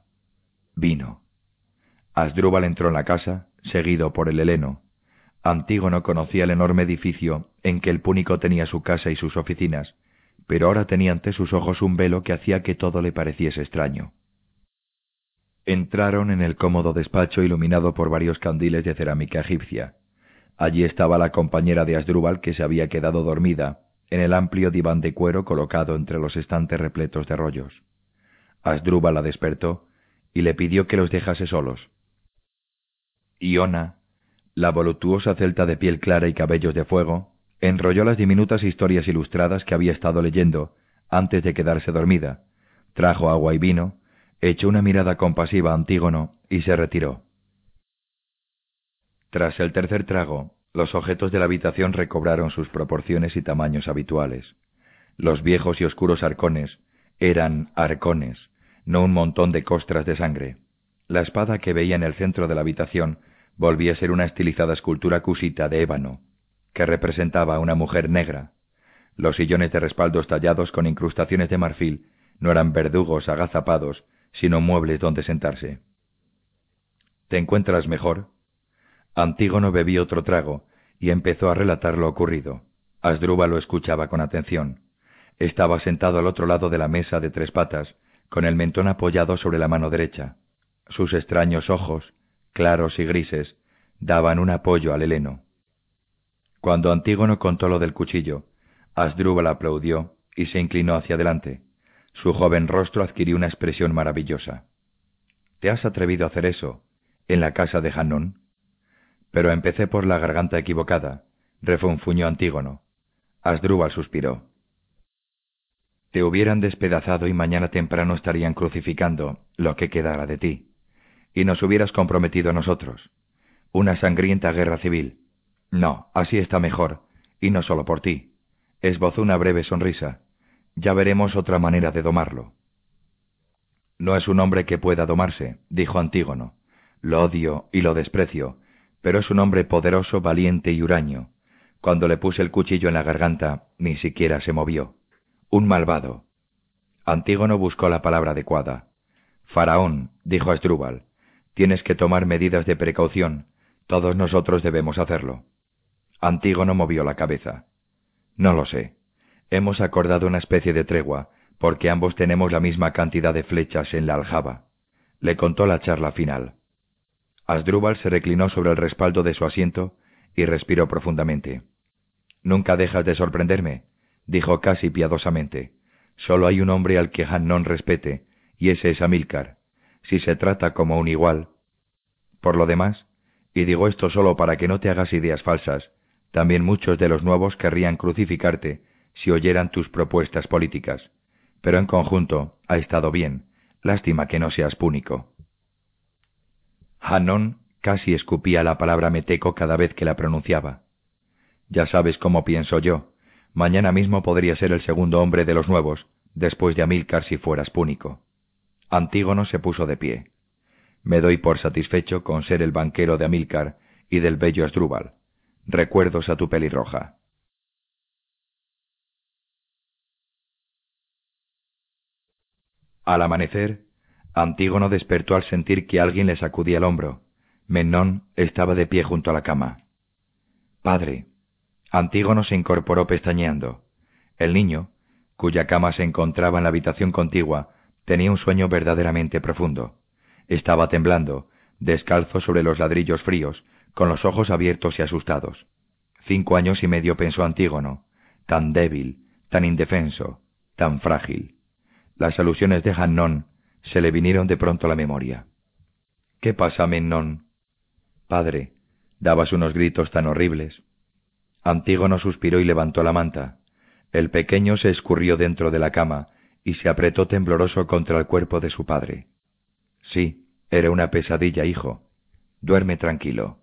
Vino. Asdrúbal entró en la casa, seguido por el heleno. Antígono conocía el enorme edificio en que el púnico tenía su casa y sus oficinas, pero ahora tenía ante sus ojos un velo que hacía que todo le pareciese extraño. Entraron en el cómodo despacho iluminado por varios candiles de cerámica egipcia. Allí estaba la compañera de Asdrúbal que se había quedado dormida, en el amplio diván de cuero colocado entre los estantes repletos de rollos. Asdrúbal la despertó y le pidió que los dejase solos. Iona, la voluptuosa celta de piel clara y cabellos de fuego, enrolló las diminutas historias ilustradas que había estado leyendo antes de quedarse dormida, trajo agua y vino, echó una mirada compasiva a Antígono y se retiró. Tras el tercer trago, los objetos de la habitación recobraron sus proporciones y tamaños habituales. Los viejos y oscuros arcones eran arcones, no un montón de costras de sangre. La espada que veía en el centro de la habitación volvía a ser una estilizada escultura cusita de ébano, que representaba a una mujer negra. Los sillones de respaldos tallados con incrustaciones de marfil no eran verdugos agazapados, sino muebles donde sentarse. ¿Te encuentras mejor? Antígono bebió otro trago y empezó a relatar lo ocurrido. Asdrúbal lo escuchaba con atención. Estaba sentado al otro lado de la mesa de tres patas, con el mentón apoyado sobre la mano derecha. Sus extraños ojos, claros y grises, daban un apoyo al heleno. Cuando Antígono contó lo del cuchillo, Asdrúbal aplaudió y se inclinó hacia adelante. Su joven rostro adquirió una expresión maravillosa. ¿Te has atrevido a hacer eso? ¿En la casa de Hanón? Pero empecé por la garganta equivocada, refunfuñó Antígono. Asdrúbal suspiró. Te hubieran despedazado y mañana temprano estarían crucificando lo que quedara de ti. Y nos hubieras comprometido a nosotros. Una sangrienta guerra civil. No, así está mejor, y no solo por ti. Esbozó una breve sonrisa. Ya veremos otra manera de domarlo. No es un hombre que pueda domarse, dijo Antígono. Lo odio y lo desprecio, pero es un hombre poderoso, valiente y huraño. Cuando le puse el cuchillo en la garganta, ni siquiera se movió. Un malvado. Antígono buscó la palabra adecuada. Faraón, dijo Asdrúbal, tienes que tomar medidas de precaución. Todos nosotros debemos hacerlo. Antígono movió la cabeza. No lo sé. Hemos acordado una especie de tregua, porque ambos tenemos la misma cantidad de flechas en la aljaba. Le contó la charla final. Asdrúbal se reclinó sobre el respaldo de su asiento y respiró profundamente. Nunca dejas de sorprenderme, dijo casi piadosamente. Solo hay un hombre al que Hannon respete, y ese es Amílcar, si se trata como un igual. Por lo demás, y digo esto solo para que no te hagas ideas falsas, también muchos de los nuevos querrían crucificarte si oyeran tus propuestas políticas. Pero en conjunto ha estado bien. Lástima que no seas púnico. Hannon casi escupía la palabra meteco cada vez que la pronunciaba. Ya sabes cómo pienso yo, Mañana mismo podría ser el segundo hombre de los nuevos, después de Amílcar si fueras púnico. Antígono se puso de pie. Me doy por satisfecho con ser el banquero de Amílcar y del bello Asdrúbal. Recuerdos a tu pelirroja. Al amanecer, Antígono despertó al sentir que alguien le sacudía el hombro. Menón estaba de pie junto a la cama. Padre, Antígono se incorporó pestañeando. El niño, cuya cama se encontraba en la habitación contigua, tenía un sueño verdaderamente profundo. Estaba temblando, descalzo sobre los ladrillos fríos, con los ojos abiertos y asustados. Cinco años y medio pensó Antígono, tan débil, tan indefenso, tan frágil. Las alusiones de Hannón se le vinieron de pronto a la memoria. ¿Qué pasa, Menón? Padre, dabas unos gritos tan horribles. Antígono suspiró y levantó la manta. El pequeño se escurrió dentro de la cama y se apretó tembloroso contra el cuerpo de su padre. Sí, era una pesadilla, hijo. Duerme tranquilo.